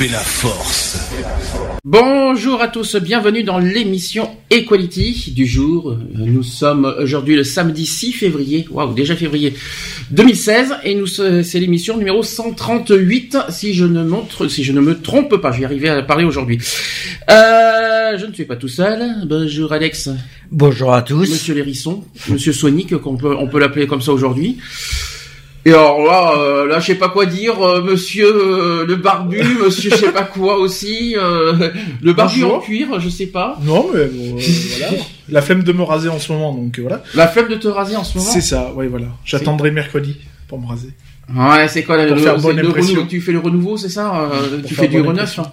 Fait la force. Bonjour à tous, bienvenue dans l'émission Equality du jour. Nous sommes aujourd'hui le samedi 6 février, waouh, déjà février 2016, et nous c'est l'émission numéro 138, si je ne montre, si je ne me trompe pas, je vais arriver à parler aujourd'hui. Euh, je ne suis pas tout seul. Bonjour Alex. Bonjour à tous. Monsieur Lérisson, Monsieur Sonic, qu'on peut, on peut l'appeler comme ça aujourd'hui. Et alors là, euh, là, je sais pas quoi dire, euh, Monsieur euh, le barbu, Monsieur je sais pas quoi aussi, le barbu Bonjour. en cuir, je sais pas. Non, mais bon, voilà. La flemme de me raser en ce moment, donc voilà. La flemme de te raser en ce moment. C'est ça, ouais, voilà. J'attendrai mercredi pour me raser. Ouais, c'est quoi Pour le, faire c'est bonne le renouveau Tu fais le renouveau, c'est ça Tu fais du reneuf. hein.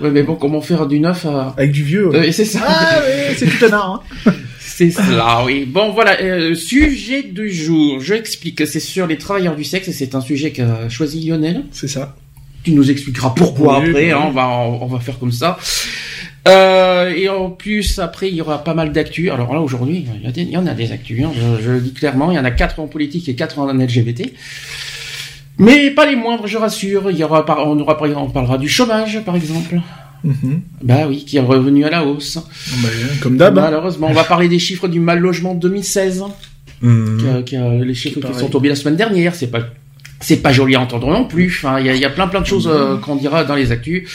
Ouais, mais bon, comment faire du neuf à... Avec du vieux. Ouais. c'est ça. Ah, ouais, c'est tout un art. Hein. C'est cela, oui. Bon, voilà, euh, sujet du jour. Je explique, c'est sur les travailleurs du sexe et c'est un sujet qu'a choisi Lionel. C'est ça. Tu nous expliqueras pourquoi Oui, après, oui. hein, on va on va faire comme ça. Euh, et en plus, après, il y aura pas mal d'actu. Alors là, aujourd'hui, il y, il en a des actus, hein, je, je le dis clairement. Il y en a quatre en politique et quatre en LGBT. Mais pas les moindres, je rassure. Il y aura, on, aura, on parlera du chômage, par exemple. Mhm. Bah oui, qui est revenu à la hausse. Bah, comme d'hab. hein. Malheureusement, on va parler des chiffres du mal logement de 2016. Mhm. qui a- qui a- les chiffres qui sont tombés la semaine dernière. C'est pas c'est pas joli à entendre non plus. Enfin, il y a, il y a plein plein de choses euh, qu'on dira dans les actus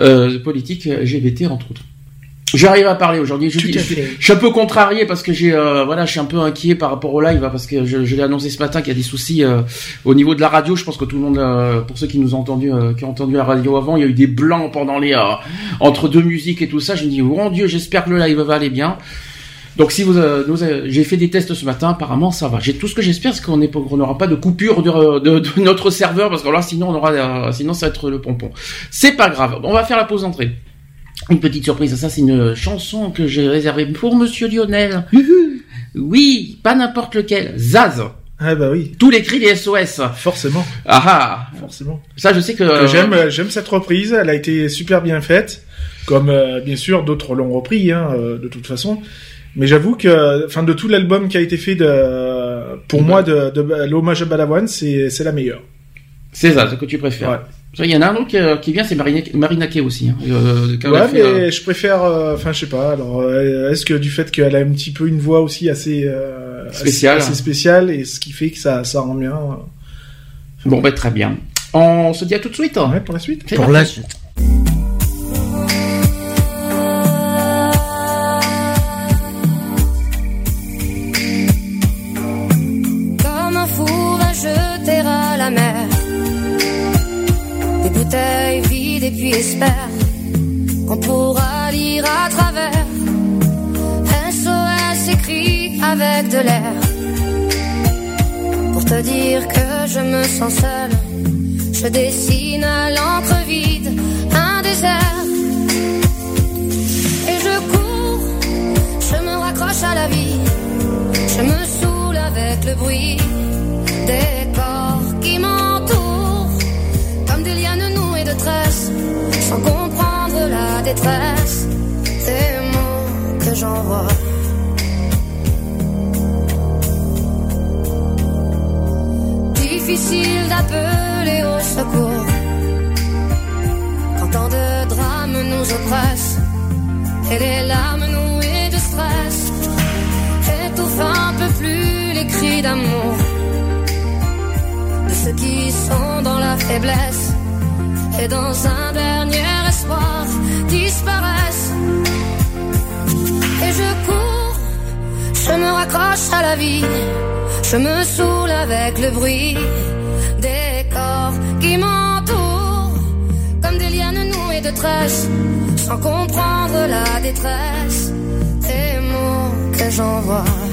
euh, politiques LGBT entre autres. J'arrive à parler aujourd'hui. Je, suis un peu contrarié parce que j'ai euh, voilà, je suis un peu inquiet par rapport au live hein, parce que je, je l'ai annoncé ce matin qu'il y a des soucis euh, au niveau de la radio. Je pense que tout le monde, euh, pour ceux qui nous ont entendu, euh, qui ont entendu la radio avant, il y a eu des blancs pendant les euh, entre deux musiques et tout ça. Je me dis, oh mon Dieu, j'espère que le live va aller bien. Donc si vous, euh, euh, j'ai fait des tests ce matin, apparemment ça va. J'ai tout ce que j'espère, c'est qu'on n'aura pas de coupure de, de- de notre serveur, parce que là sinon on aura, euh, sinon ça va être le pompon. C'est pas grave. On va faire la pause entrée. Une petite surprise, ça c'est une chanson que j'ai réservée pour Monsieur Lionel. Oui, pas n'importe lequel. Zaz. Ah bah oui, Tous les cris des SOS. forcément, Ah ah. forcément. Ça je sais que. Que J'aime, j'aime cette reprise. Elle a été super bien faite, comme euh, bien sûr d'autres l'ont repris, hein, euh, de toute façon. Mais j'avoue que, enfin, de tout l'album qui a été fait de, pour De moi, de, de, l'hommage à Balavoine, c'est, c'est la meilleure. C'est Zaz que tu préfères. Ouais. Il y en a un autre qui, euh, qui vient, c'est Marina, Marina Kaye aussi. Hein, euh, Ouais, fait, mais euh, je préfère, euh, enfin, je sais pas. Alors, est-ce que du fait qu'elle a un petit peu une voix aussi assez euh, Spéciale. assez, assez spéciale, et ce qui fait que ça, ça rend bien. euh, Bon, bah, très bien. On se dit à tout de suite. ouais, pour la suite. Pour la suite. Vides et puis espère Qu'on pourra lire à travers SOS écrit avec de l'air. Pour te dire que je me sens seule Je dessine à l'encre vide un désert. Et je cours, je me raccroche à la vie je me saoule avec le bruit des corps des mots que j'envoie. Difficile d'appeler au secours quand tant de drames nous oppressent et les larmes nouées de stress étouffe un peu plus les cris d'amour de ceux qui sont dans la faiblesse et dans un dernier espoir disparaissent. Et je cours, Je me raccroche à la vie, je me saoule avec le bruit des corps qui m'entourent, comme des lianes nouées de tresses, sans comprendre la détresse des mots que j'envoie.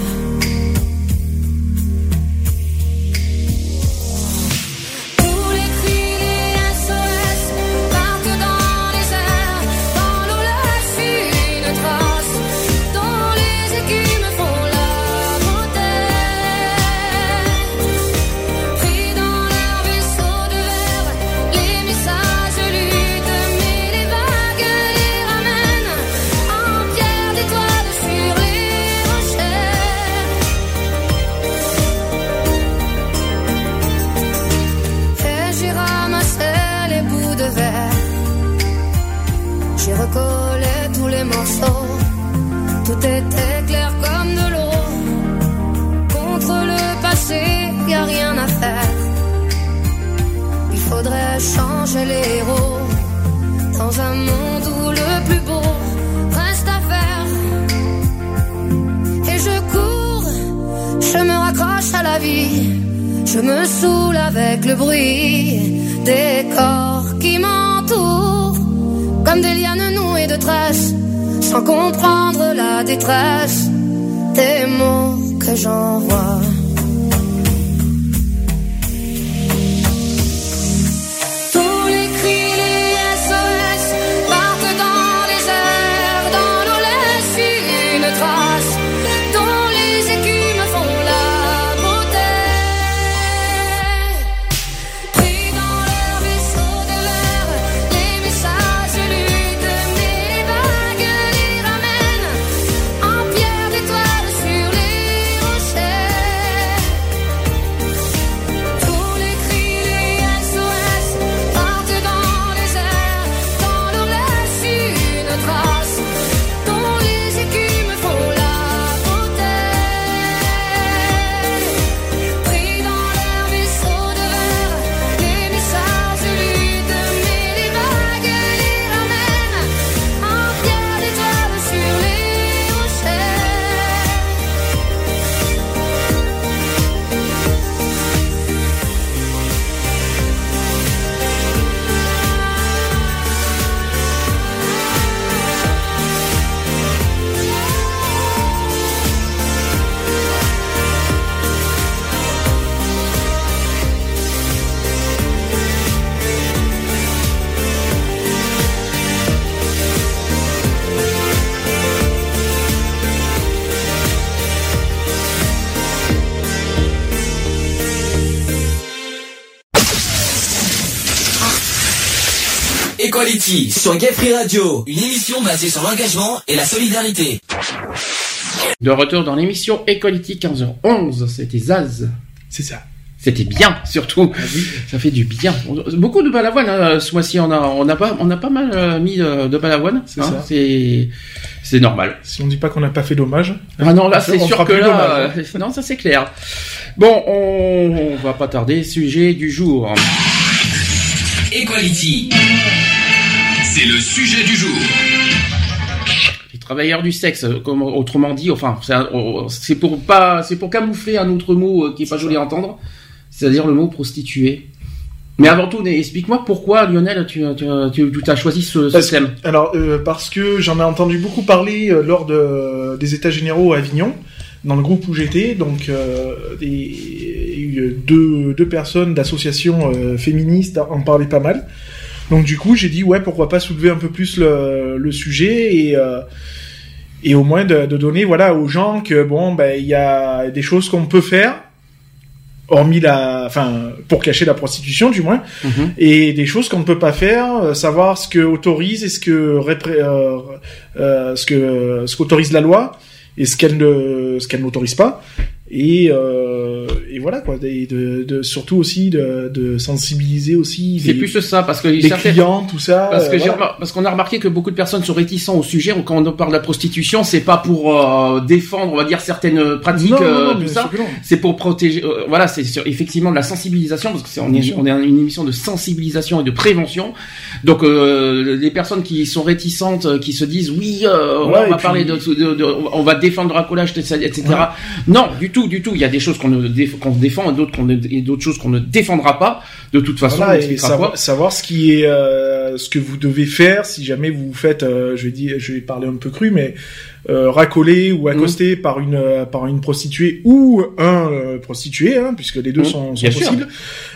Était clair comme de l'eau. Contre le passé, y a rien à faire. Il faudrait changer les héros dans un monde où le plus beau reste à faire. Et je cours, je me raccroche à la vie. Je me saoule avec le bruit des corps qui m'entourent, comme des lianes nouées de traces sans comprendre la détresse des mots que j'envoie. Sur Gay Free Radio, une émission basée sur l'engagement et la solidarité. De retour dans l'émission Equality 15h11, c'était Zaz. C'est ça. C'était bien, surtout. Ah Ça fait du bien. Beaucoup de balavoine hein, ce mois-ci. On a, on a pas, on a pas mal euh, mis de, de balavoine. C'est hein, ça. C'est, c'est normal. Si on dit pas qu'on n'a pas fait dommage. Ah non, là, c'est sûr que là, dommage. euh, non, ça c'est clair. Bon, on, on va pas tarder. Sujet du jour. Equality. C'est le sujet du jour. Les travailleurs du sexe, comme autrement dit, enfin, c'est un- oh, c'est pour pas, c'est pour camoufler un autre mot euh, qui est pas joli à entendre, c'est-à-dire le mot prostituée. Mais avant tout, explique-moi pourquoi Lionel, tu, tu, tu, tu as choisi ce, ce Parce- thème. Alors, euh, parce que j'en ai entendu beaucoup parler euh, lors de, des États généraux à Avignon, dans le groupe où j'étais. Donc, euh, des- il y a eu deux, deux personnes d'associations euh, féministes en parlaient pas mal. Donc, du coup, j'ai dit, ouais, pourquoi pas soulever un peu plus le, le sujet et, euh, et au moins de, de donner voilà, aux gens que, bon, ben, il y a des choses qu'on peut faire. Hormis la, enfin, pour cacher la prostitution, du moins Mhm. et des choses qu'on ne peut pas faire, euh, savoir ce que autorise et ce que répré- euh, euh, ce que ce qu'autorise la loi et ce qu'elle ne ce qu'elle n'autorise pas et, euh, et voilà quoi. De, de, de, surtout aussi de, de sensibiliser aussi c'est plus ça parce que les clients tout ça parce que euh, parce qu'on a remarqué que beaucoup de personnes sont réticents au sujet quand on parle de la prostitution c'est pas pour euh, défendre on va dire certaines pratiques euh, tout ça. c'est pour protéger voilà c'est effectivement de la sensibilisation parce que c'est on est on est une émission de sensibilisation et de prévention. Donc les personnes qui sont réticentes qui se disent oui on va parler de, de, on va défendre le racolage etc non du tout, du tout. Il y a des choses qu'on défend et d'autres qu'on d'autres choses qu'on ne défendra pas. De toute façon, savoir, savoir, ce qui est, euh, ce que vous devez faire si jamais vous faites, euh, je vais dire, je vais parler un peu cru, mais euh, racoler ou accoster mmh. par une par une prostituée ou un prostitué, hein, puisque les deux mmh. sont, possibles.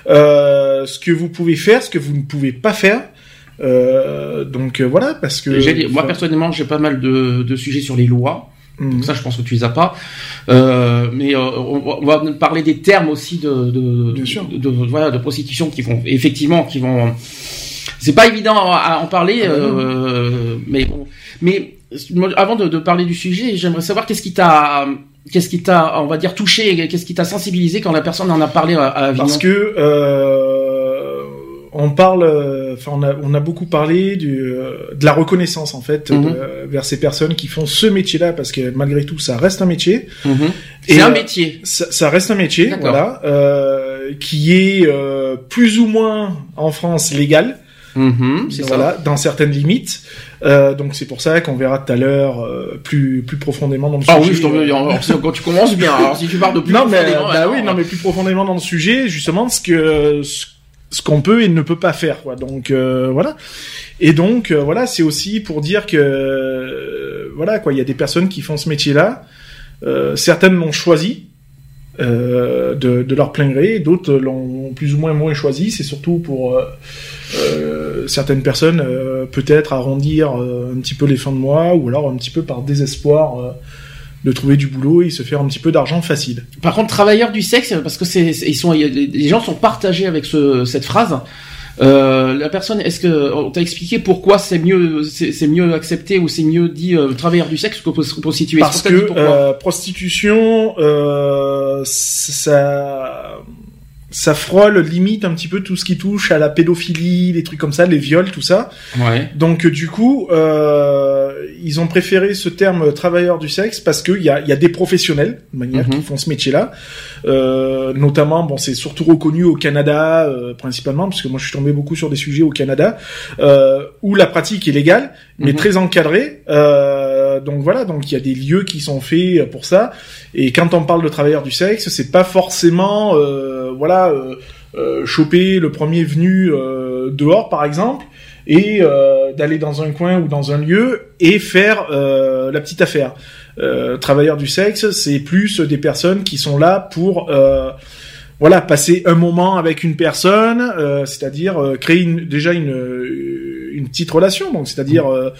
ce que vous pouvez faire, ce que vous ne pouvez pas faire. donc voilà, parce que moi personnellement, j'ai pas mal de, de sujets sur les lois. Mhm. ça, je pense que tu les as pas. Euh, mais euh, on, va parler des termes aussi de de, de, voilà, de prostitution qui vont effectivement qui vont. C'est pas évident à, en parler, ah bah euh, mais bon. Mais avant de, parler du sujet, j'aimerais savoir qu'est-ce qui t'a qu'est-ce qui t'a on va dire touché, qu'est-ce qui t'a sensibilisé quand la personne en a parlé à, à Parce que on parle, euh, enfin on a, on a beaucoup parlé du, euh, de la reconnaissance en fait mhm. vers ces personnes qui font ce métier-là parce que malgré tout ça reste un métier. Mhm. C'est un euh, métier. Ça, reste un métier, voilà, euh, qui est plus ou moins en France légal. Mhm, voilà, dans certaines limites. Euh, donc c'est pour ça qu'on verra tout à l'heure plus plus profondément dans le sujet. Ah oui, je t'en quand tu commences bien. Alors si tu parles de plus non mais bah oui, non mais plus profondément dans le sujet, justement ce que ce ce qu'on peut et ne peut pas faire quoi. Donc euh, voilà. Et donc euh, voilà c'est aussi pour dire que euh, voilà quoi il y a des personnes qui font ce métier là certaines l'ont choisi de, de, leur plein gré d'autres l'ont plus ou moins moins choisi. C'est surtout pour certaines personnes peut-être arrondir un petit peu les fins de mois ou alors un petit peu par désespoir de trouver du boulot et se faire un petit peu d'argent facile. Par contre, travailleurs du sexe, parce que c'est, ils sont, les gens sont partagés avec ce, cette phrase. Euh, la personne, est-ce que on t'a expliqué pourquoi c'est mieux, c'est, mieux accepté ou c'est mieux dit euh, travailleur du sexe que prostituée? Parce que euh, prostitution, euh, ça ça frôle limite un petit peu tout ce qui touche à la pédophilie, les trucs comme ça, les viols, tout ça. Ouais. Donc du coup, euh, ils ont préféré ce terme travailleur du sexe parce qu'il y a, y a des professionnels, de manière, mhm. qui font ce métier-là. Euh, notamment, bon, c'est surtout reconnu au Canada euh, principalement, parce que moi je suis tombé beaucoup sur des sujets au Canada euh, où la pratique est légale, mais mhm. très encadrée. Euh, donc voilà, donc il y a des lieux qui sont faits pour ça. Et quand on parle de travailleurs du sexe, c'est pas forcément, euh, voilà, euh, euh, choper le premier venu dehors, par exemple, et d'aller dans un coin ou dans un lieu et faire la petite affaire. travailleurs du sexe, c'est plus des personnes qui sont là pour voilà, passer un moment avec une personne, euh, c'est-à-dire euh, créer une, déjà une, une petite relation, donc c'est-à-dire mm.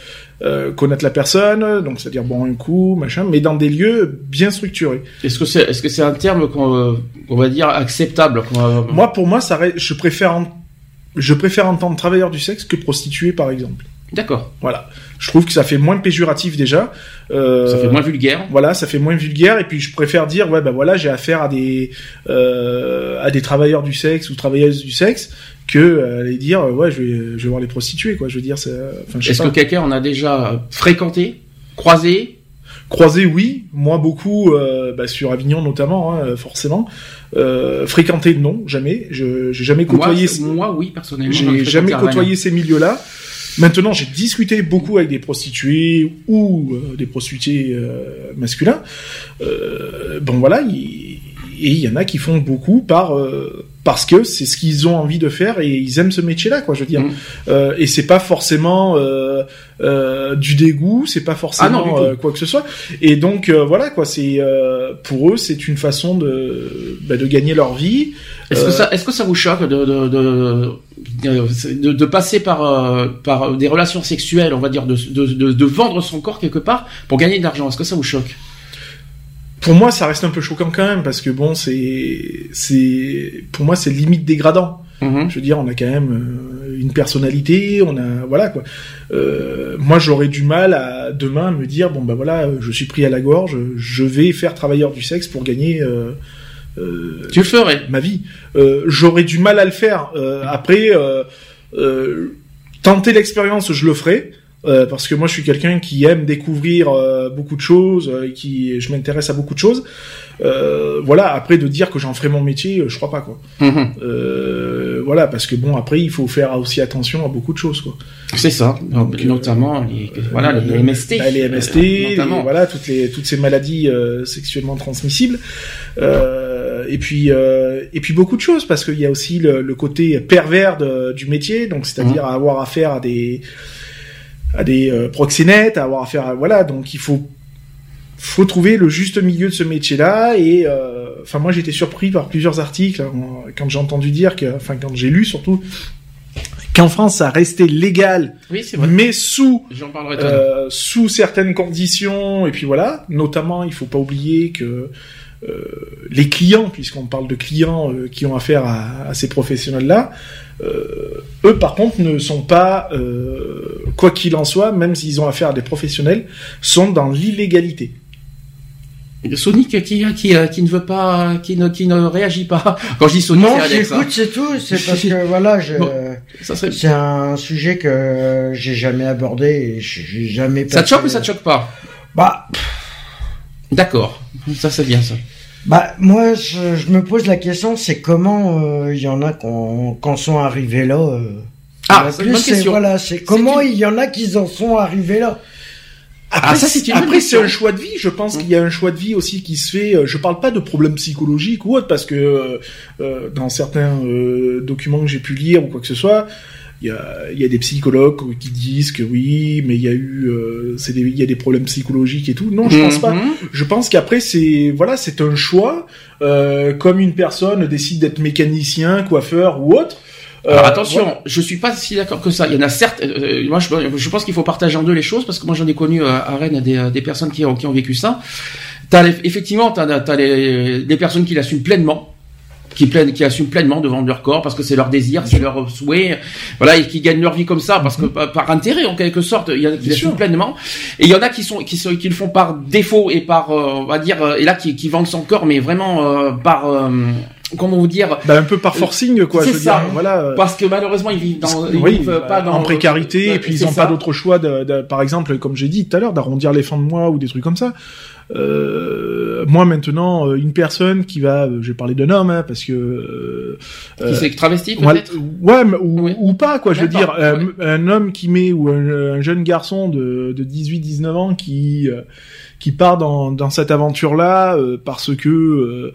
euh, connaître la personne, donc c'est-à-dire bon un coup, machin, mais dans des lieux bien structurés. Est-ce que c'est est-ce que c'est un terme qu'on va dire acceptable Moi, pour moi, ça, je préfère je préfère entendre travailleur du sexe que prostituée, par exemple. D'accord. Voilà. Je trouve que ça fait moins péjoratif déjà. Euh, ça fait moins vulgaire. Voilà, ça fait moins vulgaire. Et puis je préfère dire, ouais, ben voilà, j'ai affaire à des euh, à des travailleurs du sexe ou travailleuses du sexe que euh, aller dire, ouais, je vais, je vais voir les prostituées, quoi. Je veux dire, Est-ce que quelqu'un en a déjà fréquenté, croisé Croisé, oui. Moi, beaucoup, euh, bah, sur Avignon notamment, hein, forcément. Euh, fréquenté, non, jamais. Je j'ai jamais côtoyé. Moi, moi oui, personnellement. J'ai jamais côtoyé ces milieux-là. Maintenant, j'ai discuté beaucoup avec des prostituées ou euh, des prostituées euh, masculins. Euh, bon voilà, et il y en a qui font beaucoup par euh, parce que c'est ce qu'ils ont envie de faire et ils aiment ce métier-là, quoi. Je veux dire. Mm. Euh, et c'est pas forcément du dégoût, c'est pas forcément ah quoi que ce soit. Et donc voilà, quoi. C'est pour eux, c'est une façon de bah, de gagner leur vie. Est-ce que ça, est-ce que ça vous choque de de, de, de, de passer par euh, par des relations sexuelles, on va dire, de, de, de vendre son corps quelque part pour gagner de l'argent? Est-ce que ça vous choque? Pour moi, ça reste un peu choquant quand même parce que bon, c'est c'est pour moi c'est limite dégradant. Mm-hmm. Je veux dire, on a quand même une personnalité, on a voilà quoi. Euh, moi, j'aurais du mal à demain me dire bon ben voilà, je suis pris à la gorge, je vais faire travailleur du sexe pour gagner. Euh, euh, tu le ferais ma vie. Euh, j'aurais du mal à le faire. Euh, après, tenter l'expérience, je le ferai. Parce que moi je suis quelqu'un qui aime découvrir beaucoup de choses, qui je m'intéresse à beaucoup de choses. voilà, après de dire que j'en ferai mon métier, je crois pas quoi. Mhm. voilà, parce que bon après il faut faire aussi attention à beaucoup de choses quoi. C'est ça, notamment les, voilà les MST, bah, les MST, voilà toutes les toutes ces maladies sexuellement transmissibles. Euh, et puis euh, et puis beaucoup de choses parce qu'il y a aussi le, côté pervers du métier, donc c'est-à-dire mmh. avoir affaire à des à des euh, proxénètes, à avoir affaire à voilà, donc il faut faut trouver le juste milieu de ce métier-là et euh, enfin moi j'étais surpris par plusieurs articles hein, quand j'ai entendu dire que enfin quand j'ai lu surtout qu'en France ça restait légal oui, mais sous euh, sous certaines conditions et puis voilà. Notamment il faut pas oublier que euh, les clients, puisqu'on parle de clients euh, qui ont affaire à, ces professionnels-là, euh, eux par contre ne sont pas, quoi qu'il en soit, même s'ils ont affaire à des professionnels, sont dans l'illégalité. Sonic qui, qui, qui ne veut pas, qui ne, qui ne réagit pas. Quand je dis Sonic, non, j'écoute, hein. c'est tout. C'est parce que voilà, je, c'est un sujet que j'ai jamais abordé et j'ai jamais. Ça te choque ou ça te choque pas? Bah. D'accord, ça c'est bien ça. Bah moi je, me pose la question c'est comment euh, il y en a quand sont arrivés là. Euh, ah c'est une question. Voilà c'est comment il y en a qui en sont arrivés là. Après, ah, ça, c'est après c'est un choix de vie. Je pense qu'il y a un choix de vie aussi qui se fait. Euh, je parle pas de problèmes psychologiques ou autre parce que dans certains documents que j'ai pu lire ou quoi que ce soit, il y a, y a, des psychologues qui disent que oui, mais il y a eu, euh, c'est il y a des problèmes psychologiques et tout. Non, je pense pas. Mhm. Je pense qu'après c'est, voilà, c'est un choix. Euh, comme une personne décide d'être mécanicien, coiffeur ou autre. Euh, Alors attention, je suis pas si d'accord que ça. Il y en a certes. Euh, moi, je, je pense qu'il faut partager en deux les choses parce que moi j'en ai connu à Rennes des, des personnes qui ont, qui ont vécu ça. T'as effectivement, t'as as les, les personnes qui l'assument pleinement qui, pleine, qui assument pleinement de vendre leur corps parce que c'est leur désir, c'est leur souhait, voilà, et qui gagnent leur vie comme ça parce que mhm. par, intérêt en quelque sorte, il y en a qui l'assument pleinement, et il y en a qui sont qui, sont, qui le font par défaut et par, euh, on va dire, euh, et là qui, qui vendent son corps, mais vraiment euh, par comment vous dire bah, un peu par forcing quoi je veux ça, dire voilà. Parce que malheureusement ils vivent dans ils vivent pas dans en précarité et puis ils ont pas d'autre choix de, de, par exemple comme j'ai dit tout à l'heure d'arrondir les fins de mois ou des trucs comme ça. Euh, moi maintenant, euh, une personne qui va, euh, je vais parler d'un homme, hein, parce que euh, qui s'est travesti peut-être, ouais, ou, ou, pas quoi. Je veux dire, un homme qui met ou un, jeune garçon de, de 18-19 ans qui qui part dans, dans cette aventure-là parce que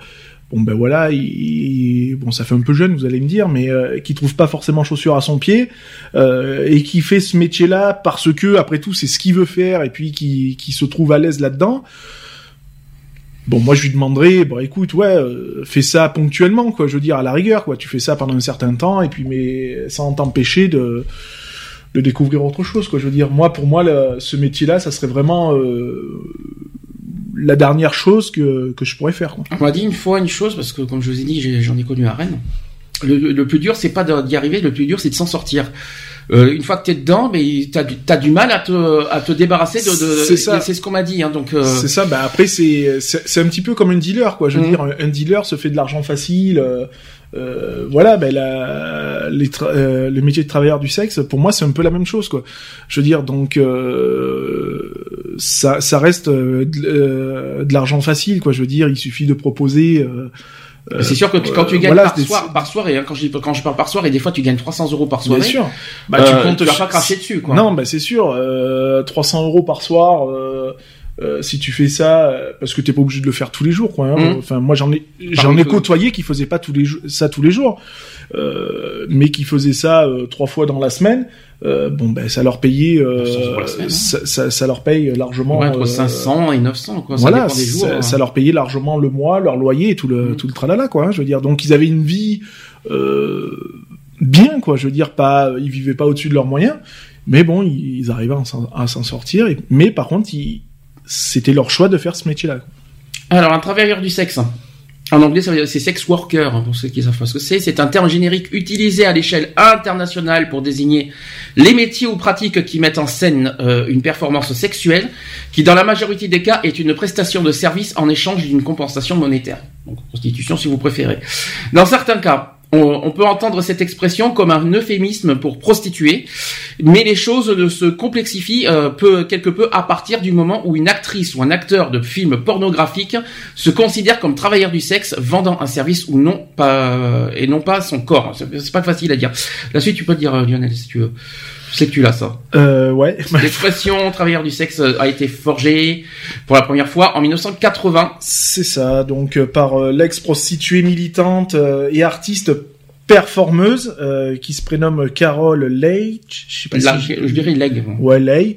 bon ben voilà, il, bon ça fait un peu jeune, vous allez me dire, mais qui trouve pas forcément chaussures à son pied euh, et qui fait ce métier-là parce que après tout c'est ce qu'il veut faire et puis qui, qui se trouve à l'aise là-dedans. Bon, moi je lui demanderais, bon écoute, ouais, euh, fais ça ponctuellement, quoi. Je veux dire à la rigueur, quoi. Tu fais ça pendant un certain temps et puis mais sans t'empêcher de de découvrir autre chose, quoi. Je veux dire, moi pour moi, ce métier-là, ça serait vraiment euh, la dernière chose que que je pourrais faire. Quoi. On m'a dit une fois une chose parce que comme je vous ai dit, j'en ai, connu à Rennes. Le, le plus dur, c'est pas d'y arriver, le plus dur, c'est de s'en sortir. Euh, une fois que tu es dedans, mais t'as du, as du mal à te, à te débarrasser de. de c'est ça. C'est ce qu'on m'a dit. Hein, donc. Euh... C'est ça. Bah après c'est c'est un petit peu comme un dealer quoi. Je veux mmh. dire, un dealer se fait de l'argent facile. Euh, euh voilà, ben la, les euh, le métier de travailleur du sexe, pour moi, c'est un peu la même chose, quoi. Je veux dire, donc euh, ça, ça reste de, de l'argent facile, quoi. Je veux dire, il suffit de proposer c'est sûr que quand tu gagnes par, soir, par soirée, hein, quand, je, quand je parle par soirée, des fois tu gagnes 300 euros par soirée. Bien sûr. Bah, tu euh, comptes, tu vas pas cracher dessus, quoi. Non, bah c'est sûr. Euh, 300 euros par soir. Euh, si tu fais ça, euh, parce que t'es pas obligé de le faire tous les jours, quoi. Hein. Mmh. Enfin, moi j'en ai, j'en ai côtoyé qui faisaient pas tous les ça tous les jours, euh, mais qui faisaient ça euh, trois fois dans la semaine. bon, ben ça leur payait, hein. ça, ça, ça, leur paye largement entre 500 et 900, quoi. Ça voilà, des jours, hein. ça, leur payait largement le mois, leur loyer et tout le mmh. tout le tralala, quoi. Hein, je veux dire, donc ils avaient une vie bien, quoi. Je veux dire, pas, ils vivaient pas au-dessus de leurs moyens. Mais bon, ils, arrivaient à s'en sortir. mais par contre, ils, c'était leur choix de faire ce métier-là. Alors, un travailleur du sexe. En anglais, c'est sex worker, hein, pour ceux qui savent pas ce que c'est. C'est un terme générique utilisé à l'échelle internationale pour désigner les métiers ou pratiques qui mettent en scène euh, une performance sexuelle, qui dans la majorité des cas est une prestation de service en échange d'une compensation monétaire. Donc prostitution si vous préférez. Dans certains cas, on, peut entendre cette expression comme un euphémisme pour prostituer, mais les choses se complexifient euh, peu, quelque peu à partir du moment où une actrice ou un acteur de film pornographique se considère comme travailleur du sexe vendant un service ou non pas et non pas son corps. C'est pas facile à dire. La suite, tu peux dire euh, Lionel si tu veux. Je sais que tu l'as ça. Euh, ouais. L'expression travailleur du sexe a été forgée pour la première fois en 1980. C'est ça, donc euh, par euh, l'ex-prostituée militante euh, et artiste performeuse qui se prénomme Carole Leigh. Je sais pas si je... dirais Leigh. Ouais, Leigh.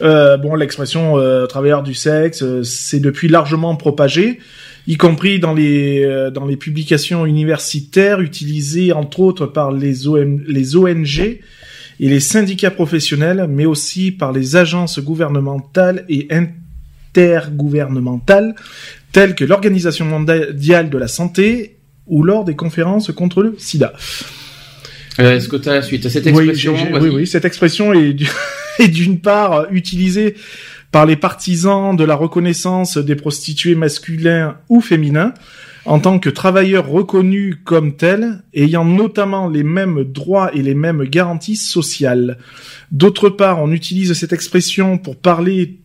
bon, l'expression travailleur du sexe, c'est depuis largement propagé y compris dans les dans les publications universitaires utilisées entre autres par les, les ONG et les syndicats professionnels, mais aussi par les agences gouvernementales et intergouvernementales, telles que l'Organisation mondiale de la santé ou lors des conférences contre le sida. Euh, est-ce que tu as la suite à cette expression oui, oui, cette expression est d'une part utilisée par les partisans de la reconnaissance des prostituées masculins ou féminins, en tant que travailleurs reconnus comme tels, ayant notamment les mêmes droits et les mêmes garanties sociales. D'autre part, on utilise cette expression pour parler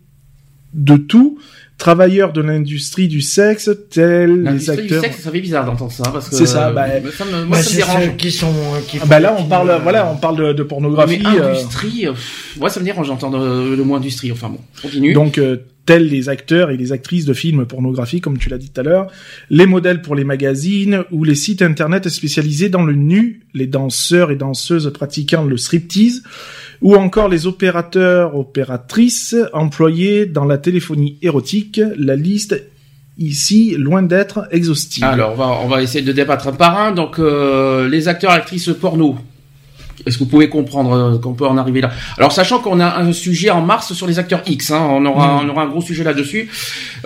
de tout, travailleurs de l'industrie du sexe, tels les acteurs. Du sexe, ça fait bizarre d'entendre ça parce que c'est ça. Bah, ça me, moi, ça me dérange. Qui sont, qui ah bah là, on parle, voilà, on parle de, pornographie. Mais industrie, euh... moi, ça me dérange d'entendre le mot industrie. Enfin bon, continue. Donc euh, tels les acteurs et les actrices de films pornographiques, comme tu l'as dit tout à l'heure, les modèles pour les magazines ou les sites internet spécialisés dans le nu, les danseurs et danseuses pratiquant le striptease, ou encore les opérateurs, opératrices employés dans la téléphonie érotique. La liste ici loin d'être exhaustive. Alors on va on va essayer de débattre un par un. Donc euh, les acteurs actrices porno, est-ce que vous pouvez comprendre euh, qu'on peut en arriver là? Alors sachant qu'on a un sujet en mars sur les acteurs X, hein, on aura mm. on aura un gros sujet là-dessus.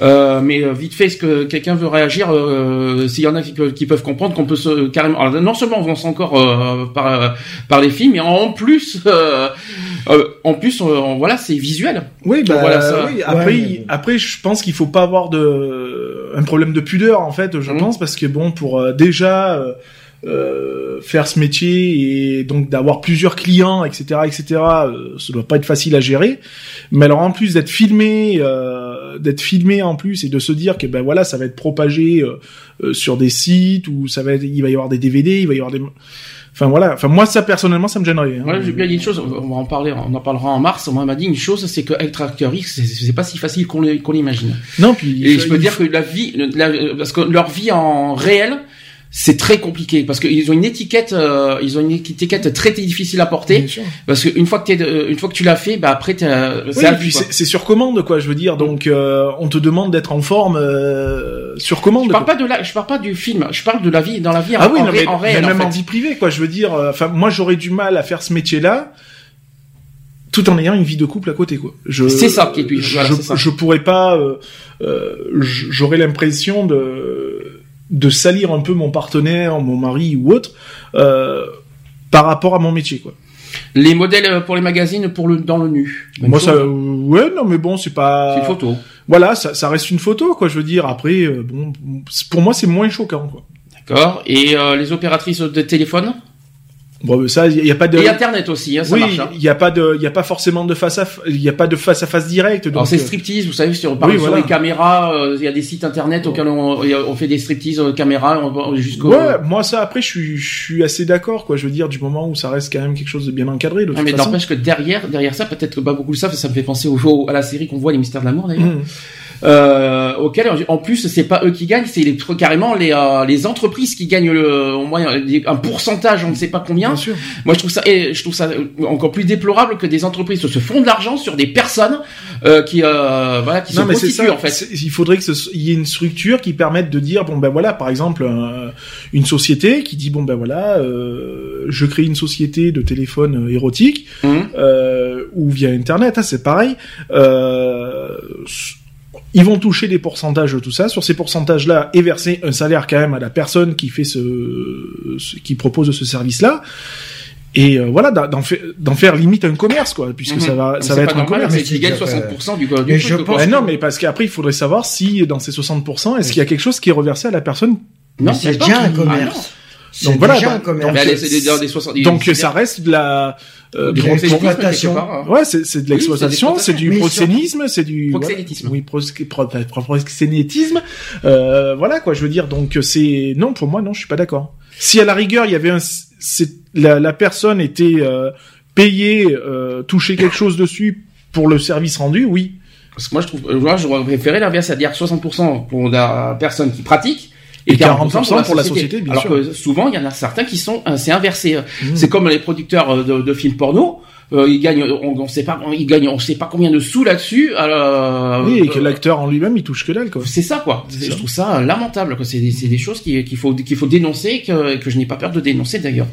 Euh, mais euh, vite fait, est-ce que quelqu'un veut réagir euh, S'il y en a qui, qui peuvent comprendre qu'on peut se carrément. Alors, non seulement on avance encore euh, par par les films, mais en plus en plus voilà c'est visuel. Oui, bah voilà, ça... oui. Après après je pense qu'il faut pas avoir de un problème de pudeur en fait, je mm. pense parce que bon pour déjà euh, faire ce métier et donc d'avoir plusieurs clients, etc., etc. Euh, ça doit pas être facile à gérer. Mais alors en plus d'être filmé, euh, d'être filmé en plus et de se dire que ben voilà, ça va être propagé euh, sur des sites ou ça va être, il va y avoir des DVD, il va y avoir des Enfin voilà, enfin moi ça personnellement ça me gênerait. Hein. j'ai bien dit une chose, on va en parler, on en parlera en mars. Moi m'a dit une chose, c'est que être acteur X, c'est pas si facile qu'on l'imagine. Non, puis et je peux dire que la vie, parce que leur vie en réel, c'est très compliqué parce qu'ils ont une étiquette, euh, ils ont une étiquette très difficile à porter. Parce qu'une fois que t'es, une fois que tu l'as fait, bah après c'est sur commande quoi. Je veux dire, donc euh, on te demande d'être en forme euh, sur commande. Je parle pas de la, je parle pas du film. Je parle de la vie dans la vie. Ah en, oui, mais, en réel, même en, vie privée quoi. Je veux dire, enfin moi j'aurais du mal à faire ce métier-là tout en ayant une vie de couple à côté quoi. C'est ça qui est je, je, pourrais pas j'aurais l'impression de de salir un peu mon partenaire, mon mari ou autre, euh, par rapport à mon métier, quoi. Les modèles pour les magazines pour le dans le nu. Moi ça, ouais, non mais bon, c'est pas. C'est une photo. Voilà, ça, ça, reste une photo, quoi. Je veux dire. Après, euh, bon, pour moi, c'est moins choquant, quoi. D'accord. Et euh, les opératrices de téléphone? Bon, ça, il y a pas de. Et Internet aussi, hein, ça oui, marche. Il y a pas de, il y a pas forcément de face à, il y a pas de face à face direct. Donc Alors c'est euh, striptease, vous savez, sur, par sur les caméras, euh, il y a des sites internet auxquels on, on fait des striptease euh, caméras jusqu'au. Ouais, moi ça après, je suis, je suis assez d'accord, quoi. Je veux dire, du moment où ça reste quand même quelque chose de bien encadré. De non, mais n'empêche que derrière, derrière ça, peut-être que pas beaucoup de ça, ça me fait penser au, à la série qu'on voit, les mystères de l'amour d'ailleurs. Mmh euh, auquel en plus c'est pas eux qui gagnent, c'est les, carrément les, euh, les entreprises qui gagnent le, au moins un pourcentage, on ne sait pas combien. Moi je trouve ça et je trouve ça encore plus déplorable que des entreprises se font de l'argent sur des personnes euh, qui euh, voilà qui non, se prostituent en fait. Il faudrait que il y ait une structure qui permette de dire bon ben voilà par exemple une société qui dit bon ben voilà euh, je crée une société de téléphone érotique mmh. ou via internet hein, c'est pareil ils vont toucher des pourcentages de tout ça. Sur ces pourcentages-là, et verser un salaire quand même à la personne qui fait ce, qui propose ce service-là. Et euh, voilà, d'en faire, faire, limite un commerce, quoi, puisque ça va, ça va être un commerce. Mais qui gagne 60% du, du je pense non, mais parce qu'après, il faudrait savoir si, dans ces 60%, est-ce qu'il y a quelque chose qui est reversé à la personne Non, c'est déjà un commerce. Donc voilà, déjà un commerce. Donc, donc ça reste de la euh, de l'exploitation. Ouais, c'est de l'exploitation, c'est du proxénisme, c'est du proxénétisme. Oui, proxénétisme. Euh, voilà quoi, je veux dire. Donc c'est non pour moi non, je suis pas d'accord. Si à la rigueur il y avait un, la, la personne était euh, payée, euh, toucher quelque chose dessus pour le service rendu, oui. Parce que moi je trouve, moi j'aurais préféré l'inverse, c'est-à-dire 60% pour la personne qui pratique et 40%, pour, la, société. bien Alors que souvent, il y en a certains qui sont, euh, c'est inversé. Mmh. C'est comme les producteurs euh, de, de films porno. Euh, ils gagnent, on, on, sait pas, ils gagnent, on sait pas combien de sous là-dessus. Euh, oui, et que l'acteur en lui-même, il touche que dalle, quoi. C'est ça, quoi. Je trouve ça lamentable. C'est des, des, choses qu'il faut, qu'il faut dénoncer, que, que je n'ai pas peur de dénoncer d'ailleurs.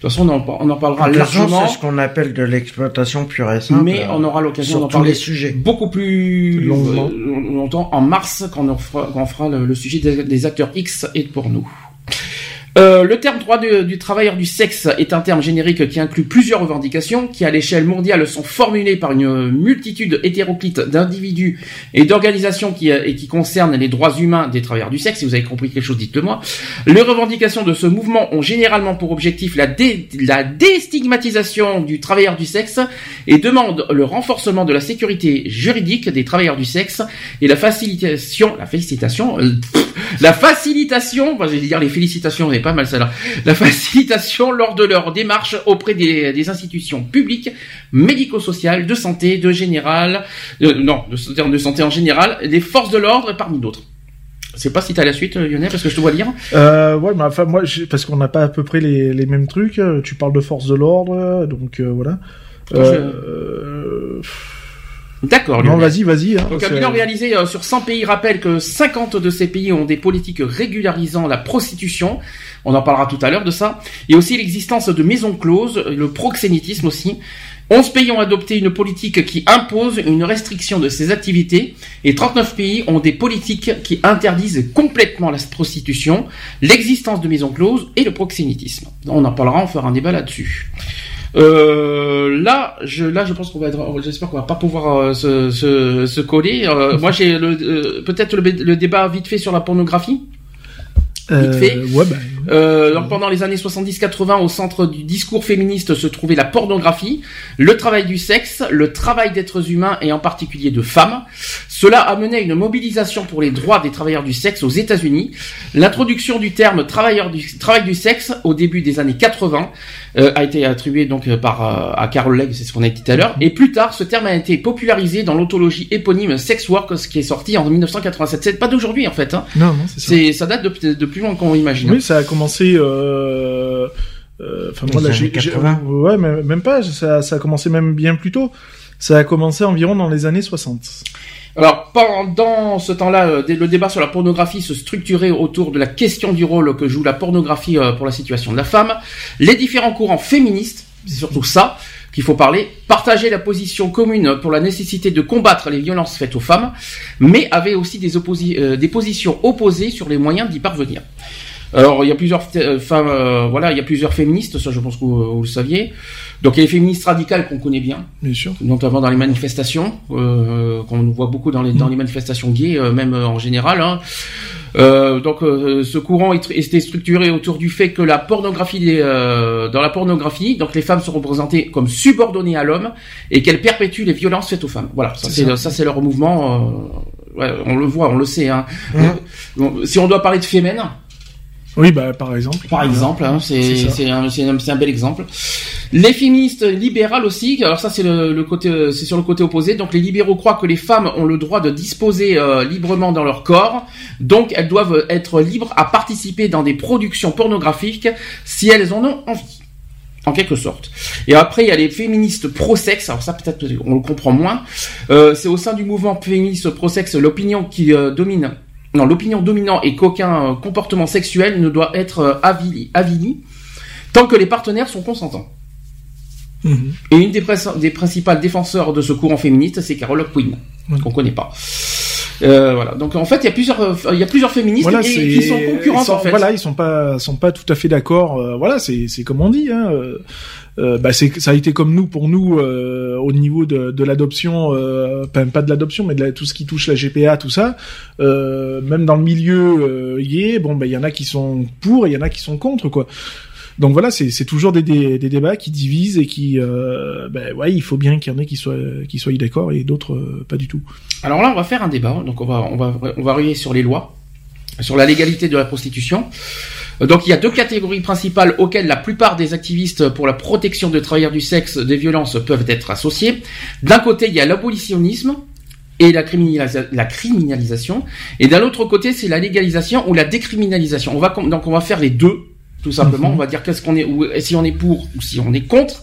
De toute façon, on en, on en parlera largement. C'est ce qu'on appelle de l'exploitation pure et simple. Mais on aura l'occasion d'en parler sujets. beaucoup plus Longuement. longtemps en mars quand on fera, quand on fera le, sujet des, des, acteurs X et pour nous. Euh, le terme droit du travailleur du sexe est un terme générique qui inclut plusieurs revendications qui, à l'échelle mondiale, sont formulées par une multitude hétéroclite d'individus et d'organisations qui, et qui concernent les droits humains des travailleurs du sexe. Si vous avez compris quelque chose, dites-le moi. Les revendications de ce mouvement ont généralement pour objectif la, la déstigmatisation du travailleur du sexe et demandent le renforcement de la sécurité juridique des travailleurs du sexe et la facilitation, la félicitation, euh, la facilitation, je vais dire les félicitations, pas mal celle-là, la facilitation lors de leur démarche auprès des, institutions publiques, médico-sociales, de santé, de général, non, de, de santé en général, des forces de l'ordre parmi d'autres. Je sais pas si t'as la suite, Lionel, parce que je te vois lire. Euh, ouais, mais enfin moi, parce qu'on n'a pas à peu près les, les, mêmes trucs. Euh, tu parles de forces de l'ordre, donc euh, voilà. Euh, D'accord. Non, vas-y, vas-y. Hein, Donc un bilan réalisé euh, sur 100 pays rappelle que 50 de ces pays ont des politiques régularisant la prostitution. On en parlera tout à l'heure de ça. Et aussi l'existence de maisons closes, le proxénétisme aussi. 11 pays ont adopté une politique qui impose une restriction de ces activités et 39 pays ont des politiques qui interdisent complètement la prostitution, l'existence de maisons closes et le proxénétisme. On en parlera, on fera un débat là-dessus. Euh, là, je, là, je pense qu'on va être, j'espère qu'on va pas pouvoir euh, se, se, se, coller. Euh, moi, j'ai le, peut-être le, le, débat vite fait sur la pornographie. Vite fait. Ouais, bah, euh, donc pendant les années 70-80, au centre du discours féministe se trouvait la pornographie, le travail du sexe, le travail d'êtres humains et en particulier de femmes. Cela a mené à une mobilisation pour les droits des travailleurs du sexe aux États-Unis. L'introduction du terme travailleur du travail du sexe au début des années 80 euh, a été attribuée donc euh, par euh, à Carol Legg, c'est ce qu'on a dit tout à l'heure. Et plus tard, ce terme a été popularisé dans l'autologie éponyme Sex Work, ce qui est sorti en 1987. C'est pas d'aujourd'hui en fait. Hein. Non, non, c'est ça. ça date de, de plus loin qu'on imagine. Oui, ça a commencé. Euh, euh, enfin, moi, là, j'ai, ouais, mais même pas. Ça, ça a commencé même bien plus tôt. Ça a commencé environ dans les années 60. Alors pendant ce temps-là, euh, le débat sur la pornographie se structurait autour de la question du rôle que joue la pornographie pour la situation de la femme. Les différents courants féministes, c'est surtout ça qu'il faut parler, partageaient la position commune pour la nécessité de combattre les violences faites aux femmes, mais avaient aussi des, des positions opposées sur les moyens d'y parvenir. Alors il y a plusieurs euh, femmes, euh, voilà, il y a plusieurs féministes, ça je pense que vous, le saviez. Donc il y a les féministes radicales qu'on connaît bien, bien sûr, notamment dans les manifestations, euh, qu'on voit beaucoup dans les dans les manifestations gays, euh, même en général. Hein. donc ce courant était structuré autour du fait que la pornographie, dans la pornographie, donc les femmes sont représentées comme subordonnées à l'homme et qu'elles perpétuent les violences faites aux femmes. Voilà, ça c'est ça c'est leur mouvement. Ouais, on le voit, on le sait. Hein. Mmh. Si on doit parler de féminin, oui, bah, par exemple. Par exemple, hein, c'est un, un, bel exemple. Les féministes libérales aussi, alors ça c'est le, côté, c'est sur le côté opposé. Donc les libéraux croient que les femmes ont le droit de disposer euh, librement dans leur corps, donc elles doivent être libres à participer dans des productions pornographiques si elles en ont envie en quelque sorte. Et après, il y a les féministes pro-sexe. Alors ça, peut-être, on le comprend moins. Euh, c'est au sein du mouvement féministe pro-sexe l'opinion qui euh, domine non, l'opinion dominante est qu'aucun euh, comportement sexuel ne doit être euh, avili, tant que les partenaires sont consentants. Mhm. Et une des, des, principales défenseurs de ce courant féministe, c'est Carole Quinn, qu'on connaît pas. Euh, voilà. Donc en fait, il y a plusieurs, il y a plusieurs féministes qui sont concurrentes en fait. Voilà, ils sont pas, sont pas tout à fait d'accord. voilà, c'est, c'est comme on dit. Hein, euh, bah c'est ça a été comme nous pour nous euh, au niveau de, de l'adoption, euh, pas, de l'adoption, mais de tout ce qui touche la GPA, tout ça. Euh, même dans le milieu y bon, bah il y en a qui sont pour, et il y en a qui sont contre, quoi. Donc voilà, c'est toujours des, débats qui divisent et qui, euh, ben ouais, il faut bien qu'il y en ait qui soient qui soient d'accord et d'autres pas du tout. Alors là, on va faire un débat. Donc on va on va on va sur les lois, sur la légalité de la prostitution. Donc il y a deux catégories principales auxquelles la plupart des activistes pour la protection de travailleurs du sexe des violences peuvent être associés. D'un côté, il y a l'abolitionnisme et la, criminalisation, et d'un autre côté, c'est la légalisation ou la décriminalisation. Donc on va faire les deux tout simplement. Mhm. On va dire qu'est-ce qu'on est, ou si on est pour ou si on est contre.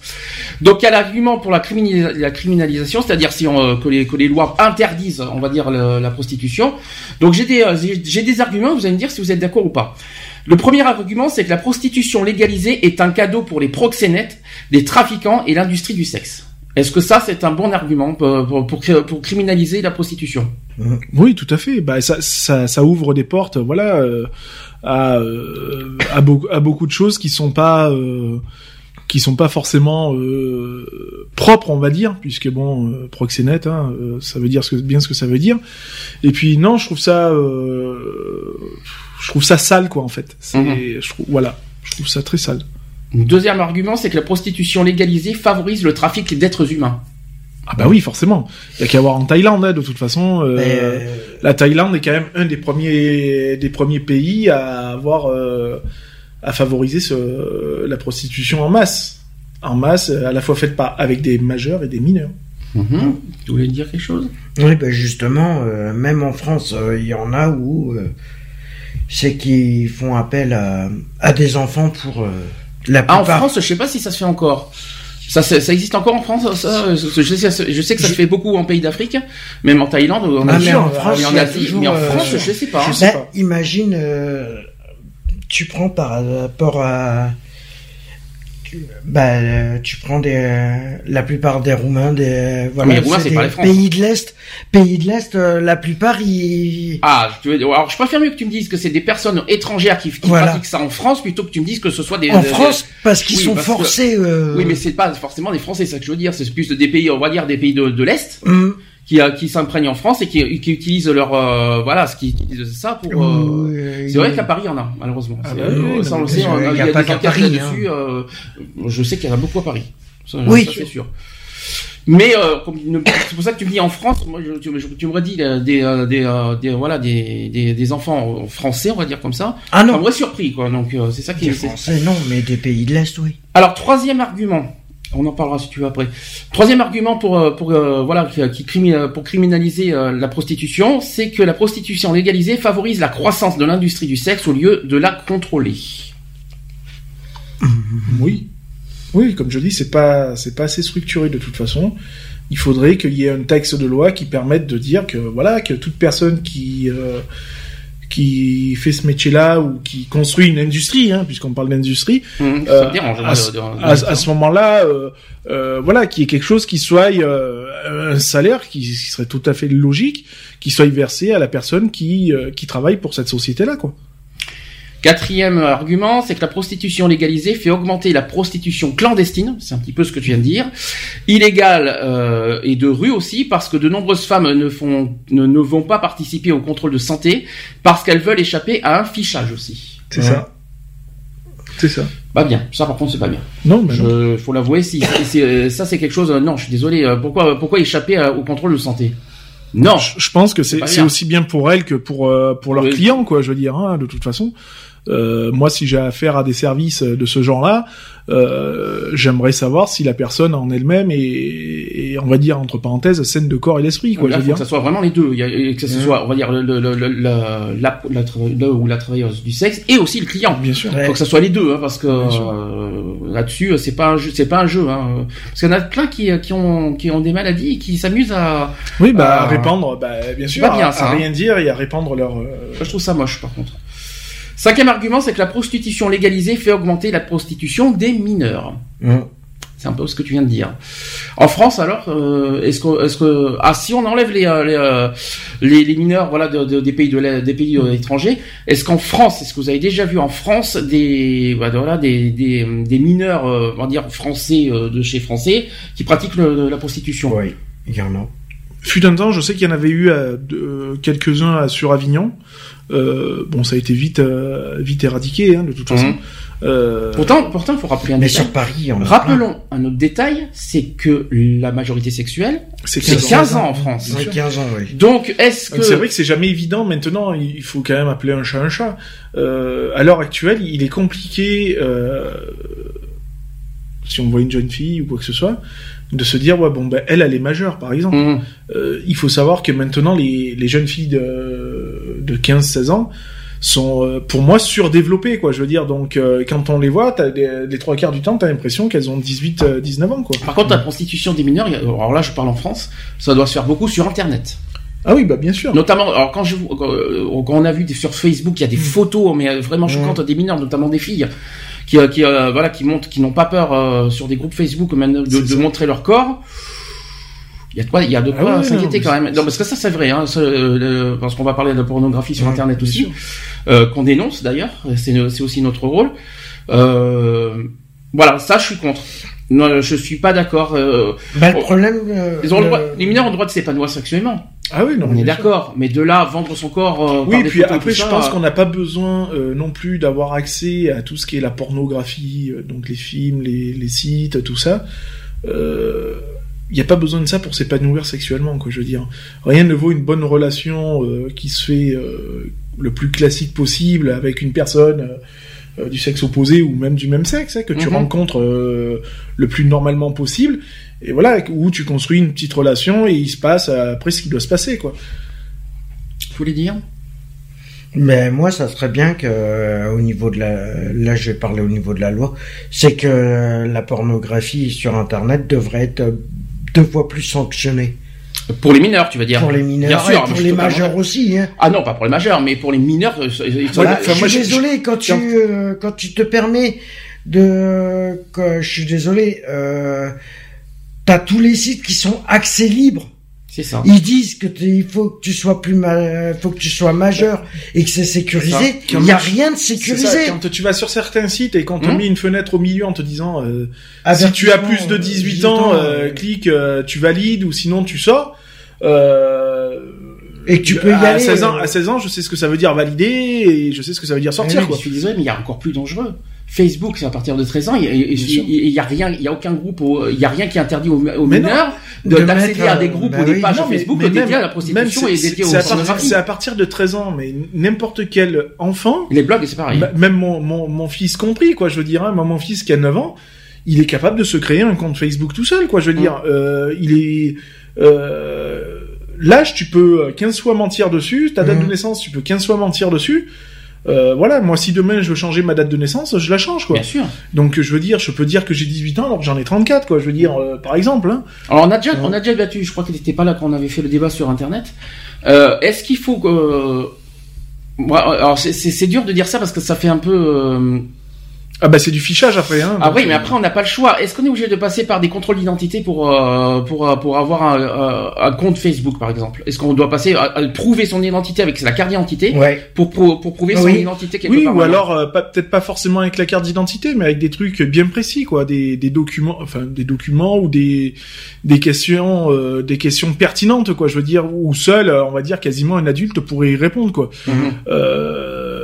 Donc il y a l'argument pour la, criminalisation, c'est-à-dire si on, euh, que, les, que les lois interdisent, on va dire la prostitution. Donc j'ai des euh, j'ai des arguments. Vous allez me dire si vous êtes d'accord ou pas. Le premier argument, c'est que la prostitution légalisée est un cadeau pour les proxénètes, les trafiquants et l'industrie du sexe. Est-ce que ça, c'est un bon argument pour, pour, criminaliser la prostitution? Euh, Oui, tout à fait. Bah, ça, ça, ça ouvre des portes, voilà, euh, à, euh, à, beaucoup, à beaucoup de choses qui sont pas qui sont pas forcément propres, on va dire, puisque bon, proxénète, hein, ça veut dire ce que, bien ce que ça veut dire. Et puis non, je trouve ça je trouve ça sale quoi en fait. Mhm. je trouve, voilà, je trouve ça très sale. Deuxième argument, c'est que la prostitution légalisée favorise le trafic d'êtres humains. Ah bah oui, forcément. Il y a qu'à voir en Thaïlande, hein, de toute façon. Euh, euh, la Thaïlande est quand même un des premiers des premiers pays à avoir euh, à favoriser ce, la prostitution en masse, en masse, à la fois faite par avec des majeurs et des mineurs. Mhm. Tu voulais dire quelque chose? Oui, bah justement, même en France, il y en a où c'est qu'ils font appel à, des enfants pour euh, la plupart. Ah, en France, je sais pas si ça se fait encore. Ça, ça, existe encore en France ça, je, sais, je sais que ça se fait beaucoup en pays d'Afrique, même en Thaïlande, en, ah, mais en France, en Asie, mais en France, je sais pas. sais pas. Imagine, euh, tu prends par rapport à bah, tu prends des, la plupart des Roumains, des, voilà, les Roumains, c'est pas les Pays de l'Est, pays de l'Est, euh, la plupart, ils. Ah, tu veux, alors je préfère mieux que tu me dises que c'est des personnes étrangères qui, qui pratiquent ça en France plutôt que tu me dises que ce soit des. En France, parce qu'ils sont forcés. Euh... Oui, mais c'est pas forcément des Français, c'est ça que je veux dire. C'est plus des pays, on va dire des pays de, de l'Est. Mmh qui, euh, qui s'imprègnent en France et qui, qui utilisent leur euh, voilà ce qui utilisent ça pour euh, c'est vrai qu'à Paris il y en a malheureusement. Ah ça on le sait il y a, des enquêtes là-dessus hein. je sais qu'il y en a beaucoup à Paris. Ça, oui. c'est sûr. Mais c'est pour ça que tu me dis en France moi tu, tu me redis des, des, des, voilà des, des, des, enfants français on va dire comme ça. Ah non. Ça m'aurait surpris quoi. Donc c'est ça qui est français non mais des pays de l'Est oui. Alors troisième argument on en parlera si tu veux après. Troisième argument pour euh, euh, voilà qui, pour criminaliser euh, la prostitution, c'est que la prostitution légalisée favorise la croissance de l'industrie du sexe au lieu de la contrôler. Oui, oui, comme je dis, c'est pas c'est pas assez structuré de toute façon. Il faudrait qu'il y ait un texte de loi qui permette de dire que voilà que toute personne qui qui fait ce métier-là ou qui construit une industrie, hein, puisqu'on parle d'industrie, mmh, euh, à, à, ce moment-là, euh, euh, voilà, qui est quelque chose qui soit euh, un salaire qui, qui, serait tout à fait logique, qui soit versé à la personne qui euh, qui travaille pour cette société-là, quoi. Quatrième argument, c'est que la prostitution légalisée fait augmenter la prostitution clandestine, c'est un petit peu ce que tu viens de dire, illégale euh, et de rue aussi, parce que de nombreuses femmes ne, font, ne, vont pas participer au contrôle de santé, parce qu'elles veulent échapper à un fichage aussi. C'est ça. C'est ça. Pas bien. Ça, par contre, c'est pas bien. Non, mais je, faut l'avouer. Si, euh, ça, c'est quelque chose. Euh, non, je suis désolé. Pourquoi, pourquoi échapper au contrôle de santé? Non. Je, pense que c'est aussi bien pour elles que pour pour leurs clients, quoi. Je veux dire, hein, de toute façon. Euh, moi, si j'ai affaire à des services de ce genre-là, euh, j'aimerais savoir si la personne en elle-même est, on va dire entre parenthèses, saine de corps et d'esprit. Quoi, faut que ça soit vraiment les deux. Il y a, que ce soit, on va dire, le, le, le, la, la, la, ou la travailleuse du sexe et aussi le client. Bien sûr. Il faut que ça soit les deux, hein, parce que euh, là-dessus, c'est pas un jeu, c'est pas un jeu. Hein. Parce qu'il y en a plein qui, qui ont qui ont des maladies et qui s'amusent à. Oui, bah à répandre, bah bien sûr, pas bien, ça, à, rien dire et à répandre leur. Euh, je trouve ça moche, par contre. Cinquième argument, c'est que la prostitution légalisée fait augmenter la prostitution des mineurs. Mmh. C'est un peu ce que tu viens de dire. En France, alors, euh, est-ce que, est-ce que, ah, si on enlève les les, euh, les, les, mineurs, voilà, de, des pays de des pays euh, étrangers, est-ce qu'en France, est-ce que vous avez déjà vu en France des, bah, voilà, des, des, des mineurs, on va dire français de chez français, qui pratiquent la prostitution? Oui, il y en a. Fut un temps, je sais qu'il y en avait eu quelques-uns sur Avignon. Bon, ça a été vite, vite éradiqué, hein, de toute façon. Mhm. Euh... Pourtant, pourtant, il faut rappeler un mais détail. sur Paris, on Rappelons un autre détail, c'est que la majorité sexuelle, c'est 15, ans en France. C'est 15 ans, oui. Donc, est-ce que... C'est vrai que c'est jamais évident. Maintenant, il faut quand même appeler un chat un chat. Euh, à l'heure actuelle, il est compliqué, euh, si on voit une jeune fille ou quoi que ce soit, de se dire, ouais, bon, ben, elle, elle est majeure, par exemple. Mmh. Euh, il faut savoir que maintenant, les, les jeunes filles de, de 15-16 ans, sont euh, pour moi surdéveloppées quoi. Je veux dire donc euh, quand on les voit t'as les trois quarts du temps t'as l'impression qu'elles ont 18 19 euh, ans quoi. Par contre la prostitution des mineurs alors là je parle en France ça doit se faire beaucoup sur internet. Ah oui, bah bien sûr. Notamment, alors quand je quand on a vu des, sur Facebook, il y a des photos mais vraiment choquantes des mineurs, notamment des filles qui, qui voilà qui montrent, qui n'ont pas peur sur des groupes Facebook même de, de montrer leur corps. Il y a de quoi, il y a de ah quoi s'inquiéter quand même. Non, parce que ça c'est vrai, hein, euh, parce qu'on va parler de pornographie sur Internet aussi, euh, qu'on dénonce d'ailleurs. C'est aussi notre rôle. Euh, voilà, ça je suis contre. Non, je suis pas d'accord. Bah, le problème, les mineurs ont le droit de s'épanouir sexuellement. Ah oui, non, on est d'accord, mais de là vendre son corps. oui, puis après, je pense qu'on n'a pas besoin non plus d'avoir accès à tout ce qui est la pornographie, donc les films, les, les sites, tout ça. Euh, il n'y a pas besoin de ça pour s'épanouir sexuellement, quoi. Je veux dire, rien ne vaut une bonne relation euh, qui se fait euh, le plus classique possible avec une personne euh, du sexe opposé ou même du même sexe, hein, que tu mhm. rencontres le plus normalement possible, et voilà, où tu construis une petite relation et il se passe après ce qui doit se passer, quoi. Vous voulez dire? Mais moi, ça serait bien que, au niveau de la, là, je vais parler au niveau de la loi, c'est que la pornographie sur Internet devrait être deux fois plus sanctionné. Pour les mineurs, tu veux dire Pour les mineurs, et pour les majeurs aussi. Hein. Ah non, pas pour les majeurs, mais pour les mineurs. Euh, je suis désolé quand tu euh, quand tu te permets de, je suis désolé, euh, t'as tous les sites qui sont accès libre. Ils disent que il faut que tu sois plus faut que tu sois majeur et que c'est sécurisé. Il n'y a rien de sécurisé. Quand tu vas sur certains sites et quand on hmm. met une fenêtre au milieu en te disant euh, si tu as plus de 18, ans, euh, clique, euh, tu valides ou sinon tu sors. et tu peux y à aller. 16 ans, à 16 ans, je sais ce que ça veut dire valider et je sais ce que ça veut dire sortir. Je suis désolé, mais il y a encore plus dangereux. Facebook, c'est à partir de 13 ans. Il y, a rien, il y a aucun groupe, il y a rien qui interdit aux, mineurs d'accéder à des groupes bah ou des pages sur Facebook dédiées à la prostitution et dédiées au C'est à partir de 13 ans, mais n'importe quel enfant. Les blogs, c'est pareil. Même mon, mon, mon fils compris, quoi. Je veux dire, hein, mon fils qui a 9 ans, il est capable de se créer un compte Facebook tout seul, quoi. Je veux dire, euh, il est euh, l'âge, tu peux 15 fois mentir dessus. Ta date de naissance, tu peux 15 fois mentir dessus. Euh, voilà, moi si demain je veux changer ma date de naissance, je la change quoi. Bien sûr. Donc je veux dire, je peux dire que j'ai 18 ans alors que j'en ai 34 quoi, je veux dire euh, par exemple. Hein. Alors on a déjà on a déjà battu, je crois qu'il n'était pas là quand on avait fait le débat sur internet. Euh, est-ce qu'il faut que alors c'est dur de dire ça parce que ça fait un peu ah bah c'est du fichage après. Hein, ah oui, mais après on n'a pas le choix. Est-ce qu'on est obligé de passer par des contrôles d'identité pour euh, pour euh, pour avoir un, euh, un, compte Facebook par exemple? Est-ce qu'on doit passer à, prouver son identité avec la carte d'identité pour, pour, pour prouver son identité quelque oui, ou alors peut-être pas forcément avec la carte d'identité, mais avec des trucs bien précis quoi, des, des documents, enfin des documents ou des des questions des questions pertinentes quoi. Je veux dire, ou seul, on va dire quasiment un adulte pourrait y répondre quoi. Mhm. Euh,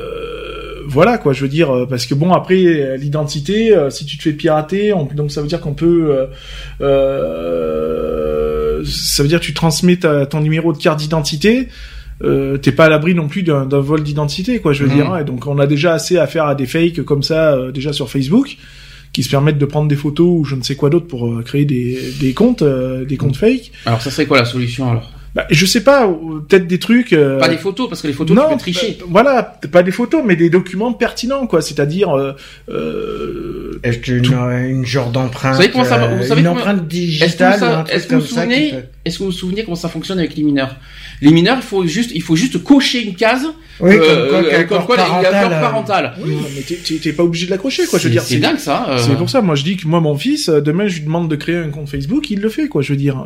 voilà quoi, je veux dire, euh, parce que bon après l'identité, euh, si tu te fais pirater, donc ça veut dire qu'on peut, euh, ça veut dire que tu transmets ton numéro de carte d'identité. t'es pas à l'abri non plus d'un vol d'identité quoi je veux mmh. dire hein. et donc on a déjà assez à faire à des fakes comme ça déjà sur Facebook qui se permettent de prendre des photos ou je ne sais quoi d'autre pour créer des, des comptes des comptes fake alors ça serait quoi la solution alors? Bah, je sais pas, peut-être des trucs. Euh, pas des photos, parce que les photos, non, tu peux tricher. Bah, voilà, pas des photos, mais des documents pertinents, quoi. C'est-à-dire. Euh, euh, Est-ce qu'une une genre d'empreinte Vous savez comment ça Vous savez une empreinte digitale Est-ce que, vous vous souvenez Est-ce que vous vous souvenez comment ça fonctionne avec les mineurs? Les mineurs, il faut juste, il faut juste cocher une case. Oui, comme quoi, il y a parental. parental. Oui, mais t'es pas obligé de l'accrocher, quoi. Je veux dire, c'est dingue ça. C'est pour ça. Moi, je dis que moi, mon fils, demain, je lui demande de créer un compte Facebook, il le fait, quoi. Je veux dire.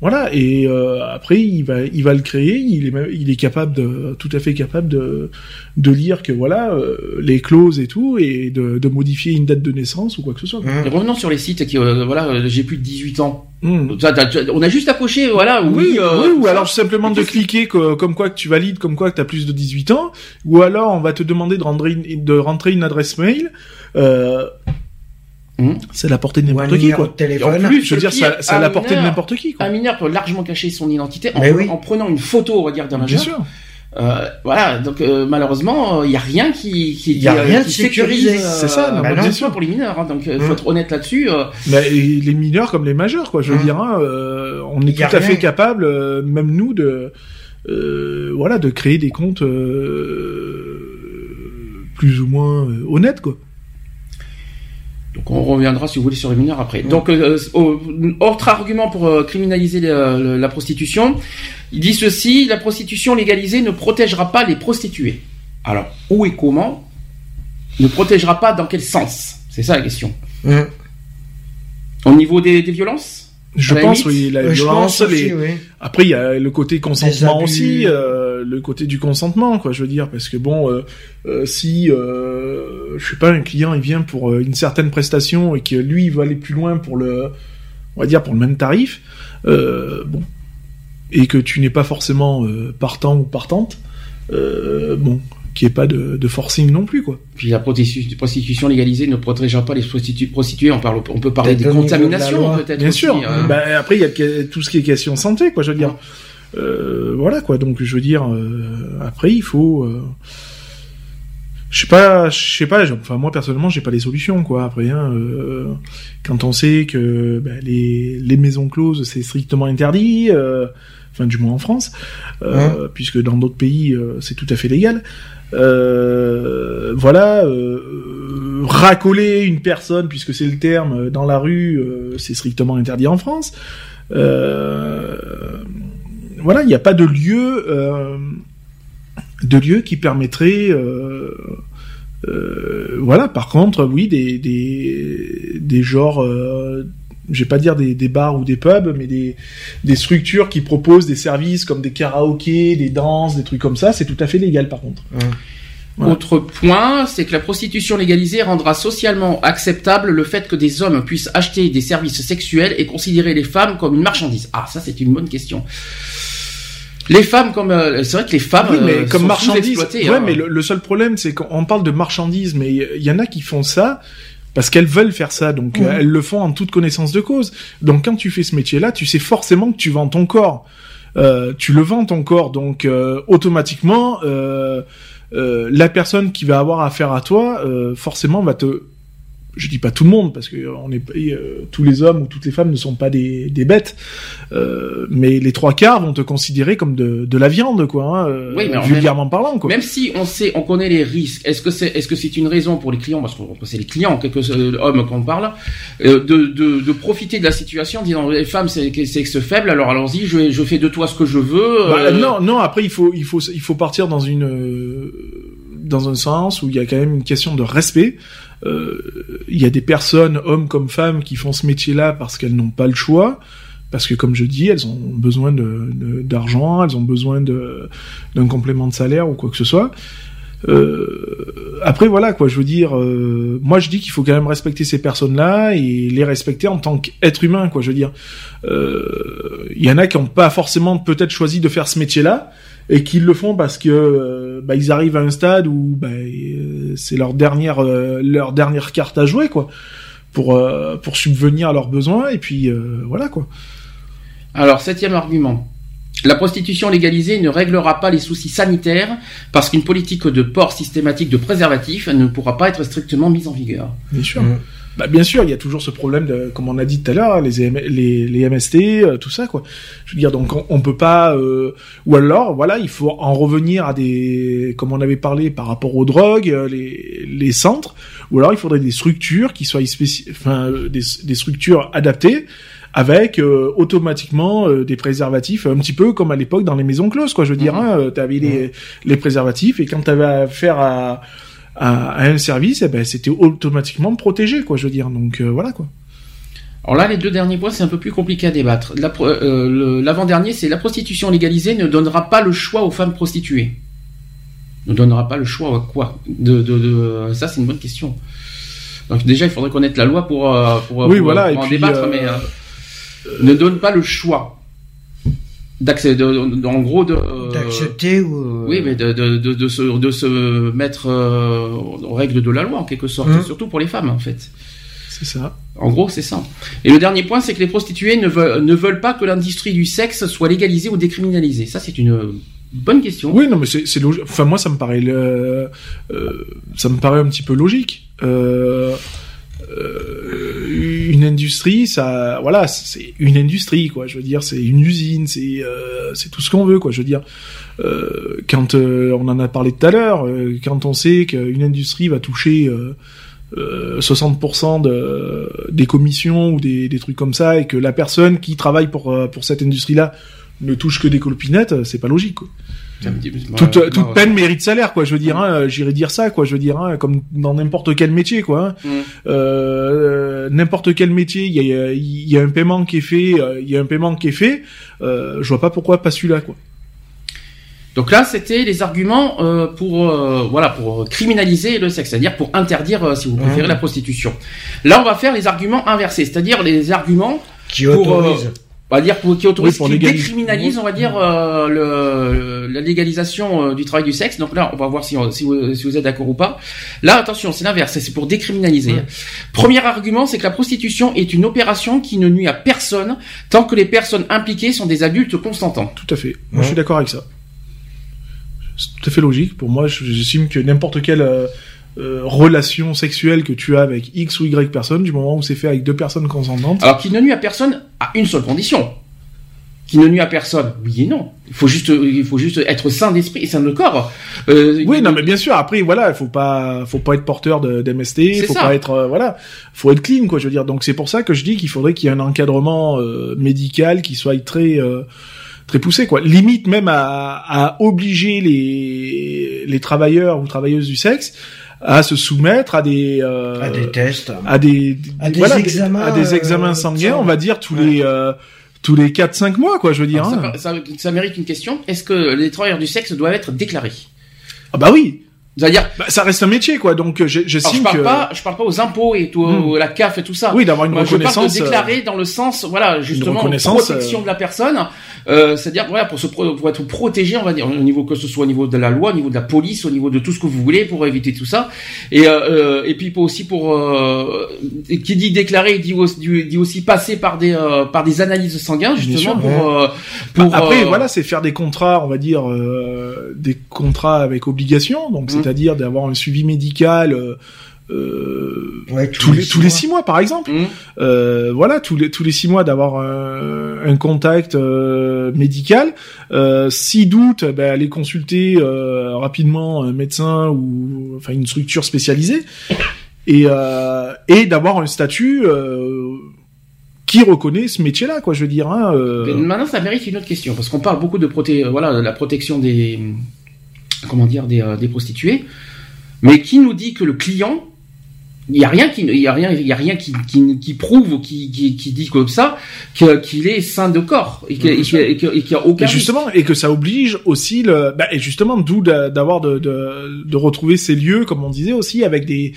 Voilà, et euh, après il va, il va le créer. Il est, il est capable de, tout à fait capable de, de lire que voilà euh, les clauses et tout, et de, de, modifier une date de naissance ou quoi que ce soit. Mmh. revenons sur les sites qui, euh, voilà, j'ai plus de 18 ans. Mmh. On a juste approché, voilà. Oui, oui, ou alors simplement de cliquer comme quoi que tu valides, comme quoi que tu as plus de 18 ans, ou alors on va te demander de rentrer une, de rentrer une adresse mail. Euh, Hmm. C'est la portée de n'importe qui, quoi. Téléphone. En plus, je veux dire, ça, ça la portée de n'importe qui, quoi. Un mineur peut largement cacher son identité en, prenant une photo, on va dire, d'un majeur. Bien sûr. Euh, voilà, donc euh, malheureusement, il euh, n'y a rien qui, qui, y a rien qui sécurisé. c'est ça, bah, bien sûr pour les mineurs. Hein, donc, il faut hmm. être honnête là-dessus. Mais les mineurs comme les majeurs, quoi. Je veux hmm. dire, hein, on est tout à fait capable, même nous, de voilà, de créer des comptes plus ou moins honnêtes, quoi. Donc on reviendra si vous voulez sur les mineurs après. Donc euh, autre argument pour euh, criminaliser la, prostitution, il dit ceci la prostitution légalisée ne protégera pas les prostituées. Alors où et comment Ne protégera pas dans quel sens? C'est ça la question. Au niveau des violences? Je pense, oui, la violence. Après, il y a le côté consentement aussi, euh, le côté du consentement, quoi. Je veux dire, parce que bon, euh, euh, si, euh, je sais pas, un client il vient pour une certaine prestation et que lui il veut aller plus loin pour le, on va dire pour le même tarif, bon, et que tu n'es pas forcément partant ou partante, bon, qu'il n'y ait pas de, de, forcing non plus, quoi. Puis la prostitution légalisée ne protégera pas les prostituées. On, parle, on peut parler des contaminations, peut-être. Bien sûr. Hein. Bah, après, il y a tout ce qui est question de santé, quoi. Je veux dire. Euh, voilà, quoi. Donc, je veux dire, euh, après, il faut. Euh, je sais pas, je sais pas. Enfin, moi personnellement, j'ai pas les solutions, quoi. Après, hein, euh, quand on sait que bah, les, les maisons closes, c'est strictement interdit. Enfin, du moins en France, puisque dans d'autres pays, c'est tout à fait légal. Euh, voilà, euh, racoler une personne, puisque c'est le terme, dans la rue, euh, c'est strictement interdit en France. voilà, il n'y a pas de lieu, de lieu qui permettrait voilà, par contre, oui, des, des, des genres je vais pas dire des, des, bars ou des pubs, mais des, des structures qui proposent des services comme des karaokés, des danses, des trucs comme ça, c'est tout à fait légal par contre. Autre point, c'est que la prostitution légalisée rendra socialement acceptable le fait que des hommes puissent acheter des services sexuels et considérer les femmes comme une marchandise. Ah, ça c'est une bonne question. Les femmes comme euh, c'est vrai que les femmes oui, mais euh, comme marchandises. Ouais, hein. mais le, seul problème c'est qu'on parle de marchandises, mais il y en a qui font ça parce qu'elles veulent faire ça, donc euh, elles le font en toute connaissance de cause. Donc quand tu fais ce métier-là, tu sais forcément que tu vends ton corps. Euh, tu le vends ton corps, donc euh, automatiquement, la personne qui va avoir affaire à toi, forcément va te je dis pas tout le monde parce que on est euh, tous les hommes ou toutes les femmes ne sont pas des, des bêtes, euh, mais les trois quarts vont te considérer comme de, de la viande quoi, hein, euh, vulgairement parlant quoi. Même si on sait, on connaît les risques, est-ce que c'est est-ce que c'est une raison pour les clients parce que c'est les clients quelques hommes qu'on parle de, de, de profiter de la situation en disant les femmes c'est sexe faible alors allons-y je je fais de toi ce que je veux. Bah, non non après il faut il faut il faut partir dans une dans un sens où il y a quand même une question de respect euh, il y a des personnes, hommes comme femmes, qui font ce métier-là parce qu'elles n'ont pas le choix, parce que comme je dis, elles ont besoin d'argent, elles ont besoin d'un complément de salaire ou quoi que ce soit. Euh, après voilà quoi, je veux dire, euh, moi je dis qu'il faut quand même respecter ces personnes-là et les respecter en tant qu'être humain quoi. Je veux dire, euh, il y en a qui n'ont pas forcément peut-être choisi de faire ce métier-là, et qu'ils le font parce que euh, bah, ils arrivent à un stade où bah, euh, c'est leur dernière euh, leur dernière carte à jouer quoi pour pour subvenir à leurs besoins et puis voilà quoi. Alors septième argument. La prostitution légalisée ne réglera pas les soucis sanitaires parce qu'une politique de port systématique de préservatifs ne pourra pas être strictement mise en vigueur. Bien sûr. Mmh. Bah, bien sûr, il y a toujours ce problème de, comme on a dit tout à l'heure, les, les, les MST, euh, tout ça, quoi. Je veux dire, donc on, on peut pas, euh, ou alors, voilà, il faut en revenir à des, comme on avait parlé par rapport aux drogues, euh, les, les centres, ou alors il faudrait des structures qui soient enfin, des, des structures adaptées avec euh, automatiquement euh, des préservatifs, un petit peu comme à l'époque dans les maisons closes, quoi. Je veux dire, mhm. hein, tu avais les, mhm. les préservatifs et quand tu avais affaire à, à, un service, eh ben, c'était automatiquement protégé, quoi. Je veux dire, donc euh, voilà, quoi. Alors là, les deux derniers points, c'est un peu plus compliqué à débattre. L'avant-dernier, c'est la prostitution légalisée ne donnera pas le choix aux femmes prostituées. Ne donnera pas le choix à quoi de, de, de... Ça, c'est une bonne question. Donc déjà, il faudrait connaître la loi pour, pour, oui, voilà, en débattre, mais ne donne pas le choix d'accès en gros de euh, d'accepter ou euh, oui mais de, de, de, de, se de se mettre euh, aux règles de la loi en quelque sorte hein surtout pour les femmes en fait. C'est ça. En gros c'est ça. Et le dernier point c'est que les prostituées ne veulent ne veulent pas que l'industrie du sexe soit légalisée ou décriminalisée. Ça c'est une bonne question. Oui non mais c'est c'est logique. Enfin moi ça me paraît euh, ça me paraît un petit peu logique. Euh, euh, une industrie, ça, voilà, c'est une industrie, quoi. Je veux dire, c'est une usine, c'est euh, c'est tout ce qu'on veut, quoi. Je veux dire, euh, quand on en a parlé tout à l'heure, quand on sait qu'une industrie va toucher 60% de, des commissions ou des, des, trucs comme ça, et que la personne qui travaille pour pour cette industrie-là ne touche que des colopinettes, c'est pas logique, toute, toute peine mérite salaire, quoi. Je veux dire, hein, j'irais dire ça, quoi. Je veux dire, hein, comme dans n'importe quel métier, quoi. Hein. Mm. Euh, n'importe quel métier, il y a, y a, un paiement qui est fait, euh, il y a un paiement qui est fait. Euh, je vois pas pourquoi pas celui-là, quoi. Donc là, c'était les arguments euh, pour euh, voilà pour criminaliser le sexe, c'est-à-dire pour interdire, euh, si vous préférez, la prostitution. Là, on va faire les arguments inversés, c'est-à-dire les arguments qui autorisent on va dire pour, qui autorise, qui décriminalise, on va dire euh, le, la légalisation euh, du travail du sexe. Donc là, on va voir si, si, vous, si vous, êtes d'accord ou pas. Là, attention, c'est l'inverse, c'est pour décriminaliser. Premier argument, c'est que la prostitution est une opération qui ne nuit à personne tant que les personnes impliquées sont des adultes consentants. Tout à fait. Moi, je suis d'accord avec ça. C'est tout à fait logique. Pour moi, j'estime que n'importe quel euh, relation sexuelle que tu as avec X ou Y personne, du moment où c'est fait avec deux personnes consentantes. Alors qui ne nuit à personne à une seule condition. Qui ne nuit à personne, oui et non. Il faut juste, il faut juste être sain d'esprit et sain de corps. Euh, oui, non, mais bien sûr. Après, voilà, il faut pas, faut pas être porteur d'MST, il faut pas être, euh, voilà, faut être clean, quoi. Je veux dire. Donc c'est pour ça que je dis qu'il faudrait qu'il y ait un encadrement médical qui soit très très poussé quoi limite même à, à obliger les les travailleurs ou travailleuses du sexe à se soumettre à des euh, à des tests, à des, à des examens, à des examens euh, sanguins, on va dire tous les euh, tous les 4-5 mois, quoi, je veux dire. Hein. Ça, ça, mérite une question. Est-ce que les travailleurs du sexe doivent être déclarés? Ah bah oui. C'est-à-dire, bah, ça reste un métier, quoi. Donc, je, je je parle pas, je parle pas aux impôts et tout, hmm. la CAF et tout ça. Oui, d'avoir une reconnaissance. Je parle de déclarer dans le sens, voilà, justement, protection de la personne. Euh, c'est-à-dire voilà pour se pour être protégé, on va dire au niveau que ce soit au niveau de la loi, au niveau de la police, au niveau de tout ce que vous voulez pour éviter tout ça. Et euh, euh et puis aussi pour euh, qui dit déclarer, dit aussi, dit aussi passer par des euh, par des analyses sanguines justement pour, euh, pour après voilà c'est faire des contrats, on va dire des contrats avec obligation, donc mmh. C'est-à-dire d'avoir un suivi médical. Euh, tous, les, tous les six mois par exemple mmh. euh, voilà tous les tous les six mois d'avoir un, un, contact euh, médical euh, si doute ben, aller consulter euh, rapidement un médecin ou enfin une structure spécialisée et euh, et d'avoir un statut qui reconnaît ce métier-là, quoi, je veux dire. Hein, maintenant, ça mérite une autre question, parce qu'on parle beaucoup de proté voilà, de la protection des, comment dire, des, des prostituées, mais qui nous dit que le client il y a rien qui il y a rien il y a rien qui qui, qui prouve qui, qui, qui dit comme ça qu'il est sain de corps et qu'il y a aucun et justement et que ça oblige aussi le bah, et justement d'où d'avoir de, de de retrouver ces lieux comme on disait aussi avec des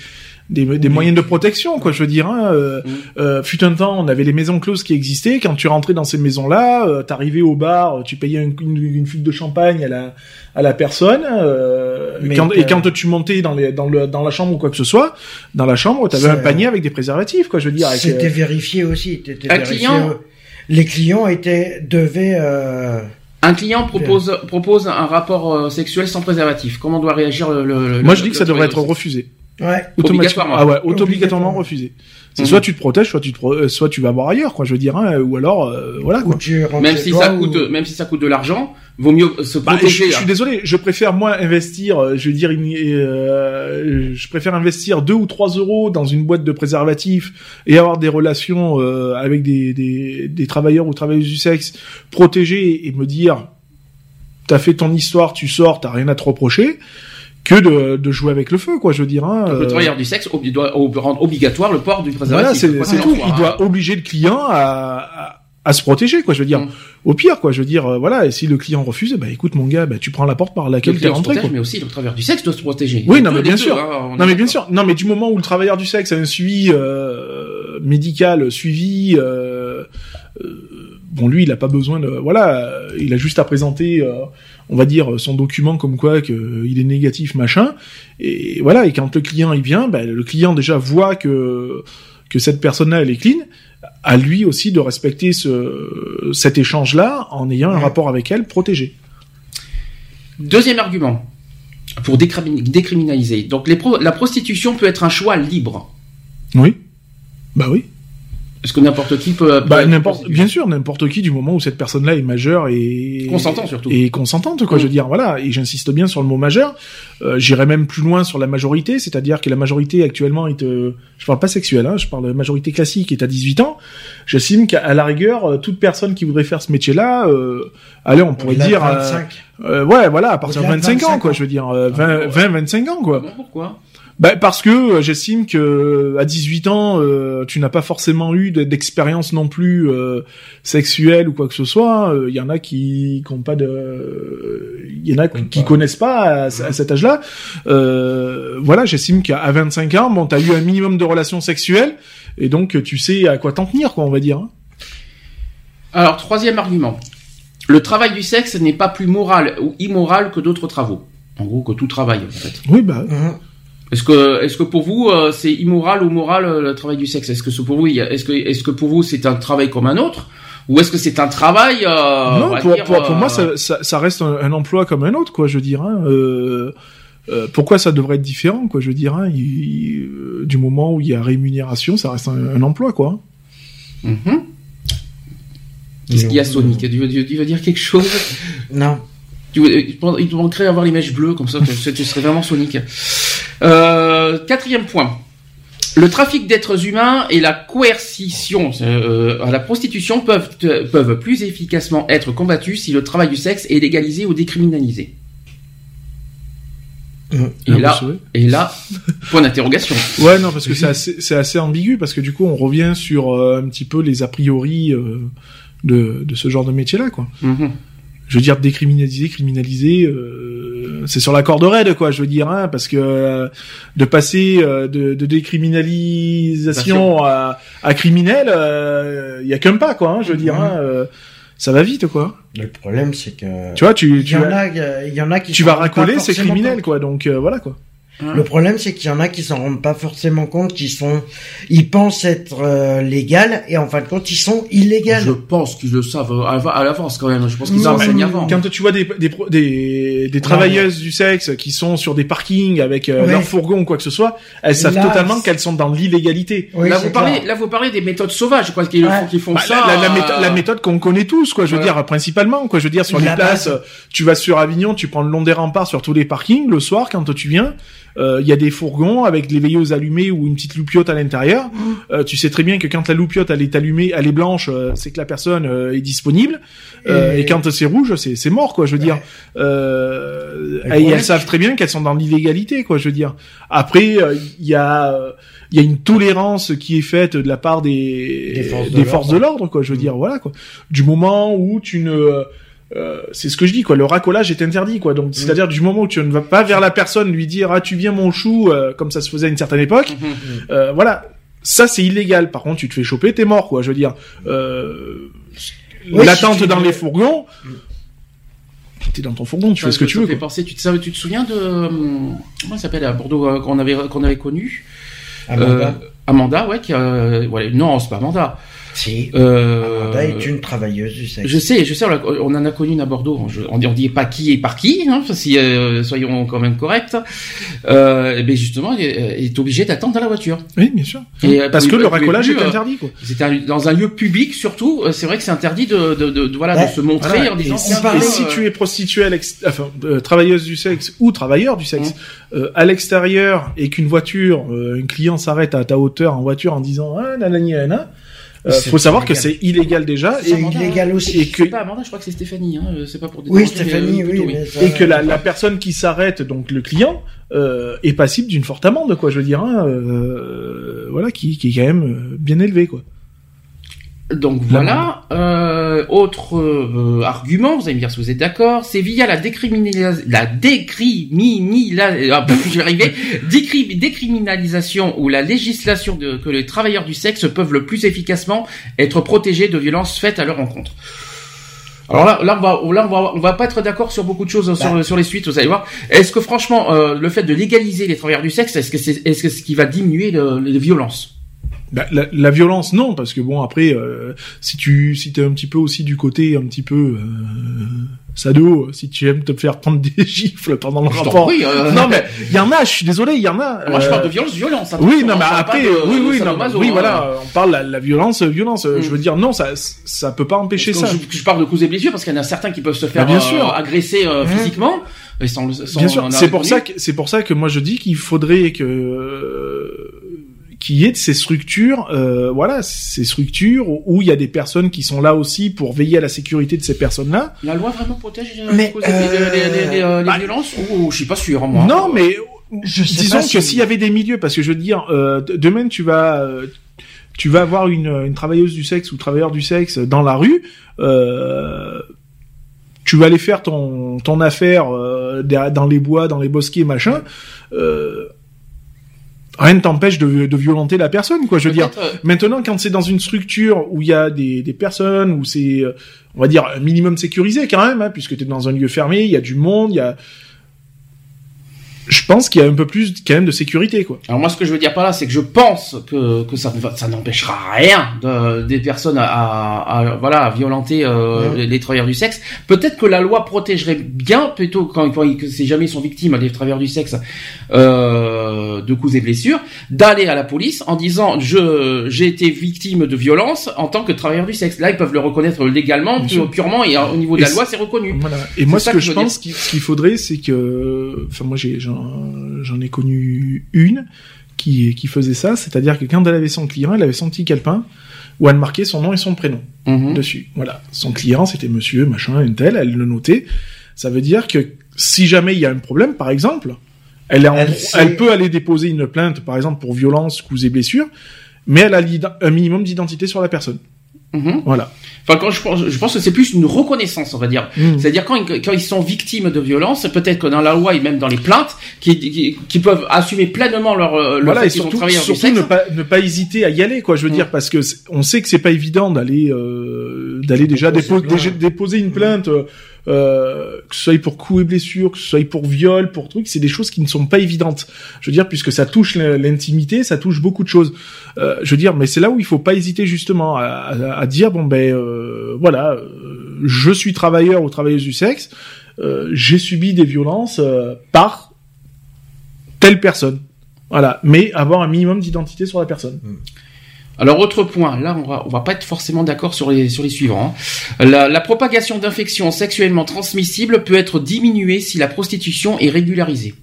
des, des moyens de protection, quoi. Je veux dire, hein, euh, euh, fut un temps, on avait les maisons closes qui existaient. Quand tu rentrais dans ces maisons-là, euh, t'arrivais au bar, tu payais une, une, une flûte de champagne à la à la personne. Euh, quand, et quand tu montais dans les dans le dans la chambre ou quoi que ce soit, dans la chambre, t'avais un panier avec des préservatifs, quoi. Je veux dire. C'était euh, vérifié aussi. Un client. Les clients étaient devaient Un client propose propose un rapport sexuel sans préservatif. Comment doit réagir le, Moi, je dis que ça devrait être refusé. Ouais. Obligatoirement. Ah ouais, obligatoirement refusé. C'est mhm. soit tu te protèges, soit tu te, euh, soit tu vas voir ailleurs, quoi. Je veux dire, hein, ou alors, euh, voilà. Quoi. Même si ça coûte, même si ça coûte de l'argent, vaut mieux se bah, protéger. je, suis désolé, je préfère moi investir, euh, je veux dire, euh, je préfère investir 2 ou 3 euros dans une boîte de préservatifs et avoir des relations avec des, des, des travailleurs ou travailleuses du sexe protégés et me dire, t'as fait ton histoire, tu sors, t'as rien à te reprocher que de, de, jouer avec le feu, quoi, je veux dire. Hein, le travailleur du sexe doit rendre obligatoire le port du préservatif. Voilà, c'est tout. Il doit obliger le client à, à, se protéger, quoi, je veux dire. Mm. Au pire, quoi, je veux dire, euh, voilà, et si le client refuse, bah écoute, mon gars, bah, tu prends la porte par laquelle tu es rentré. Protège, mais aussi le travailleur du sexe doit se protéger. Oui, non, mais bien sûr. Hein, non, mais bien sûr. Non, mais du moment où le travailleur du sexe a un suivi euh, médical, suivi. Euh, euh bon, lui, il a pas besoin de, voilà, il a juste à présenter on va dire son document comme quoi qu'il euh, est négatif machin. Et voilà et quand le client il vient ben, le client déjà voit que que cette personne là elle est clean. À lui aussi de respecter ce cet échange là en ayant un rapport avec elle protégé. Deuxième argument pour décriminaliser. Donc les la prostitution peut être un choix libre. Oui. Bah oui est-ce que n'importe qui peut, bah, n'importe, bien sûr, n'importe qui du moment où cette personne-là est majeure et consentante surtout et consentante quoi. Je veux dire, voilà. Et j'insiste bien sur le mot majeur. Euh, J'irai même plus loin sur la majorité, c'est-à-dire que la majorité actuellement est, euh, je parle pas sexuelle, hein, je parle de majorité classique est à 18 ans. J'estime qu'à la rigueur, euh, toute personne qui voudrait faire ce métier-là, euh, allez, on pourrait dire, 25. Euh, ouais, voilà, à partir de 25, ans, quoi. Je veux dire, 20, 20, 25 ans, quoi. Pourquoi? Bah, parce que euh, j'estime que euh, à 18 ans, euh, tu n'as pas forcément eu d'expérience non plus sexuelle ou quoi que ce soit. Il y en a qui n'ont pas de, il y en a qui connaissent pas à, cet âge-là. voilà, j'estime qu'à 25 ans, bon, t'as eu un minimum de relations sexuelles et donc tu sais à quoi t'en tenir, quoi, on va dire. Hein. Alors troisième argument, le travail du sexe n'est pas plus moral ou immoral que d'autres travaux. En gros, que tout travail, en fait. Oui, bah. Mmh. Est-ce que, est-ce que pour vous euh, c'est immoral ou moral euh, le travail du sexe? Est-ce que pour vous, est-ce que, est-ce que pour vous c'est un travail comme un autre? Ou est-ce que c'est un travail euh, Non, pour, moi ça, ça, reste un, emploi comme un autre, quoi. Je veux dire. Hein, pourquoi ça devrait être différent, quoi Je veux dire. Hein, du moment où il y a rémunération, ça reste un, emploi, quoi. Mm-hmm. Qu'est-ce qu'il y a, Sonic tu veux, tu veux dire quelque chose? Non. Tu, il te manquerait avoir l'image bleue comme ça, tu serais vraiment Sonic. Euh, quatrième point. Le trafic d'êtres humains et la coercition euh, à la prostitution peuvent, peuvent plus efficacement être combattus si le travail du sexe est légalisé ou décriminalisé. Euh, et, là, et là, point d'interrogation. Ouais, non, parce que c'est assez, assez, ambigu, parce que du coup, on revient sur un petit peu les a priori de, de ce genre de métier-là, quoi. Mm-hmm. Je veux dire, décriminaliser, criminaliser, c'est sur la corde raide quoi je veux dire hein, parce que euh, de passer euh, de, de, décriminalisation à, à criminel il euh, y a qu'un pas quoi hein, je veux dire hein, ça va vite quoi. Le problème c'est que tu vois tu il y, en a il y en a qui tu vas racoler c'est criminel quoi donc voilà quoi le problème, c'est qu'il y en a qui s'en rendent pas forcément compte, qui sont, ils pensent être euh, légal et en fin de compte, ils sont illégaux. Je pense qu'ils le savent à l'avance quand même. Je pense qu'ils enseignent avant. Quand tu vois des des des, des travailleuses du sexe qui sont sur des parkings avec euh, leur fourgon ou quoi que ce soit, elles savent totalement qu'elles sont dans l'illégalité. là vous parlez, là vous parlez des méthodes sauvages, quoi, qui, font bah, ça. La, la, la, méthode, qu'on connaît tous, quoi. Je veux dire, principalement, quoi. Je veux dire, sur les places, tu vas sur Avignon, tu prends le long des remparts sur tous les parkings le soir quand tu viens il y a des fourgons avec les veilleuses allumées ou une petite loupiote à l'intérieur. Mmh. Euh, tu sais très bien que quand la loupiote elle est allumée, elle est blanche, euh, c'est que la personne est disponible. Et... quand c'est rouge, c'est c'est mort quoi. Je veux dire. et elles savent très bien qu'elles sont dans l'illégalité quoi. Je veux dire. Après, il y a il y a une tolérance qui est faite de la part des des forces de l'ordre quoi. Je veux mmh. dire voilà quoi. Du moment où tu ne euh, c'est ce que je dis quoi. Le racolage est interdit quoi. Donc c'est à dire du moment où tu ne vas pas vers la personne lui dire ah tu viens mon chou euh, comme ça se faisait à une certaine époque mhm. euh, voilà. Ça c'est illégal. Par contre tu te fais choper t'es mort quoi. Je veux dire l'attente dans les fourgons t'es dans ton fourgon tu fais ce que tu veux penser, tu, te, tu te souviens de comment ça s'appelle à Bordeaux qu'on avait qu'on avait connu? Amanda. Amanda ouais qui ouais non c'est pas Amanda Si. Euh, Amanda est une travailleuse du sexe. Je sais, je sais, on en a connu une à Bordeaux. On ne dit pas qui est par qui, hein, si, euh, soyons quand même corrects. Euh, mais justement, elle est obligée d'attendre dans la voiture. Oui, bien sûr. Et, euh, Parce que le racolage est interdit. Quoi. C'était dans un lieu public surtout. C'est vrai que c'est interdit de, de, de, voilà, de se montrer en disant. Et, si tu es prostituée, enfin, travailleuse du sexe ou travailleur du sexe, mmh. à l'extérieur et qu'une voiture, un client s'arrête à ta hauteur en voiture en disant ah nanani nanana euh, faut savoir que c'est illégal déjà. C'est illégal aussi. Et que... pas Amanda, je crois que c'est Stéphanie. Hein. Euh, c'est pas pour. Oui, Stéphanie, euh, oui. Et que la, la, personne qui s'arrête, donc le client, euh, est passible d'une forte amende, quoi. Je veux dire, hein, euh, voilà, qui, qui est quand même bien élevé, quoi. Donc voilà. Euh, autre euh, argument, vous allez me dire si vous êtes d'accord, c'est via la décriminalisation, la décriminalisation ou la législation de, que les travailleurs du sexe peuvent le plus efficacement être protégés de violences faites à leur encontre. Alors là, là, on va, là, on va, on va pas être d'accord sur beaucoup de choses sur, bah. sur les suites. Vous allez voir. Est-ce que franchement, euh, le fait de légaliser les travailleurs du sexe, est-ce que c'est, est-ce que ce qui va diminuer les violences? Bah, la, la, violence non parce que bon après euh, si tu si t'es un petit peu aussi du côté un petit peu euh, sado si tu aimes te faire prendre des gifles pendant le rapport euh... non mais il y en a je suis désolé il y en a moi je parle de violence violence oui non mais après oui oui non, oui voilà on parle la, la violence violence je veux mm. dire non ça ça peut pas empêcher ça je, je, parle de coups et blessures parce qu'il y en a certains qui peuvent se faire bien sûr. agresser mm. physiquement et sans, sans bien sûr c'est pour ça que c'est pour ça que moi je dis qu'il faudrait que qui est de ces structures, euh, voilà, ces structures où il y a des personnes qui sont là aussi pour veiller à la sécurité de ces personnes-là. La loi vraiment protège euh, mais, les, euh, bah, violences ou je suis pas sûr moi. Non, mais je disons que s'il y avait des milieux, parce que je veux dire, euh, demain tu vas euh, tu vas avoir une, une travailleuse du sexe ou travailleur du sexe dans la rue. Euh, tu vas aller faire ton, ton affaire dans les bois, dans les bosquets, machin. Euh, rien ne t'empêche de, de, violenter la personne, quoi. Je veux dire. Maintenant, quand c'est dans une structure où il y a des, des personnes, où c'est, euh, on va dire, un minimum sécurisé quand même, hein, puisque tu es dans un lieu fermé, il y a du monde, il y a, je pense qu'il y a un peu plus quand même de sécurité quoi. Alors moi ce que je veux dire par là c'est que je pense que, que ça ça n'empêchera rien de, des personnes à, à, voilà à violenter euh, les, travailleurs du sexe. Peut-être que la loi protégerait bien plutôt quand, quand si jamais ils sont victimes des travailleurs du sexe euh, de coups et blessures d'aller à la police en disant je j'ai été victime de violence en tant que travailleur du sexe. Là ils peuvent le reconnaître légalement purement et au niveau de la loi c'est reconnu. Voilà. Et moi ce que, je pense qu'il faudrait c'est que enfin moi j'en ai connu une qui, qui faisait ça, c'est-à-dire que quand elle avait son client, elle avait son petit calepin où elle marquait son nom et son prénom mhm. dessus. Voilà, son client c'était monsieur, machin, une telle, elle le notait. Ça veut dire que si jamais il y a un problème, par exemple, elle, elle, peut aller déposer une plainte, par exemple pour violence, coups et blessures, mais elle a un minimum d'identité sur la personne. Mhm. Voilà. Enfin, quand je pense, je pense que c'est plus une reconnaissance, on va dire. Mhm. C'est-à-dire quand, quand ils sont victimes de violences, peut-être que dans la loi et même dans les plaintes, qui, qui, peuvent assumer pleinement leur euh, le voilà, et surtout, surtout ne pas ne pas hésiter à y aller, quoi. Je veux mhm. dire parce que on sait que c'est pas évident d'aller euh, d'aller déjà déposer une plainte. Euh, euh, que ce soit pour coups et blessures, que ce soit pour viol, pour trucs, c'est des choses qui ne sont pas évidentes. Je veux dire, puisque ça touche l'intimité, ça touche beaucoup de choses. Euh, je veux dire, mais c'est là où il faut pas hésiter justement à, à, dire bon ben euh, voilà, euh, je suis travailleur ou travailleuse du sexe, euh, j'ai subi des violences par telle personne. Voilà, mais avoir un minimum d'identité sur la personne. Alors autre point, là on va on va pas être forcément d'accord sur les sur les suivants. Hein. La, la, propagation d'infections sexuellement transmissibles peut être diminuée si la prostitution est régularisée.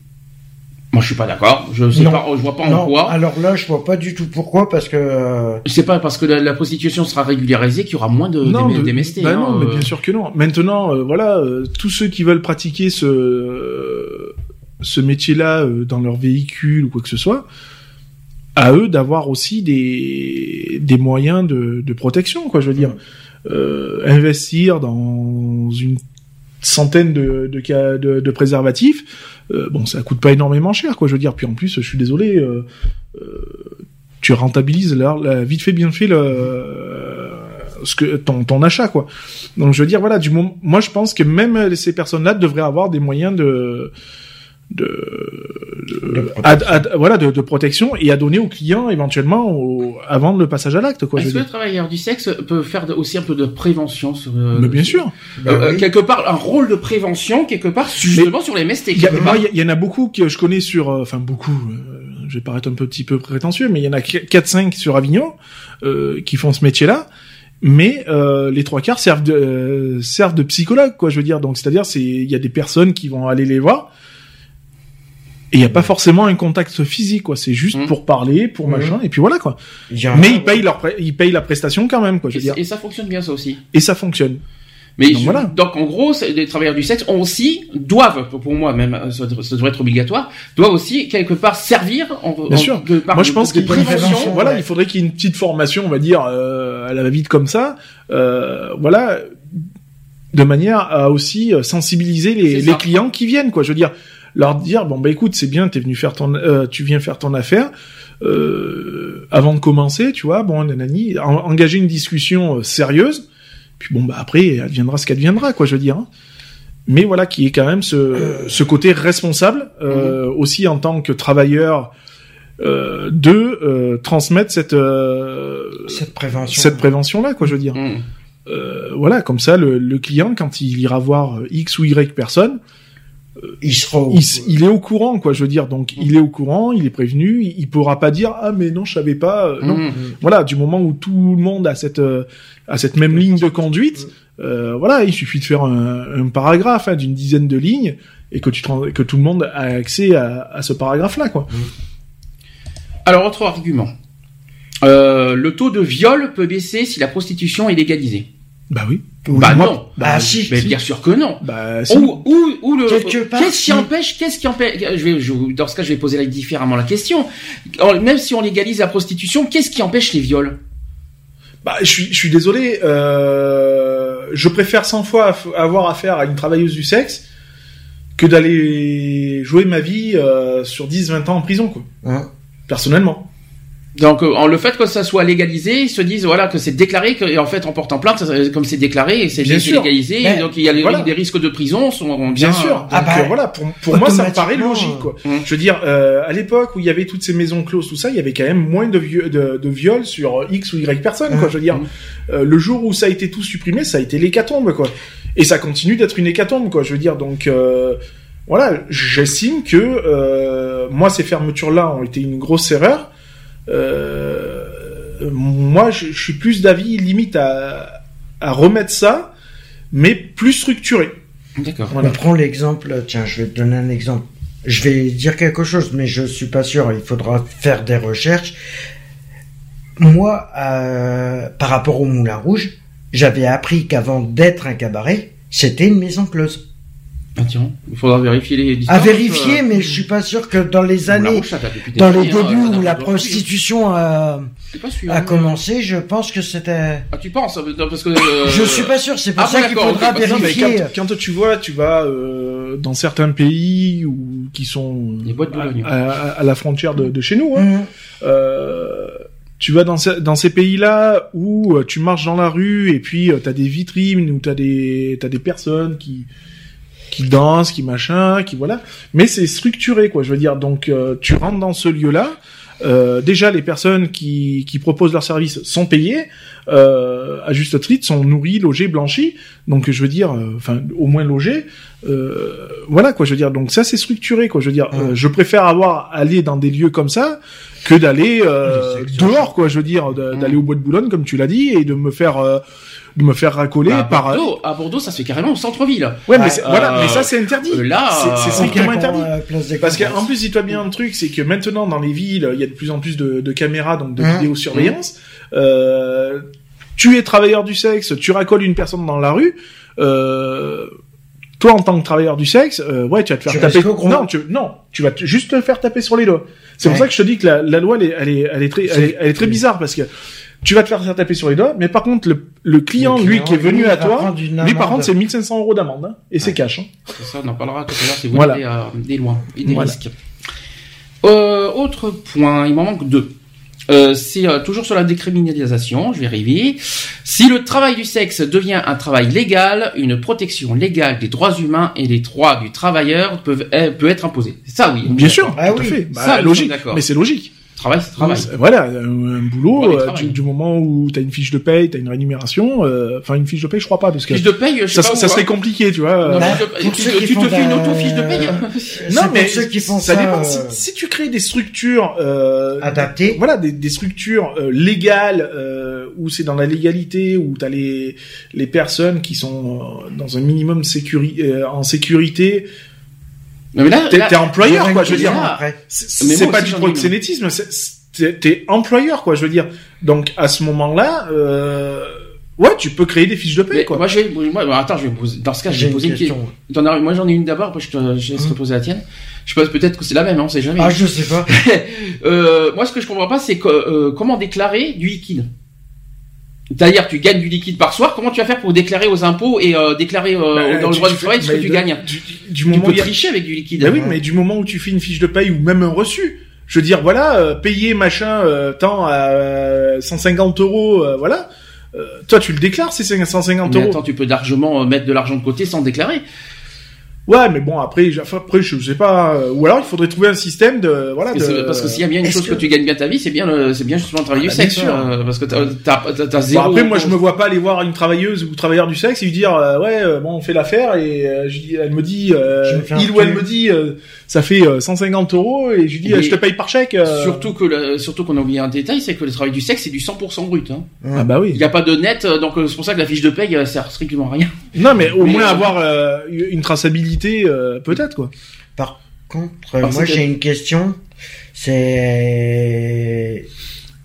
Moi je suis pas d'accord, je sais pas, je vois pas en quoi. Alors là je vois pas du tout pourquoi parce que. Euh, c'est pas parce que la, prostitution sera régularisée qu'il y aura moins de non, Bah non, hein, mais euh. bien sûr que non. Maintenant euh, voilà, tous ceux qui veulent pratiquer ce ce métier-là dans leur véhicule ou quoi que ce soit à eux d'avoir aussi des, des moyens de, de protection, quoi. Je veux dire, euh, investir dans une centaine de, de, de, de préservatifs, euh, bon, ça coûte pas énormément cher, quoi. Je veux dire, puis en plus, je suis désolé, euh, euh tu rentabilises la, la, vite fait, bien fait le ce que ton, ton achat, quoi. Donc, je veux dire, voilà, du moment, moi, je pense que même ces personnes-là devraient avoir des moyens de de, voilà de, protection et à donner aux clients éventuellement avant le passage à l'acte quoi. Est-ce que le travailleur du sexe peut faire aussi un peu de prévention sur euh, Mais bien sûr. Euh, bah quelque part un rôle de prévention quelque part justement sur les MST. Il y, en a beaucoup que je connais sur euh, enfin beaucoup je vais paraître un petit peu prétentieux mais il y en a 4 5 sur Avignon qui font ce métier-là mais les trois quarts servent de servent de psychologue quoi je veux dire donc c'est-à-dire c'est il y a des personnes qui vont aller les voir et il n'y a pas forcément un contact physique, quoi. C'est juste mmh. pour parler, pour mmh. machin, et puis voilà, quoi. Mais ils payent leur, ils payent la prestation quand même, quoi. Je veux et, dire. et ça fonctionne bien, ça aussi. Et ça fonctionne. Mais donc, voilà. donc en gros, les travailleurs du sexe ont aussi doivent, pour moi même, ça, devrait être obligatoire, doivent aussi quelque part servir. En, Bien sûr. moi, je pense qu'il voilà, il faudrait qu'il y ait une petite formation, on va dire, euh, à la vite comme ça, euh, voilà, de manière à aussi sensibiliser les, les clients qui viennent, quoi. Je veux dire leur dire bon bah écoute c'est bien t'es venu faire ton euh, tu viens faire ton affaire euh, avant de commencer tu vois bon nanani engager une discussion euh, sérieuse puis bon bah après adviendra ce qu'adviendra quoi je veux dire hein. mais voilà qui est quand même ce, ce côté responsable mhm. aussi en tant que travailleur euh, de transmettre cette cette prévention cette prévention là quoi je veux dire mhm. voilà comme ça le, le, client quand il ira voir x ou y personne il sera il, est au courant quoi je veux dire. Donc il est au courant il est prévenu. Il, pourra pas dire ah mais non je savais pas euh, non. Mmh. voilà du moment où tout le monde a cette euh, a cette même ligne de conduite euh, voilà il suffit de faire un, paragraphe hein, d'une dizaine de lignes et que tu que tout le monde a accès à, ce paragraphe là quoi alors autre argument. Le taux de viol peut baisser si la prostitution est légalisée. Bah oui. Bah non. Bah, si. Mais bien sûr que non. Bah Ou, ou, ou le. Qu'est-ce qui empêche Qu'est-ce qui empêche je vais, je, Dans ce cas, je vais poser différemment la question. Même si on légalise la prostitution, qu'est-ce qui empêche les viols? Bah, je suis, je suis désolé. Euh, je préfère 100 fois avoir affaire à une travailleuse du sexe que d'aller jouer ma vie euh, sur 10-20 ans en prison, quoi. Hein? Personnellement. Donc, euh, en le fait que ça soit légalisé, ils se disent voilà que c'est déclaré que, et en fait en portant plainte, comme c'est déclaré, c'est légalisé, donc il y a les, des risques de prison sont bien, bien sûr. Donc, ah bah, euh, voilà, pour, pour moi ça me paraît logique quoi. Hum. Je veux dire, euh, à l'époque où il y avait toutes ces maisons closes, tout ça, il y avait quand même moins de, de, de viols sur X ou Y personnes quoi. Hum. Je veux dire, hum. euh, le jour où ça a été tout supprimé, ça a été l'hécatombe quoi. Et ça continue d'être une hécatombe quoi. Je veux dire donc. voilà, j'estime que moi ces fermetures là ont été une grosse erreur euh, moi, je, suis plus d'avis limite à, à remettre ça, mais plus structuré. D'accord. On prend l'exemple. Tiens, je vais te donner un exemple. Je vais dire quelque chose, mais je suis pas sûr. Il faudra faire des recherches. Moi, euh, par rapport au Moulin Rouge, j'avais appris qu'avant d'être un cabaret, c'était une maison close. Ah tiens, il faudra vérifier les distances. À vérifier, euh, mais je suis pas sûr que dans les années, dans les débuts hein, où la prostitution a, a hein. commencé, je pense que c'était. Ah tu penses parce que. Euh, je suis pas sûr, c'est pour ah, ça qu'il faudra vérifier. Quand, quand, tu vois, tu vas euh, dans certains pays où qui sont à, la frontière de, de chez nous. Hein, mhm. euh, tu vas dans, dans ces pays-là où tu marches dans la rue et puis tu as des vitrines où tu as des t'as des personnes qui qui dansent, qui machin, qui voilà. Mais c'est structuré, quoi. Je veux dire, donc euh, tu rentres dans ce lieu-là. Euh, déjà, les personnes qui, qui proposent leurs services sont payées euh, à juste titre, sont nourries, logées, blanchies. Donc, je veux dire, euh, enfin, au moins logées. Euh, voilà, quoi. Je veux dire, donc ça, c'est structuré, quoi. Je veux dire, je préfère avoir aller dans des lieux comme ça que d'aller dehors, quoi. Je veux dire, d'aller au bois de Boulogne, comme tu l'as dit, et de me faire de me faire racoler à par Bordeaux, à Bordeaux ça se fait carrément au centre-ville ouais mais voilà mais ça c'est interdit euh, là c'est strictement interdit parce qu'en plus dis-toi bien un truc c'est que maintenant dans les villes il y a de plus en plus de, de caméras donc de mmh. vidéosurveillance mmh. Euh, tu es travailleur du sexe tu racoles une personne dans la rue euh, toi en tant que travailleur du sexe, euh, ouais, tu vas te faire taper. Non, tu, non, tu vas juste te faire taper sur les doigts. C'est pour ça que je te dis que la, la loi, elle est, elle est, elle est très, elle est, très bizarre parce que tu vas te faire taper sur les doigts, mais par contre, le, le, client, lui, qui est venu à toi, lui, par contre, c'est 1500 euros d'amende, hein, et c'est cash. Hein. C'est ça, on en parlera tout à l'heure, c'est vous voilà. des, euh, des lois et des risques. Euh, autre point, il m'en manque deux. Euh, c'est euh, toujours sur la décriminalisation, je vais arriver. Si le travail du sexe devient un travail légal, une protection légale des droits humains et des droits du travailleur peuvent, euh, peut être imposée. Ça oui. Bien sûr, ah, tout oui. fait. Bah, ça, logique. Mais c'est logique. Travail, c'est travail. Voilà, un, boulot, euh, du, moment où tu as une fiche de paye, tu as une rémunération, euh, enfin une fiche de paye, je crois pas, parce que fiche de paye, ça, ça serait compliqué, tu vois. Non, tu, tu, te fais une auto-fiche de paye. non, mais ceux qui font ça, dépend. Si, si, tu crées des structures euh, adaptées, voilà, des, des structures euh, légales euh, où c'est dans la légalité, où tu as les les personnes qui sont dans un minimum sécuri en sécurité mais là, t'es employeur, quoi, je veux dire. C'est pas du proxénétisme, t'es employeur, quoi, je veux dire. Donc, à ce moment-là, euh, ouais, tu peux créer des fiches de paie, quoi. Moi, je vais, moi, attends, je vais poser, dans ce cas, j'ai posé une question. Moi, j'en ai une d'abord, après, je te, je laisse te hum. poser la tienne. Je pense peut-être que c'est la même, hein, on sait jamais. Ah, je sais pas. euh, moi, ce que je comprends pas, c'est que, euh, comment déclarer du liquide? C'est-à-dire, tu gagnes du liquide par soir. Comment tu vas faire pour déclarer aux impôts et euh, déclarer euh, bah, dans le droit du travail ce que tu gagnes du, moment Tu peux tricher avec du liquide. Bah oui, mais du moment où tu fais une fiche de paye ou même un reçu, je veux dire, voilà, euh, payer machin euh, tant à 150 euros, voilà. toi, tu le déclares ces 150 mais euros. Attends, tu peux largement mettre de l'argent de côté sans déclarer. Ouais, mais bon, après, après, je sais pas. Euh, ou alors, il faudrait trouver un système de, voilà. De... Parce que s'il y a bien une chose que... tu gagnes bien ta vie, c'est bien, c'est bien justement le travail du ah, sexe. Euh, parce que t'as, t'as, zéro. après, moi, je me vois pas aller voir une travailleuse ou travailleur du sexe et lui dire, euh, ouais, bon, on fait l'affaire et je dis, elle me dit, il ou elle me dit, ça fait 150 euros et je lui dis, je te paye par chèque. Surtout que, le, surtout qu'on a oublié un détail, c'est que le travail du sexe, c'est du 100% brut. Hein. Ah bah oui. Il y a pas de net, donc c'est pour ça que la fiche de paye sert strictement à rien. Non, mais au moins avoir une traçabilité peut-être quoi. Par contre, moi j'ai une question, c'est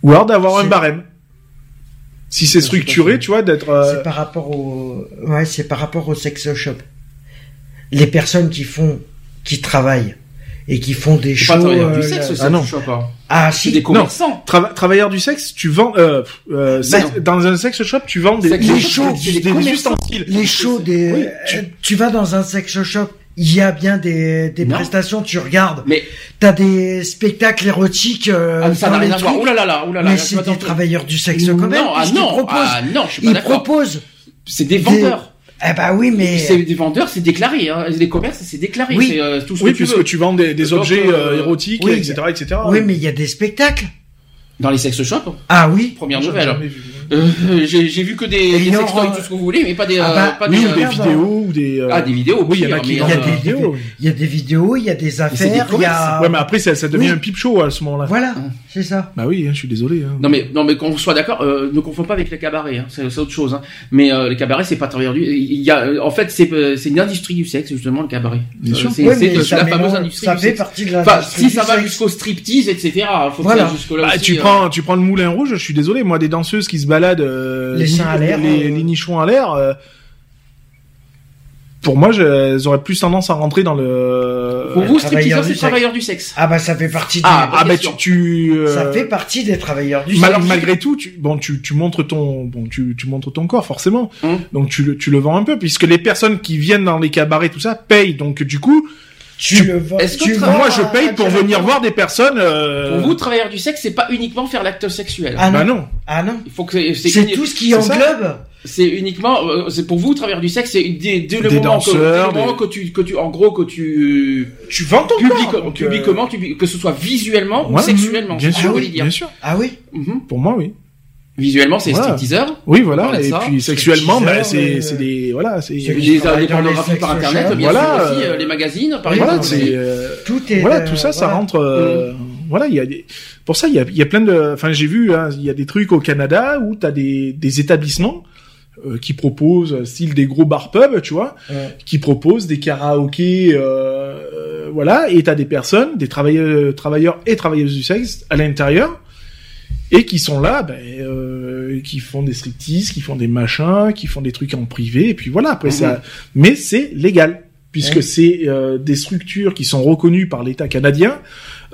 ou alors d'avoir un barème. Si c'est structuré, tu vois, d'être. Euh, c'est par rapport au, ouais, c'est par rapport au sex shop. Les personnes qui font, qui travaillent et qui font des shows. Pas euh, du sexe, ah non. Hein. Ah si. Des commerçants. travailleurs du sexe, tu vends euh, euh bah, dans un sex shop, tu vends des, les shows, des, des, ustensiles. Les shows des. tu... tu vas dans un sex shop il y a bien des, des prestations, tu regardes. Mais t'as des spectacles érotiques. Euh, ah, ça n'a rien à voir. Ouh là là là, là là. Mais c'est des travailleurs du sexe quand même. Non, ah non, ah non, je suis pas Ils proposent. C'est des vendeurs. Eh bah oui, mais c'est des vendeurs, c'est déclaré. Hein. Les commerces, c'est déclaré. Oui, euh, tout ce oui, que puisque tu, vends des, des objets euh, euh érotiques, oui, etc., etc. Oui, mais il y a des spectacles. Dans les sex shops. Ah oui. Première nouvelle. Euh, j'ai vu que des, des sextoys, tout ce que vous voulez, mais pas des, ah bah, euh, pas des, des vidéos ou des. Euh... Ah, des vidéos. Oui, il y, a, il y a des vidéos. Il y a des vidéos, il y a des affaires, il y a. Ouais, mais après ça, ça devient un pipe show à ce moment-là. Voilà, c'est ça. Bah oui, hein, je suis désolé. Hein. Non mais non mais qu'on soit d'accord, euh, ne confond pas avec les cabarets, hein, c'est autre chose. Hein. Mais euh, les cabarets, c'est pas travailleur du. Il y a, en fait, c'est c'est une industrie du sexe justement le cabaret. Bien sûr. C'est la fameuse industrie. Ça fait partie de la. Enfin, si ça va jusqu'au striptease, etc. Faut voilà. jusque là. Bah, tu prends, tu prends le moulin rouge. Je suis désolé, moi, des danseuses qui se baladent les à l'air, les, euh. nichons à l'air. Euh, pour moi, elles auraient plus tendance à rentrer dans le. Pour vous, stripteaseur, c'est travailleur du sexe. Ah bah ça fait partie. Ah, des... ah bah tu. tu euh, Ça fait partie des travailleurs du sexe. Malgré tout, tu bon tu tu montres ton bon tu tu montres ton corps forcément. Hum. Donc tu le tu le vends un peu puisque les personnes qui viennent dans les cabarets tout ça payent donc du coup tu, le vends. Que moi, je paye pour venir voir des personnes. Euh... Pour vous, travailleurs du sexe, c'est pas uniquement faire l'acte sexuel. Ah non. Bah non. Ah non. Il faut que c'est tout ce qui englobe. C'est uniquement, euh, c'est pour vous, travailleurs du sexe, c'est dès, dès, le moment, que, que tu, que tu, en gros, que tu, tu vends ton public, corps, publiquement, que ce soit visuellement ou sexuellement. Bien sûr, oui, bien sûr. Ah oui. Mhm. Pour moi, oui. Visuellement, c'est voilà. teaser. Oui, voilà. Et puis sexuellement, bah, c'est c'est des voilà, c'est des, pornographies par internet, bien voilà, sûr aussi, euh, les magazines, par voilà, exemple. Euh, tout est voilà, tout ça, ça rentre. Euh, mm. Voilà, il y a des, pour ça, il y a, il y a plein de. Enfin, j'ai vu, hein, il y a des trucs au Canada où t'as des des établissements euh, qui proposent style des gros bar pubs, tu vois, ouais. qui proposent des karaokés, euh, voilà, et t'as des personnes, des travailleurs, travailleurs et travailleuses du sexe à l'intérieur et qui sont là, ben, euh, qui font des striptease, qui font des machins, qui font des trucs en privé, et puis voilà. Après ça, mhm. mais c'est légal puisque c'est euh, des structures qui sont reconnues par l'État canadien.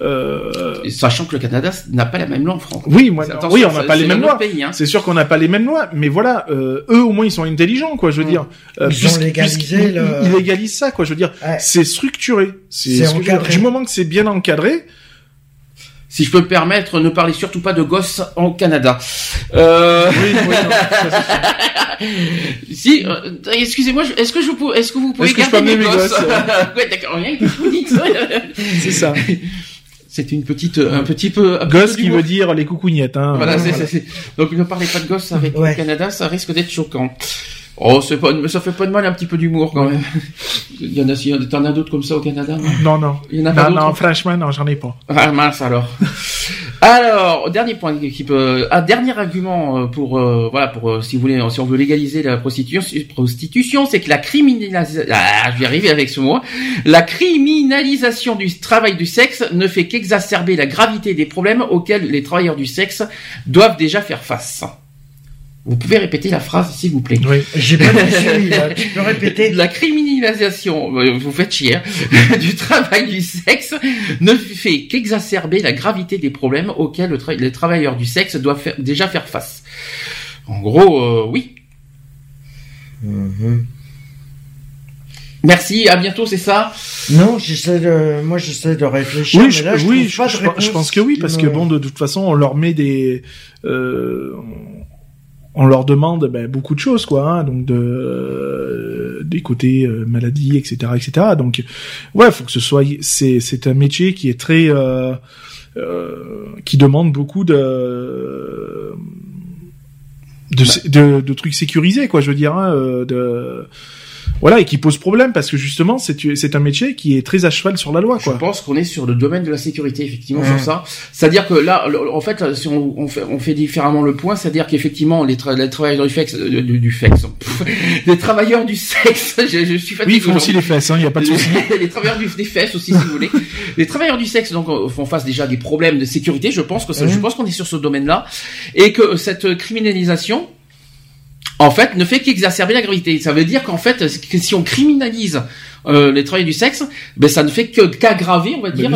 Euh... Sachant que le Canada n'a pas la même loi en France. Oui, moi, oui, on n'a pas les mêmes lois. Hein. C'est sûr qu'on n'a pas les mêmes lois, mais voilà, euh, eux au moins ils sont intelligents, quoi. Je veux mm. dire, euh, ils légalisé le... ils légalisent ça, quoi. Je veux dire, c'est structuré. C'est du moment que c'est bien encadré si je peux me permettre, ne parlez surtout pas de gosses en Canada. Euh... Oui, oui, si, euh, excusez-moi, est-ce que je peux, est-ce que vous pouvez garder mes, mes gosses, gosses Ouais, d'accord, rien que vous dites. C'est ça. C'est une petite, un petit peu. Un gosse qui veut dire les coucougnettes. Hein. Voilà, voilà. c'est, donc ne parlez pas de gosses avec le Canada, ça risque d'être choquant. Oh, c'est pas, ça fait pas de mal un petit peu d'humour quand même. Il y en a, t'en as d'autres comme ça au Canada Non, non. Il y en a pas non, non, franchement, non, j'en ai pas. Ah mince alors. alors, dernier point qui peut, un dernier argument euh, pour, euh, voilà, pour euh, si vous voulez, si on veut légaliser la prostitution, prostitution, c'est que la criminalisation, ah, je vais arriver avec ce mot, la criminalisation du travail du sexe ne fait qu'exacerber la gravité des problèmes auxquels les travailleurs du sexe doivent déjà faire face. Vous pouvez répéter la phrase, s'il vous plaît. Oui, j'ai pas suivi, Tu peux répéter La criminalisation, euh, vous faites chier, hein, du travail du sexe ne fait qu'exacerber la gravité des problèmes auxquels les travailleurs du sexe doivent déjà faire face. En gros, euh, oui. Mm-hmm. Merci, à bientôt, c'est ça? Non, j'essaie de, moi j'essaie de réfléchir. Oui, je, oui, je, pense que oui, parce que bon, de toute façon, on leur met des, euh, on leur demande ben, beaucoup de choses quoi hein, donc de euh, des côtés euh, maladie etc etc donc ouais faut que ce soit c'est c'est un métier qui est très euh, euh qui demande beaucoup de de, bah. de, de, trucs sécurisés quoi je veux dire hein, de voilà et qui pose problème parce que justement c'est c'est un métier qui est très à cheval sur la loi quoi. Je pense qu'on est sur le domaine de la sécurité effectivement sur ça. C'est-à-dire que là en fait si on, on, fait, on fait différemment le point, c'est-à-dire qu'effectivement les, les, travailleurs du sexe euh, du, du sexe les travailleurs du sexe, je, je suis fatigué. Oui, ils font aussi les fesses hein, il y a pas de souci. les travailleurs du, des fesses aussi si vous voulez. Les travailleurs du sexe donc euh, font face déjà à des problèmes de sécurité, je pense que ça, je pense qu'on est sur ce domaine-là et que cette criminalisation en fait, ne fait qu'exacerber la gravité. Ça veut dire qu'en fait, si on criminalise euh, les travailleurs du sexe, ben ça ne fait que qu'aggraver, on va dire,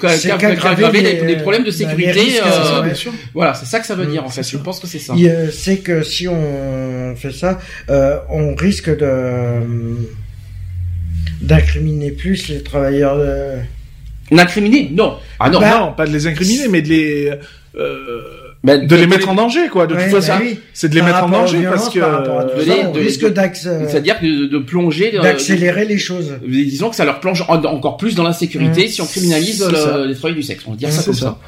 qu'aggraver les, problèmes de sécurité. Euh, voilà, c'est ça que ça veut dire en fait. Je pense que c'est ça. C'est que si on fait ça, euh, on risque de d'incriminer plus les travailleurs. D'incriminer Non. Ah non, bah, non, pas de les incriminer, mais de les de les mettre en danger, quoi. De toute façon, bah c'est de les mettre en danger parce que de, risque d'accès, c'est-à-dire de, de, plonger, euh, d'accélérer les choses. Disons que ça leur plonge encore plus dans l'insécurité mmh. si on criminalise les travailleurs du sexe. On va dire ça comme ça.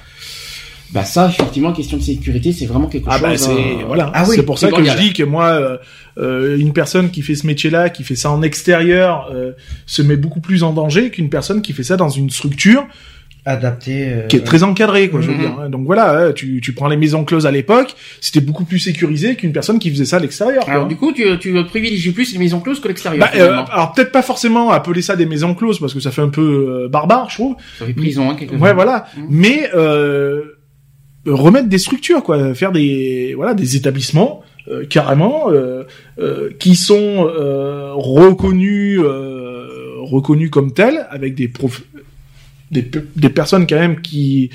Bah ça, effectivement, question de sécurité, c'est vraiment quelque ah bah, chose. Bah c'est voilà. Ah oui, c'est pour ça que je dis que moi, euh, euh, une personne qui fait ce métier-là, qui fait ça en extérieur, se met beaucoup plus en danger qu'une personne qui fait ça dans une structure adapté euh, qui est très encadré quoi je veux mhm. dire hein. donc voilà hein, tu, tu prends les maisons closes à l'époque c'était beaucoup plus sécurisé qu'une personne qui faisait ça à l'extérieur alors du coup tu, tu privilégies plus les maisons closes que l'extérieur bah, euh, alors peut-être pas forcément appeler ça des maisons closes parce que ça fait un peu euh, barbare je trouve ça fait prison hein, quelque ouais voilà mhm. mais euh, remettre des structures quoi faire des voilà des établissements carrément qui sont reconnus reconnus comme tels avec des prof des, des, personnes quand même qui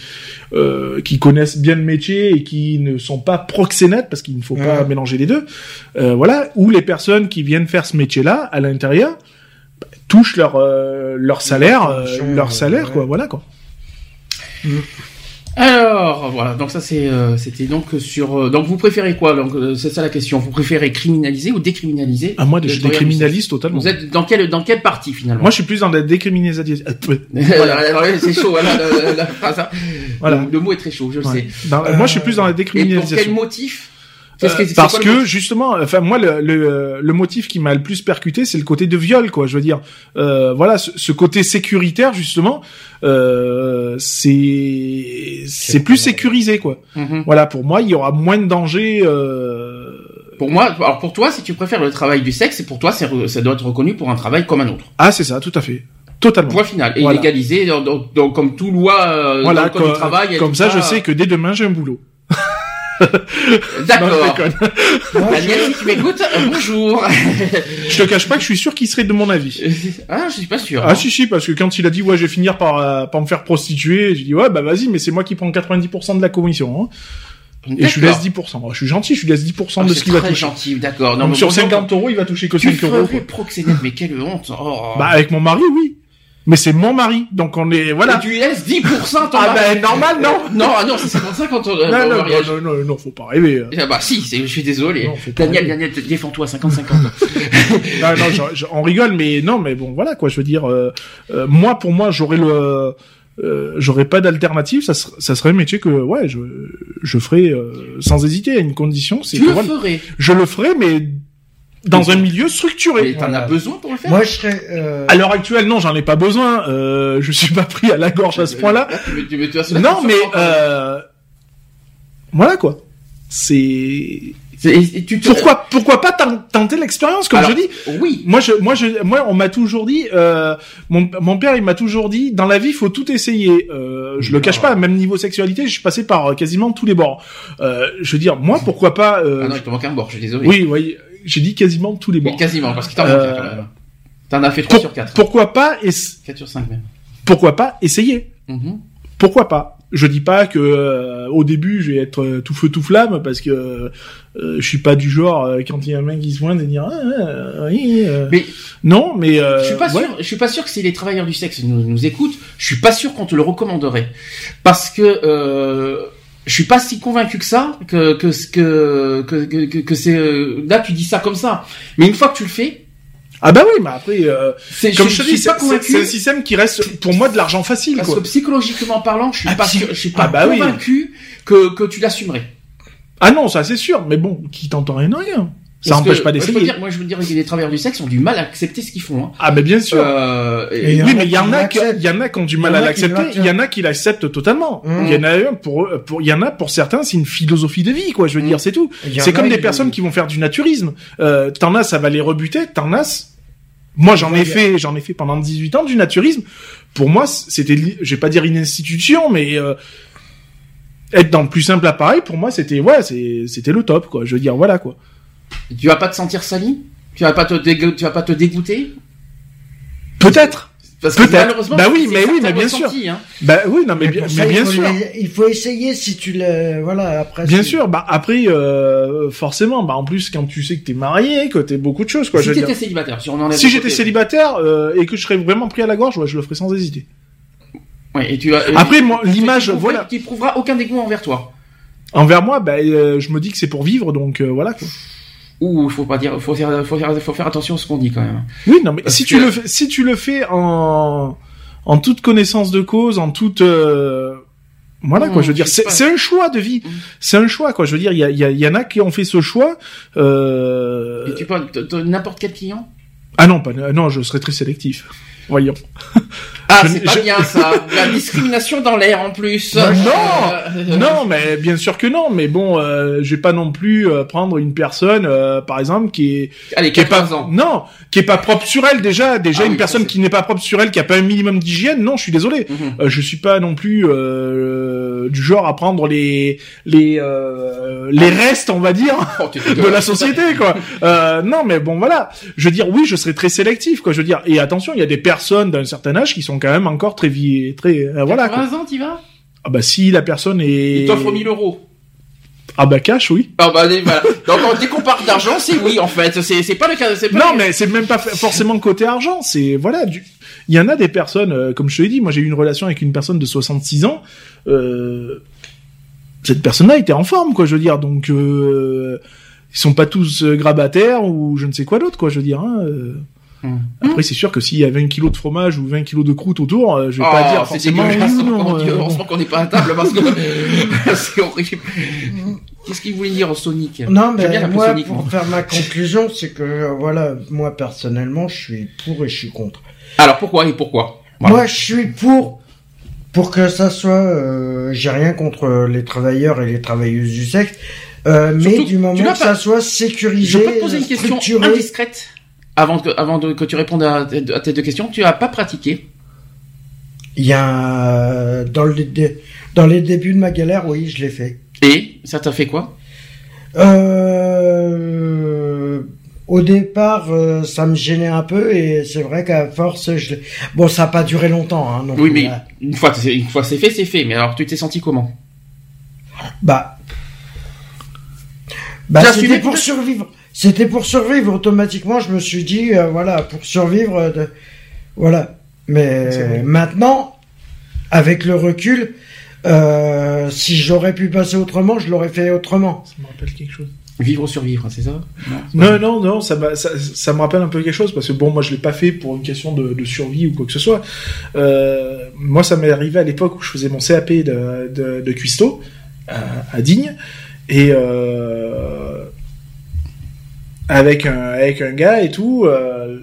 euh, qui connaissent bien le métier et qui ne sont pas proxénètes parce qu'il ne faut pas mélanger les deux euh, voilà ou les personnes qui viennent faire ce métier là à l'intérieur bah, touchent leur euh, leur salaire leur salaire quoi voilà quoi. Mm. Alors voilà, donc ça c'est euh, c'était donc sur euh, donc vous préférez quoi? Donc euh, c'est ça la question vous préférez criminaliser ou décriminaliser? Ah moi je décriminalise totalement. Vous êtes dans quelle dans quelle partie finalement? Moi je suis plus dans la décriminalisation. voilà, c'est chaud voilà, la, hein. voilà. Le, mot est très chaud je le sais. moi je suis plus dans la décriminalisation. Et pour quel motif parce que justement, enfin moi le, le, le motif qui m'a le plus percuté, c'est le côté de viol, quoi. Je veux dire, euh, voilà, ce, ce, côté sécuritaire justement, euh, c'est c'est plus sécurisé, quoi. Mhm. Voilà, pour moi, il y aura moins de danger. Euh... Pour moi, alors pour toi, si tu préfères le travail du sexe, pour toi, ça doit être reconnu pour un travail comme un autre. Ah, c'est ça, tout à fait. Totalement. Point final. Et légalisé, donc, donc, comme tout loi euh, voilà, dans le code du travail. Comme ça, je sais que dès demain, j'ai un boulot. D'accord. Daniel, si tu m'écoutes, euh, bonjour. je te cache pas que je suis sûr qu'il serait de mon avis. Ah, je suis pas sûr. Ah, hein. si, si, parce que quand il a dit, ouais, je vais finir par, euh, par me faire prostituer, j'ai dit, ouais, bah vas-y, mais c'est moi qui prends 90% de la commission. Hein. Et je lui laisse 10%. je suis gentil, je lui laisse 10% de ce qu'il va toucher. gentil, d'accord. Donc sur 50 euros, il va toucher que 5 euros. proxénète, mais quelle honte. Oh. Bah avec mon mari, oui. Mais c'est mon mari, donc on est voilà. Et tu laisses 10% ton Ah ben normal non. non ah non c'est 55 quand on. Non, non, non, non, non, faut pas rêver. hein. Ah bah si, je suis désolé. Non, Daniel. Daniel, défends-toi 50-50. non, non, je- je- on rigole, mais non, mais bon, voilà quoi. Je veux dire, euh, euh, moi, pour moi, j'aurais le, euh, j'aurais pas d'alternative. Ça, ser- ça serait un métier que, ouais, je, je ferais euh, sans hésiter. À une condition, c'est tu que le voilà, ferais. je le ferais, mais dans un milieu structuré. Mais t'en Voilà. as besoin pour le faire Moi, je serais. Euh... À l'heure actuelle, non, j'en ai pas besoin. Euh, je suis pas pris à la gorge à ce point-là. Non, mais euh, voilà quoi. C'est C'est- et- et tu te- pourquoi pourquoi pas ten- tenter l'expérience comme Alors, je dis. Oui. Moi, je, moi, je, moi, on m'a toujours dit, euh, mon, mon père, il m'a toujours dit, dans la vie, il faut tout essayer. Euh, je le cache pas, même niveau sexualité, je suis passé par euh, quasiment tous les bords. Euh, je veux dire, moi, pourquoi pas euh, Ah non, il te manque un bord, je suis désolé. Oui, oui, j'ai dit quasiment tous les Mais bords. quasiment, parce que t'en Euh, manques un quand même. T'en as fait 3 Pour- sur 4. pourquoi pas, 4 sur 5 même. pourquoi pas essayer? Mhm. Pourquoi pas? Je dis pas que euh, au début, je vais être euh, tout feu tout flamme parce que euh, je suis pas du genre euh, quand il y a un mec qui se pointe de dire ah, ah, oui, euh, Mais non, mais euh, je suis pas ouais. sûr, je suis pas sûr que si les travailleurs du sexe nous, nous écoutent, je suis pas sûr qu'on te le recommanderait. Parce que, euh, je suis pas si convaincu que ça, que, que, que, que, que, que, que c'est, euh, là tu dis ça comme ça. Mais une fois que tu le fais, Ah bah oui, mais après, euh, comme je, je te dis, c'est un système qui reste pour moi de l'argent facile, Parce quoi. que psychologiquement parlant, je suis Ah, pas je suis pas Ah bah oui. convaincu que, que tu l'assumerais. Ah non, ça c'est sûr, mais bon, qui t'entend rien, rien. Ça n'empêche pas d'essayer. Moi, je veux dire que les travailleurs du sexe ont du mal à accepter ce qu'ils font. Hein. Ah mais bien sûr. Euh, et- Et il y en oui, a mais il y qui en a qui, il y en a qui ont du mal à l'accepter. Il y en a qui l'acceptent totalement. Mmh. Il y en a un pour, pour, il y en a pour certains, c'est une philosophie de vie, quoi. Je veux Mmh. dire, c'est tout. C'est comme des personnes qui vont faire du naturisme. Euh, t'en as, ça va les rebuter. T'en as. Moi, j'en ai fait, j'en ai fait pendant 18 ans du naturisme. Pour moi, c'était, je vais pas dire une institution, mais euh, être dans le plus simple appareil, pour moi, c'était, ouais, c'est, c'était le top, quoi. Je veux dire, voilà, quoi. Tu vas pas te sentir sali? Tu vas pas te tu vas pas te dégoûter? Peut-être. Parce que Peut-être. malheureusement, Bah oui, mais oui, mais bien sûr. hein. Bah oui, non, mais, Mais bien, ça, mais sûr. il faut essayer si tu le, voilà, après. Bien sûr, bah après euh, forcément, bah en plus quand tu sais que t'es marié, que t'es beaucoup de choses quoi. si dire. célibataire, si on enlève Si j'étais côté- célibataire euh, et que je serais vraiment pris à la gorge, ouais, je le ferais sans hésiter. Ouais, et tu as- Après, et- moi, l'image, tu prouveras- voilà. Tu prouveras aucun dégoût envers toi. Envers moi, bah euh, je me dis que c'est pour vivre, donc euh, voilà quoi. Ouh, faut pas dire, faut faire, faut faire, faut faire attention à ce qu'on dit quand même. Oui, non mais Parce si que- tu le fais, si tu le fais en en toute connaissance de cause, en toute euh, voilà quoi, Mmh, je veux dire, c'est un choix de vie, Mmh. c'est un choix quoi. Je veux dire, il y, a, il y, a- y en a qui ont fait ce choix. Euh... Et tu peux, t- t- n'importe quel client? Ah non, pas non, je serais très sélectif. Voyons. Ah, c'est pas je- bien ça. La discrimination dans l'air en plus. Bah, Euh, non Non, mais bien sûr que non. Mais bon, euh, je vais pas non plus euh, prendre une personne, euh, par exemple, qui est Allez, qui est pas 80 ans. non, qui est pas propre sur elle déjà. Déjà Ah une oui, personne qui n'est pas propre sur elle, qui a pas un minimum d'hygiène. Non, je suis désolé. Mhm. Euh, je suis pas non plus euh, du genre à prendre les les euh, les restes, on va dire. Oh, de la société quoi. Euh, non mais bon voilà, je veux dire oui, je serais très sélectif quoi, je veux dire et attention, il y a des personnes d'un certain âge qui sont quand même encore très vie très euh, voilà quoi. 80 ans, t'y vas? Ah bah si la personne est Il t'offre 1000 euros. Ah bah cash oui. Ah bah, allez, voilà. Donc, dès qu'on parle d'argent, c'est oui, en fait. C'est, c'est pas le cas, pas Non le- mais c'est même pas forcément côté argent, c'est voilà, du... il y en a des personnes euh, comme je te l'ai dit, moi j'ai eu une relation avec une personne de 66 ans euh... cette personne-là était en forme quoi, je veux dire donc euh... ils sont pas tous euh, grabataires ou je ne sais quoi d'autre quoi, je veux dire hein, euh. Après, c'est sûr que s'il y a 20 kilos de fromage ou 20 kilos de croûte autour, euh, je vais Oh, pas dire c'est forcément euh, heureusement qu'on n'est pas à table parce que c'est horrible. Qu'est-ce qu'il voulait dire Sonic? Non, bien mais moi, Sonic, pour faire ma conclusion, c'est que, euh, voilà, moi, personnellement, je suis pour et je suis contre. Alors pourquoi et pourquoi? Voilà. Moi, je suis pour, pour que ça soit, euh, j'ai rien contre les travailleurs et les travailleuses du sexe, euh, mais du moment que pas- ça soit Je sécurisé, peux te poser une question structuré. indiscrète avant que, avant de, que tu répondes à, à tes deux questions. Tu as pas pratiqué Il y a, un- dans le, dans les débuts de ma galère, oui, je l'ai fait. et ça t'a fait quoi? Euh, au départ, euh, ça me gênait un peu et c'est vrai qu'à force, je bon, ça a pas duré longtemps. Hein, Oui, mais une fois, c'est- une fois c'est fait, c'est fait. Mais alors, tu t'es senti comment? Bah, bah c'était pour survivre. C'était pour survivre. Automatiquement, je me suis dit, euh, voilà, pour survivre, euh, de... voilà. Mais maintenant, avec le recul, euh, si j'aurais pu passer autrement, je l'aurais fait autrement. Ça me rappelle quelque chose. Vivre survivre, c'est ça? Non, non, non, ça, ça, ça, me rappelle un peu quelque chose parce que bon, moi je l'ai pas fait pour une question de, de survie ou quoi que ce soit. Euh, moi, ça m'est arrivé à l'époque où je faisais mon CAP de, de, de cuistot à, à, Digne et euh, avec un avec un gars et tout. Euh,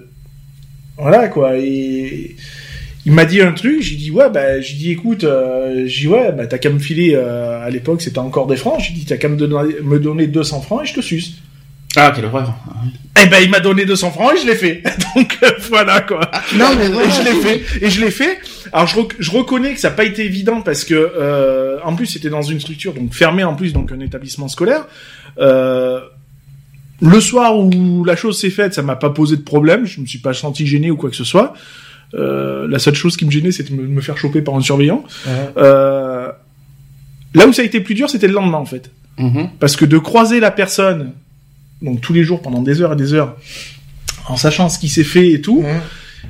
voilà quoi. Et il m'a dit un truc, j'ai dit ouais bah j'ai dit écoute, euh, j'ai dit ouais bah t'as qu'à me filer euh, à l'époque c'était encore des francs, j'ai dit t'as qu'à me donner, me donner 200 francs et je te suce. Ah quelle horreur. Eh ben il m'a donné 200 francs et je l'ai fait. Donc euh, voilà quoi. Non mais et je l'ai fait et je l'ai fait. Alors je, je, reconnais que ça n'a pas été évident parce que en plus c'était dans une structure donc fermée en plus donc un établissement scolaire. Euh, le soir où la chose s'est faite, ça m'a pas posé de problème, je me suis pas senti gêné ou quoi que ce soit. Euh, la seule chose qui me gênait, c'était de me, faire choper par un surveillant. Euh, là où ça a été plus dur, c'était le lendemain en fait, mhm. parce que de croiser la personne, donc tous les jours pendant des heures et des heures, en sachant ce qui s'est fait et tout,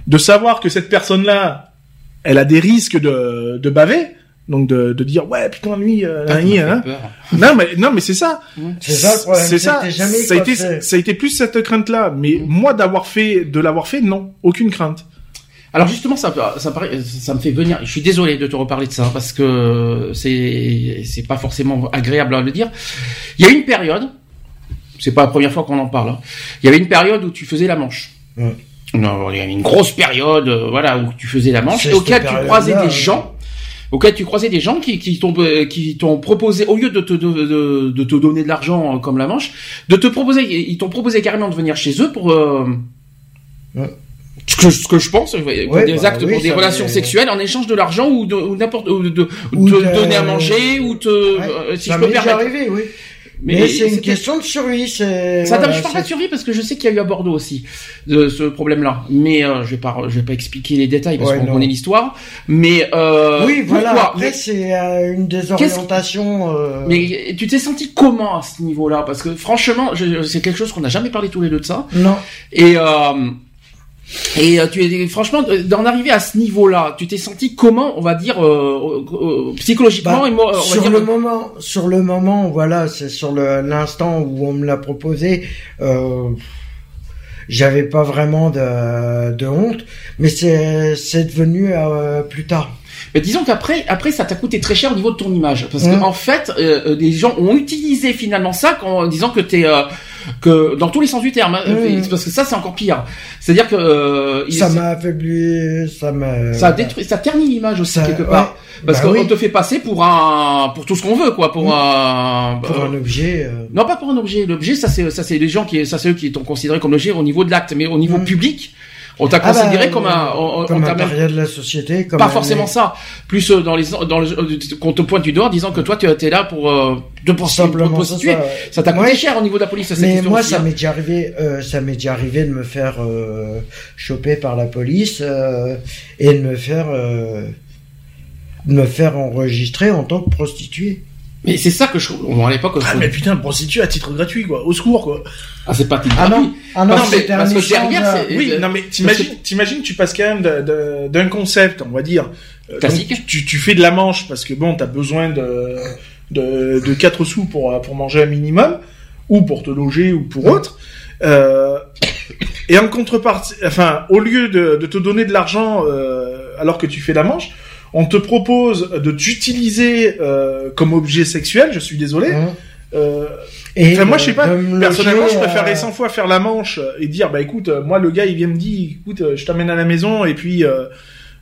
de savoir que cette personne-là, elle a des risques de, de baver. Donc de, de dire ouais putain lui euh, ah, hein. non mais non mais c'est ça c'est ça c'est ça ça a été ça a été plus cette crainte là mais mhm. moi d'avoir fait de l'avoir fait non aucune crainte alors justement, ça, ça, ça me fait venir. Je suis désolé de te reparler de ça parce que c'est c'est pas forcément agréable à le dire. Il y a une période, c'est pas la première fois qu'on en parle. Hein. Il y avait une période où tu faisais la manche. Non, il y avait une grosse période, euh, voilà, où tu faisais la manche, auquel tu croisais des gens auquel tu croisais des gens qui, qui t'ont euh, qui t'ont proposé au lieu de te de, de, te donner de l'argent euh, comme la manche de te proposer ils t'ont proposé carrément de venir chez eux pour ce que, ce que je pense, des bah actes pour des relations sexuelles en échange de l'argent ou de n'importe ou de, de, donner à manger ou te euh, si je peux permettre. Arrivé, oui. Mais, c'est une question de survie. Ça voilà, je parle pas de survie parce que je sais qu'il y a eu à Bordeaux aussi de ce problème-là. Mais euh, je vais pas, je vais pas expliquer les détails parce qu'on connaît l'histoire. Mais euh, oui, voilà. Après, c'est euh, une désorientation. Euh... Mais tu t'es senti comment à ce niveau-là? Parce que franchement, c'est quelque chose qu'on n'a jamais parlé tous les deux de ça. Non. Et euh, et euh, tu es franchement d'en arriver à ce niveau-là, tu t'es senti comment, on va dire euh, euh, psychologiquement bah, on sur va dire... le moment, sur le moment, voilà, c'est sur l'instant où on me l'a proposé. j'avais pas vraiment de, de honte, mais c'est c'est devenu plus tard. Mais disons qu'après, après, ça t'a coûté très cher au niveau de ton image, parce qu'en en fait, des gens ont utilisé finalement ça en disant que t'es que dans tous les sens du terme, hein, parce que ça c'est encore pire. C'est-à-dire que euh, ça m'a affaibli, ça m'a ça détruit, ça ternit l'image aussi quelque part, parce bah qu'on te fait passer pour un pour tout ce qu'on veut quoi, pour un pour un objet. Euh. Non pas pour un objet, l'objet ça c'est ça c'est les gens qui ça c'est eux qui t'ont considéré comme l'objet au niveau de l'acte, mais au niveau public on t'a ah considéré bah, comme un, on, comme un de la société. Comme pas forcément ça. Plus euh, dans les, dans le, euh, qu'on te pointe du doigt, disant que toi tu étais là pour euh, de pour simplement prostituer. Ça t'a coûté cher au niveau de la police. Mais moi, ça hein. m'est déjà arrivé, euh, ça m'est déjà arrivé de me faire euh, choper par la police et de me faire, de me faire enregistrer en tant que prostituée. Mais c'est ça que je on à l'époque. Ah mais putain, prostituée à titre gratuit quoi, au secours quoi. Ah c'est pas titre ah gratuit. Non. Ah non, non mais parce que derrière, oui, non mais t'imagines, t'imagines, tu passes quand même d'un concept, on va dire. Euh, Classique. Donc, tu, tu fais de la manche parce que bon, t'as besoin de de de quatre sous pour pour manger un minimum ou pour te loger ou pour autre. Euh, et en contrepartie, enfin, au lieu de, de te donner de l'argent euh, alors que tu fais la manche, on te propose de t'utiliser euh, comme objet sexuel, je suis désolé. Mmh. Euh, et moi, je sais pas. Personnellement, je préférerais 100 fois faire la manche et dire, bah écoute, moi le gars, il vient me dire, écoute, je t'amène à la maison et puis, euh,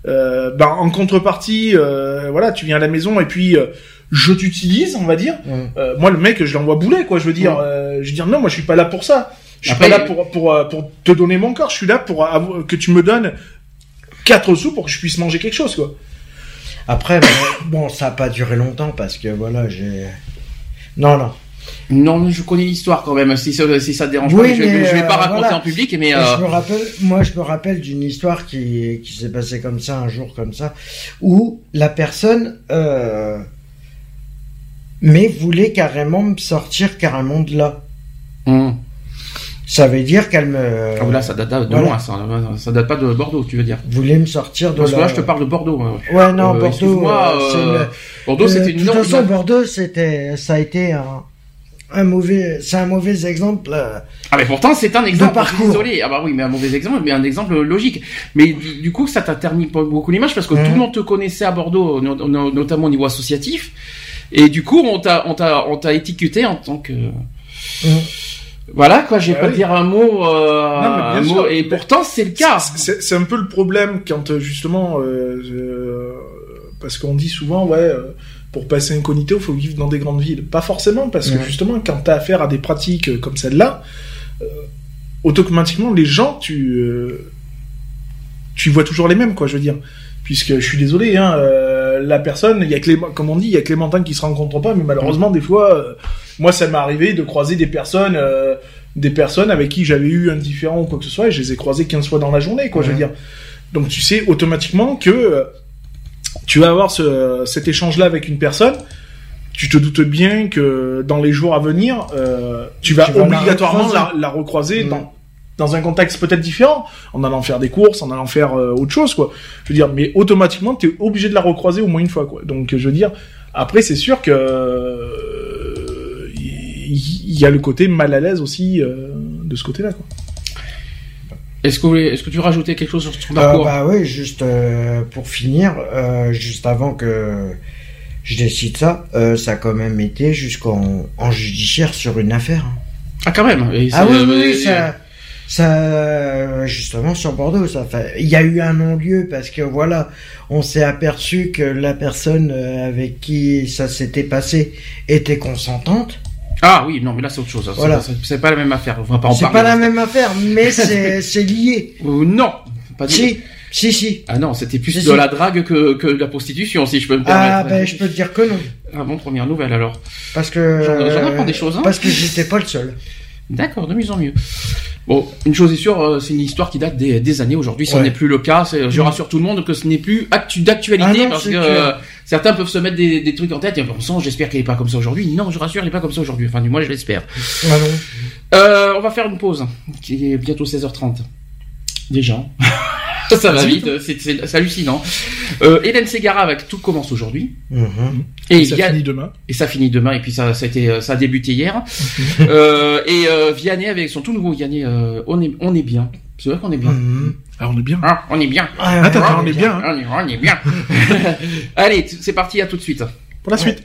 euh, bah, en contrepartie, euh, voilà, tu viens à la maison et puis euh, je t'utilise, on va dire. Mmh. moi, le mec, je l'envoie bouler, quoi. Je veux dire, mmh. je veux dire, non, moi, je suis pas là pour ça. Je suis pas là pour pour pour te donner mon corps. Je suis là pour que tu me donnes quatre sous pour que je puisse manger quelque chose, quoi. Après, bon, ça n'a pas duré longtemps parce que voilà, j'ai. Non, non. Non, je connais l'histoire quand même. Si ça, si ça te dérange pas, je, ne vais pas euh, raconter en public, mais. Euh... Je me rappelle, moi, je me rappelle d'une histoire qui qui s'est passée comme ça un jour comme ça, où la personne, euh, mais voulait carrément me sortir carrément de là. Hmm. Ça veut dire qu'elle me. Ah, là, ça date de loin, ça. Ça date pas de Bordeaux, tu veux dire. Vous voulez me sortir de Parce que là, je te parle de Bordeaux. Hein. Ouais, non, euh, Bordeaux. Euh, Bordeaux, c'était une. De toute façon, Bordeaux, c'était, ça a été un, un mauvais, c'est un mauvais exemple. Euh, ah mais pourtant c'est un exemple. Désolé. Ah bah oui, mais un mauvais exemple, mais un exemple logique. Mais du, coup, ça t'a terni beaucoup l'image parce que tout le monde te connaissait à Bordeaux, notamment au niveau associatif, et du coup, on t'a, on t'a, on t'a étiqueté en tant que. Voilà quoi, j'ai bah pas dire un mot, euh, mot et pourtant c'est le cas. C'est un peu le problème quand euh, justement, parce qu'on dit souvent ouais, pour passer incognito, il faut vivre dans des grandes villes. Pas forcément, parce que justement, quand tu as affaire à des pratiques euh, comme celle-là, euh, automatiquement, les gens, tu, euh, tu vois toujours les mêmes, quoi, je veux dire. Puisque je suis désolé, hein, la personne, il y a comme on dit, il y a Clémentine qui se rencontre pas, mais malheureusement, des fois, moi, ça m'est arrivé de croiser des personnes, des personnes avec qui j'avais eu un différent ou quoi que ce soit, et je les ai croisées 15 fois dans la journée, quoi, je veux dire. Donc tu sais automatiquement que tu vas avoir ce, cet échange-là avec une personne, tu te doutes bien que dans les jours à venir, euh, tu vas obligatoirement la, recroiser mm. dans dans un contexte peut-être différent, en allant faire des courses, en allant faire euh, autre chose, quoi. Je veux dire, mais automatiquement, tu es obligé de la recroiser au moins une fois, quoi. Donc, je veux dire, après, c'est sûr que il y, a le côté mal à l'aise aussi euh, de ce côté-là, quoi. Est-ce que, est que tu rajoutais quelque chose sur ton euh, parcours Bah oui, juste euh, pour finir, euh, juste avant que je décide ça, ça a quand même été jusqu'en en judiciaire sur une affaire. Ah quand même Ah oui, oui, ça, ça, justement sur Bordeaux, ça fait. Il y a eu un non-lieu parce que voilà, on s'est aperçu que la personne avec qui ça s'était passé était consentante. Ah oui, non, mais là c'est autre chose. Voilà. C'est pas la même affaire. On va pas en C'est pas la même affaire, mais c'est lié. Euh, non, pas si. Si, si. Ah non, c'était plus de la drague que, que de la prostitution, si je peux me permettre. Ah ben, je peux te dire que non. Ah bon, première nouvelle alors. Parce que. J'en apprends des choses. Hein. Parce que j'étais pas le seul. D'accord, de mieux en mieux. Bon, une chose est sûre, euh, c'est une histoire qui date des, années. Aujourd'hui, ce n'est plus le cas. Je mm. rassure tout le monde que ce n'est plus d'actualité ah parce que euh, certains peuvent se mettre des, trucs en tête. Et bon j'espère qu'elle est pas comme ça aujourd'hui. Non, je rassure, elle est pas comme ça aujourd'hui. Enfin, du moins, je l'espère. Ah euh, on va faire une pause, qui est bientôt 16h30. Déjà. ça va vite, c'est hallucinant. Euh, Hélène Segara avec Tout commence aujourd'hui. Mhm. Et, ça finit demain. Et ça finit demain. Et puis ça, ça a été, ça a débuté hier. Mhm. euh, et euh, Vianney avec son tout nouveau Vianney. Euh, on est, on est bien. C'est vrai qu'on est bien. Mhm. Ah, on est bien. Ah, on est bien. Ah, attends, on, est bien. On, est, on est bien. Allez, c'est parti, à tout de suite. Pour la suite.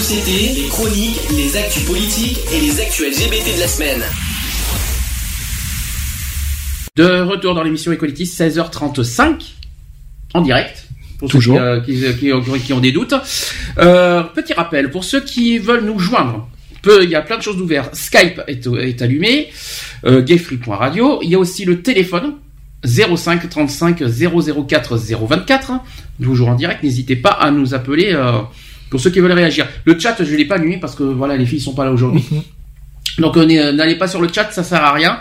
Société, des chroniques, les actus politiques et les actus LGBT de la semaine. De retour dans l'émission Equality, 16h35 en direct. Pour Toujours. ceux euh, qui, ont des doutes. Euh, petit rappel, pour ceux qui veulent nous joindre, il y a plein de choses ouvertes. Skype est, allumé, euh, gayfree.radio. Il y a aussi le téléphone 05 35 004 024, toujours en direct. N'hésitez pas à nous appeler euh, pour ceux qui veulent réagir. Le chat, je l'ai pas nuit parce que voilà, les filles sont pas là aujourd'hui. Mhm. Donc euh, n'allez pas sur le chat, ça sert à rien.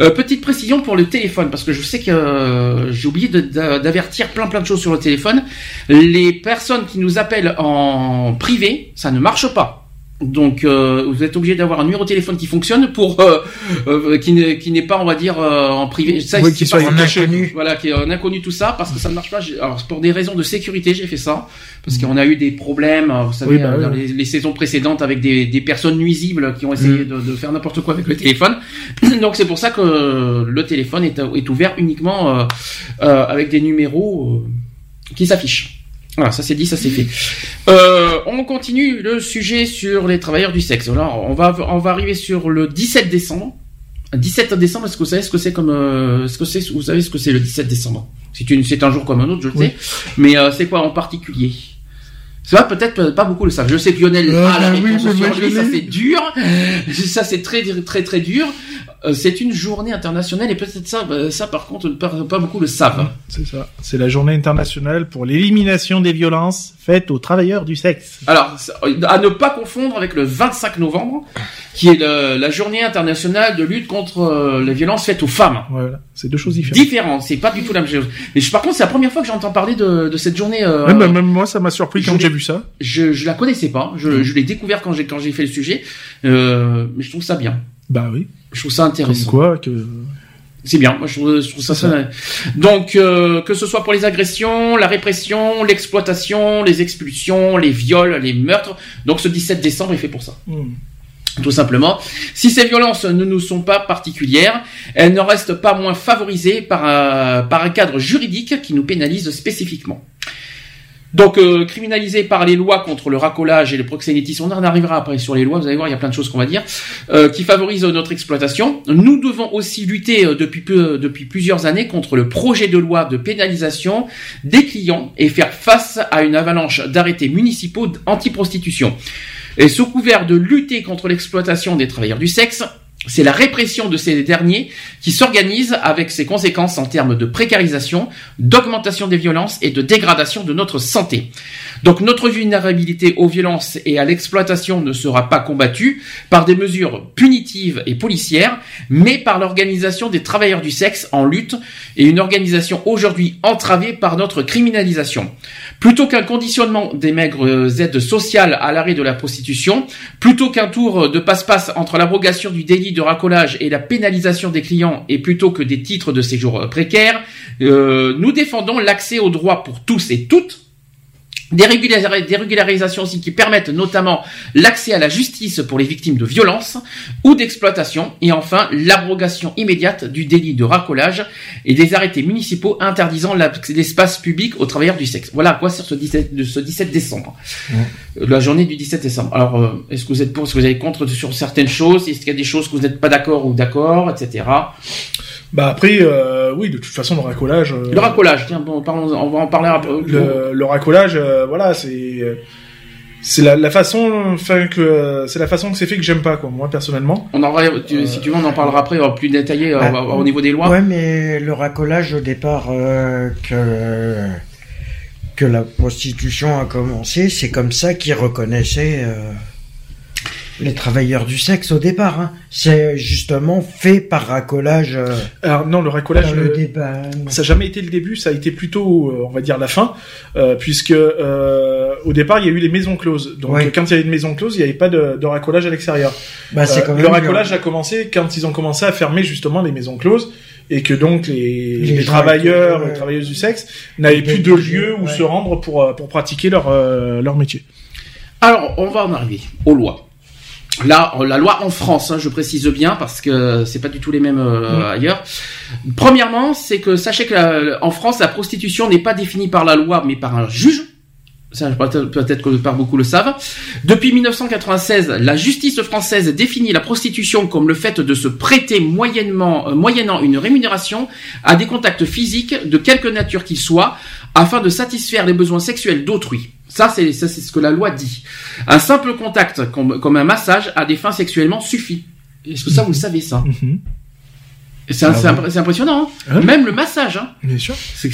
Euh, petite précision pour le téléphone, parce que je sais que j'ai oublié d'avertir plein plein de choses sur le téléphone. Les personnes qui nous appellent en privé, ça ne marche pas. Donc, euh, vous êtes obligé d'avoir un numéro de téléphone qui fonctionne pour euh, euh qui n'est pas, on va dire, euh, en privé. Ça, oui, qui soit en inconnu. Voilà, qui est en inconnu tout ça, parce que ça ne marche pas. Alors, pour des raisons de sécurité, j'ai fait ça, parce qu'on a eu des problèmes, vous savez, bah dans les, saisons précédentes avec des, des personnes nuisibles qui ont essayé mm. de, de, faire n'importe quoi avec le téléphone. Donc, c'est pour ça que le téléphone est, est ouvert uniquement avec des numéros qui s'affichent. Voilà, ça c'est dit, ça c'est fait. Euh, on continue le sujet sur les travailleurs du sexe. Alors, on va on va arriver sur le 17 décembre. 17 décembre, est-ce que vous savez ce que c'est comme euh, ce que c'est vous savez ce que c'est le 17 décembre? C'est une c'est un jour comme un autre, je le sais. Mais euh, c'est quoi en particulier? Ça va peut-être pas beaucoup le savent. Je sais que Lionel euh, a la réponse aujourd'hui, ça c'est dur. Ça c'est très très très dur. Euh, c'est une journée internationale et peut-être ça, bah, ça par contre, pas, beaucoup le savent. C'est ça. C'est la journée internationale pour l'élimination des violences faites aux travailleurs du sexe. Alors, à ne pas confondre avec le 25 novembre, qui est la journée internationale de lutte contre euh, les violences faites aux femmes. Voilà, c'est deux choses différentes. Différentes, c'est pas du tout la même chose. Mais par contre, c'est la première fois que j'entends parler de, de, cette journée. Euh, bah, même moi, ça m'a surpris quand j'ai vu ça. Je, je la connaissais pas. Je, je l'ai découvert quand j'ai quand j'ai fait le sujet. Euh, mais je trouve ça bien. Bah oui. Je trouve ça intéressant. Comme quoi que c'est bien. Moi, je trouve, ça, ça. Donc, euh, que ce soit pour les agressions, la répression, l'exploitation, les expulsions, les viols, les meurtres. Donc, ce 17 décembre est fait pour ça. Hmm. Tout simplement. Si ces violences ne nous sont pas particulières, elles ne restent pas moins favorisées par par un cadre juridique qui nous pénalise spécifiquement. Donc euh, criminalisé par les lois contre le racolage et le proxénétisme, on en arrivera après sur les lois, vous allez voir, il y a plein de choses qu'on va dire, euh, qui favorisent notre exploitation. Nous devons aussi lutter euh, depuis, peu, depuis plusieurs années contre le projet de loi de pénalisation des clients et faire face à une avalanche d'arrêtés municipaux anti-prostitution. Et sous couvert de lutter contre l'exploitation des travailleurs du sexe, c'est la répression de ces derniers qui s'organise avec ses conséquences en termes de précarisation, d'augmentation des violences et de dégradation de notre santé. Donc notre vulnérabilité aux violences et à l'exploitation ne sera pas combattue par des mesures punitives et policières, mais par l'organisation des travailleurs du sexe en lutte et une organisation aujourd'hui entravée par notre criminalisation. Plutôt qu'un conditionnement des maigres aides sociales à l'arrêt de la prostitution, plutôt qu'un tour de passe-passe entre l'abrogation du délit de racolage et la pénalisation des clients et plutôt que des titres de séjour précaires, euh, nous défendons l'accès aux droits pour tous et toutes des, régularisations aussi qui permettent notamment l'accès à la justice pour les victimes de violences ou d'exploitation et enfin l'abrogation immédiate du délit de racolage et des arrêtés municipaux interdisant l'espace public aux travailleurs du sexe. Voilà à quoi sert ce 17, ce 17 décembre. La journée du 17 décembre. Alors, euh, est-ce que vous êtes pour, est-ce que vous êtes contre sur certaines choses, est-ce qu'il y a des choses que vous n'êtes pas d'accord ou d'accord, etc. Bah après, euh, oui, de toute façon, le racolage. Euh, le racolage, tiens, bon, on va en parler un peu. Le, le racolage, euh, voilà, c'est c'est la, la, façon, enfin que c'est la façon que c'est fait que j'aime pas, quoi. Moi personnellement. On en si tu veux, on en parlera après, plus détaillé bah, au niveau des lois. Ouais, mais le racolage au départ que que la prostitution a commencé, c'est comme ça qu'ils reconnaissaient les travailleurs du sexe au départ. Hein. C'est justement fait par racolage. Euh, Alors non, le racolage, le euh, ça n'a jamais été le début, ça a été plutôt, euh, on va dire, la fin, puisque au départ il y a eu les maisons closes. Donc quand il y avait une maison close, il n'y avait pas de, de racolage à l'extérieur. Bah, le racolage a commencé quand ils ont commencé à fermer justement les maisons closes et que donc les, les, travailleurs, les travailleuses du sexe n'avaient plus de lieu où se rendre pour pour pratiquer leur leur métier. Alors on va en arriver aux lois. Là, la loi en France, hein, je précise bien parce que c'est pas du tout les mêmes euh, ailleurs. Premièrement, c'est que sachez que en France, la prostitution n'est pas définie par la loi, mais par un juge. Ça, peut-être que par beaucoup le savent. Depuis 1996, la justice française définit la prostitution comme le fait de se prêter moyennement, euh, moyennant une rémunération à des contacts physiques de quelque nature qu'ils soient, afin de satisfaire les besoins sexuels d'autrui. Ça, c'est ça, c'est ce que la loi dit. Un simple contact, comme, un massage, à des fins sexuellement suffit. Est-ce que ça, vous le savez, ça mhm. C'est ah impressionnant. Hein. Ah même le massage. Hein. Bien sûr. C'est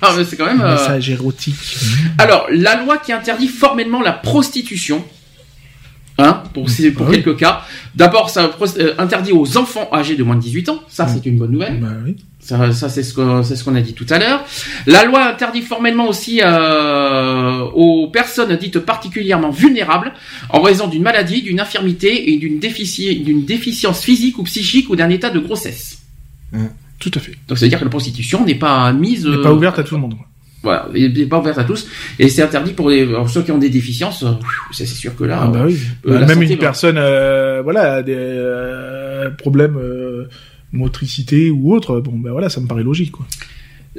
quand, quand même. Un euh, massage érotique. Alors, la loi qui interdit formellement la prostitution. Hein, pour, pour ah quelques cas. D'abord, ça euh, interdit aux enfants âgés de moins de 18 ans. Ça, c'est une bonne nouvelle. Bah, oui. Ça, ça c'est ce qu'on ce a dit tout à l'heure. La loi interdit formellement aussi euh, aux personnes dites particulièrement vulnérables en raison d'une maladie, d'une infirmité et d'une défici- d'une déficience physique ou psychique ou d'un état de grossesse. Tout à fait. Donc ça veut dire que la prostitution n'est pas mise n'est euh, pas ouverte à tout le monde. Voilà, elle n'est pas ouverte à tous et c'est interdit pour les, alors, ceux qui ont des déficiences. euh, c'est sûr que là, Ah bah oui. euh, Bah, même santé une va- personne, euh, voilà, a des euh, problèmes euh, motricité ou autre, bon ben voilà, ça me paraît logique quoi.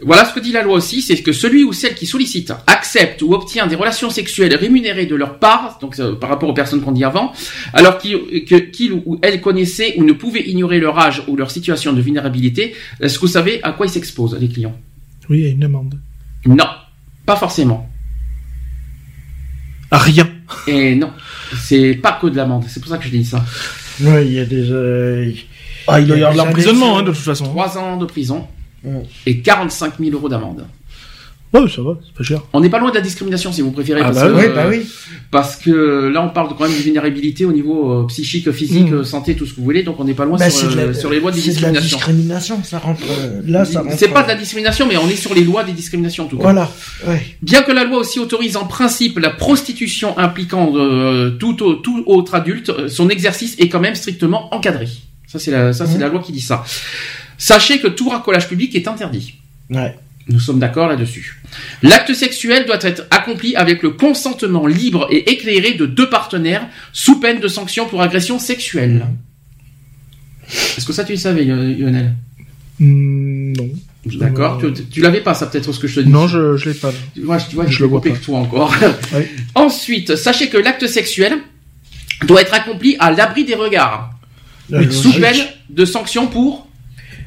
Voilà ce que dit la loi aussi, c'est que celui ou celle qui sollicite, accepte ou obtient des relations sexuelles rémunérées de leur part, donc euh, par rapport aux personnes qu'on dit avant, alors qu'il ou elle connaissait ou ne pouvait ignorer leur âge ou leur situation de vulnérabilité, est-ce que vous savez à quoi ils s'exposent, les clients? Oui, il y a une amende. Non, pas forcément. À rien. Et non, c'est pas que de l'amende, c'est pour ça que je dis ça. Ouais, il y a des. euh, Ah, il doit y avoir de des l'emprisonnement hein, de toute façon. Trois ans de prison Ouais. et 45 000 euros d'amende. Ouais, ça va, c'est pas cher. On n'est pas loin de la discrimination si vous préférez. Ah parce bah que, Oui, euh, bah oui. Parce que là, on parle de quand même de vulnérabilité au niveau euh, psychique, physique, Mm. euh, santé, tout ce que vous voulez. Donc, on n'est pas loin Bah, sur, euh, la- sur les lois de c'est de la discrimination. discrimination, ça rentre. euh, Là, ça rentre. C'est pas de la discrimination, mais on est sur les lois des discriminations, en tout cas. Voilà. Ouais. Bien que la loi aussi autorise en principe la prostitution impliquant euh, tout, au- tout autre adulte, son exercice est quand même strictement encadré. Ça, c'est la, ça, c'est Mhm. la loi qui dit ça. Sachez que tout racolage public est interdit. Ouais. Nous sommes d'accord là-dessus. L'acte sexuel doit être accompli avec le consentement libre et éclairé de deux partenaires, sous peine de sanction pour agression sexuelle. Est-ce que ça tu le savais, Lionel? Hmm, non. D'accord. Euh, Tu, tu l'avais pas, ça peut-être ce que je te dis. Non, je, je l'ai pas. Moi, je, tu vois, je j'ai le vois pas. que toi encore. Ensuite, sachez que l'acte sexuel doit être accompli à l'abri des regards, La sous logique. peine de sanction pour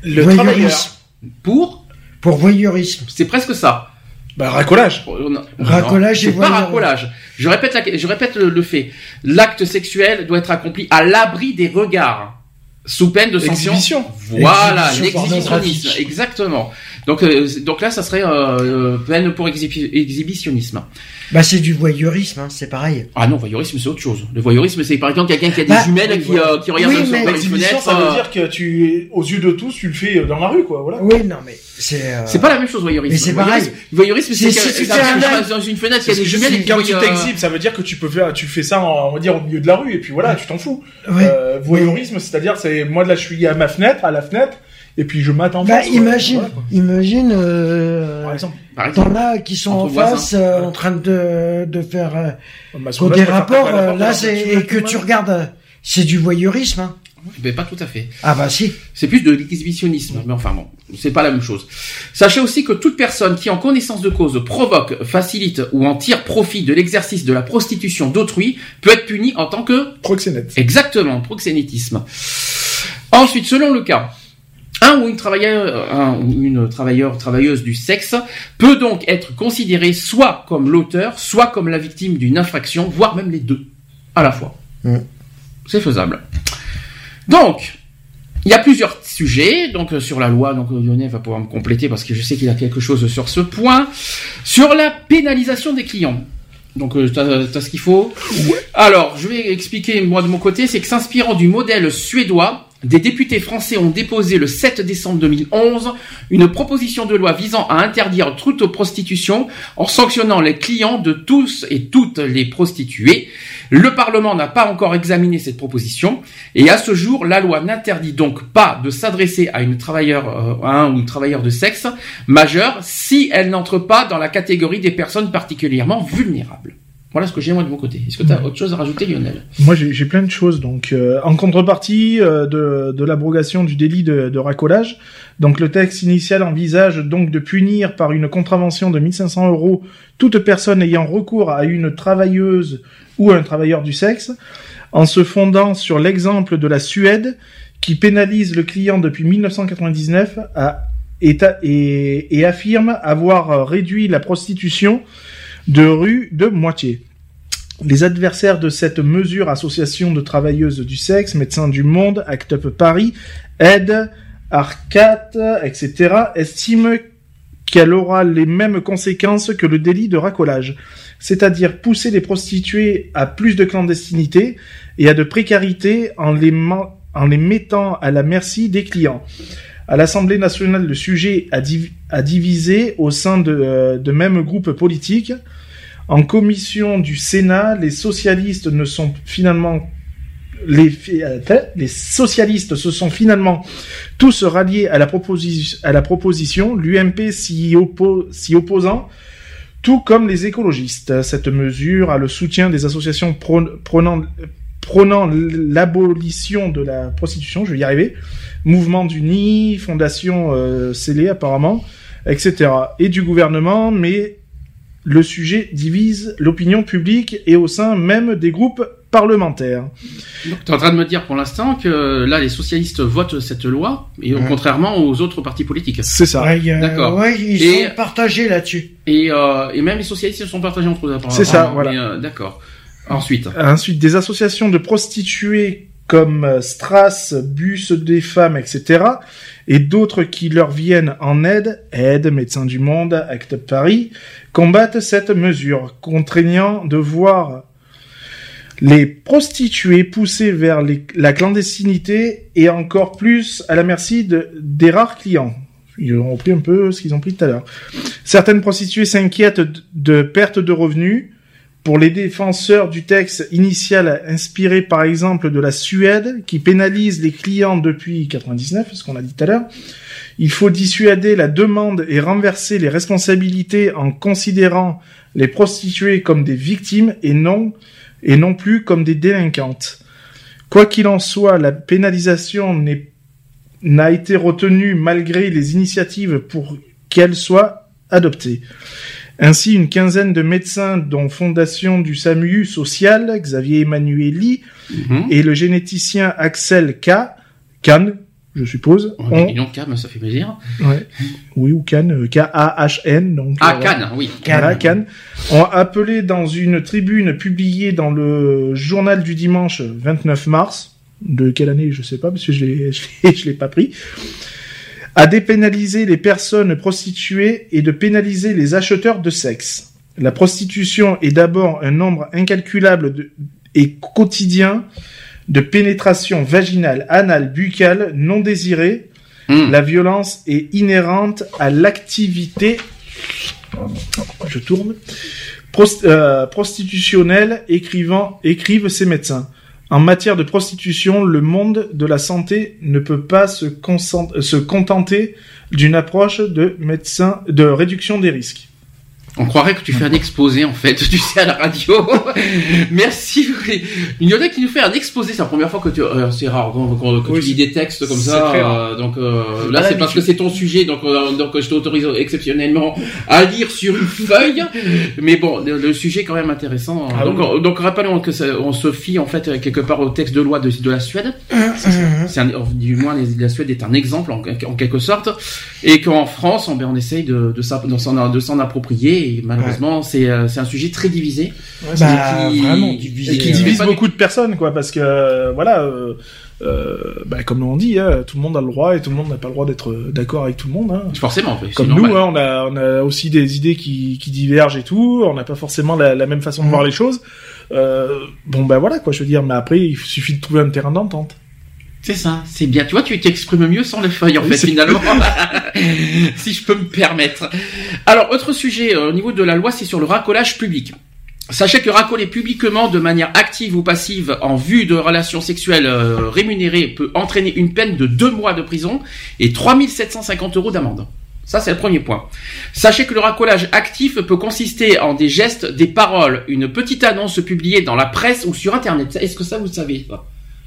Le Voyeurisme. travailleur. pour. Pour voyeurisme. C'est presque ça. Bah, racolage. Oh, non, Racolage non, et c'est pas racolage. Je répète, la- je répète le, le fait. L'acte sexuel doit être accompli à l'abri des regards, sous peine de sanction. Exhibition. Voilà, Exhibition l'exhibitionnisme, exactement. Donc, euh, donc là, ça serait euh, euh, peine pour exhibi- exhibitionnisme. Bah, c'est du voyeurisme, hein, c'est pareil. Ah non, voyeurisme, c'est autre chose. Le voyeurisme, c'est par exemple quelqu'un qui a des Bah, jumelles qui, euh, qui regarde Oui, sur mais- L'exhibition, fenêtre. ça veut euh, dire que tu, aux yeux de tous, tu le fais dans la rue, quoi. Voilà. Oui, non, mais c'est. euh, C'est pas la même chose, voyeurisme. Mais c'est pareil. Voyeurisme, c'est Si- tu fais dans une fenêtre qui a Parce des que jumelles et qui quand tu euh, t'exhibes, ça veut dire que tu peux faire, tu fais ça, on va dire, au milieu de la rue, et puis voilà, tu t'en fous. Ouais. Euh, voyeurisme, c'est-à-dire, c'est moi de là, je suis à ma fenêtre, à la fenêtre, et puis je m'attends. Bah, imagine, imagine, euh, Par exemple, par exemple. t'en as qui sont en voisins. face, euh, en train de, de faire, euh, bah, là, des faire rapports, euh, là, alors, c'est, et que tu regardes, euh, c'est du voyeurisme, hein. Mais pas tout à fait. Ah bah si. C'est plus de l'exhibitionnisme, mais enfin bon, c'est pas la même chose. Sachez aussi que toute personne qui, en connaissance de cause, provoque, facilite ou en tire profit de l'exercice de la prostitution d'autrui peut être punie en tant que Proxénète. Exactement, proxénétisme. Ensuite, selon le cas, un ou une travailleur, un ou une travailleur, travailleuse du sexe peut donc être considéré soit comme l'auteur, soit comme la victime d'une infraction, voire même les deux à la fois. Mm. C'est faisable. Donc, il y a plusieurs sujets, donc euh, sur la loi, donc euh, Lionel va pouvoir me compléter parce que je sais qu'il a quelque chose sur ce point. Sur la pénalisation des clients. Donc euh, t'as t'as ce qu'il faut. Alors, je vais expliquer moi de mon côté, c'est que s'inspirant du modèle suédois, des députés français ont déposé le 7 décembre 2011 une proposition de loi visant à interdire toute prostitution en sanctionnant les clients de tous et toutes les prostituées. Le Parlement n'a pas encore examiné cette proposition et à ce jour, la loi n'interdit donc pas de s'adresser à une travailleur, euh, à un ou une travailleur de sexe majeur si elle n'entre pas dans la catégorie des personnes particulièrement vulnérables. Voilà ce que j'ai moi de mon côté. Est-ce que tu as autre chose à rajouter, Lionel? Moi, j'ai plein de choses. Donc, euh, en contrepartie euh, de, de l'abrogation du délit de, de racolage, donc le texte initial envisage donc de punir par une contravention de 1500 euros toute personne ayant recours à une travailleuse ou un travailleur du sexe, en se fondant sur l'exemple de la Suède qui pénalise le client depuis 1999 à, et, et, et affirme avoir réduit la prostitution de rue de moitié. Les adversaires de cette mesure, association de travailleuses du sexe, Médecins du Monde, Act Up Paris, Aide, Arcat, etc., estiment qu'elle aura les mêmes conséquences que le délit de racolage, c'est-à-dire pousser les prostituées à plus de clandestinité et à de précarité en les, mettant à la merci des clients. À l'Assemblée nationale, le sujet a, divisé au sein de, euh, de mêmes groupes politiques. En commission du Sénat, les socialistes ne sont finalement les, euh, les socialistes se sont finalement tous ralliés à la, proposition, l'UMP s'y opposant, tout comme les écologistes. Cette mesure a le soutien des associations prônant l'abolition de la prostitution, je vais y arriver, Mouvement d'Uni, Fondation euh, scellée apparemment, etc. Et du gouvernement, mais le sujet divise l'opinion publique et au sein même des groupes parlementaires. Donc tu es en train de me dire pour l'instant que là les socialistes votent cette loi, et contrairement aux autres partis politiques. C'est ça. D'accord. Ouais, ils sont partagés là-dessus. Et, euh, et même les socialistes sont partagés entre eux. C'est ça, voilà. Euh, d'accord. Ensuite. Ensuite, des associations de prostituées comme euh, Strass, Bus des femmes, etc. et d'autres qui leur viennent en aide, Aide, Médecins du Monde, Acte Paris, combattent cette mesure, contraignant de voir les prostituées poussées vers la clandestinité et encore plus à la merci de, des rares clients. Ils ont pris un peu ce qu'ils ont pris tout à l'heure. Certaines prostituées s'inquiètent de perte de revenus, pour les défenseurs du texte initial inspiré par exemple de la Suède, qui pénalise les clients depuis 99, ce qu'on a dit tout à l'heure, il faut dissuader la demande et renverser les responsabilités en considérant les prostituées comme des victimes et non, et non plus comme des délinquantes. Quoi qu'il en soit, la pénalisation n'a été retenue malgré les initiatives pour qu'elle soit adoptée. Ainsi, une quinzaine de médecins, dont Fondation du SAMU Social, Xavier Emmanueli, mhm. et le généticien Axel K, Kahn, je suppose. On ont... nom Kahn, ça fait plaisir. Ouais. Oui, ou Kahn, euh, K-A-H-N. Donc, ah, Kahn, oui. Kahn. Ont appelé dans une tribune publiée dans le journal du dimanche 29 mars, de quelle année, je sais pas, parce que je l'ai, je l'ai pas pris, à dépénaliser les personnes prostituées et de pénaliser les acheteurs de sexe. La prostitution est d'abord un nombre incalculable de, et quotidien de pénétration vaginale, anale, buccale non désirée. Hmm. La violence est inhérente à l'activité. Je tourne. Euh, prostitutionnelle, écrivant, écrivent ces médecins. En matière de prostitution, le monde de la santé ne peut pas se, contenter d'une approche de médecin de réduction des risques. On croirait que tu fais un exposé en fait, tu sais à la radio. Merci. Il y en a qui nous fait un exposé, c'est la première fois que tu, euh, c'est rare que tu lis des textes comme ça. Euh, donc euh, là c'est parce que c'est ton sujet, donc donc je t'autorise exceptionnellement à lire sur une feuille. Mais bon, le, sujet est quand même intéressant. Ah donc donc rappelons que on se fie en fait quelque part au texte de loi de, de la Suède. C'est du moins la Suède est un exemple en, quelque sorte, et qu'en France on, ben, on essaye de de s'en approprier et malheureusement euh, c'est un sujet très divisé bah, qui, vraiment divisé, et qui divise beaucoup de personnes quoi parce que euh, voilà euh, bah, comme on dit, hein, tout le monde a le droit et tout le monde n'a pas le droit d'être d'accord avec tout le monde. Hein. Forcément. Comme nous, hein, on, a, on a aussi des idées qui, qui divergent et tout. On n'a pas forcément la, même façon de voir les choses. bon, ben voilà quoi, je veux dire. Mais après, il suffit de trouver un terrain d'entente. C'est ça, c'est bien. Tu vois, tu t'exprimes mieux sans les feuilles, en fait, finalement. si je peux me permettre. Alors, autre sujet euh, au niveau de la loi, c'est sur le racolage public. Sachez que racoler publiquement de manière active ou passive en vue de relations sexuelles euh, rémunérées peut entraîner une peine de deux mois de prison et 3750 euros d'amende. Ça, c'est le premier point. Sachez que le racolage actif peut consister en des gestes, des paroles, une petite annonce publiée dans la presse ou sur Internet. Est-ce que ça, vous savez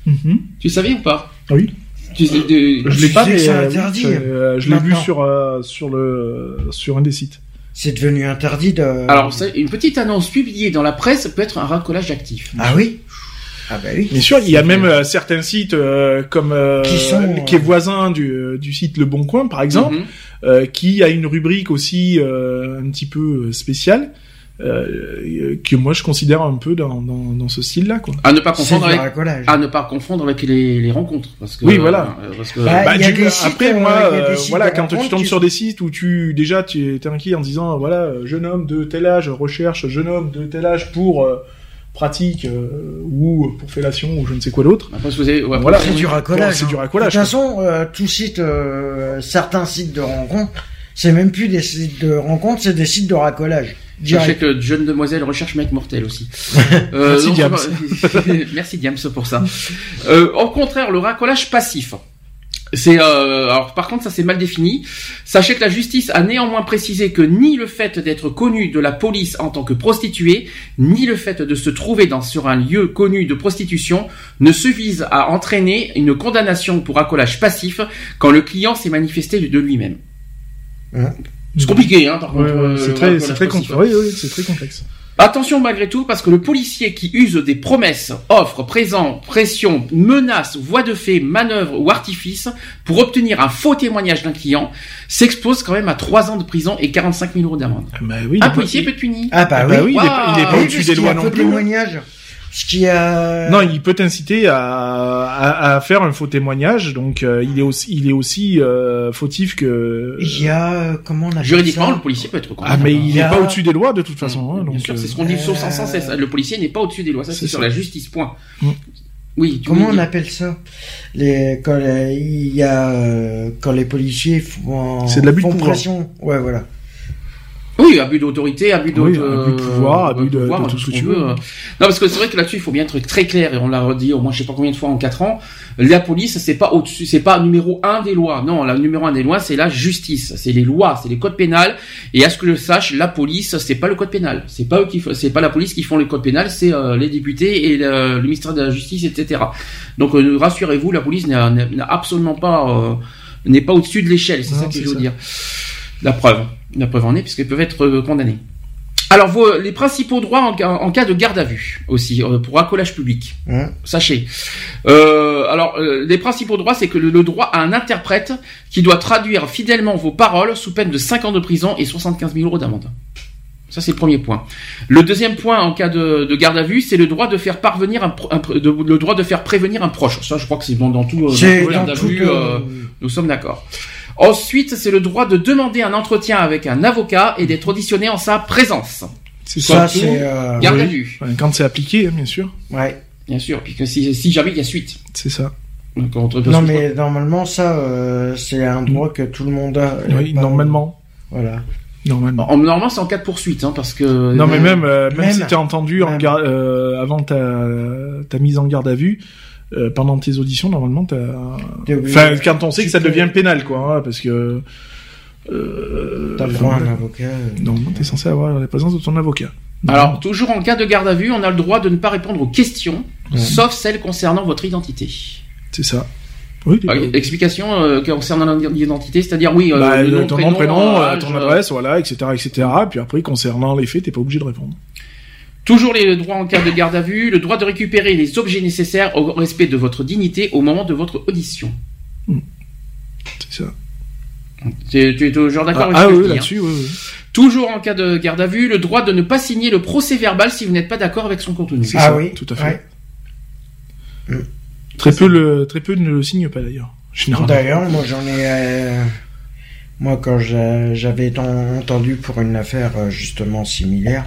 Mhm. Tu savais ou pas? Oui. Tu sais, de... Je l'ai pas, mais euh, interdit, euh, je l'ai vu sur euh, sur le sur un des sites. C'est devenu interdit de. Alors, une petite annonce publiée dans la presse peut être un racolage actif. Ah oui? Ah bah oui. Bien sûr, il y a même certains sites comme qui, sont, qui est voisin du, du site Le Bon Coin, par exemple, mhm. qui a une rubrique aussi un petit peu spéciale euh, que moi je considère un peu dans, dans, dans ce style-là, quoi. À ne pas confondre avec, à ne pas confondre avec les, les rencontres, parce que. Oui, voilà. Euh, parce que, bah, bah, après, moi, euh, voilà, quand tu tombes sur des sites où tu déjà tu es inquiet en disant, voilà, jeune homme de tel âge recherche jeune homme de tel âge pour pratique ou pour fellation ou je ne sais quoi d'autre. voilà, c'est du racolage. C'est du hein. racolage. De toute façon, tout site, certains sites de rencontres, c'est même plus des sites de rencontres, c'est des sites de racolage. Sais que jeune demoiselle recherche mec mortel aussi. Merci Diams. Merci Diams pour ça. Euh, au contraire, le racolage passif. C'est euh, alors par contre ça c'est mal défini. Sachez que la justice a néanmoins précisé que ni le fait d'être connu de la police en tant que prostituée, ni le fait de se trouver dans sur un lieu connu de prostitution ne suffisent à entraîner une condamnation pour accolage passif quand le client s'est manifesté de lui-même. Hein? C'est compliqué, hein, par contre. Euh, c'est très, très, très complexe. Attention malgré tout, parce que le policier qui use des promesses, offres, présents, pressions, menaces, voies de fait, manœuvres ou artifices pour obtenir un faux témoignage d'un client s'expose quand même à 3 ans de prison et 45 000 euros d'amende. Bah oui, un policier peut être puni. Ah bah, oui, il, est, pas au-dessus des lois non plus. témoignage. Ce qui a... Non, il peut t'inciter à, à, à, faire un faux témoignage, donc euh, il est aussi, il est aussi euh, fautif que. Il y a comment on appelle Juridiquement, le policier peut être. Ah, mais il n'est pas au-dessus des lois de toute façon. Hein, donc. c'est ce qu'on dit sur 500, le policier n'est pas au-dessus des lois. Ça, c'est sur la justice. Point. Mm. Oui. Comment on appelle ça? Les quand il y a euh, quand les policiers font. C'est de l'abus de pression. Ouais, voilà. Oui, abus d'autorité, abus, de pouvoir, abus de, tout ce que tu veux. Non, parce que c'est vrai que là-dessus, il faut bien être très clair, et on l'a redit au moins je sais pas combien de fois en quatre ans, la police, c'est pas au-dessus, c'est pas numéro un des lois. Non, la numéro un des lois, c'est la justice, c'est les lois, c'est les codes pénals, et à ce que je sache, la police, c'est pas le code pénal. C'est pas eux qui, c'est pas la police qui font le code pénal, c'est euh, les députés et le, ministère de la Justice, etc. Donc, euh, rassurez-vous, la police n'a absolument pas, euh, n'est pas au-dessus de l'échelle, c'est ça que je veux dire. La preuve. La preuve en est, puisqu'ils peuvent être euh, condamnés. Alors, les principaux droits en, cas de garde à vue aussi euh, pour accolage public. Sachez. Euh, alors, les principaux droits, c'est que le, droit à un interprète qui doit traduire fidèlement vos paroles sous peine de 5 ans de prison et 75 000 euros d'amende. Ça, c'est le premier point. Le deuxième point en cas de, garde à vue, c'est le droit de faire parvenir un, le droit de faire prévenir un proche. Ça, je crois que c'est bon dans tout, dans garde à vue. nous sommes d'accord. Ensuite, c'est le droit de demander un entretien avec un avocat et d'être auditionné en sa présence. C'est ça, c'est euh, garde à vue. Quand c'est appliqué, hein, bien sûr. Ouais. Bien sûr, puis si, si jamais il y a suite. C'est ça. non, mais normalement, ça, euh, c'est un droit que tout le monde a. Oui, normalement. Voilà. Normalement. normalement, c'est en cas de poursuite, hein, parce que. Non, mais même, euh, même, si t'es entendu en avant ta, ta mise en garde à vue, euh, pendant tes auditions, normalement, t'as. Enfin, quand on sait que ça devient pénal, quoi, hein, parce que. Euh, t'as droit à un avocat. Donc, t'es censé avoir la présence de ton avocat. Alors, toujours en cas de garde à vue, on a le droit de ne pas répondre aux questions, sauf celles concernant votre identité. C'est ça. Oui, explication euh, concernant l'identité, c'est-à-dire oui, euh, bah, ton nom, prénom, ton adresse, voilà, etc., etc. Puis après, concernant les faits, t'es pas obligé de répondre. Toujours les droits en cas de garde à vue, le droit de récupérer les objets nécessaires au respect de votre dignité au moment de votre audition. Hmm. C'est ça. Tu, es toujours d'accord ah, avec ah, oui, là-dessus, oui, Toujours en cas de garde à vue, le droit de ne pas signer le procès verbal si vous n'êtes pas d'accord avec son contenu. Ah ça, oui, tout à fait. Hmm. Très peu, le, très peu ne le signent pas d'ailleurs. D'ailleurs, moi j'en ai. Euh, moi, quand j'avais entendu pour une affaire euh, justement similaire,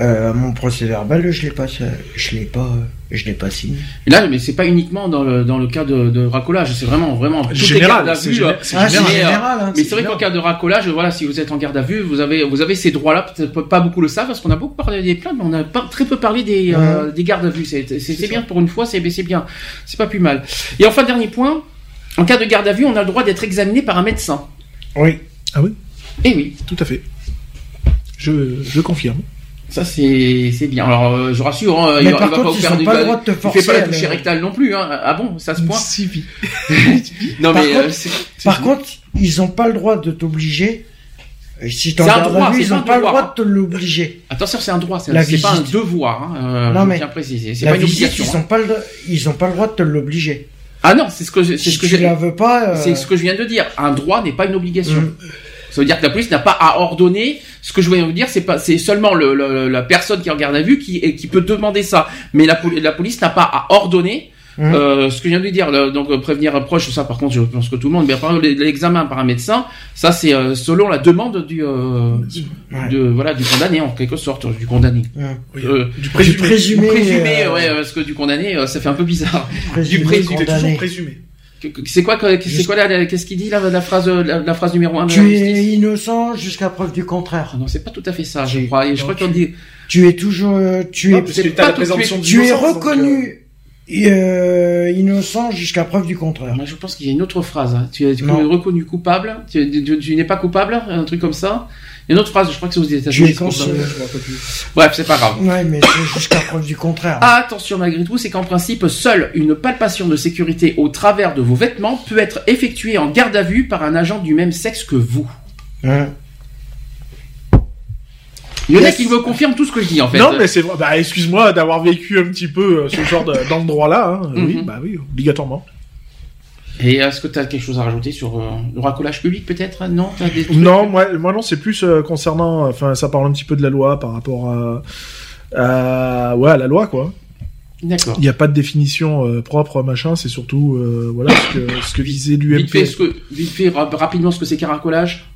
euh, mon procès verbal, je l'ai pas, je l'ai pas, je l'ai pas signé. Là, mais c'est pas uniquement dans le dans le cas de, de racolage, c'est vraiment vraiment tout général. C'est général, ah, général hein, mais c'est vrai qu'en cas de racolage, voilà, si vous êtes en garde à vue, vous avez vous avez ces droits-là. Peut-être pas beaucoup le savent parce qu'on a beaucoup parlé des plaintes, mais on a pas, très peu parlé des euh, des gardes à vue. C'est c'est bien pour une fois, c'est c'est bien, c'est pas plus mal. Et enfin dernier point, en cas de garde à vue, on a le droit d'être examiné par un médecin. Oui. Ah oui? Eh oui. Tout à fait. Je je confirme. Ça c'est c'est bien. Alors euh, je rassure, hein, il, par va contre, pas, pas le droit de te forcer. Il fait pas la toucher rectale non plus. Hein. Ah bon, ça se point. non par mais contre, euh, par contre, ils ont pas le droit de t'obliger. Si c'est un droit, ils n'ont pas le droit de te l'obliger. Attention, c'est un droit, c'est pas un devoir. Hein, euh, non mais bien préciser, c'est pas une obligation. Ils n'ont hein. pas le, ils ont pas le droit de te l'obliger. Ah non, c'est ce que c'est ce que je la veux pas. C'est ce que je viens de dire. Un droit n'est pas une obligation. Ça veut dire que la police n'a pas à ordonner. Ce que je voulais vous dire, c'est pas, c'est seulement le, la personne qui regarde la vue qui, qui peut demander ça. Mais la, la police n'a pas à ordonner Mmh. Euh, ce que je viens de dire, donc prévenir un proche, ça par contre, je pense que tout le monde, mais par l'examen par un médecin, ça c'est euh, selon la demande du, euh, de, voilà, du condamné en quelque sorte, du condamné. Euh, du présumé. Du présumé, présumé ouais, parce que du condamné, ça fait un peu bizarre. du présumé. toujours présumé. C'est quoi, c'est quoi qu'est-ce qu'il dit là, la phrase, la, phrase numéro un Tu es innocent jusqu'à preuve du contraire. Ah non, c'est pas tout à fait ça, je crois. Et je crois qu'on dit. Tu es toujours, tu es, pas tu es reconnu euh, innocent jusqu'à preuve du contraire. Moi, je pense qu'il y a une autre phrase. Hein. Tu es, reconnu coupable, tu, n'es pas coupable, un truc comme ça. Il y a une autre phrase, je crois que c'est aux États-Unis. Bref, c'est pas grave. Ouais, mais c'est jusqu'à preuve du contraire. attention malgré tout, c'est qu'en principe, seule une palpation de sécurité au travers de vos vêtements peut être effectuée en garde à vue par un agent du même sexe que vous. Hein il y en a qui me confirment tout ce que je dis en fait. Non, mais c'est vrai. Bah, excuse-moi d'avoir vécu un petit peu euh, ce genre d'endroit-là. Hein. Oui, mhm. bah oui, obligatoirement. Et est-ce que tu as quelque chose à rajouter sur euh, le racolage public peut-être? Non, non, moi, moi non, c'est plus euh, concernant. Enfin, ça parle un petit peu de la loi par rapport à, ouais, à la loi quoi. D'accord. Il n'y a pas de définition propre, machin. C'est surtout voilà ce que, ce que visait l'UMP. Vite fait, vite fait rapidement ce que c'est qu'un racolage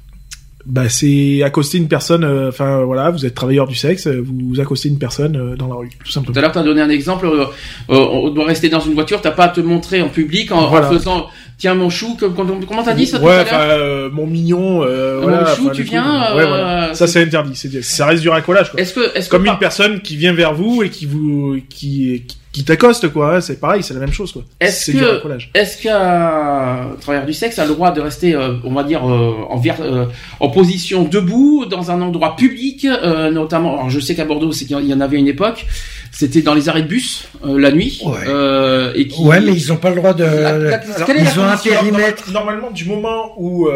bah c'est accoster une personne euh, enfin voilà vous êtes travailleur du sexe vous accostez une personne euh, dans la rue tout simplement. Tout à l'heure tu as donné un exemple euh, on doit rester dans une voiture t'as pas à te montrer en public en, faisant tiens mon chou comment t'as dit ça ouais enfin mon mignon voilà, mon chou tu viens ouais, voilà. ça c'est interdit ça reste du racolage quoi. est-ce que est-ce comme une personne qui vient vers vous et qui vous qui, qui qui t'accoste quoi. C'est pareil, c'est la même chose quoi. Est-ce que est-ce qu'un travailleur du sexe a le droit de rester, euh, on va dire, euh, en, euh, en position debout dans un endroit public, notamment. Alors je sais qu'à Bordeaux, c'est qu'il y en avait une époque. C'était dans les arrêts de bus la nuit. Ouais. et qui... ouais, mais ils ont pas le droit de. ils ont un périmètre. Normalement, du moment où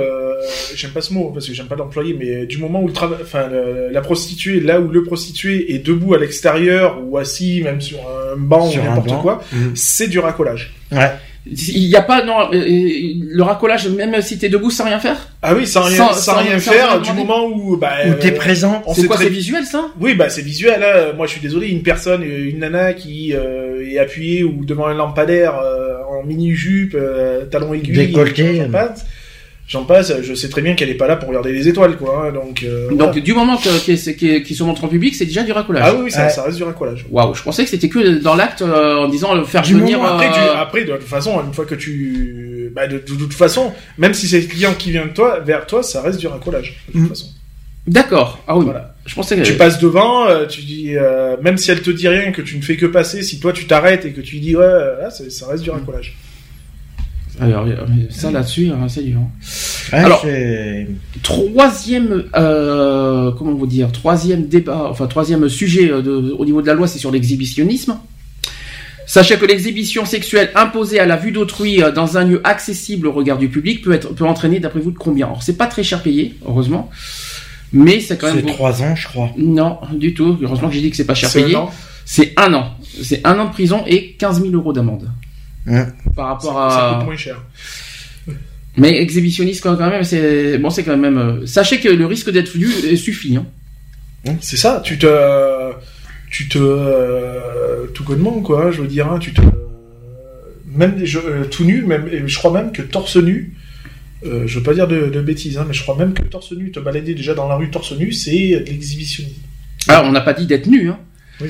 j'aime pas ce mot parce que j'aime pas l'employer, mais du moment où le travail, enfin la prostituée, là où le prostitué est debout à l'extérieur ou assis même sur un banc n'importe quoi, mm. c'est du racolage. Ouais. Il n'y a pas non euh, euh, le racolage même si t'es debout sans rien faire. Ah oui, sans rien, sans, rien faire du moment où bah où t'es euh, présent. C'est quoi, c'est visuel ça? Oui, bah c'est visuel. Hein. Moi, je suis désolé, une personne, une nana qui est appuyée ou devant un lampadaire en mini jupe, talon aiguille, décolleté, j'en passe, je sais très bien qu'elle est pas là pour regarder les étoiles, quoi. Hein, donc, euh, donc du moment qu'ils se montrent en public, c'est déjà du racolage. Ah oui, ça, ça reste du racolage. Waouh, je pensais que c'était que dans l'acte euh, en disant le faire venir. après, après, de toute façon, une fois que tu, bah, de, toute façon, même si c'est le client qui vient de toi, vers toi, ça reste du racolage. De toute mm. façon. D'accord. Ah oui. Voilà. Je pensais que tu passes devant, euh, tu dis, même si elle te dit rien, que tu ne fais que passer, si toi tu t'arrêtes et que tu dis ouais, là, ça reste du racolage. Alors, ça là-dessus, hein, c'est dur. Alors, troisième, euh, comment vous dire, troisième débat, enfin troisième sujet euh, de, au niveau de la loi, c'est sur l'exhibitionnisme. Sachez que l'exhibition sexuelle imposée à la vue d'autrui euh, dans un lieu accessible au regard du public peut être peut entraîner, d'après vous, de combien? Alors, c'est pas très cher payé, heureusement, mais c'est quand même. C'est trois ans, je crois. Non, du tout. Heureusement que j'ai dit que c'est pas cher payé. C'est un an. C'est un an de prison et 15 000 euros d'amende. Par rapport à. Ça coûte moins cher. Mais exhibitionniste quand même, c'est bon, c'est quand même. Euh, sachez que le risque d'être vu suffit. Hein. Hein, c'est ça. Tu te, tu te, euh, tout connement quoi. Je veux dire, hein, tu te, même euh, tout nu, même, je crois même que torse nu. je veux pas dire de, bêtises, mais je crois même que torse nu, te balader déjà dans la rue torse nu, c'est de l'exhibitionnisme. Ah, on n'a pas dit d'être nu, hein.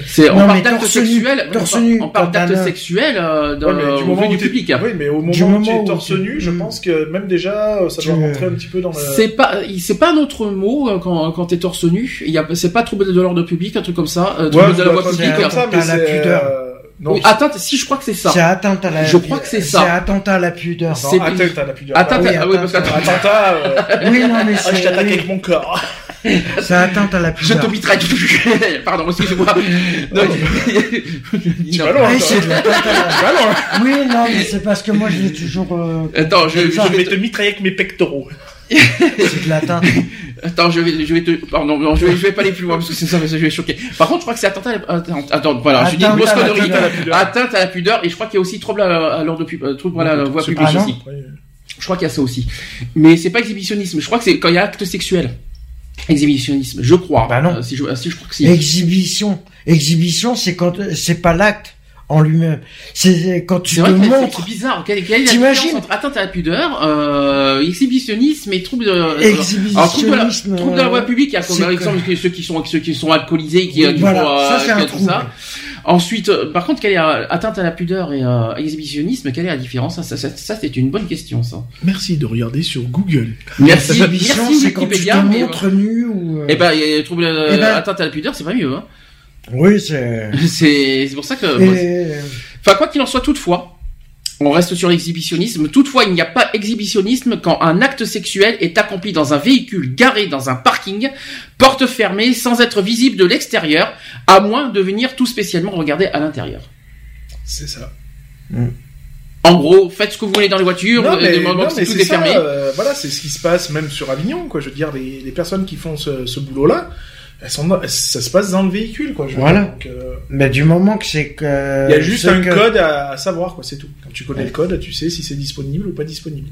C'est on parle d'acte sexuel, on parle d'acte sexuel euh, dans du moment du public. Oui, mais au moment, où tu es torse nu, je pense que même déjà ça doit rentrer un petit peu dans. C'est pas, c'est pas un autre mot euh, quand quand t'es torse nu. Il y a, c'est pas trouble de l'ordre public, un truc comme ça, euh, trouble de la voie publique. Ça, mais la pudeur. Non, oui, atteinte, si je crois que c'est ça. C'est atteinte à la. Je crois que c'est ça. C'est attentat à la pudeur. C'est atteinte à la pudeur. Atteinte à, oui, parce attentat. Oui, non, mais c'est. Ah, je t'attaque avec mon corps. C'est atteinte à la pudeur. Je te mitraille. Pardon, excusez-moi. Tu vas loin. C'est de l'atteinte à la. Oui, non, mais c'est parce que moi, je l'ai toujours. Euh... Attends, je, je vais te mitrailler avec mes pectoraux. c'est de l'atteinte. Attends, je vais, je vais te, pardon, non, je vais, je vais pas aller plus loin parce que c'est ça, je vais choquer. Par contre, je crois que c'est atteinte à la, attends, attends, voilà, je dis une grosse connerie. Atteinte à la pudeur, et je crois qu'il y a aussi trouble à, l'ordre de, euh, trouble, voilà, la voix publique aussi. Je crois qu'il y a ça aussi. Mais c'est pas exhibitionnisme. Je crois que c'est quand il y a acte sexuel. Exhibitionnisme, je crois. Bah non. Euh, si, je, si je crois que c'est. Exhibition. Exhibition, c'est quand, c'est pas l'acte en lui-même. C'est quand tu te montres. C'est bizarre. Quelle, quelle est la différence entre atteinte à la pudeur, euh, exhibitionnisme et trouble de. Euh, exhibitionnisme. trouble de la, voie publique. Il y a comme exemple ceux qui sont ceux qui sont alcoolisés, qui, oui, qui voilà, font, ça, euh, tout ça. Ensuite, euh, par contre, quelle est atteinte à la pudeur et euh, exhibitionnisme Quelle est la différence? Ça, ça, ça, c'est une bonne question, ça. Merci de regarder sur Google. Merci. Merci c'est quand tu te montres nu ou. Eh ben, trouble, eh ben... atteinte à la pudeur, c'est pas mieux. Hein. Oui, c'est. c'est pour ça que. Enfin, quoi qu'il en soit, toutefois, on reste sur l'exhibitionnisme. Toutefois, il n'y a pas exhibitionnisme quand un acte sexuel est accompli dans un véhicule garé dans un parking, porte fermée, sans être visible de l'extérieur, à moins de venir tout spécialement regarder à l'intérieur. C'est ça. En gros, faites ce que vous voulez dans les voitures, non, mais, tout est, fermé. Euh, voilà, c'est ce qui se passe même sur Avignon, quoi. Je veux dire, les, personnes qui font ce boulot-là, sont ça se passe dans le véhicule, quoi. voilà. Euh, mais du moment que c'est que. Il y a juste un code à, savoir, quoi, c'est tout. Quand tu connais le code, tu sais si c'est disponible ou pas disponible.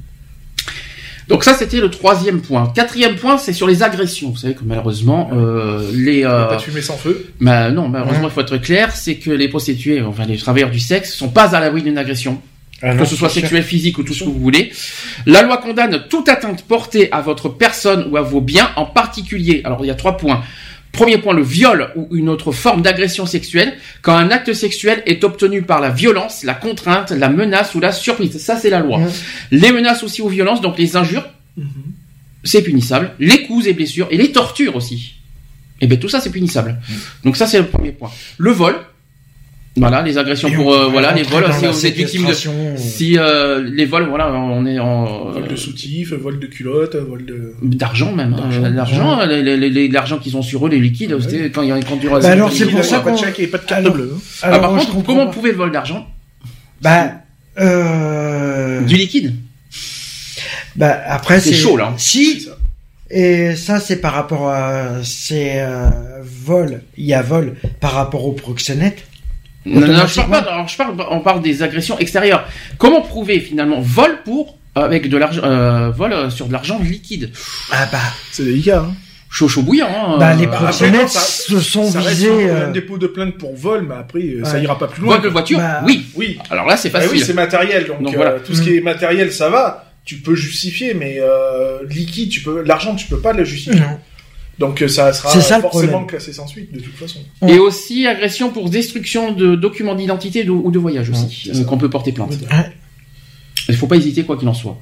Donc ça, c'était le troisième point. Quatrième point, c'est sur les agressions. Vous savez que malheureusement, euh, les... Euh, pas de fumée sans feu bah, Non, malheureusement, il faut être clair, c'est que les prostituées, enfin les travailleurs du sexe, sont pas à l'abri d'une agression. Ah que ce soit sexuel, physique ou tout ce que vous voulez. La loi condamne toute atteinte portée à votre personne ou à vos biens, en particulier. Alors il y a trois points. Premier point, le viol ou une autre forme d'agression sexuelle, quand un acte sexuel est obtenu par la violence, la contrainte, la menace ou la surprise. Ça, c'est la loi. Les menaces aussi aux violences, donc les injures, mhm. c'est punissable. Les coups et blessures, et les tortures aussi. Et eh bien tout ça, c'est punissable. Donc ça, c'est le premier point. Le vol, voilà, les agressions pour euh, voilà les vols. Si vous êtes victime de si euh, les vols, voilà, on est en vol de soutif, vol de culotte, vol de d'argent même, hein. l'argent, l'argent qu'ils ont sur eux, les liquides, ouais. quand il y a quand du bah alors c'est pour ça qu'on pas de chèque et pas de carte bleue. Hein. Ah, par contre, comment pouvait le vol d'argent Bah euh... du liquide. Bah après c'est chaud là. Si et ça, c'est par rapport à ces euh, vols. Il y a vol par rapport au proxénète. Non, non, je parle pas. je parle, on parle des agressions extérieures. Comment prouver finalement vol pour avec de l'argent, euh, vol euh, sur de l'argent liquide? Ah bah, c'est délicat. Hein. Chaud, chaud bouillant. Hein. Bah, les proxénètes se sont ça visés. un dépôt de plainte pour vol, mais après, ça ira pas plus loin. Vol de voiture, bah, oui. Oui. Alors là, c'est facile. oui, c'est matériel. Donc, voilà. tout ce qui est matériel, ça va. Tu peux justifier, mais liquide, tu peux, l'argent, tu peux pas le justifier. Non. Donc euh, ça sera ça, forcément classé sans suite de toute façon. Et aussi agression pour destruction de documents d'identité ou de voyage aussi, qu'on peut porter plainte. Il ne faut pas hésiter quoi qu'il en soit.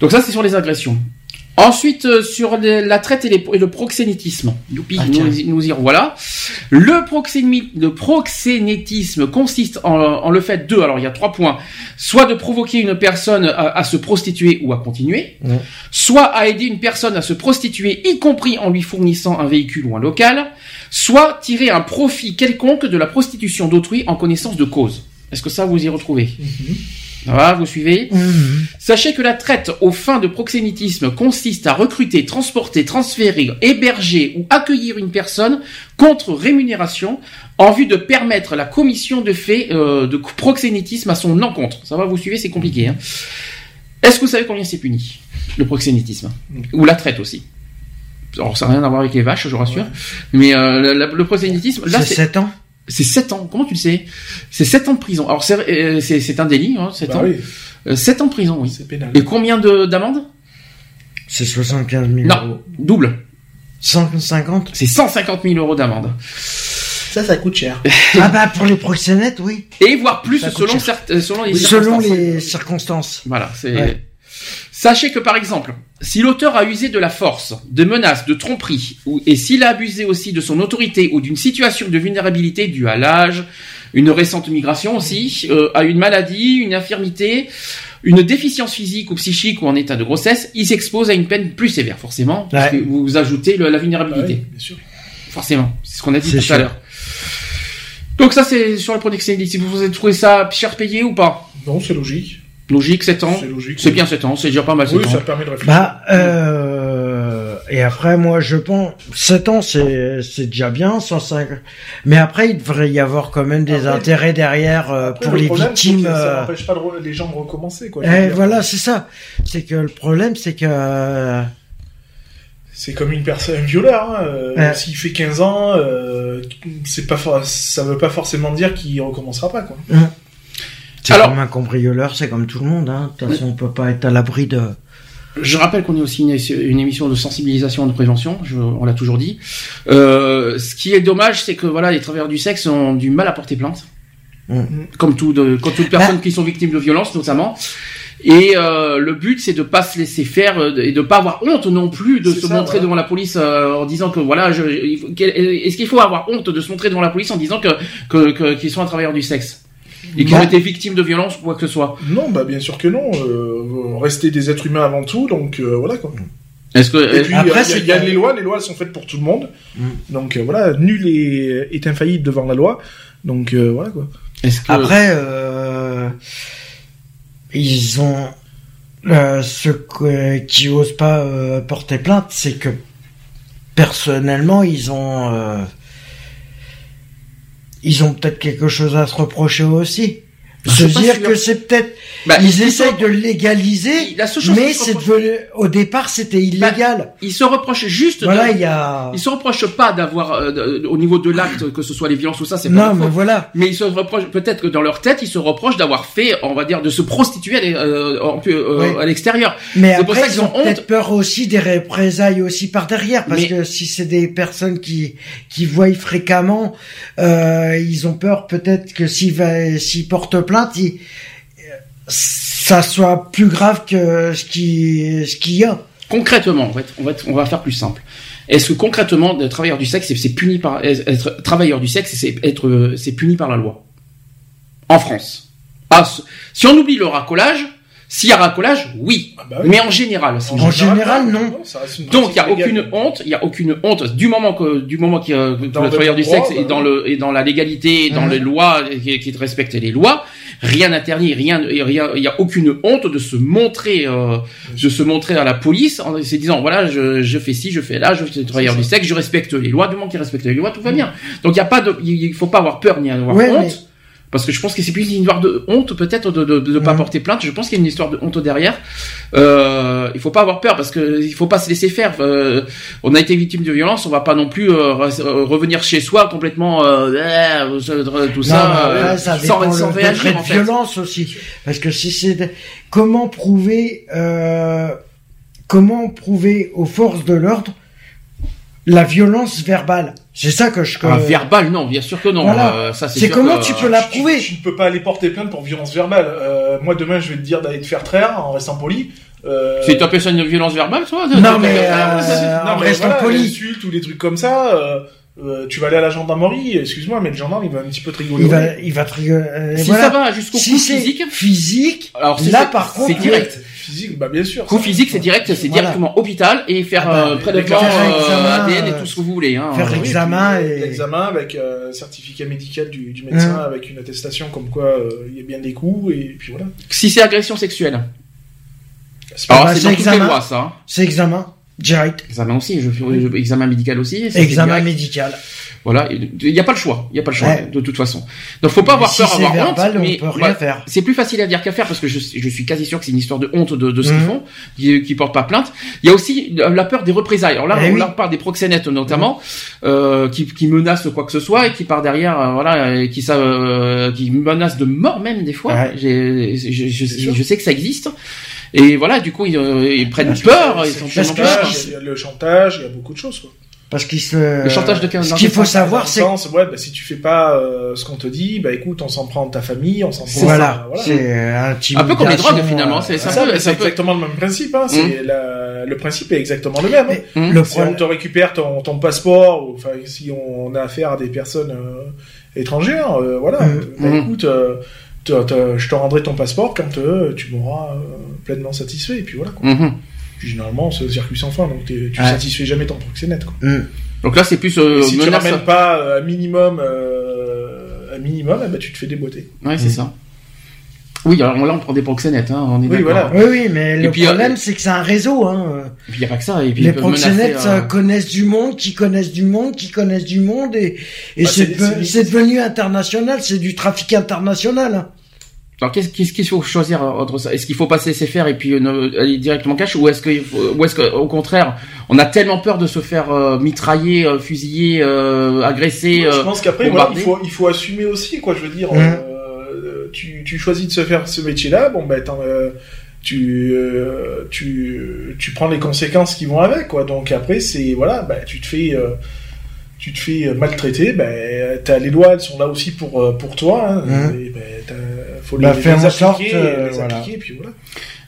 Donc ça c'est sur les agressions. Ensuite, euh, sur la traite et, le proxénétisme. Youpi, ah, nous, y revoilà. Le, le proxénétisme consiste en, le fait de, alors il y a trois points, soit de provoquer une personne à, se prostituer ou à continuer, soit à aider une personne à se prostituer, y compris en lui fournissant un véhicule ou un local, soit tirer un profit quelconque de la prostitution d'autrui en connaissance de cause. Est-ce que ça vous y retrouvez? Mhm. Voilà, vous suivez? Mhm. Sachez que la traite aux fins de proxénétisme consiste à recruter, transporter, transférer, héberger ou accueillir une personne contre rémunération en vue de permettre la commission de faits euh, de proxénétisme à son encontre. Ça va, vous suivez? C'est compliqué. Hein Est-ce que vous savez combien c'est puni Le proxénétisme? Ou la traite aussi? Alors ça n'a rien à voir avec les vaches, je vous rassure. Mais euh, le proxénétisme, là c'est 7 ans? C'est 7 ans. Comment tu le sais? C'est 7 ans de prison. Alors c'est euh, un délit, hein, 7 bah ans. Oui. 7 euh, ans de prison, oui. C'est pénal. Et combien d'amende C'est 75 000 non, euros. double. 150 C'est 150 000 euros d'amende. Ça, ça coûte cher. ah bah pour les proxénètes, oui. Et voire plus selon, certes, selon les selon les circonstances. Voilà, c'est. Sachez que par exemple, si l'auteur a usé de la force, de menaces, de tromperie, ou, et s'il a abusé aussi de son autorité ou d'une situation de vulnérabilité due à l'âge, une récente migration aussi, euh, à une maladie, une infirmité, une déficience physique ou psychique ou en état de grossesse, il s'expose à une peine plus sévère, forcément, parce que vous ajoutez la vulnérabilité. bien sûr. Forcément, c'est ce qu'on a dit tout à l'heure. Donc ça, c'est sur la protection Si vous avez trouvé ça cher payé ou pas? Non, c'est logique. Logique, 7 ans. C'est logique. C'est bien 7 ans, c'est déjà pas mal 7 oui, ça permet de réfléchir. Bah, euh, et après, moi, je pense, 7 ans, c'est, c'est déjà bien, 105. Mais après, il devrait y avoir quand même des intérêts derrière euh, pour les victimes. Ça euh, n'empêche pas les gens de recommencer, quoi. Et eh, voilà, c'est ça. C'est que le problème, c'est que, C'est comme une personne, un violeur. Hein. Euh, s'il fait 15 ans, euh, c'est pas ça veut pas forcément dire qu'il recommencera pas quoi. C'est comme un cambrioleur, c'est comme tout le monde. Hein. De toute façon, on peut pas être à l'abri de. Je rappelle qu'on est aussi une, émission de sensibilisation et de prévention, on l'a toujours dit. Euh, ce qui est dommage, c'est que voilà, les travailleurs du sexe ont du mal à porter plainte. Mm. Comme, tout de, comme toutes personnes bah. qui sont victimes de violences notamment. Et euh, le but, c'est de pas se laisser faire euh, et de pas avoir honte non plus de se montrer devant la police euh, en disant que voilà, je, est-ce qu'il faut avoir honte de se montrer devant la police en disant que que qu'ils sont un travailleur du sexe? Et qu'ils ont été victimes de violences ou quoi que ce soit Non, bah bien sûr que non. Euh, rester des êtres humains avant tout, donc voilà quoi. Est-ce que et puis après, il y, a, les lois, les lois elles sont faites pour tout le monde, mm. donc voilà, nul est, est infaillible devant la loi, donc voilà quoi. Est-ce que... Après. Euh ils ont euh, ceux qui osent pas euh, porter plainte, c'est que personnellement ils ont euh, ils ont peut-être quelque chose à se reprocher aussi se dire que c'est peut-être bah, ils essayent de légaliser, mais c'est devenu au départ c'était bah, illégal. ils se reprochent juste. Voilà, il y a. Ils se reprochent pas d'avoir euh, au niveau de l'acte que ce soit les violences ou ça, c'est pas. Non, mais voilà. Mais ils se reprochent peut-être que dans leur tête ils se reprochent d'avoir fait, on va dire, de se prostituer à euh, l'extérieur. Mais après ils ont peut-être peur aussi des représailles aussi par derrière, parce que si c'est des personnes qui qui voient fréquemment, euh, ils ont peur peut-être que s'ils s'ils portent plainte ça soit plus grave que ce qui ce qu'il y a. Concrètement, en fait, on va faire plus simple. Est-ce que concrètement, être travailleur du sexe, c'est puni par être travailleur du sexe, c'est être c'est puni par la loi? En France. Ah, si on oublie le racolage, s'il y a racolage, oui. Ah bah Mais en général, en, général, non. Donc il y a aucune honte, il y a aucune honte du moment que du moment qu'il le travailleur du sexe est dans le et dans la légalité, dans mmh. les lois, qui, qui respecte les lois, rien n'interdit, rien, rien, il y a aucune honte de se montrer, euh, de se montrer à la police en se disant voilà, je, je fais ci, je fais là, je suis travailleur du sexe, je respecte les lois, du moment qu'il respecte les lois, tout va bien. Donc il y a pas de, il faut pas avoir peur ni avoir honte. Parce que je pense que c'est plus une histoire de honte peut-être de ne de, pas porter plainte. Je pense qu'il y a une histoire de honte derrière. Euh, il faut pas avoir peur parce que il faut pas se laisser faire. Euh, on a été victime de violence, on va pas non plus euh, revenir chez soi complètement euh, eh, tout ça, ça sans, sans réagir. En fait. violence aussi, parce que si c'est comment prouver comment prouver aux forces de l'ordre la violence verbale. C'est ça que je. Ah, verbal, non, bien sûr que non. Euh, ça, c'est comment tu peux la prouver tu, ne peux pas aller porter plainte pour violence verbale. Euh, moi, demain, je vais te dire d'aller te faire traire en restant poli. Euh... C'est appelles ça une violence verbale, toi Non, mais, euh, non, en restant poli. Insultes ou des trucs comme ça. Euh, euh, tu vas aller à la gendarmerie, excuse-moi, mais le gendarme il va un petit peu te rigoler. Il va, il va te rigoler. Euh, si ça va jusqu'au si coup physique, physique, alors là par contre, c'est direct. Physique, bah bien sûr. Coup physique, c'est direct, c'est directement hôpital et faire ah bah, euh, prélèvement euh, ADN et tout ce que vous voulez. Hein. Faire l'examen et l'examen avec euh, certificat médical du, du médecin, mmh. avec une attestation comme quoi euh, il y a bien des coups et puis voilà. Si c'est agression sexuelle. C'est lois ça. Hein. C'est examen. Direct. Examen aussi, je fais examen médical aussi. Examen médical. Voilà, il n'y a pas le choix, il n'y a pas le choix de toute façon. Donc faut pas avoir peur, avoir honte, mais c'est plus facile à dire qu'à faire parce que je, je, suis quasi sûr que c'est une histoire de honte de, de ce qu'ils mhm. font, qui, qui portent pas plainte. Il y a aussi la peur des représailles. Alors là, eh on parle des proxénètes notamment, mhm. euh, qui, qui menacent quoi que ce soit et qui par derrière, euh, voilà, qui ça, euh, qui menacent de mort même des fois. je, je sais que ça existe. Et voilà, du coup, ils, euh, ils prennent peur. Ils sont il y a le chantage, il y a beaucoup de choses. Quoi. Parce qu'il se. Le chantage de 15 Ce qu'il faut savoir, c'est. Ouais, bah, si tu fais pas euh, ce qu'on te dit, bah écoute, on s'en prend de ta famille, on s'en prend. Voilà. voilà. C'est un, un peu comme les drogues finalement. C'est ça. C'est exactement le même principe. Hein. C'est mmh. la... le principe est exactement le même. Hein. Le si on te récupère ton, ton passeport, enfin si on a affaire à des personnes euh, étrangères, euh, voilà. Mmh. Bah, mmh. écoute je te rendrai ton passeport quand tu m'auras euh, pleinement satisfait, et puis voilà. Quoi. Puis généralement, c'est le circuit sans fin, donc tu satisfais jamais ton proxénète. Quoi. Mhm. Donc là, c'est plus. Euh, si tu ramènes pas un minimum, un minimum, eh ben, tu te fais déboîter. Ouais, c'est mhm. ça. Oui, alors là on prend des proxénètes, hein, on est oui, voilà. oui, oui, mais le problème c'est que c'est un réseau. Hein. Et puis il n'y a pas que ça. Et puis, les proxénètes connaissent du monde, qui connaissent du monde, qui connaissent du monde, et, et bah, c'est devenu international, c'est du trafic international. Hein. Alors qu'est-ce qu'il faut choisir entre ça? Est-ce qu'il faut pas se laisser faire et puis aller directement cash? Ou est-ce que ou est-ce que au contraire on a tellement peur de se faire mitrailler, fusiller, agresser Je pense qu'après il faut il faut assumer aussi quoi. Je veux dire, mmh. tu, tu choisis de se faire ce métier-là, bon ben tu, euh, tu, tu prends les conséquences qui vont avec, quoi. Donc après, c'est voilà, bah, tu te fais, euh, tu te fais maltraiter, ben, t'as les lois, elles sont là aussi pour euh, pour toi. Hein, mmh. et, ben, faut les, bah, faire en sorte, les appliquer, puis voilà.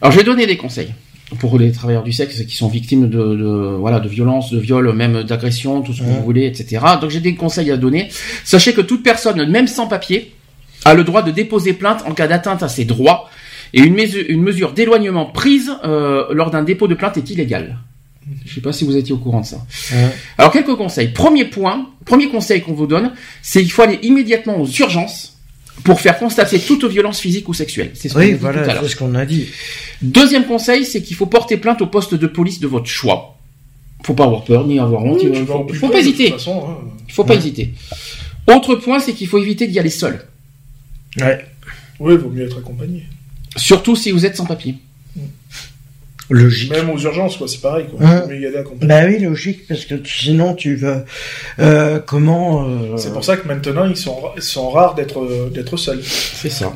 Alors, je vais donner des conseils pour les travailleurs du sexe qui sont victimes de, de voilà de violences, de viols, même d'agressions, tout ce que vous voulez, etc. Donc j'ai des conseils à donner. Sachez que toute personne, même sans papier, a le droit de déposer plainte en cas d'atteinte à ses droits et une, mesure, une mesure d'éloignement prise euh, lors d'un dépôt de plainte est illégale. Je ne sais pas si vous étiez au courant de ça. Alors quelques conseils. Premier point, premier conseil qu'on vous donne, c'est qu'il faut aller immédiatement aux urgences pour faire constater toute violence physique ou sexuelle. C'est ce oui, voilà, c'est ce qu'on a dit. Deuxième conseil, c'est qu'il faut porter plainte au poste de police de votre choix. Faut pas avoir peur ni avoir honte. il faut, faut pas hésiter. Hein. Il faut pas hésiter. Autre point, c'est qu'il faut éviter d'y aller seul. Ouais. Oui, il vaut mieux être accompagné. Surtout si vous êtes sans papier. Logique. Même aux urgences, quoi, c'est pareil, quoi. Mais y aller bah oui, logique, parce que sinon tu veux euh, comment. Euh, c'est pour ça que maintenant ils sont, sont rares d'être d'être seuls. C'est ça.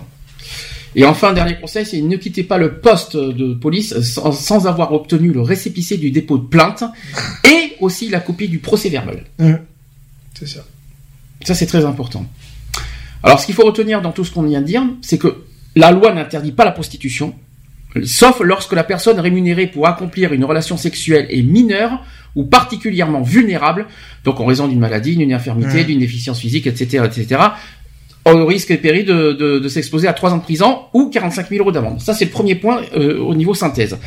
Et enfin, dernier conseil, c'est ne quittez pas le poste de police sans, avoir obtenu le récépissé du dépôt de plainte et aussi la copie du procès verbal. C'est ça. Ça, c'est très important. Alors, ce qu'il faut retenir dans tout ce qu'on vient de dire, c'est que la loi n'interdit pas la prostitution, sauf lorsque la personne rémunérée pour accomplir une relation sexuelle est mineure ou particulièrement vulnérable, donc en raison d'une maladie, d'une infirmité, mmh. d'une déficience physique, etc., etc., au risque et péril de, de, s'exposer à 3 ans de prison ou 45 000 euros d'amende. Ça, c'est le premier point euh, au niveau synthèse.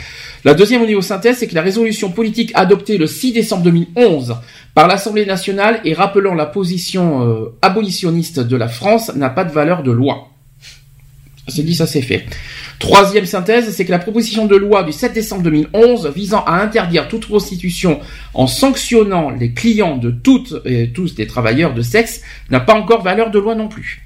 La deuxième au niveau synthèse, c'est que la résolution politique adoptée le 6 décembre 2011 par l'Assemblée nationale et rappelant la position euh, abolitionniste de la France n'a pas de valeur de loi. C'est dit, ça c'est fait. Troisième synthèse, c'est que la proposition de loi du 7 décembre 2011 visant à interdire toute prostitution en sanctionnant les clients de toutes et tous des travailleurs de sexe n'a pas encore valeur de loi non plus.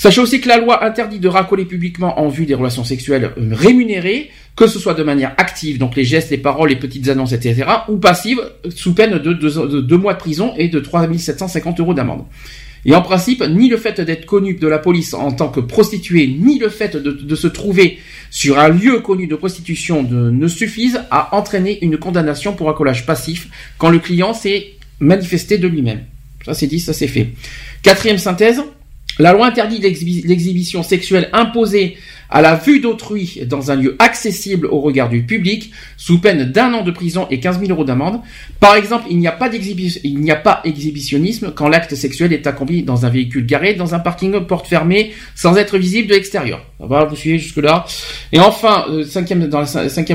Sachez aussi que la loi interdit de racoler publiquement en vue des relations sexuelles euh, rémunérées, que ce soit de manière active, donc les gestes, les paroles, les petites annonces, etc., ou passive, sous peine de deux, mois de prison et de 3 750 euros d'amende. Et en principe, ni le fait d'être connu de la police en tant que prostituée, ni le fait de, se trouver sur un lieu connu de prostitution ne suffisent à entraîner une condamnation pour accolage passif quand le client s'est manifesté de lui-même. Ça c'est dit, ça c'est fait. Quatrième synthèse, la loi interdit l'exhibition sexuelle imposée à la vue d'autrui dans un lieu accessible au regard du public, sous peine d'un an de prison et 15 000 euros d'amende. Par exemple, il n'y a pas d'exhibitionnisme quand l'acte sexuel est accompli dans un véhicule garé dans un parking porte fermée sans être visible de l'extérieur. Voilà, vous suivez jusque là. Et enfin, euh, cinquième,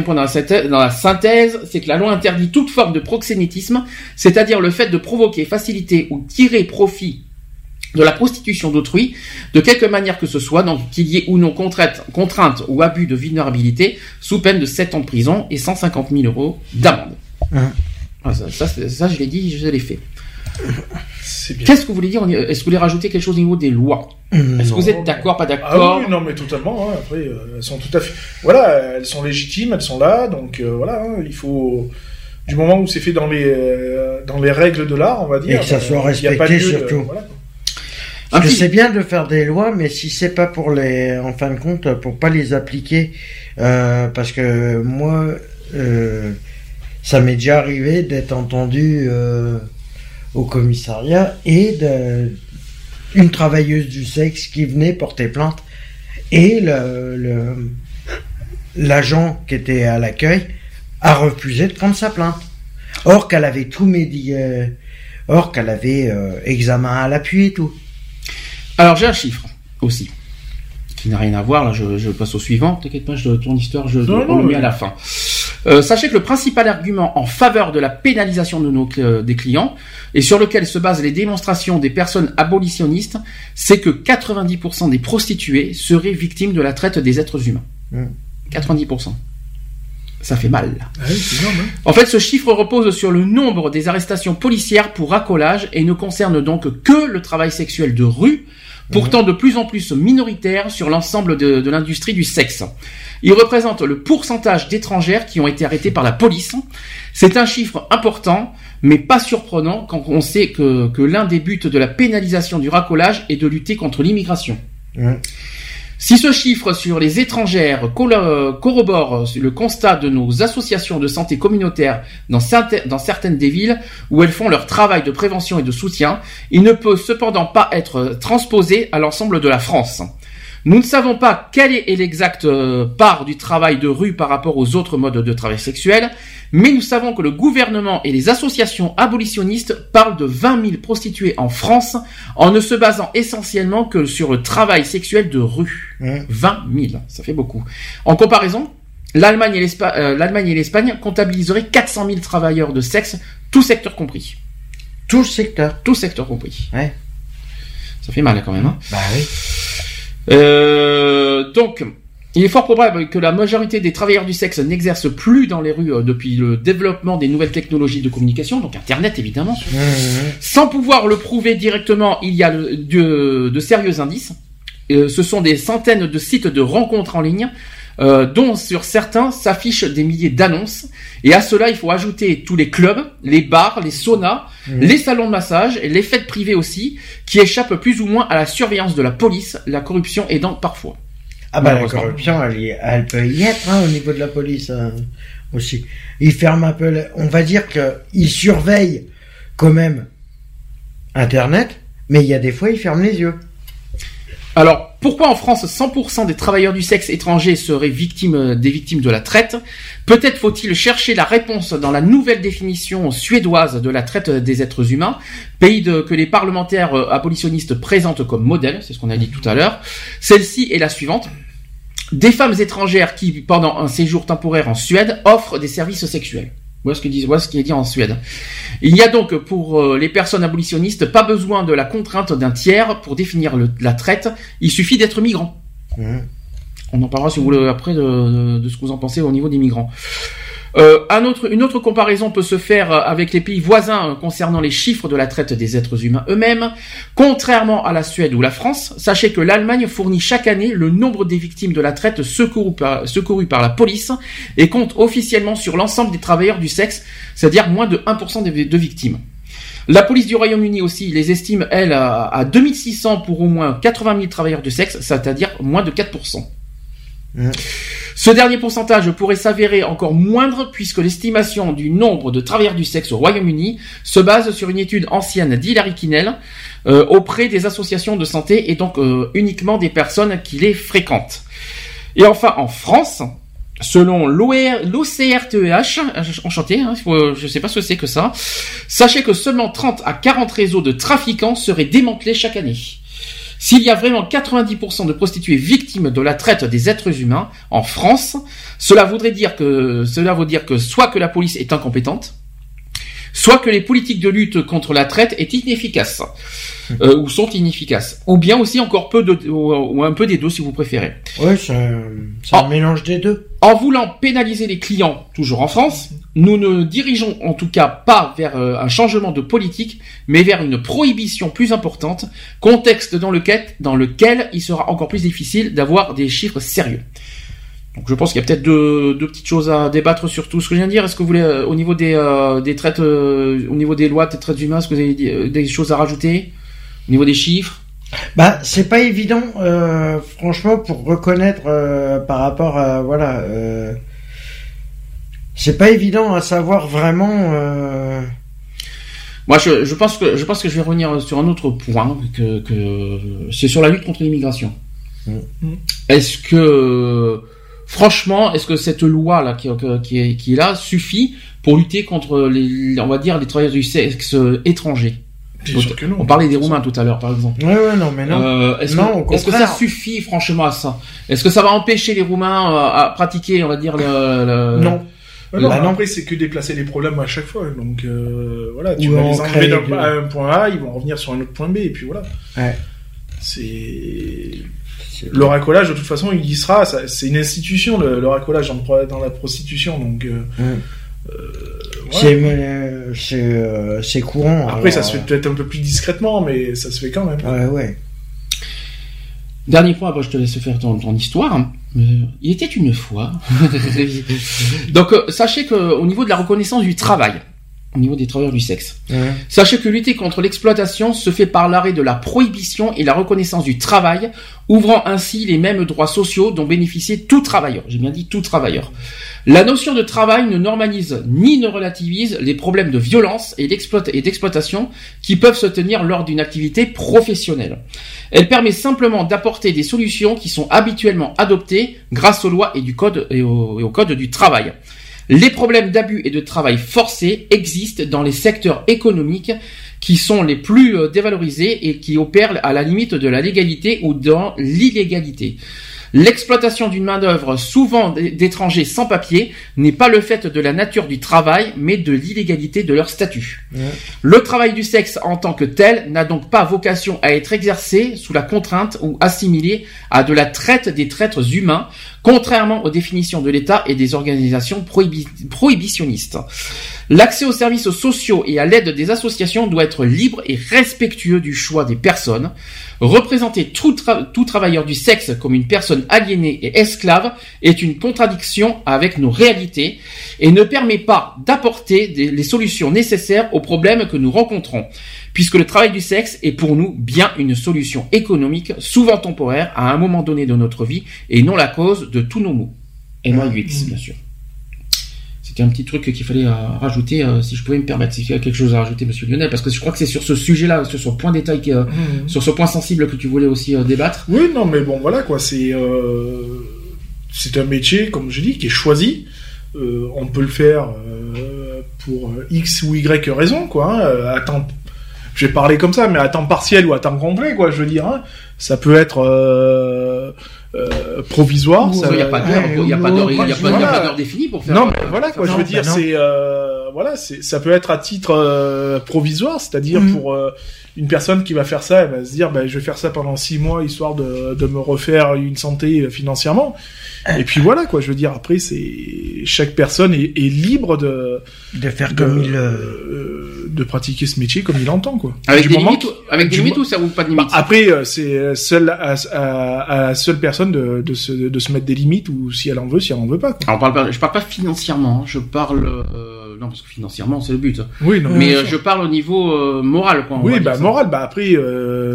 point dans la synthèse, c'est que la loi interdit toute forme de proxénétisme, c'est-à-dire le fait de provoquer, faciliter ou tirer profit de la prostitution d'autrui, de quelque manière que ce soit, donc qu'il y ait ou non contrainte, contrainte ou abus de vulnérabilité, sous peine de 7 ans de prison et 150 000 euros d'amende. Hein. Ah, ça, ça, je l'ai dit, je l'ai fait. Qu'est-ce que vous voulez dire Est-ce que vous voulez rajouter quelque chose au niveau des lois Est-ce que vous êtes d'accord, pas d'accord ah oui, non, mais totalement. Hein. Après, euh, elles sont tout à fait. Voilà, elles sont légitimes, elles sont là, donc euh, voilà, hein. il faut du moment où c'est fait dans les euh, dans les règles de l'art, on va dire. Et que ça soit respecté surtout. voilà, parce que c'est bien de faire des lois, mais si c'est pas pour les, en fin de compte, pour pas les appliquer, euh, parce que moi, euh, ça m'est déjà arrivé d'être entendu euh, au commissariat et de une travailleuse du sexe qui venait porter plainte et le l'agent qui était à l'accueil a refusé de prendre sa plainte. Or qu'elle avait tout médié, or qu'elle avait examen à l'appui et tout. Alors j'ai un chiffre aussi qui n'a rien à voir. Là, je, passe au suivant. T'inquiète pas, je tourne histoire, je, le mets à la fin. Euh, sachez que le principal argument en faveur de la pénalisation de nos euh, des clients et sur lequel se basent les démonstrations des personnes abolitionnistes, c'est que 90% des prostituées seraient victimes de la traite des êtres humains. 90%. Mmh. Ça fait mal. Ah hein. En fait, ce chiffre repose sur le nombre des arrestations policières pour racolage et ne concerne donc que le travail sexuel de rue pourtant de plus en plus minoritaire sur l'ensemble de, l'industrie du sexe. Il représente le pourcentage d'étrangères qui ont été arrêtées par la police. C'est un chiffre important, mais pas surprenant quand on sait que l'un des buts de la pénalisation du racolage est de lutter contre l'immigration. Si ce chiffre sur les étrangères corrobore le constat de nos associations de santé communautaire dans, certaines des villes où elles font leur travail de prévention et de soutien, il ne peut cependant pas être transposé à l'ensemble de la France. Nous ne savons pas quelle est l'exacte euh, part du travail de rue par rapport aux autres modes de travail sexuel, mais nous savons que le gouvernement et les associations abolitionnistes parlent de 20 000 prostituées en France en ne se basant essentiellement que sur le travail sexuel de rue. 20 000, ça fait beaucoup. En comparaison, l'Allemagne et euh, l'Espagne comptabiliseraient 400 000 travailleurs de sexe, tout secteur compris. Tout secteur Tout secteur compris. Ouais. Ça fait mal quand même. Hein bah oui. Euh, donc, il est fort probable que la majorité des travailleurs du sexe n'exercent plus dans les rues euh, depuis le développement des nouvelles technologies de communication, donc Internet évidemment. Sans pouvoir le prouver directement, il y a de, de, sérieux indices. Euh, ce sont des centaines de sites de rencontres en ligne, euh, dont sur certains s'affichent des milliers d'annonces. Et à cela, il faut ajouter tous les clubs, les bars, les saunas, mmh. les salons de massage et les fêtes privées aussi, qui échappent plus ou moins à la surveillance de la police, la corruption aidant parfois. Ah bah la corruption, elle, elle peut y être hein, au niveau de la police hein, aussi. Ils ferment un peu, on va dire qu'ils surveillent quand même Internet, mais il y a des fois ils ferment les yeux. Alors, pourquoi en France 100% des travailleurs du sexe étranger seraient victimes euh, des victimes de la traite? Peut-être faut-il chercher la réponse dans la nouvelle définition suédoise de la traite des êtres humains, pays que les parlementaires euh, abolitionnistes présentent comme modèle, c'est ce qu'on a dit tout à l'heure. Celle-ci est la suivante. Des femmes étrangères qui, pendant un séjour temporaire en Suède, offrent des services sexuels. Voilà ce que dit, ce qui est dit en Suède. Il n'y a donc pour euh, les personnes abolitionnistes pas besoin de la contrainte d'un tiers pour définir la traite. Il suffit d'être migrant. Mmh. On en parlera si vous voulez après de, de, ce que vous en pensez au niveau des migrants. Euh, une autre comparaison peut se faire avec les pays voisins concernant les chiffres de la traite des êtres humains eux-mêmes. Contrairement à la Suède ou la France, sachez que l'Allemagne fournit chaque année le nombre des victimes de la traite secourues par, la police et compte officiellement sur l'ensemble des travailleurs du sexe, c'est-à-dire moins de 1% de victimes. La police du Royaume-Uni aussi les estime, elle, à, 2600 pour au moins 80 000 travailleurs du sexe, c'est-à-dire moins de 4%. Ce dernier pourcentage pourrait s'avérer encore moindre puisque l'estimation du nombre de travailleurs du sexe au Royaume-Uni se base sur une étude ancienne d'Hilary Kinnell euh, auprès des associations de santé et donc euh, uniquement des personnes qui les fréquentent. Et enfin en France, Selon l'OCRTEH, enchanté, hein, je ne sais pas ce que c'est que ça, sachez que seulement 30 à 40 réseaux de trafiquants seraient démantelés chaque année. S'il y a vraiment 90% de prostituées victimes de la traite des êtres humains en France, cela voudrait dire que, cela veut dire que soit que la police est incompétente, soit que les politiques de lutte contre la traite est inefficaces euh, ou sont inefficaces, ou bien aussi encore peu de ou, un peu des deux si vous préférez. Oui, c'est un mélange des deux. En voulant pénaliser les clients, toujours en France, nous ne dirigeons en tout cas pas vers euh, un changement de politique, mais vers une prohibition plus importante, contexte dans lequel, dans lequel il sera encore plus difficile d'avoir des chiffres sérieux. Donc je pense qu'il y a peut-être deux, petites choses à débattre sur tout ce que je viens de dire. Est-ce que vous voulez, euh, au niveau des, euh, des traites, au niveau des lois, des traites humains, est-ce que vous avez des choses à rajouter Au niveau des chiffres? Bah, c'est pas évident, euh, franchement, pour reconnaître euh, par rapport à voilà, euh, c'est pas évident à savoir vraiment. Moi, je, je, pense que je pense que je vais revenir sur un autre point que, que c'est sur la lutte contre l'immigration. Mm. Est-ce que franchement, est-ce que cette loi là qui, qui, est, qui est là suffit pour lutter contre les, on va dire, les travailleurs du sexe étrangers? On parlait des Roumains tout à l'heure, par exemple. Ouais, ouais, non, mais non. Euh, est-ce que, ça suffit franchement à ça? Est-ce que ça va empêcher les Roumains euh, à pratiquer, on va dire, le... Non. non, après c'est que déplacer les problèmes à chaque fois. Donc euh, voilà, tu vas les enlever d'un point A, ils vont revenir sur un autre point B, et puis voilà. Ouais. C'est le racolage de toute façon, il y sera. C'est une institution le, le racolage dans, dans, la prostitution, donc. Euh, euh, c'est courant. Après, ça se fait peut-être un peu plus discrètement, mais ça se fait quand même. Ouais, ouais. Dernier point, je te laisse faire ton, ton histoire. il était une fois. Donc, sachez qu'au niveau de la reconnaissance du travail, au niveau des travailleurs du sexe. Sachez que lutter contre l'exploitation se fait par l'arrêt de la prohibition et la reconnaissance du travail, ouvrant ainsi les mêmes droits sociaux dont bénéficiait tout travailleur. J'ai bien dit tout travailleur. La notion de travail ne normalise ni ne relativise les problèmes de violence et d'exploitation qui peuvent se tenir lors d'une activité professionnelle. Elle permet simplement d'apporter des solutions qui sont habituellement adoptées grâce aux lois et, du code, et au code du travail. Les problèmes d'abus et de travail forcé existent dans les secteurs économiques qui sont les plus euh, dévalorisés et qui opèrent à la limite de la légalité ou dans l'illégalité. L'exploitation d'une main-d'œuvre, souvent d'étrangers sans papier, n'est pas le fait de la nature du travail, mais de l'illégalité de leur statut. Le travail du sexe en tant que tel n'a donc pas vocation à être exercé sous la contrainte ou assimilé à de la traite des traîtres humains, contrairement aux définitions de l'État et des organisations prohibitionnistes. L'accès aux services sociaux et à l'aide des associations doit être libre et respectueux du choix des personnes. Représenter tout, travailleur du sexe comme une personne aliénée et esclave est une contradiction avec nos réalités et ne permet pas d'apporter les solutions nécessaires aux problèmes que nous rencontrons, puisque le travail du sexe est pour nous bien une solution économique, souvent temporaire, à un moment donné de notre vie, et non la cause de tous nos maux. Et moi, UX, bien sûr. C'était un petit truc qu'il fallait euh, rajouter, euh, si je pouvais me permettre, s'il y a quelque chose à rajouter, Monsieur Lionel, parce que je crois que c'est sur ce sujet-là, sur ce point détail, euh, mmh. sur ce point sensible que tu voulais aussi débattre. Oui, non, mais bon, voilà quoi, c'est c'est un métier, comme je dis, qui est choisi. on peut le faire pour X ou Y raison, quoi. Hein, à temps, je vais parler comme ça, mais à temps partiel ou à temps complet, quoi. Je veux dire, hein. ça peut être euh, provisoire. Il n'y a pas d'heure, il n'y a pas d'heure définie pour faire. Non, mais voilà quoi. je veux dire, c'est euh, voilà, c'est ça peut être à titre euh, provisoire, c'est-à-dire mm. pour une personne qui va faire ça, elle va se dire, ben, je vais faire ça pendant six mois histoire de, de me refaire une santé financièrement. Et puis voilà quoi, je veux dire après c'est chaque personne est, est, libre de de faire comme il euh, de pratiquer ce métier comme il entend quoi. Avec des limites, avec des limites ou ça ou pas de limites bah, Après euh, c'est seul à, à, à, seule personne de, de, se, de se mettre des limites ou si elle en veut, si elle en veut pas. Quoi. Alors, parle pas, je parle pas financièrement, hein. je parle euh, non parce que financièrement c'est le but. Oui non. Mais euh, je parle au niveau euh, moral quoi. Oui bah moral bah après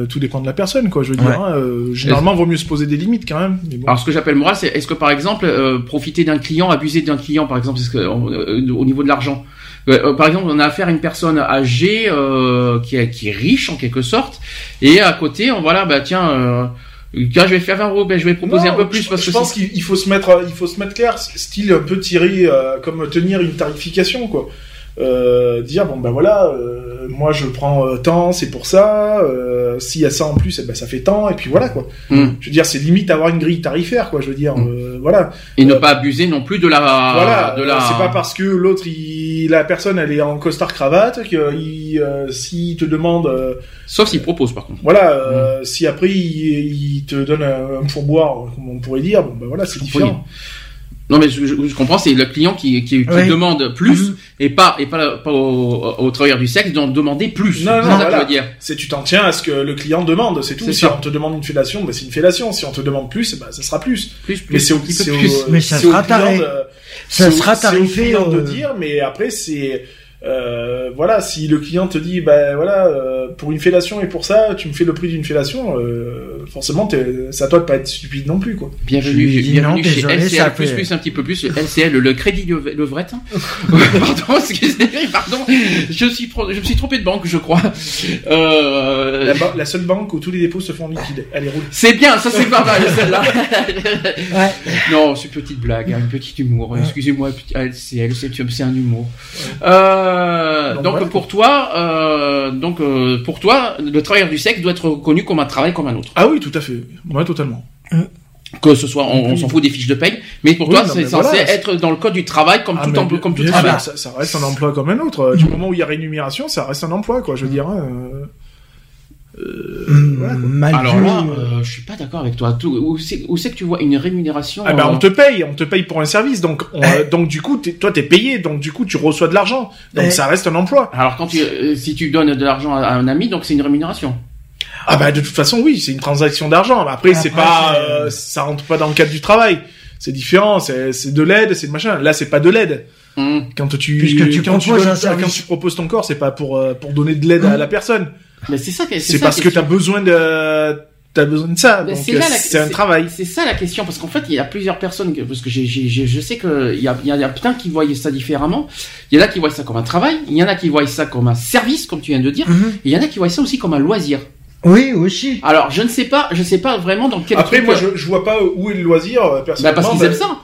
tout dépend de la personne quoi. Je veux dire hein, généralement vaut mieux se poser des limites quand même. Mais bon. Alors ce que j'appelle moral c'est est-ce que par exemple, euh, profiter d'un client, abuser d'un client, par exemple, que, euh, au niveau de l'argent. Euh, par exemple, on a affaire à une personne âgée qui, est, qui est riche en quelque sorte, et à côté, on voilà, bah tiens. Quand je vais faire un euro, ben je vais proposer un peu plus parce je que pense qu'il faut se mettre, il faut se mettre clair, style un peu tiré comme tenir une tarification quoi. Euh, dire bon ben voilà euh, moi je prends euh, tant c'est pour ça s'il y a ça en plus eh ben ça fait tant et puis voilà quoi hmm. je veux dire c'est limite avoir une grille tarifaire quoi je veux dire hmm. voilà et ne pas abuser non plus de la voilà de la c'est pas parce que l'autre la personne elle est en costard cravate que il, s'il te demande sauf s'il propose par contre voilà hmm. si après il, te donne un, pourboire comme on pourrait dire bon ben voilà c'est différent non mais je, comprends, c'est le client qui, qui, demande plus mhm. et pas et pas, pas au, au, travailleur du sexe d'en demander plus. Non, non, ça dire. C'est tu t'en tiens à ce que le client demande, c'est tout. Si on te demande une fellation, ben c'est une fellation. Si on te demande plus, ben ça sera plus. Plus, plus. Mais c'est au, plus. mais ça sera tarifé. Ça sera tarifé. de euh, dire, mais après c'est euh, voilà, si le client te dit, ben voilà, euh, pour une fellation et pour ça, tu me fais le prix d'une fellation, euh, forcément, c'est à toi de pas être stupide non plus, quoi. Bienvenue, bienvenue chez LCL plus plus un petit peu plus LCL le crédit levrette. pardon, excusez-moi, pardon, je suis je me suis trompé de banque, je crois. Euh... La, la, seule banque où tous les dépôts se font liquide. Allez roule. C'est bien, ça c'est pas mal celle-là. ouais. Non, c'est une petite blague, hein, un petit humour. Excusez-moi, LCL, c'est un humour. Euh, euh, donc, pour toi, euh, donc euh, pour toi, le travailleur du sexe doit être reconnu comme un travail comme un autre. Ah oui, tout à fait. Ouais, totalement. Que ce soit, on, s'en fout des fiches de paye, mais pour toi, c'est censé être dans le code du travail comme ah, tout emploi, comme tout travail. Ça, reste un emploi comme un autre. Du moment où il y a rémunération, ça reste un emploi, quoi. Je veux dire. Hein, euh, Alors là, euh, je suis pas d'accord avec toi. Où c'est que tu vois une rémunération ah ben, on te paye, on te paye pour un service, donc eh. donc du coup, es, toi t'es payé, donc du coup tu reçois de l'argent, donc eh. ça reste un emploi. Alors quand tu, euh, si tu donnes de l'argent à un ami, donc c'est une rémunération. Ah bah de toute façon oui, c'est une transaction d'argent. Après, c'est pas, euh, ça rentre pas dans le cadre du travail. C'est différent, c'est de l'aide, c'est de machin. Là, c'est pas de l'aide. Mmh. Quand tu, Puisque tu quand, tu, quand tu proposes ton corps, c'est pas pour euh, pour donner de l'aide à la personne. Mais c'est ça. C'est parce que t'as besoin de t'as besoin de ça. Donc c'est un travail. C'est ça la question parce qu'en fait il y a plusieurs personnes parce que j'ai, je sais que il y a, il y a plein qui voient ça différemment. Il y en a qui voient ça comme un travail, il y en a qui voient ça comme un service comme tu viens de dire, mmh. et il y en a qui voient ça aussi comme un loisir. Oui, aussi. Alors, je ne sais pas, je sais pas vraiment dans quel. Après, moi, je, je vois pas où est le loisir, personnellement. Bah, parce qu'ils aiment ça.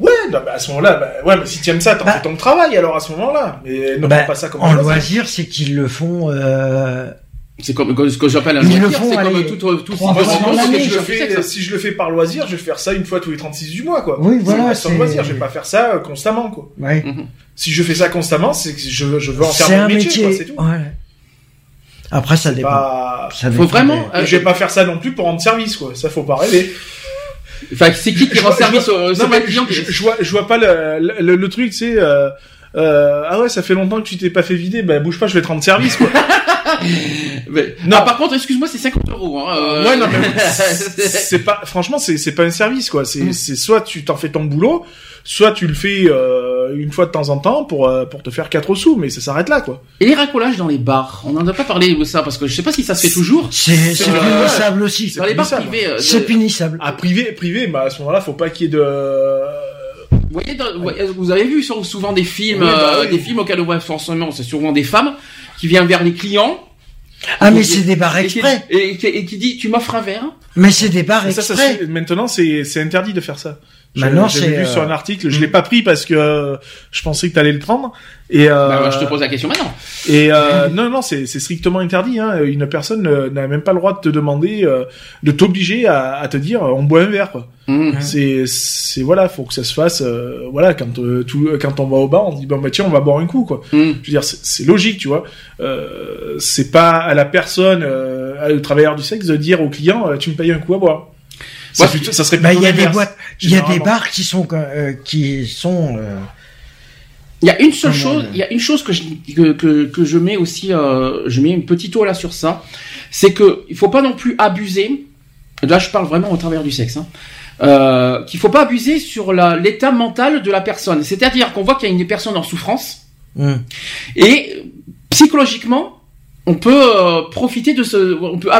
Ouais, bah, à ce moment-là, bah, ouais, mais si tu aimes ça, t'en bah, fais ton travail alors à ce moment-là. Mais ne bah, pas ça comme en loisir. c'est qu'ils le font. Euh... C'est comme ce que j'appelle un loisir, c'est comme tout, tout, tout si, je le fais, si je le fais par loisir, je vais faire ça une fois tous les 36 du mois, quoi. Oui, voilà. C'est loisir, je vais pas faire ça euh, constamment, quoi. Ouais. Mhm. Si je fais ça constamment, c'est que je, je veux en faire mon métier, métier. quoi, c'est tout. Ouais. Après, ça dépend. Pas... Ça faut vraiment. Euh, je vais pas faire ça non plus pour rendre service, quoi. Ça, faut pas rêver. Enfin, c'est qui qui rend service au non, mais client je, je, vois, je vois pas le, le, le truc, c'est. Euh, euh, ah ouais, ça fait longtemps que tu t'es pas fait vider, bah bouge pas, je vais te rendre service, quoi. mais, non, ah, par contre, excuse-moi, c'est 50 euros. Hein, euh... Ouais, non, mais c'est pas, franchement, c'est c'est pas un service, quoi. C'est mm. c'est soit tu t'en fais ton boulot, soit tu le fais euh, une fois de temps en temps pour euh, pour te faire quatre sous, mais ça s'arrête là, quoi. Et les racolages dans les bars, on n'en a pas parlé de ça parce que je sais pas si ça se fait toujours. C'est punissable aussi. Dans les bars privés. Euh, c'est punissable. À privé, privé, bah à ce moment-là, faut pas qu'il y ait de vous voyez, vous avez vu souvent des films, bah des films auxquels on voit forcément, c'est souvent des femmes qui viennent vers les clients. Ah mais c'est des bars exprès. Et qui, et, qui dit tu m'offres un verre? Mais c'est des bars exprès. Ça, ça, maintenant c'est c'est interdit de faire ça. Maintenant, j'ai vu sur un article, je l'ai pas pris parce que je pensais que tu allais le prendre. Et euh, bah, je te pose la question maintenant. Et euh, non, non, c'est strictement interdit. Hein. Une personne n'a même pas le droit de te demander, euh, de t'obliger à, à, te dire, on boit un verre. Quoi. Mmh. C'est, c'est voilà, faut que ça se fasse. Euh, voilà, quand euh, tout, quand on va au bar, on dit bon bah tiens, on va boire un coup, quoi. Mmh. Je veux dire, c'est logique, tu vois. c'est pas à la personne, au travailleur du sexe, de dire au client, tu me payes un coup à boire. Ça, ça serait bah, il y a des boîtes, il y a des bars qui sont euh, qui sont. Euh... Il y a une seule chose, il y a une chose que je que, que, que je mets aussi, euh, je mets une petite toile là sur ça, c'est que il faut pas non plus abuser. Là, je parle vraiment au travers du sexe. Hein. Euh, qu'il faut pas abuser sur l'état mental de la personne. C'est-à-dire qu'on voit qu'il y a une personne en souffrance mmh. et psychologiquement, on peut euh, profiter de ce, on peut,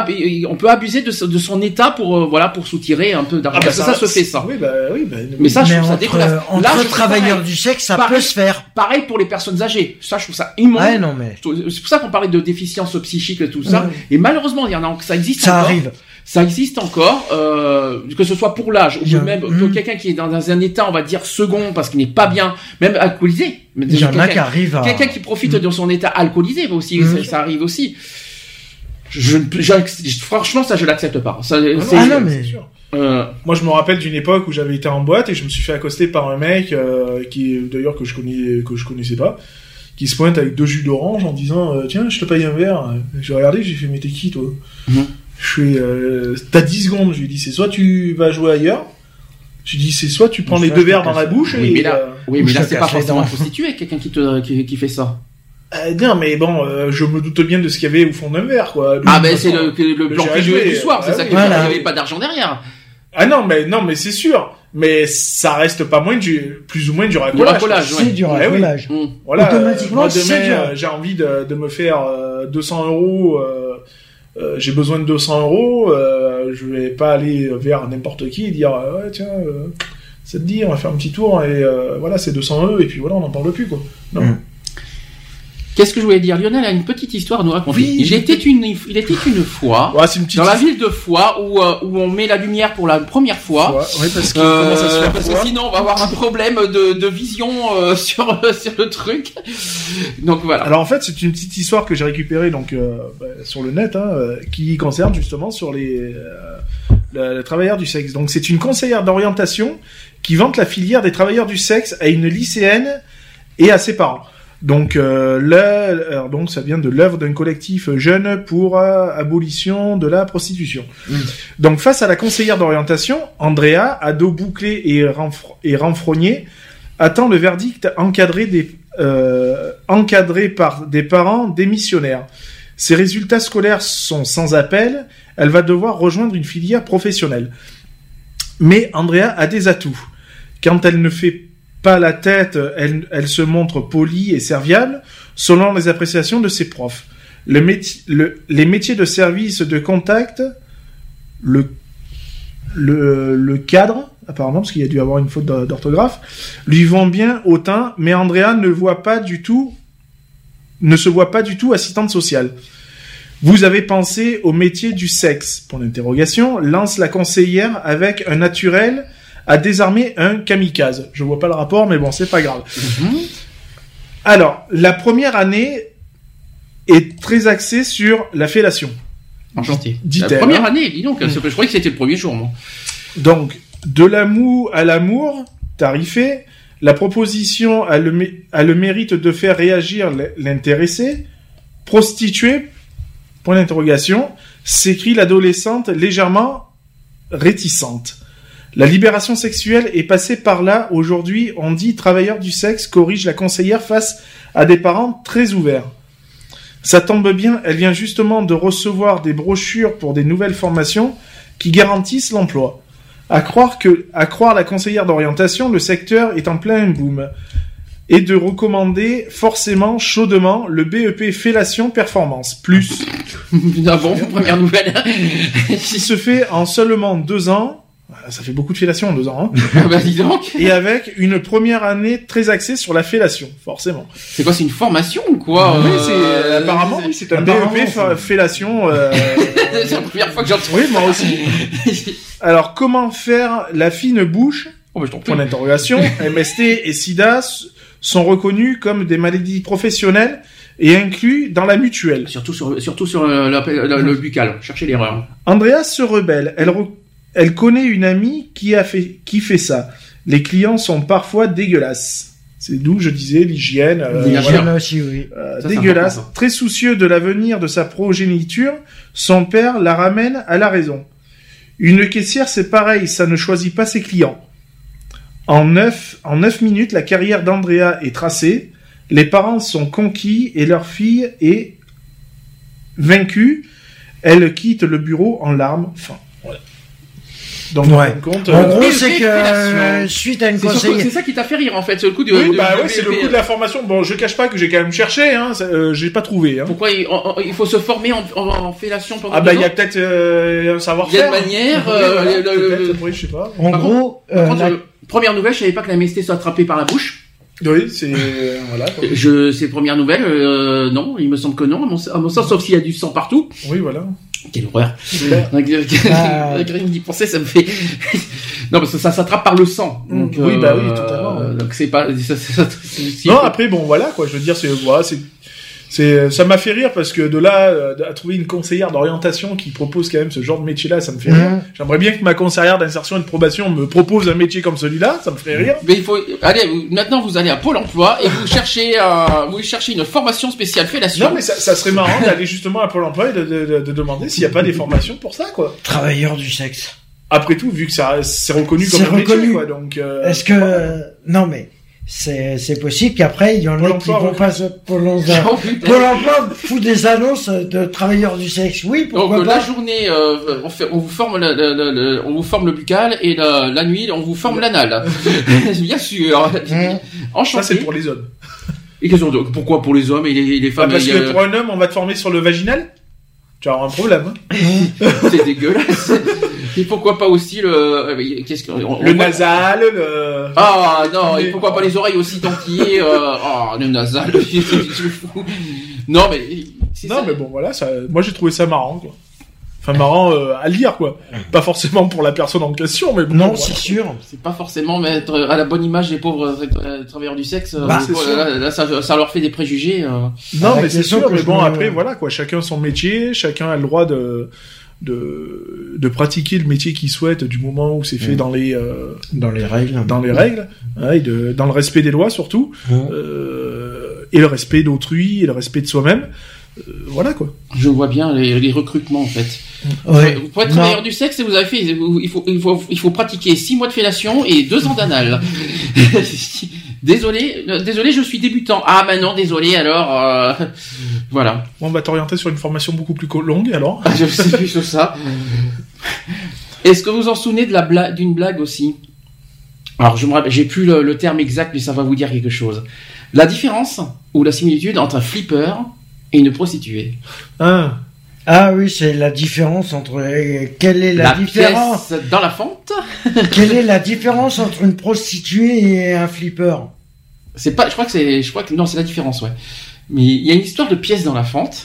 on peut abuser de, de son état pour, euh, voilà, pour soutirer un peu d'argent. Ah bah ça, se fait ça. Oui, bah, oui, bah, mais ça, je trouve ça dégueulasse. Entre travailleurs du sexe, ça peut se faire. Pareil pour les personnes âgées. Ça, je trouve ça immonde. Ouais, non, mais. C'est pour ça qu'on parlait de déficience psychique et tout ça. Et malheureusement, il y en a, ça existe. Ça arrive ça existe encore, euh, que ce soit pour l'âge ou même hmm. quelqu'un qui est dans un état, on va dire second, parce qu'il n'est pas bien, même alcoolisé. Mais il y en a qui arrivent à... Quelqu'un qui profite hmm. de son état alcoolisé aussi, hmm. ça, arrive aussi. Je, franchement, ça, je l'accepte pas. Ça, ah non, mais... Euh... Moi, je me rappelle d'une époque où j'avais été en boîte et je me suis fait accoster par un mec euh, qui, d'ailleurs, que je connais, que je connaissais pas, qui se pointe avec deux jus d'orange en disant euh, tiens, je te paye un verre. J'ai regardé, j'ai fait mais t'es qui toi? Je suis, euh, t'as 10 secondes. Je lui dis, c'est soit tu vas jouer ailleurs. Je lui dis, c'est soit tu prends les deux verres dans la bouche. Oui, mais là, euh, oui, mais là, c'est pas forcément prostitué, quelqu'un qui te, qui, fait ça. Euh, bien, mais bon, euh, je me doute bien de ce qu'il y avait au fond d'un verre, quoi. ah, ben c'est le, le, plan du soir, c'est ça qui voilà. il n'y avait pas d'argent derrière. Ah non, mais non, mais c'est sûr. Mais ça reste pas moins du, plus ou moins du racolage. racolage C'est du racolage. Eh oui. Voilà. Automatiquement, moi, demain, j'ai envie de, de, me faire 200 euros euh, j'ai besoin de 200 euros, euh, je vais pas aller vers n'importe qui et dire ouais tiens ça te dit on va faire un petit tour et euh, voilà c'est 200 euros et puis voilà on n'en parle plus quoi. Non. Mm. Qu'est-ce que je voulais dire? Lionel a une petite histoire à nous raconter. il, était une, il était une fois dans la ville de Foix où, euh, où on met la lumière pour la première fois. Oui, parce, euh, parce que sinon on va avoir un problème de, de vision euh, sur, sur le truc. Donc voilà. Alors en fait c'est une petite histoire que j'ai récupérée donc bah, sur le net hein, qui concerne justement sur les les travailleurs du sexe. Donc c'est une conseillère d'orientation qui vante la filière des travailleurs du sexe à une lycéenne et à ses parents. Donc euh, donc ça vient de l'œuvre d'un collectif jeune pour euh, abolition de la prostitution. Mm. Donc face à la conseillère d'orientation, Andrea, ado bouclé et, et renfrogné, attend le verdict encadré des euh, encadré par des parents démissionnaires. Ses résultats scolaires sont sans appel, elle va devoir rejoindre une filière professionnelle. Mais Andrea a des atouts. Quand elle ne fait pas la tête, elle, se montre polie et serviable, selon les appréciations de ses profs. Le le, les métiers de service de contact, le, cadre, apparemment, parce qu'il a dû avoir une faute d'orthographe, lui vont bien au teint, mais Andrea ne voit pas du tout ne se voit pas du tout assistante sociale. Vous avez pensé au métier du sexe? Pour l'interrogation, lance la conseillère avec un naturel à désarmer un kamikaze. Je vois pas le rapport, mais bon, c'est pas grave. Mhm. Alors, la première année est très axée sur la fellation. Enchanté. La première hein. année, dis donc. Mm. Je croyais que c'était le premier jour, moi. Donc, de l'amour à l'amour, tarifé, la proposition a le, le mérite de faire réagir l'intéressé. Prostituée, point d'interrogation, s'écrit l'adolescente légèrement réticente. La libération sexuelle est passée par là. Aujourd'hui, on dit travailleur du sexe corrige la conseillère face à des parents très ouverts. Ça tombe bien, elle vient justement de recevoir des brochures pour des nouvelles formations qui garantissent l'emploi. À croire que, à croire la conseillère d'orientation, le secteur est en plein boom. Et de recommander forcément, chaudement, le BEP Fellation Performance Plus. bon, première nouvelle. qui se fait en seulement deux ans. Ça fait beaucoup de fellation en deux ans. Hein. Ah bah dis donc. Et avec une première année très axée sur la fellation, forcément. C'est quoi, c'est une formation ou quoi Oui, c'est euh, apparemment, oui, c'est un BEP Fellation. Euh... c'est la première fois que j'entends. Oui, moi aussi. Alors, comment faire la fine bouche oh, Point d'interrogation. MST et SIDA sont reconnus comme des maladies professionnelles et inclus dans la mutuelle. Surtout sur, surtout sur le, le, buccal. Cherchez l'erreur. Andrea se rebelle. Elle, elle connaît une amie qui a fait, qui fait ça. Les clients sont parfois dégueulasses. C'est d'où je disais l'hygiène. Euh, aussi, oui. Euh, dégueulasse. Très soucieux de l'avenir de sa progéniture, son père la ramène à la raison. Une caissière, c'est pareil, ça ne choisit pas ses clients. En neuf, en neuf minutes, la carrière d'Andrea est tracée, les parents sont conquis et leur fille est vaincue. Elle quitte le bureau en larmes. Enfin, Donc, compte, en gros, c'est que euh, suite à une conseillère, c'est ça qui t'a fait rire en fait, c'est le coup de. Oui, bah ouais, c'est le coup de la formation. Bon, je cache pas que j'ai quand même cherché, hein, euh, j'ai pas trouvé. Hein. Pourquoi il, faut se former en, en, fellation pendant Ah bah il y a peut-être euh, un savoir-faire. Il y a une manière. euh, le, oui, je sais pas. En gros, première nouvelle, je savais pas que la MST soit attrapée par la bouche. Oui, c'est voilà. Je, c'est première nouvelle, non, il me semble que non, à mon sens, sauf s'il y a du sang partout. Oui, voilà. Quelle horreur. Ah. Rien d'y penser, ça me fait. non, parce que ça s'attrape par le sang. Mm. Donc, oui, bah oui, totalement. Euh, donc c'est pas. Ça, ça, non, après, bon, voilà, quoi. Je veux dire, c'est, voilà, c'est c'est ça m'a fait rire parce que de là euh, à trouver une conseillère d'orientation qui propose quand même ce genre de métier là ça me fait rire. J'aimerais bien que ma conseillère d'insertion et de probation me propose un métier comme celui-là ça me ferait rire. Mais il faut allez maintenant vous allez à Pôle Emploi et vous cherchez euh, vous cherchez une formation spéciale fellation. Non mais ça, ça serait marrant d'aller justement à Pôle Emploi et de, de, de, demander s'il n'y a pas des formations pour ça quoi. Travailleur du sexe. Après tout vu que ça c'est reconnu comme un reconnu. métier quoi donc euh, est-ce que non mais c'est possible qu'après il y en a qui vont pas se Pôle emploi fout des annonces de travailleurs du sexe oui pourquoi donc pas la journée euh, on, fait, on vous forme le, le, le, on vous forme le buccal et la, la nuit on vous forme l'anal bien sûr mmh. enchanté ça c'est pour les hommes et pourquoi pour les hommes et les, les femmes bah, parce que pour un homme on va te former sur le vaginal? Tu vas avoir un problème. Hein? c'est dégueulasse. Et pourquoi pas aussi le euh, qu'est-ce que le nasal, le ah non et pourquoi pas les oreilles aussi tant qu'il est euh... oh le nasal non mais non mais bon voilà ça moi j'ai trouvé ça marrant quoi. Enfin marrant euh, à lire quoi. Pas forcément pour la personne en question mais bon, non c'est sûr. C'est pas forcément mettre à la bonne image des pauvres euh, travailleurs du sexe bah, là, ça, ça, leur fait des préjugés non mais c'est sûr mais bon après voilà quoi chacun son métier chacun a le droit de de, de pratiquer le métier qu'il souhaite du moment où c'est fait mm. dans les euh, dans les règles dans les règles hein, et de, dans le respect des lois surtout mm. euh, et le respect d'autrui et le respect de soi-même euh, voilà quoi je vois bien les, les recrutements en fait ouais. pour être travailleur du sexe vous avez fait il faut il faut il faut pratiquer six mois de fellation et deux ans d'anal Désolé, désolé, je suis débutant. Ah, maintenant, désolé, alors, euh, Voilà. on va t'orienter sur une formation beaucoup plus longue alors. Je sais plus sur ça. Est-ce que vous en souvenez de la blague, d'une blague aussi? Alors je me rappelle, j'ai plus le, terme exact, mais ça va vous dire quelque chose. La différence ou la similitude entre un flipper et une prostituée? Ah. Ah oui, c'est la différence entre quelle est la, différence dans la fente Quelle est la différence entre une prostituée et un flipper? C'est pas, je crois que c'est, je crois que non, c'est la différence, ouais. Mais il y a une histoire de pièce dans la fente.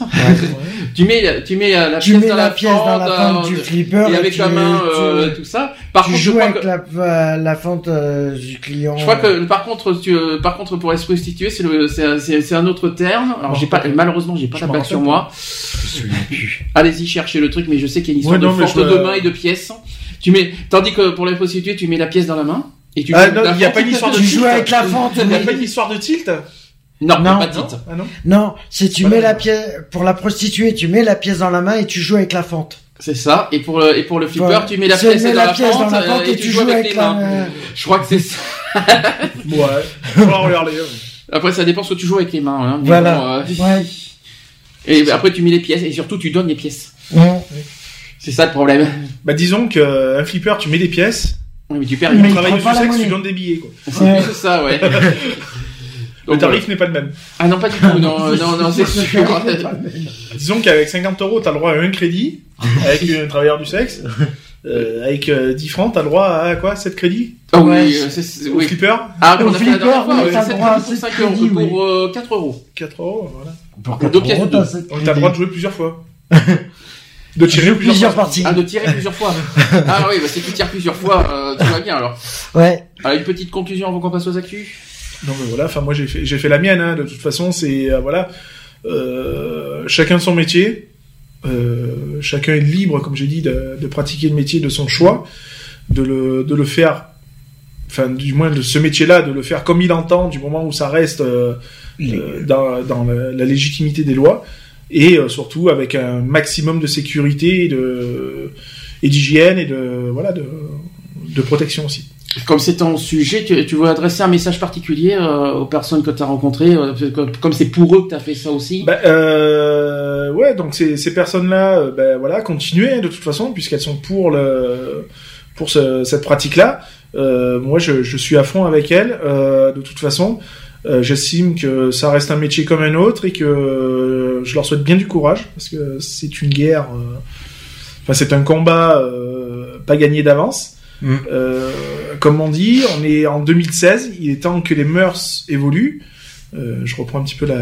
tu mets, tu mets euh, la, pièce, dans la, pièce fente, dans la fente du flipper et avec la main, euh, tout ça. Par tu contre, joues avec la, la, fente euh, du client. Je crois que par contre, tu, par contre, pour être prostitué, c'est le, c'est un autre terme. Alors j'ai pas, malheureusement, j'ai pas la blague sur moi. Allez-y chercher le truc, mais je sais qu'il y a une histoire de fente de main et de pièces. Tu mets, tandis que pour les prostituées, tu mets la pièce dans la main. Et tu ah, non, il n'y a pas une histoire de tilt. Tu joues avec la fente. Il n'y a pas une histoire de tilt. Non, non, pas titre. Ah non, non c'est tu mets la pièce pour la prostituée, tu mets la pièce dans la main et tu joues avec la fente. C'est ça. Et pour le et pour le flipper, tu mets la pièce, dans, la pièce dans, la fente, et, tu, joues avec, les mains. Je crois que c'est ça. ouais. On va regarder. Après, ça dépend ce que tu joues avec les mains. Hein, voilà. Euh, ouais. Et après, tu mets les pièces et surtout, tu donnes les pièces. Ouais. C'est ça le problème. Bah, disons qu'un flipper, tu mets des pièces. Oui, mais tu perds. Mais travail du sexe, tu donnes des billets, quoi. C'est ça, ouais. le tarif n'est pas le même. Ah non, pas du tout. Non, non, non, c'est sûr. Disons qu'avec 50 euros, t'as le droit à un crédit avec un travailleur du sexe. Euh, avec 10 euh, francs, t'as le droit à quoi 7 crédits? Ah oui, euh, c'est oui. flipper? Ah, on a fait la dernière fois, t'as le droit à 5 euros pour 4 euros. 4 euros, voilà. Pour 4 pièces de T'as le droit de jouer plusieurs fois. De tirer plusieurs, parties. Ah, de tirer plusieurs fois. ah oui, bah si tu tires plusieurs fois, euh, tout va bien alors. Ouais. Alors, une petite conclusion avant qu'on passe aux actus? Non mais voilà, enfin moi j'ai fait j'ai fait la mienne. Hein, de toute façon, c'est euh, voilà, euh, chacun son métier. Euh, chacun est libre, comme j'ai dit, de, de, pratiquer le métier de son choix, de le, de le faire, enfin du moins de ce métier-là, de le faire comme il entend, du moment où ça reste dans, la, légitimité des lois, et surtout avec un maximum de sécurité et de et d'hygiène et de voilà de, de protection aussi. Comme c'est ton sujet, tu, tu, veux adresser un message particulier euh, aux personnes que tu as rencontrées, euh, comme c'est pour eux que tu as fait ça aussi? Bah, euh, Ouais, donc ces, ces personnes-là, euh, ben voilà, continuez de toute façon, puisqu'elles sont pour, le, pour ce, cette pratique-là. moi, je, je, suis à fond avec elles, de toute façon. J'estime que ça reste un métier comme un autre et que je leur souhaite bien du courage, parce que c'est une guerre, enfin c'est un combat pas gagné d'avance. Mm. Euh, comme on dit, on est en 2016, il est temps que les mœurs évoluent. Euh, je reprends un petit peu la,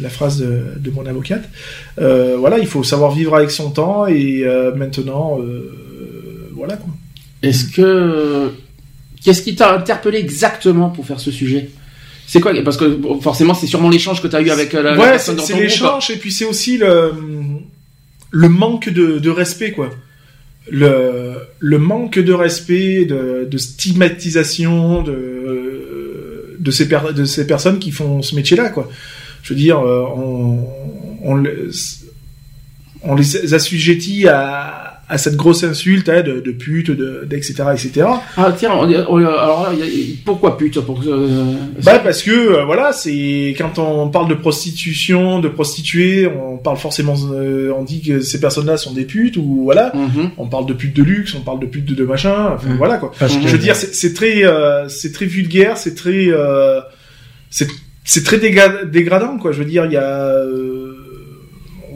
la phrase de, de, mon avocate. Euh, voilà, il faut savoir vivre avec son temps et maintenant, voilà quoi. Est-ce que qu'est-ce qui t'a interpellé exactement pour faire ce sujet? C'est quoi? Parce que forcément, c'est sûrement l'échange que tu as eu avec la, ouais, personne dans ton c'est l'échange et puis c'est aussi le le manque de, de respect quoi le, le manque de respect, de, de stigmatisation de, de, ces de ces personnes qui font ce métier-là, quoi. Je veux dire, euh, on, on, on les assujettit à, à cette grosse insulte hein, de, de, pute, de, etc., etc. Ah tiens, alors pourquoi pute pour, euh, Bah parce que euh, voilà, c'est quand on parle de prostitution, de prostituées, on parle forcément, euh, on dit que ces personnes-là sont des putes ou voilà, mhm. on parle de putes de luxe, on parle de putes de, de machin, enfin, mhm. voilà quoi. Je veux dire, c'est très, c'est très vulgaire, c'est très, c'est c'est très dégradant quoi. Je veux dire, il y a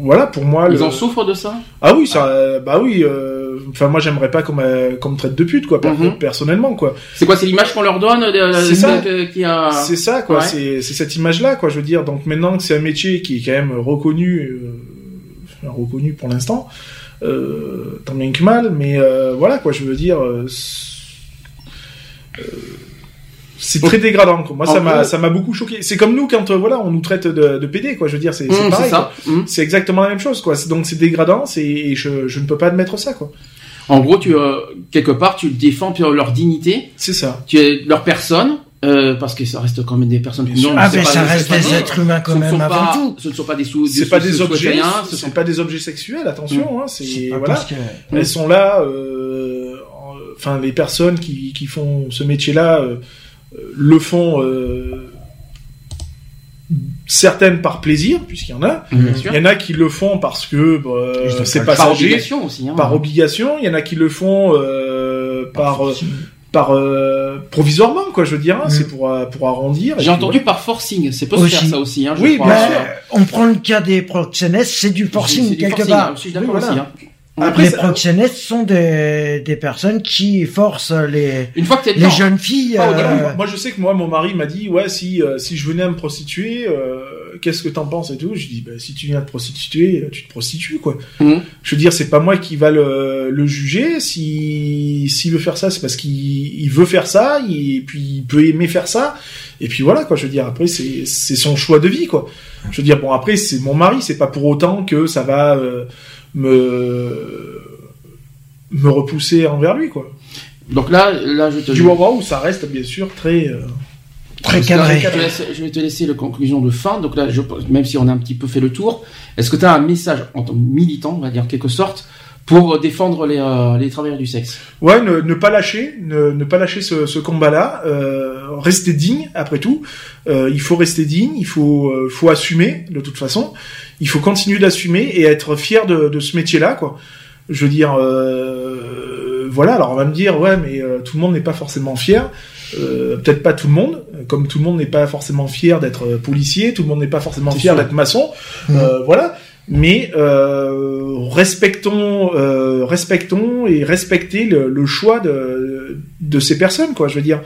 voilà, pour moi. Ils en souffrent de ça Ah oui, ça, bah oui. Euh, enfin, moi, j'aimerais pas qu'on me, traite de pute, quoi, mhm. personnellement, quoi. C'est quoi, c'est l'image qu'on leur donne C'est ça. Qui a... C'est ça, quoi. C'est cette image-là, quoi. Je veux dire, donc maintenant que c'est un métier qui est quand même reconnu, euh, reconnu pour l'instant, euh, tant bien que mal, mais euh, voilà, quoi. Je veux dire. Euh, c'est très dégradant. Quoi. Moi, ça m'a, ça m'a beaucoup choqué. C'est comme nous quand, euh, voilà, on nous traite de, de PD, quoi. Je veux dire, c'est, c'est mmh, pareil. Mmh. C'est exactement la même chose, quoi. Donc, c'est dégradant. C'est, et je, je ne peux pas admettre ça, quoi. En gros, tu, euh, quelque part, tu défends leur dignité. C'est ça. Tu es leur personne. Euh, parce que ça reste quand même des personnes. Non, ah, mais ça reste des êtres humains quand même avant tout. Ce ne sont pas des sous. C'est pas des objets. Ce sont pas des objets sexuels. Attention, mmh. hein, c'est voilà. Elles sont là. Euh, enfin, les personnes qui, qui font ce métier-là le font euh, certaines par plaisir, puisqu'il y en a. Il y en a qui le font parce que bah, c'est passager. Par obligation aussi. Hein. Par obligation. Il y en a qui le font euh, par par euh, provisoirement quoi je veux dire hein. c'est pour euh, pour arrondir j'ai entendu par forcing c'est possible faire ça aussi hein, je oui bien sûr. on prend le cas des proxénètes c'est du forcing quelque part je suis d'accord aussi hein. Après, les proxénètes sont des, des personnes qui forcent les, Une fois que les jeunes filles. Euh... Moi, je sais que moi, mon mari m'a dit, ouais, si euh, si je venais à me prostituer, euh, qu'est-ce que t'en penses et tout? Je dis, bah, si tu viens te prostituer, tu te prostitues, quoi. Mmh. Je veux dire, c'est pas moi qui va le, le juger. Si s'il veut faire ça, c'est parce qu'il il veut faire ça, et puis il peut aimer faire ça. Et puis voilà, quoi. Je veux dire, après, c'est c'est son choix de vie, quoi. Je veux dire, bon, après, c'est mon mari, c'est pas pour autant que ça va. Me me repousser envers lui quoi. Donc là, là je te du moment où ça reste bien sûr très euh, très cadré. Je, vais te laisser la conclusion de fin. Donc là, je, même si on a un petit peu fait le tour, est-ce que tu as un message en tant que militant, on va dire quelque sorte, pour défendre les, euh, les travailleurs du sexe? Ouais, ne, ne pas lâcher, ne, ne pas lâcher ce, ce combat-là, euh, rester digne après tout. Euh, il faut rester digne, il faut euh, faut assumer de toute façon. Il faut continuer d'assumer et être fier de, de ce métier-là, quoi. Je veux dire, euh, voilà. Alors on va me dire, ouais, mais tout le monde n'est pas forcément fier. peut-être pas tout le monde, comme tout le monde n'est pas forcément fier d'être policier, tout le monde n'est pas forcément fier d'être maçon, mmh. voilà mais euh, respectons, euh, respectons et respectez le, le, choix de, de ces personnes, quoi. Je veux dire,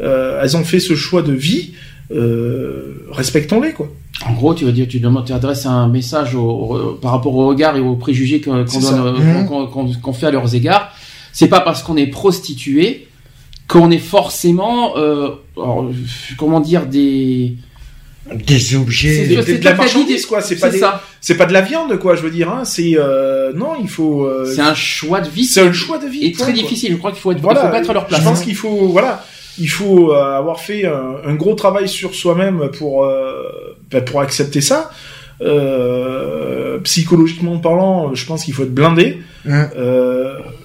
euh, elles ont fait ce choix de vie, euh, respectons-les, quoi. En gros, tu veux dire, tu adresses un message au, par rapport au regard et aux préjugés qu'on mmh. qu'on fait à leurs égards. C'est pas parce qu'on est prostitué qu'on est forcément, euh, alors, comment dire, des des objets c'est de la marchandise quoi. C'est pas c'est pas de la viande quoi je veux dire hein. c'est euh, non il faut euh, c'est un choix de vie. C'est un choix de vie et très difficile. Je crois qu'il faut être voilà, faut pas être à leur place je pense qu'il faut voilà il faut euh, avoir fait un, gros travail sur soi-même pour ben, pour accepter ça. Psychologiquement parlant je pense qu'il faut être blindé.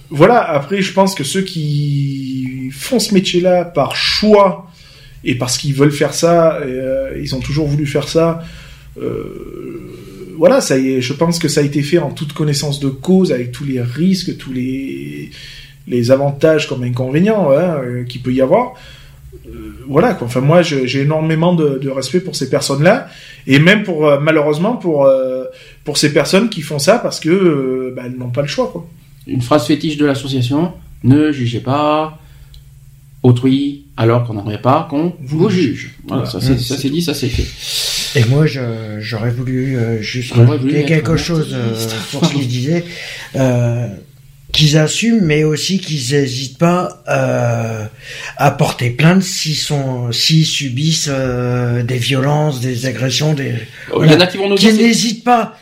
Voilà. Après je pense que ceux qui font ce métier là par choix et parce qu'ils veulent faire ça, euh, ils ont toujours voulu faire ça. Euh, voilà, ça y est, je pense que ça a été fait en toute connaissance de cause, avec tous les risques, tous les, les avantages comme inconvénients hein, euh, qu'il peut y avoir. Euh, voilà, quoi. Enfin, moi, j'ai énormément de, de, respect pour ces personnes-là, et même pour, euh, malheureusement, pour, euh, pour ces personnes qui font ça parce que bah, elles n'ont pas le choix, quoi. Une phrase fétiche de l'association ne jugez pas, autrui alors qu'on n'aimerait pas qu'on vous juge. Voilà, ça c'est dit, ça c'est fait. Et moi j'aurais voulu euh, juste rajouter quelque chose euh, pour ce qu'il disait. Euh, qu'ils assument, mais aussi qu'ils n'hésitent pas euh, à porter plainte s'ils sont, s'ils subissent euh, des violences, des agressions, des. Oh, il y en a qui vont nous Qu'ils n'hésitent pas,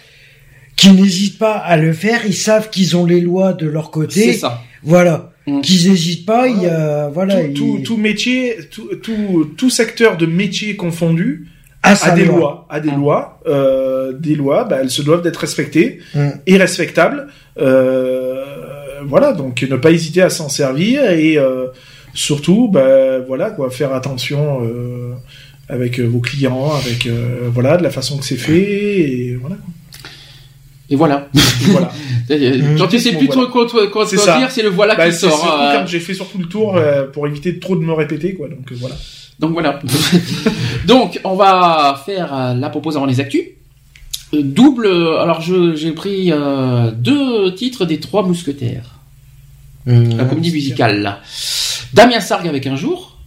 qui n'hésitent pas à le faire. Ils savent qu'ils ont les lois de leur côté. C'est ça. Voilà. Mm. qu'ils n'hésitent pas. Il y a, voilà, tout, tout, métier, tout, tout, secteur de métier confondu a, des lois, a des mm. lois, euh, des lois. Bah, elles se doivent d'être respectées mm. et respectables. Euh, voilà, donc ne pas hésiter à s'en servir et euh, surtout, bah, voilà, quoi, faire attention euh, avec vos clients, avec euh, voilà, de la façon que c'est fait et voilà. Quoi. Et voilà. voilà. Quand tu sais plus trop quoi, quoi, dire, c'est le voilà bah, qui sort. J'ai fait surtout le tour euh, pour éviter trop de me répéter, quoi. Donc euh, voilà. Donc voilà. donc on va faire euh, la propose avant les actus. double. Alors j'ai pris deux titres des trois mousquetaires. La comédie musicale. Damien Sargue avec un jour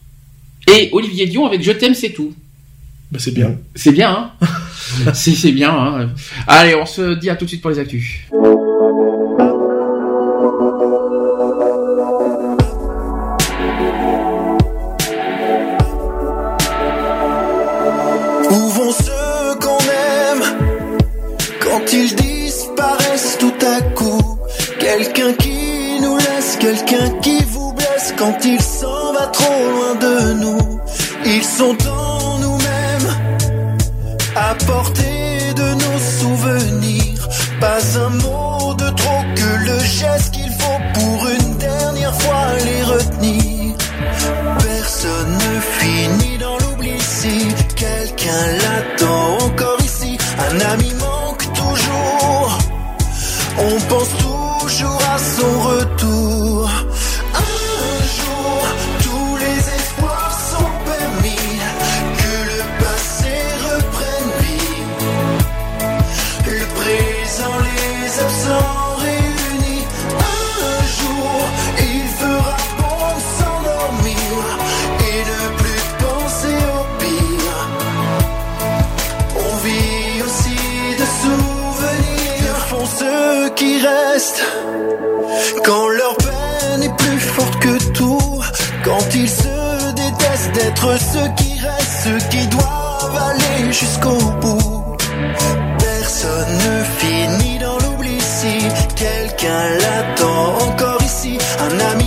et Olivier Dion avec Je t'aime c'est tout. Bah, c'est bien. C'est bien, hein C'est bien, hein Allez, on se dit à tout de suite pour les actus. Il s'en va trop loin de nous. Ils sont en Quand leur peine est plus forte que tout, quand ils se détestent d'être ceux qui restent, ceux qui doivent aller jusqu'au bout. Personne ne finit dans l'oubli si quelqu'un l'attend encore ici, un ami.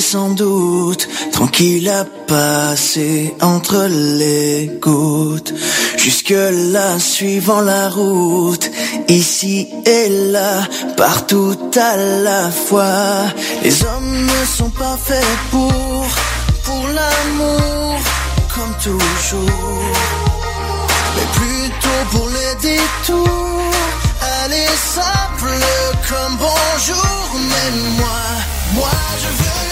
sans doute tranquille à passer entre les gouttes. Jusque-là, suivant la route, ici et là, partout à la fois. Les hommes ne sont pas faits pour, pour l'amour, comme toujours. Mais plutôt pour les détours. allez simple comme bonjour, mais moi, moi je veux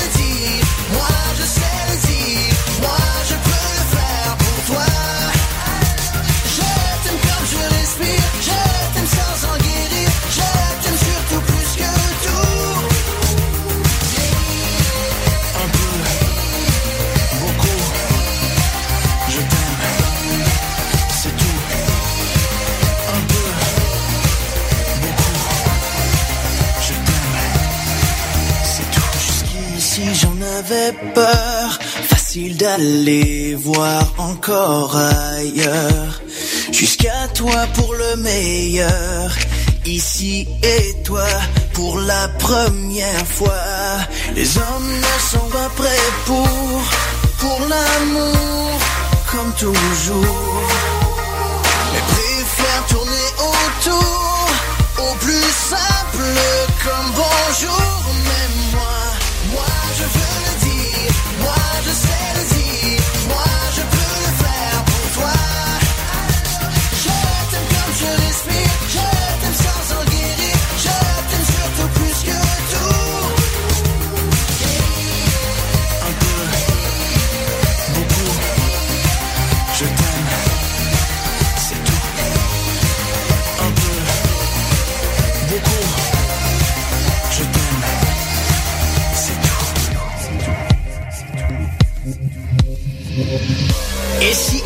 d'aller voir encore ailleurs. Jusqu'à toi pour le meilleur, ici et toi pour la première fois. Les hommes ne sont pas prêts pour, pour l'amour, comme toujours. Mais préfèrent tourner autour, au plus simple comme bonjour. Mais moi, moi je veux le just said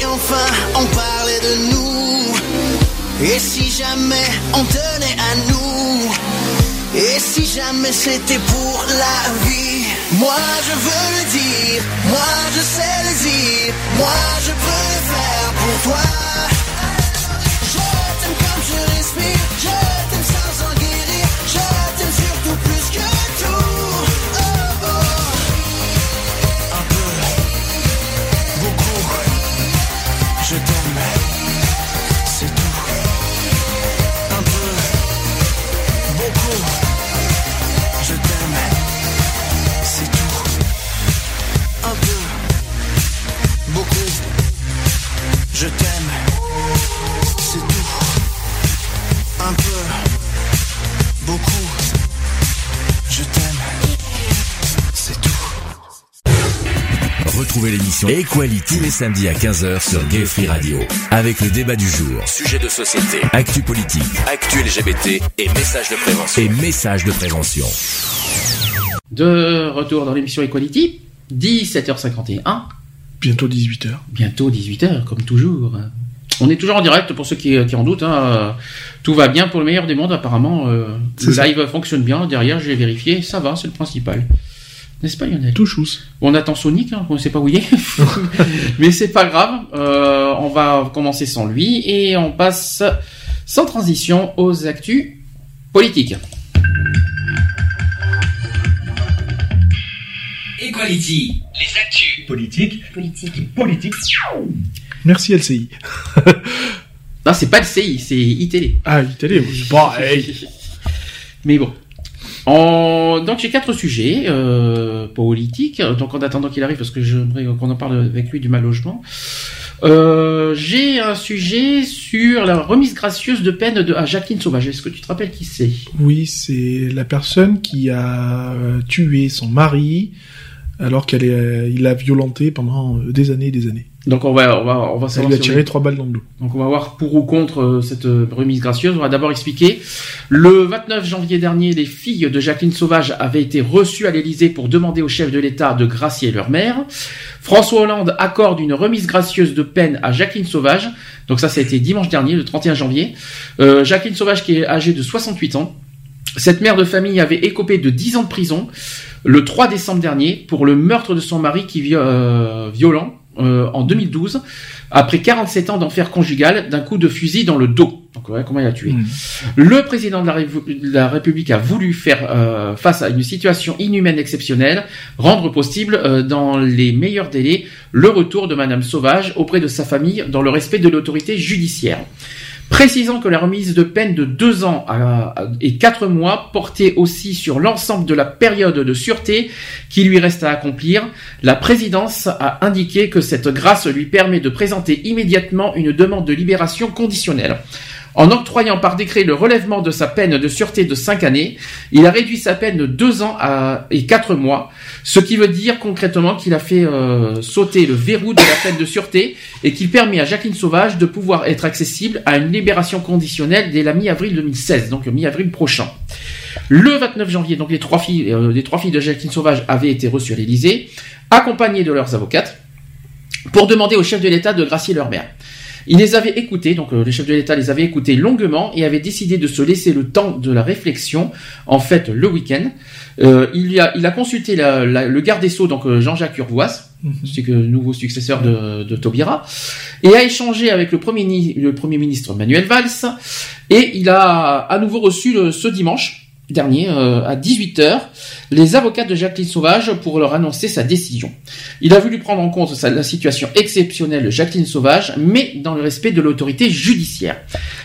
enfin on parlait de nous. Et si jamais on tenait à nous? Et si jamais c'était pour la vie? Moi je veux le dire, moi je sais le dire. Moi je préfère pour toi l'émission Equality les samedis à 15h sur Gay Free Radio. Avec le débat du jour, sujet de société, actu politique, actu LGBT et messages de prévention. Et messages de prévention. De retour dans l'émission Equality, 17h51. Bientôt 18h. Bientôt 18h, comme toujours. On est toujours en direct pour ceux qui, en doutent. Hein. Tout va bien pour le meilleur des mondes, apparemment. Euh, le live fonctionne bien. Derrière, j'ai vérifié. Ça va, c'est le principal. N'est-ce pas, Lionel? Tout chousse. On attend Sonic, hein, on ne sait pas où il est. Mais c'est pas grave. Euh, on va commencer sans lui et on passe sans transition aux actus politiques. Equality, les actus politiques. Politique. Politique. Merci LCI. non, c'est pas LCI, c'est ITélé. Ah, ITélé, oui. Bah, Mais bon. Donc j'ai quatre sujets euh, politiques. Donc en attendant qu'il arrive, parce que j'aimerais qu'on en parle avec lui du mal logement. Euh, j'ai un sujet sur la remise gracieuse de peine à Jacqueline Sauvage. Est-ce que tu te rappelles qui c'est? Oui, c'est la personne qui a euh, tué son mari alors qu'il l'a violenté pendant des années et des années. Donc on va on va on va savoir. Il a tiré trois balles dans le dos. Donc on va voir pour ou contre euh, cette euh, remise gracieuse. On va d'abord expliquer. Le 29 janvier dernier, les filles de Jacqueline Sauvage avaient été reçues à l'Élysée pour demander au chef de l'État de gracier leur mère. François Hollande accorde une remise gracieuse de peine à Jacqueline Sauvage. Donc ça, ça a été dimanche dernier, le 31 janvier. Euh, Jacqueline Sauvage qui est âgée de 68 ans. Cette mère de famille avait écopé de 10 ans de prison le 3 décembre dernier pour le meurtre de son mari qui euh, violent euh, en 2012 après 47 ans d'enfer conjugal d'un coup de fusil dans le dos. Donc ouais, comment il a tué. Hmm. Le président de la, République a voulu faire euh, face à une situation inhumaine exceptionnelle, rendre possible euh, dans les meilleurs délais le retour de Madame Sauvage auprès de sa famille dans le respect de l'autorité judiciaire. Précisant que la remise de peine de deux ans et quatre mois portait aussi sur l'ensemble de la période de sûreté qui lui reste à accomplir, la présidence a indiqué que cette grâce lui permet de présenter immédiatement une demande de libération conditionnelle. En octroyant par décret le relèvement de sa peine de sûreté de 5 années, il a réduit sa peine de 2 ans et 4 mois, ce qui veut dire concrètement qu'il a fait euh, sauter le verrou de la peine de sûreté et qu'il permet à Jacqueline Sauvage de pouvoir être accessible à une libération conditionnelle dès la mi-avril 2016, donc mi-avril prochain. Le 29 janvier, donc les trois filles, euh, les trois filles de Jacqueline Sauvage avaient été reçues à l'Élysée, accompagnées de leurs avocates, pour demander au chef de l'État de gracier leur mère. Il les avait écoutés, donc euh, le chef de l'État les avait écoutés longuement et avait décidé de se laisser le temps de la réflexion, en fait le week-end. Euh, il, a, il a consulté le garde des Sceaux, donc euh, Jean-Jacques Urvoas, mhm. c'est que nouveau successeur de, de Taubira, et a échangé avec le premier, le premier ministre Manuel Valls, et il a à nouveau reçu ce dimanche dernier à 18h les avocats de Jacqueline Sauvage pour leur annoncer sa décision. Il a voulu prendre en compte la situation exceptionnelle de Jacqueline Sauvage, mais dans le respect de l'autorité judiciaire.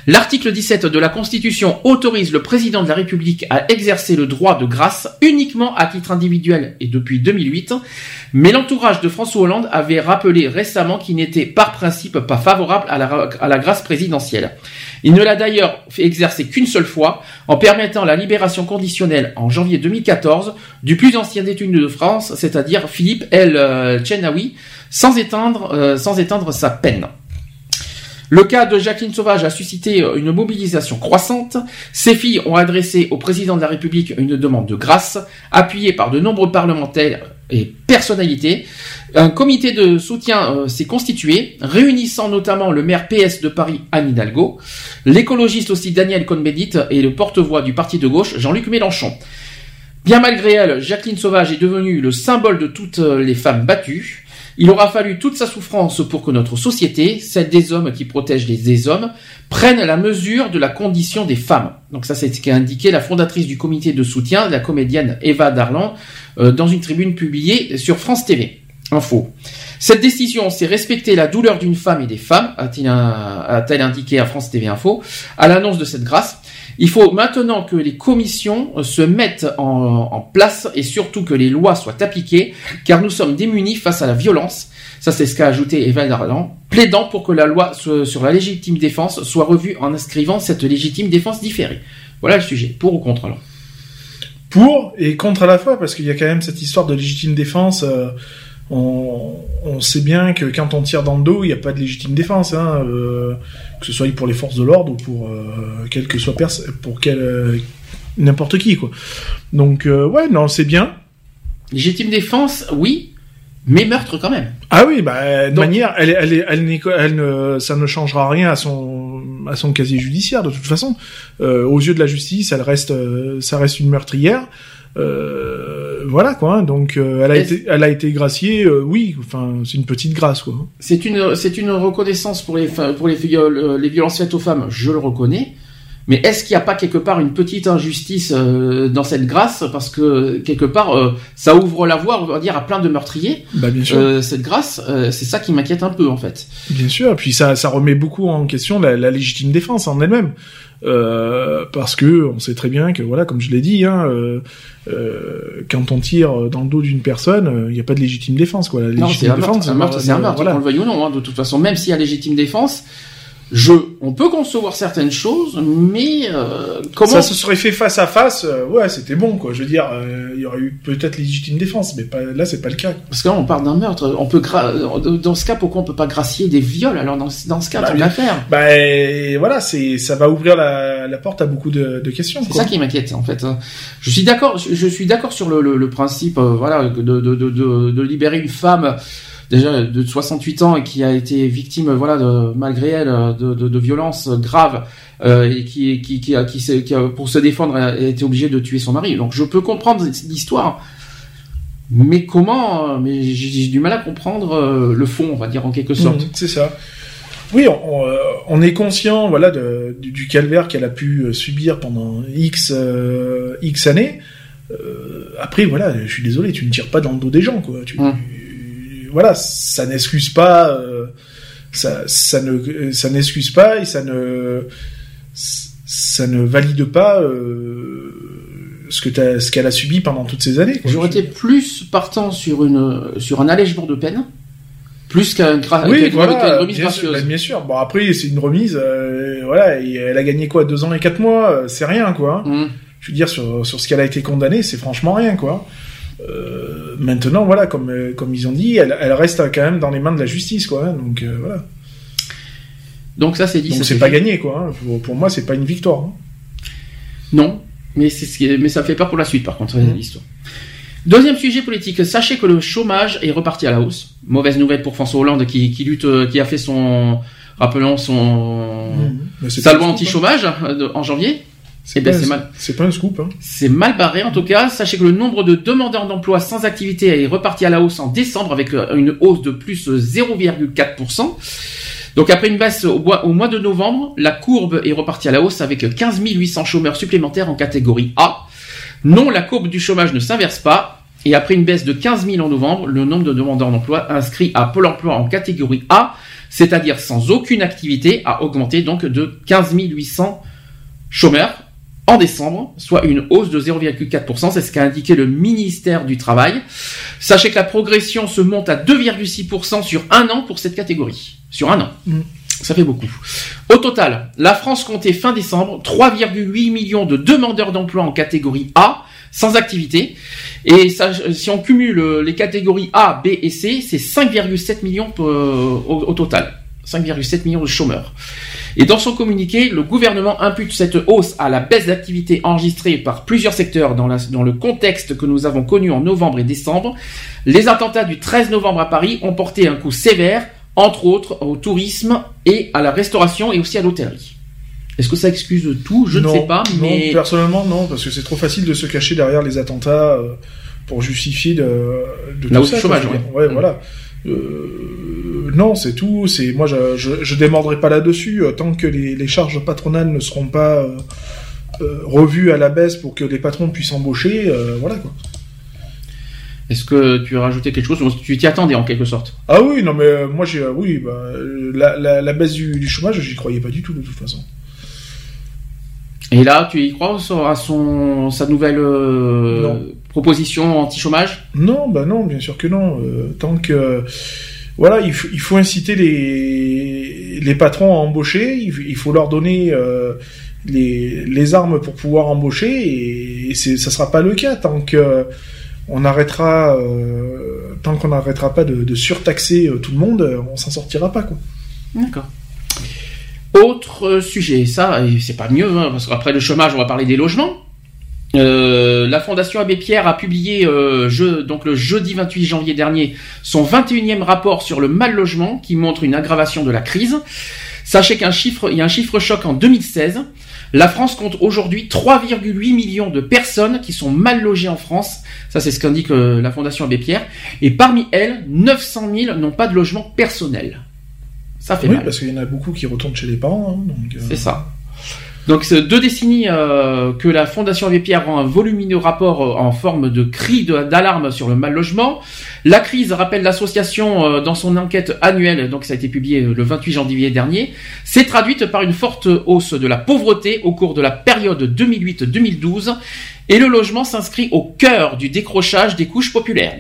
L'article 17 de la Constitution autorise le président de la République à exercer le droit de grâce uniquement à titre individuel et depuis 2008, mais l'entourage de François Hollande avait rappelé récemment qu'il n'était par principe pas favorable à la grâce présidentielle. Il ne l'a d'ailleurs fait exercer qu'une seule fois, en permettant la libération conditionnelle en janvier 2014 du plus ancien détenu de France, c'est-à-dire Philippe El euh, Chenaoui, sans éteindre, euh, sans éteindre sa peine. Le cas de Jacqueline Sauvage a suscité euh, une mobilisation croissante. Ses filles ont adressé au président de la République une demande de grâce, appuyée par de nombreux parlementaires et personnalités. Un comité de soutien euh, s'est constitué, réunissant notamment le maire PS de Paris, Anne Hidalgo, l'écologiste aussi Daniel Cohn-Bendit et le porte-voix du parti de gauche, Jean-Luc Mélenchon. Bien malgré elle, Jacqueline Sauvage est devenue le symbole de toutes les femmes battues. Il aura fallu toute sa souffrance pour que notre société, celle des hommes qui protègent les hommes, prenne la mesure de la condition des femmes. Donc ça, c'est ce qu'a indiqué la fondatrice du comité de soutien, la comédienne Eva Darlan, euh, dans une tribune publiée sur France TV. Info. Cette décision, c'est respecter la douleur d'une femme et des femmes, a-t-elle indiqué à France TV Info, à l'annonce de cette grâce. Il faut maintenant que les commissions euh, se mettent en, place et surtout que les lois soient appliquées, car nous sommes démunis face à la violence. Ça, c'est ce qu'a ajouté Eva Darlan, plaidant pour que la loi sur la légitime défense soit revue en inscrivant cette légitime défense différée. Voilà le sujet. Pour ou contre alors Pour et contre à la fois, parce qu'il y a quand même cette histoire de légitime défense. Euh, on, sait bien que quand on tire dans le dos, il n'y a pas de légitime défense, hein, euh, que ce soit pour les forces de l'ordre ou pour euh, quel que soit pour quel euh, n'importe qui quoi. Donc ouais, non, c'est bien. Légitime défense, oui, mais meurtre quand même. Ah oui, bah de manière, elle, elle, elle, elle, ne, ça ne changera rien à son à son casier judiciaire de toute façon. aux yeux de la justice, elle reste, ça reste une meurtrière. Euh, voilà quoi. Hein. Donc euh, elle a été, elle a été graciée. Euh, oui, enfin c'est une petite grâce quoi. C'est une, c'est une reconnaissance pour les pour les, les violences faites aux femmes. Je le reconnais. Mais est-ce qu'il n'y a pas quelque part une petite injustice dans cette grâce? Parce que quelque part ça ouvre la voie, on va dire, à plein de meurtriers. Bah, bien sûr. cette grâce, c'est ça qui m'inquiète un peu en fait. Bien sûr. Et puis ça, ça remet beaucoup en question la, la légitime défense en elle-même. Euh, parce que on sait très bien que voilà, comme je l'ai dit, hein, euh, euh, quand on tire dans le dos d'une personne, il n'y a pas de légitime défense quoi. La légitime défense, c'est un meurtre, c'est un meurtre, voilà. le veuille ou non. Hein, de toute façon, même s'il y a légitime défense, je, on peut concevoir certaines choses, mais euh, comment ça se serait fait face à face euh, Ouais, c'était bon, quoi. Je veux dire, euh, il y aurait eu peut-être légitime défense, mais pas, là, c'est pas le cas. Parce que là, on parle d'un meurtre. On peut dans ce cas, pourquoi on peut pas gracier des viols Alors dans, dans ce cas, bah, l'affaire. Bah voilà, c'est ça va ouvrir la, la porte à beaucoup de, de questions. C'est ça qui m'inquiète en fait. Je suis d'accord, je, suis d'accord sur le, le, le principe, voilà, de, de, de, de libérer une femme déjà de 68 ans et qui a été victime, voilà, de, malgré elle, de, de, de violences graves euh, et qui, qui, qui, a, qui, qui a, pour se défendre, a été obligée de tuer son mari. Donc je peux comprendre l'histoire. Mais comment Mais j'ai du mal à comprendre euh, le fond, on va dire en quelque sorte. Mmh, c'est ça. Oui, on, euh, on, est conscient, voilà, de, du, calvaire qu'elle a pu euh, subir pendant x x années. après, voilà, je suis désolé, tu ne tires pas dans le dos des gens, quoi. Tu, mmh voilà, ça n'excuse pas, euh, ça, ça ne, ça n'excuse pas et ça ne, ça ne valide pas euh, ce que ce qu'elle a subi pendant toutes ces années. J'aurais été plus partant sur une, sur un allègement de peine. Plus qu'un oui, voilà, remise bien sûr, bien sûr. Bon après c'est une remise, euh, voilà. Et elle a gagné quoi, deux ans et quatre mois, c'est rien quoi. Mmh. Je veux dire sur sur ce qu'elle a été condamnée, c'est franchement rien quoi. Euh, maintenant, voilà, comme, euh, comme ils ont dit, elle, elle, reste quand même dans les mains de la justice, quoi. Hein, donc euh, voilà. Donc ça c'est dit. Donc c'est pas gagné, quoi. Hein. Pour, pour, moi, c'est pas une victoire. Hein. Non, mais c'est ce qui mais ça fait peur pour la suite, par contre, mmh. l'histoire. Deuxième sujet politique. Sachez que le chômage est reparti à la hausse. Mauvaise nouvelle pour François Hollande qui, qui lutte, qui a fait son, rappelons son, mmh. sa loi anti-chômage en janvier. Eh ben, c'est mal. Pas un scoop. Hein. C'est mal barré en tout cas. Sachez que le nombre de demandeurs d'emploi sans activité est reparti à la hausse en décembre avec euh, une hausse de plus 0,4%. Donc après une baisse au mois, au mois de novembre, la courbe est repartie à la hausse avec 15 800 chômeurs supplémentaires en catégorie A. Non, la courbe du chômage ne s'inverse pas. Et après une baisse de 15 000 en novembre, le nombre de demandeurs d'emploi inscrits à Pôle emploi en catégorie A, c'est-à-dire sans aucune activité, a augmenté donc de 15 800 chômeurs en décembre, soit une hausse de 0,4%. C'est ce qu'a indiqué le ministère du Travail. Sachez que la progression se monte à 2,6% sur un an pour cette catégorie. Sur un an. Mm. Ça fait beaucoup. Au total, la France comptait fin décembre 3,8 millions de demandeurs d'emploi en catégorie A sans activité. Et si on cumule les catégories A, B et C, c'est 5,7 millions euh, au, au, total. 5,7 millions de chômeurs. Et dans son communiqué, le gouvernement impute cette hausse à la baisse d'activité enregistrée par plusieurs secteurs dans, dans le contexte que nous avons connu en novembre et décembre. Les attentats du 13 novembre à Paris ont porté un coup sévère, entre autres au tourisme et à la restauration et aussi à l'hôtellerie. Est-ce que ça excuse tout? Je ne sais pas, mais... Non, personnellement, non, parce que c'est trop facile de se cacher derrière les attentats euh, pour justifier de, de La hausse du chômage, ouais. Voilà. Euh, non, c'est tout. C'est moi, je, je, je démordrai pas là-dessus euh, tant que les, les, charges patronales ne seront pas euh, revues à la baisse pour que les patrons puissent embaucher. voilà quoi. Est-ce que tu as rajouté quelque chose? Tu t'y attendais en quelque sorte? Ah oui, non mais moi j'ai oui, bah, la, la, la, baisse du, du chômage, j'y croyais pas du tout de toute façon. Et là, tu y crois à son, sa nouvelle proposition anti-chômage? Non, bah non, bien sûr que non. Euh, tant que voilà, il, il, faut inciter les, les patrons à embaucher, il, faut leur donner euh, les, les, armes pour pouvoir embaucher, et, et ça sera pas le cas tant que on arrêtera, euh, tant qu'on n'arrêtera pas de, de surtaxer tout le monde, on s'en sortira pas quoi. D'accord. Autre sujet, ça, c'est pas mieux, hein, parce qu'après le chômage, on va parler des logements. Euh, la Fondation Abbé Pierre a publié euh, donc le jeudi 28 janvier dernier son 21e rapport sur le mal logement qui montre une aggravation de la crise. Sachez qu'un chiffre, il y a un chiffre choc en 2016. La France compte aujourd'hui 3,8 millions de personnes qui sont mal logées en France. Ça, c'est ce qu'indique euh, la Fondation Abbé Pierre. Et parmi elles, 900 000 n'ont pas de logement personnel. Ça fait oui, parce qu'il y en a beaucoup qui retournent chez les parents. Hein, euh. C'est ça. Donc c'est deux décennies euh, que la Fondation Abbé rend un volumineux rapport euh, en forme de cri d'alarme sur le mal logement. La crise, rappelle l'association dans son enquête annuelle, donc ça a été publié le 28 janvier dernier, s'est traduite par une forte hausse de la pauvreté au cours de la période 2008-2012 et le logement s'inscrit au cœur du décrochage des couches populaires.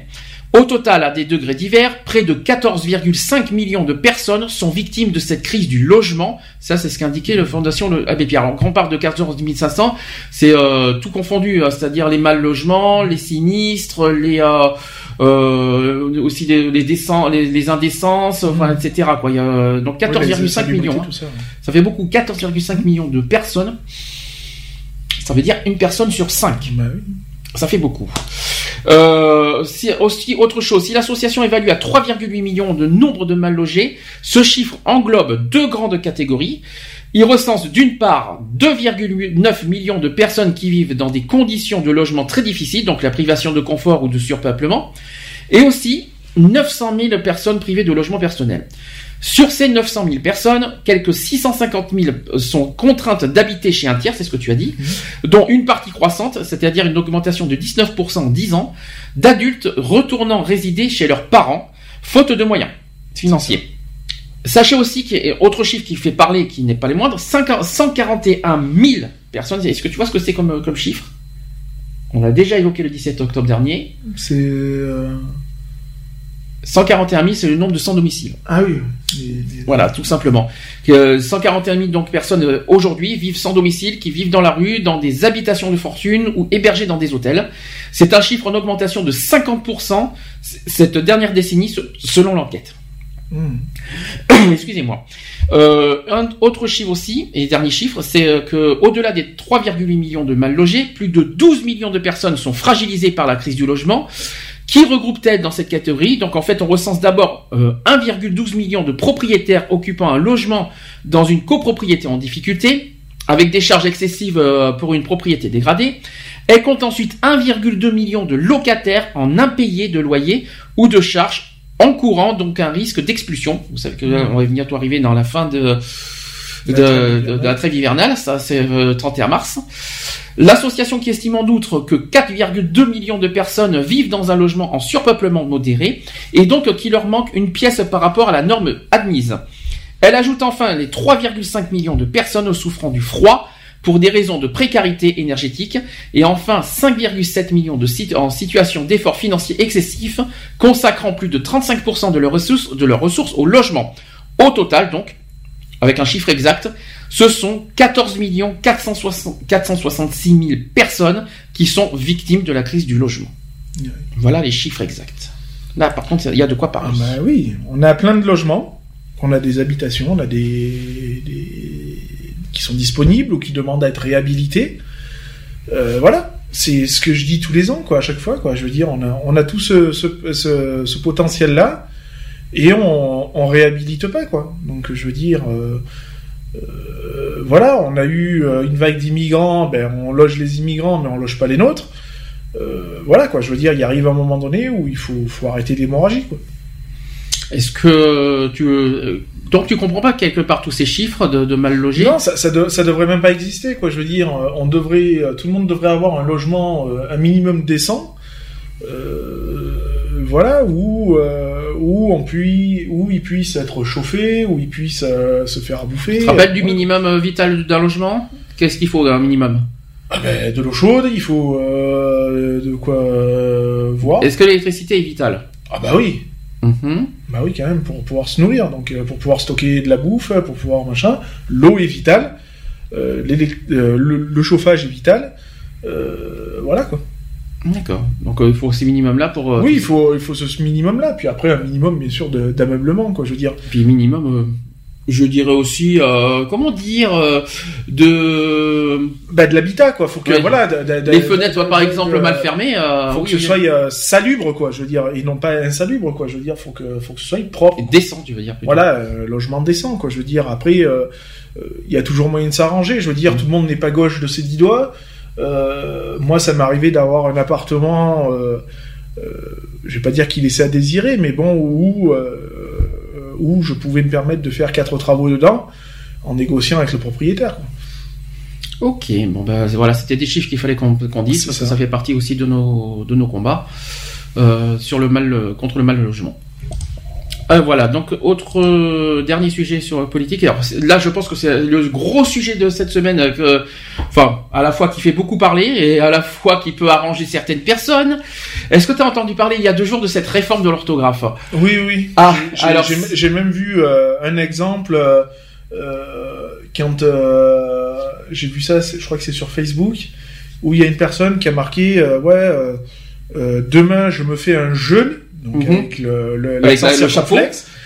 Au total, à des degrés divers, près de 14,5 millions de personnes sont victimes de cette crise du logement. Ça, c'est ce qu'indiquait la Fondation Abbé Pierre. Alors, quand on parle de 14 500, c'est euh, tout confondu, hein, c'est-à-dire les mal logements, les sinistres, les euh, euh, aussi les, les, les, indécences, enfin, etc. Quoi. Il y a, donc 14,5 millions. Hein. ça, fait beaucoup, 14,5 millions de personnes. Ça veut dire une personne sur cinq. Bah oui. Ça fait beaucoup. Euh, si, aussi, autre chose, si l'association évalue à 3,8 millions de nombre de mal logés, ce chiffre englobe deux grandes catégories. Il recense d'une part 2,9 millions de personnes qui vivent dans des conditions de logement très difficiles, donc la privation de confort ou de surpeuplement, et aussi 900 000 personnes privées de logement personnel. Sur ces 900 000 personnes, quelques 650 000 sont contraintes d'habiter chez un tiers, c'est ce que tu as dit, mhm. dont une partie croissante, c'est-à-dire une augmentation de 19% en 10 ans, d'adultes retournant résider chez leurs parents, faute de moyens financiers. Sachez aussi qu'il y a autre chiffre qui fait parler, qui n'est pas les moindres, 141 000 personnes. Est-ce que tu vois ce que c'est comme, comme chiffre? On l'a déjà évoqué le 17 octobre dernier. C'est... Euh, 141 000, c'est le nombre de sans domicile. Ah oui. Voilà, tout simplement. 141 000 donc personnes euh, aujourd'hui vivent sans domicile, qui vivent dans la rue, dans des habitations de fortune ou hébergées dans des hôtels. C'est un chiffre en augmentation de 50% cette dernière décennie selon l'enquête. Hmm. Excusez-moi. Euh, un autre chiffre aussi, et dernier chiffre, c'est euh, que au-delà des 3,8 millions de mal logés, plus de 12 millions de personnes sont fragilisées par la crise du logement. Qui regroupe-t-elle dans cette catégorie Donc en fait, on recense d'abord 1,12 euh, million de propriétaires occupant un logement dans une copropriété en difficulté, avec des charges excessives euh, pour une propriété dégradée. Elle compte ensuite 1,2 million de locataires en impayés de loyer ou de charges encourant donc un risque d'expulsion. Vous savez que mmh. on va bientôt arriver dans la fin de, de, la trêve hivernale, ça c'est 31 euh, mars. L'association qui estime en outre que 4,2 millions de personnes vivent dans un logement en surpeuplement modéré et donc qu'il leur manque une pièce par rapport à la norme admise. Elle ajoute enfin les 3,5 millions de personnes souffrant du froid pour des raisons de précarité énergétique et enfin 5,7 millions de sites en situation d'effort financier excessif consacrant plus de 35% de leurs ressources, de leurs ressources au logement. Au total donc, avec un chiffre exact, ce sont 14 466 000 personnes qui sont victimes de la crise du logement. Voilà les chiffres exacts. Là, par contre, il y a de quoi parler. Ah bah oui, on a plein de logements, on a des habitations, on a des, qui sont disponibles ou qui demandent à être réhabilités. Euh, voilà, c'est ce que je dis tous les ans, quoi, à chaque fois, quoi. Je veux dire, on a, on a tout ce, ce, ce, ce potentiel-là et on, on réhabilite pas, quoi. Donc, je veux dire, euh, euh, voilà, on a eu euh, une vague d'immigrants, ben on loge les immigrants, mais on loge pas les nôtres. Euh, voilà, quoi. Je veux dire, il arrive un moment donné où il faut, faut arrêter l'hémorragie, quoi. Est-ce que tu donc tu comprends pas quelque part tous ces chiffres de, de mal logés Non, ça, ça, de- ça devrait même pas exister, quoi. Je veux dire, on devrait, tout le monde devrait avoir un logement, un minimum décent, euh, voilà, où euh, où on puisse, où il puisse être chauffé, où il puisse euh, se faire à bouffer. Tu te rappelles du minimum euh, vital d'un logement? Qu'est-ce qu'il faut d'un minimum? Ah ben, de l'eau chaude, il faut de quoi voir. Est-ce que l'électricité est vitale? Ah bah oui, Mhm. bah oui quand même pour pouvoir se nourrir, donc pour pouvoir stocker de la bouffe, pour pouvoir machin. L'eau est vitale, le, le chauffage est vital. Voilà quoi. D'accord. Donc euh, il faut ces minimums-là pour... euh, Oui, il faut, il faut ce minimum-là. Puis après, un minimum, bien sûr, d'ameublement, quoi. Je veux dire. Puis minimum, euh, je dirais aussi, comment dire, de... Bah, de l'habitat, quoi. Faut que, Ouais. voilà. Les fenêtres soient par exemple mal fermées. Faut oui, que ce soit salubre, quoi. Je veux dire, et non pas insalubre, quoi. Je veux dire, faut que, faut que ce soit propre. oui. Décent, tu veux dire. plutôt. Voilà, logement décent, quoi. Je veux dire, après, il y a toujours moyen de s'arranger. Je veux dire, tout le monde n'est pas gauche de ses dix doigts. Euh, moi, ça m'est arrivé d'avoir un appartement, euh, euh, je vais pas dire qu'il laissait à désirer, mais bon, où, où je pouvais me permettre de faire quatre travaux dedans en négociant avec le propriétaire. Quoi. Ok, bon ben voilà, c'était des chiffres qu'il fallait qu'on dise parce que ça. fait partie aussi de nos de nos combats euh, sur le mal contre le mal logement. Euh, voilà, donc autre euh, dernier sujet sur la politique. Alors, là, je pense que c'est le gros sujet de cette semaine, euh, enfin, à la fois qui fait beaucoup parler et à la fois qui peut arranger certaines personnes. Est-ce que tu as entendu parler il y a deux jours de cette réforme de l'orthographe? Oui, oui. Ah, J'ai- alors j'ai même vu euh, un exemple euh, euh, quand euh, j'ai vu ça, je crois que c'est sur Facebook, où il y a une personne qui a marqué euh, ouais euh, euh, demain je me fais un jeûne donc Mhm. avec le, le, Avec le chapeau.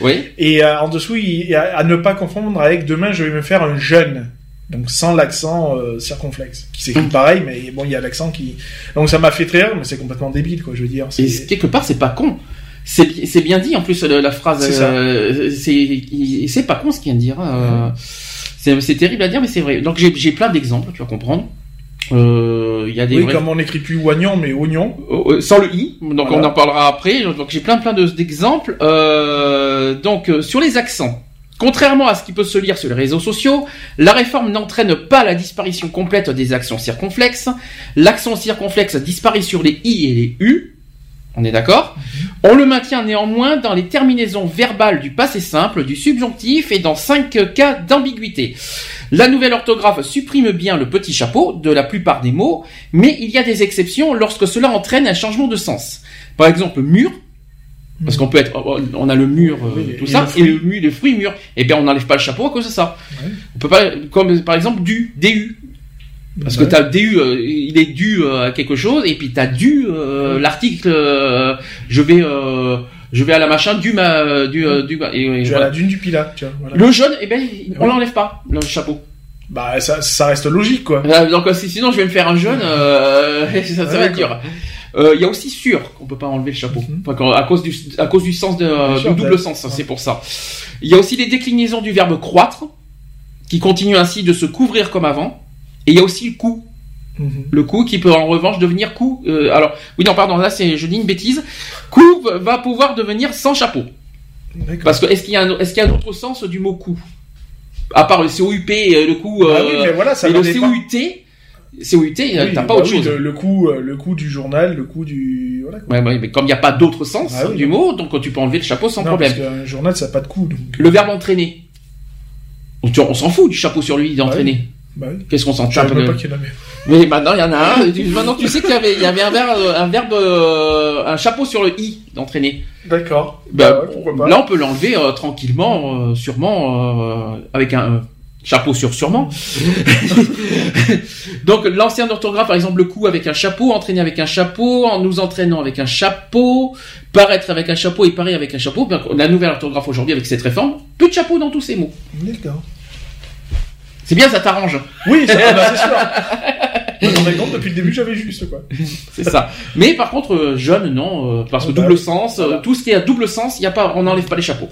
oui, et euh, en dessous il, à, à ne pas confondre avec demain je vais me faire un jeûne donc sans l'accent euh, circonflexe qui s'écrit Mhm. pareil mais bon il y a l'accent qui donc ça m'a fait très rire mais c'est complètement débile quoi je veux dire Et quelque part, c'est pas con. C'est bi- c'est bien dit en plus la phrase. C'est euh, c'est pas con ce qu'il vient de dire. euh, c'est c'est terrible à dire, mais c'est vrai. Donc j'ai j'ai plein d'exemples, tu vas comprendre. Euh, Il y a des oui vrais- comme on n'écrit plus oignon mais oignon euh, sans le i. Donc Voilà. on en parlera après. Donc j'ai plein plein de- d'exemples. Euh, donc euh, sur les accents. Contrairement à ce qui peut se lire sur les réseaux sociaux, la réforme n'entraîne pas la disparition complète des accents circonflexes. L'accent circonflexe disparaît sur les i et les u. On est d'accord? On le maintient néanmoins dans les terminaisons verbales du passé simple, du subjonctif et dans cinq cas d'ambiguïté. La nouvelle orthographe supprime bien le petit chapeau de la plupart des mots, mais il y a des exceptions lorsque cela entraîne un changement de sens. Par exemple, mur, parce qu'on peut être, on a le mur, euh, Oui, tout et ça, le et le mur, le fruit mur. Eh bien, on n'enlève pas le chapeau à cause de ça. Ouais. On peut pas, comme par exemple du, du. Parce que Ouais. t'as du, il est dû euh, à quelque chose, et puis t'as dû euh, l'article, euh, je vais, euh, je vais à la machin du ma, du, euh, du, et- et voilà. la dune du Pilat, tu vois. Voilà. Le jaune, eh ben, on Oui. l'enlève pas, le chapeau. Bah, ça, ça reste logique, quoi. Euh, Donc euh, si- sinon je vais me faire un jeune, euh, ça, ça Ouais, va être dur. Euh, Il y a aussi sûr qu'on peut pas enlever le chapeau, Mhm. Enfin, à cause du à cause du sens de du double ouais. sens, c'est pour ça. Il y a aussi les déclinaisons du verbe croître, qui continuent ainsi de se couvrir comme avant. Et il y a aussi le coup, Mhm. le coup qui peut en revanche devenir coup. euh, alors oui non pardon là c'est je dis une bêtise. Coup va pouvoir devenir sans chapeau. Parce que est-ce qu'il y a un, est-ce qu'il y a un autre sens du mot coup? À part le COUP, euh, le coup. Ah euh, oui, mais voilà, ça et le. COUT, euh, Oui, t'as pas bah autre oui, chose. Le, le coup, le coup du journal, le coup du. Voilà, quoi. Ouais, ouais, mais comme il n'y a pas d'autre sens Ah oui, du mot, donc tu peux enlever le chapeau sans non, problème. Parce qu'un journal, ça n'a pas de coup. Donc... Le verbe entraîner. On s'en fout du chapeau sur lui d'entraîner. Bah oui. Qu'est-ce qu'on s'en tape de- pas qu'il y en avait. Mais maintenant il y en a un. Maintenant tu sais qu'il y avait, il y avait un verbe, un verbe, euh, un chapeau sur le i d'entraîner. D'accord. Bah, Bah là on peut l'enlever euh, tranquillement, euh, sûrement, euh, avec un euh, chapeau sur sûrement. Donc l'ancien orthographe, par exemple, le coup avec un chapeau, entraîner avec un chapeau, en nous entraînant avec un chapeau, paraître avec un chapeau et parer avec un chapeau. La nouvelle orthographe aujourd'hui avec cette réforme, plus de chapeau dans tous ces mots. D'accord. C'est bien, ça t'arrange. Oui, ça, bah, c'est sûr. Me compte depuis le début, j'avais juste quoi. c'est ça. Mais par contre, euh, jeune, non, euh, parce que double sens, euh, tout ce qui est à double sens, il y a pas, on n'enlève pas les chapeaux.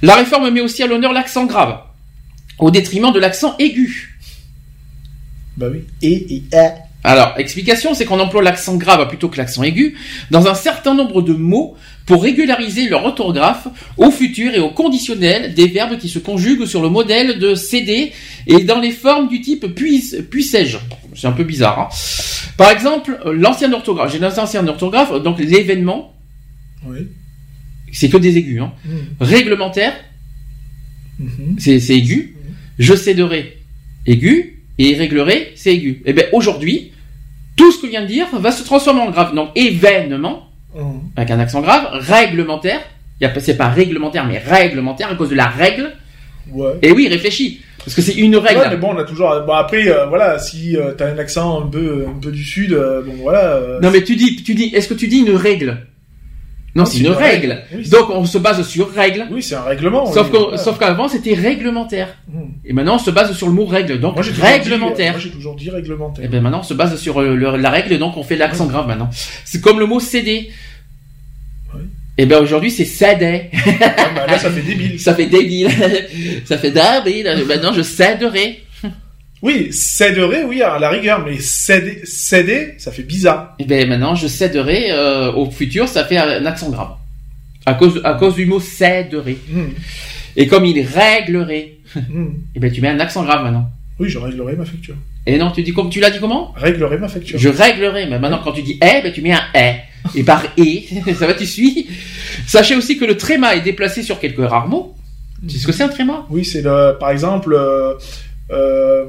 La réforme met aussi à l'honneur l'accent grave, au détriment de l'accent aigu. Bah oui. Et, et, ah. Alors, explication, c'est qu'on emploie l'accent grave plutôt que l'accent aigu dans un certain nombre de mots pour régulariser leur orthographe au futur et au conditionnel des verbes qui se conjuguent sur le modèle de CD et dans les formes du type puis, puissais-je. C'est un peu bizarre. hein. Par exemple, l'ancienne orthographe, j'ai l'ancienne orthographe, donc l'événement, Oui. c'est que des aigus. Hein. Mhm. Réglementaire, Mhm. c'est aigu. Je céderai, aigu. Et réglerai, c'est aigu. Et bien aujourd'hui, tout ce que je viens de dire va se transformer en grave. Donc événement, Mhm. avec un accent grave, réglementaire. Il y a pas- C'est pas réglementaire, mais réglementaire à cause de la règle. Ouais. Et oui, réfléchis. Parce que c'est une règle. Ouais, mais bon, on a toujours. Bon, après, euh, voilà, si euh, t'as un accent un peu, un peu du sud, euh, bon, voilà. Non, mais tu dis, tu dis, est-ce que tu dis une règle? Non, c'est une règle. Oui, Donc on se base sur règle. Oui, c'est un règlement. Sauf oui, sauf qu'avant c'était réglementaire. Mhm. Et maintenant on se base sur le mot règle. Donc Moi, réglementaire. Moi, j'ai toujours dit réglementaire. Et ben maintenant on se base sur euh, le- la règle, donc on fait l'accent grave maintenant. C'est comme le mot céder. Et ben aujourd'hui c'est céder. Ah, bah, là, ça fait débile. Ça fait débile. ça fait débile. Maintenant je céderai. Oui, céderait, oui, à la rigueur, mais céder, céder, ça fait bizarre. Et ben maintenant je céderai euh, au futur, ça fait un accent grave. À cause, à cause du mot céderai. Mhm. Et comme il réglerait, Mhm. et ben tu mets un accent grave maintenant. Oui, je réglerai ma facture. Et non, tu dis comme tu l'as dit comment? Réglerai ma facture. Je réglerai. Mais maintenant, quand tu dis eh, ben, tu mets un eh. Et par et, ça va, tu suis. Sachez aussi que le tréma est déplacé sur quelques rares mots. Tu sais ce que c'est un tréma? Oui, c'est le, par exemple, euh, euh,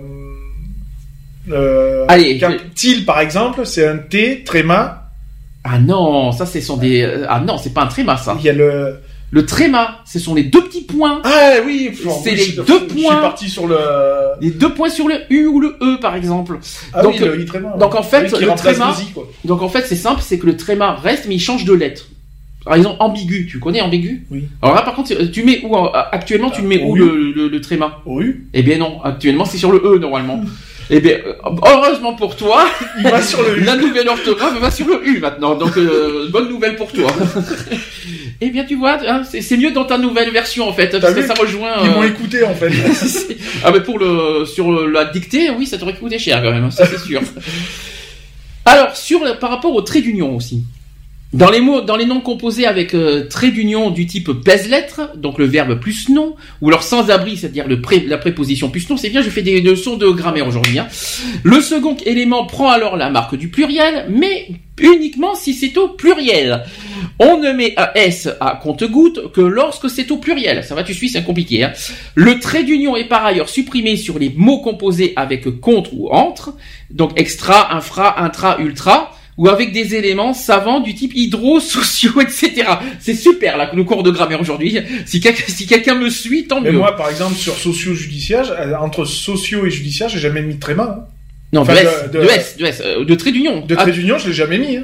euh, Allez, til, par exemple, c'est un T, tréma, Ah non, ça, ce sont des. euh, Ah non, c'est pas un tréma, ça. il y a le, Le tréma, ce sont les deux petits points. ah oui, C'est les je- deux Je suis points. parti sur le, Les deux points sur le U ou le E, par exemple. ah Donc, oui, le i tréma. donc, en fait, le tréma-. Donc en fait, c'est simple, c'est que le tréma reste, mais il change de lettre. Par exemple, ambigu. Tu connais ambigu Oui. Alors là, par contre, tu mets où euh, Actuellement, tu le mets Ah, où le, le, le tréma? Au U, Eh bien non, actuellement, c'est sur le E, normalement. Eh bien, euh, heureusement pour toi, il va sur le U. La nouvelle orthographe va sur le U maintenant, donc euh, bonne nouvelle pour toi. eh bien, tu vois, hein, c'est c'est mieux dans ta nouvelle version en fait, parce que ça rejoint. Ils euh, m'ont écouté, en fait. ah mais pour le sur la dictée, oui, ça t'aurait coûté cher quand même, ça c'est sûr. Alors sur le- par rapport au trait d'union aussi. Dans les mots, dans les noms composés avec euh, trait d'union du type pèse-lettre, donc le verbe plus nom, ou alors sans abri, c'est-à-dire le pré- la préposition plus nom, c'est bien, je fais des leçons de grammaire aujourd'hui. hein. Le second élément prend alors la marque du pluriel, mais uniquement si c'est au pluriel. On ne met un S à compte-goutte que lorsque c'est au pluriel. Ça va, tu suis, c'est compliqué. Hein. Le trait d'union est par ailleurs supprimé sur les mots composés avec contre ou entre, donc extra, infra, intra, ultra, ou avec des éléments savants du type hydro, sociaux, etc. C'est super là, le cours de grammaire aujourd'hui. Si, quel- si quelqu'un me suit, tant Mais mieux. moi, par exemple, sur socio-judiciaire, euh, entre socio et judiciaire, j'ai jamais mis de tréma. hein. non, enfin, de, S, de- de, de- S, de S, euh, de trait d'union. De Ah, trait d'union, je l'ai jamais mis. Hein.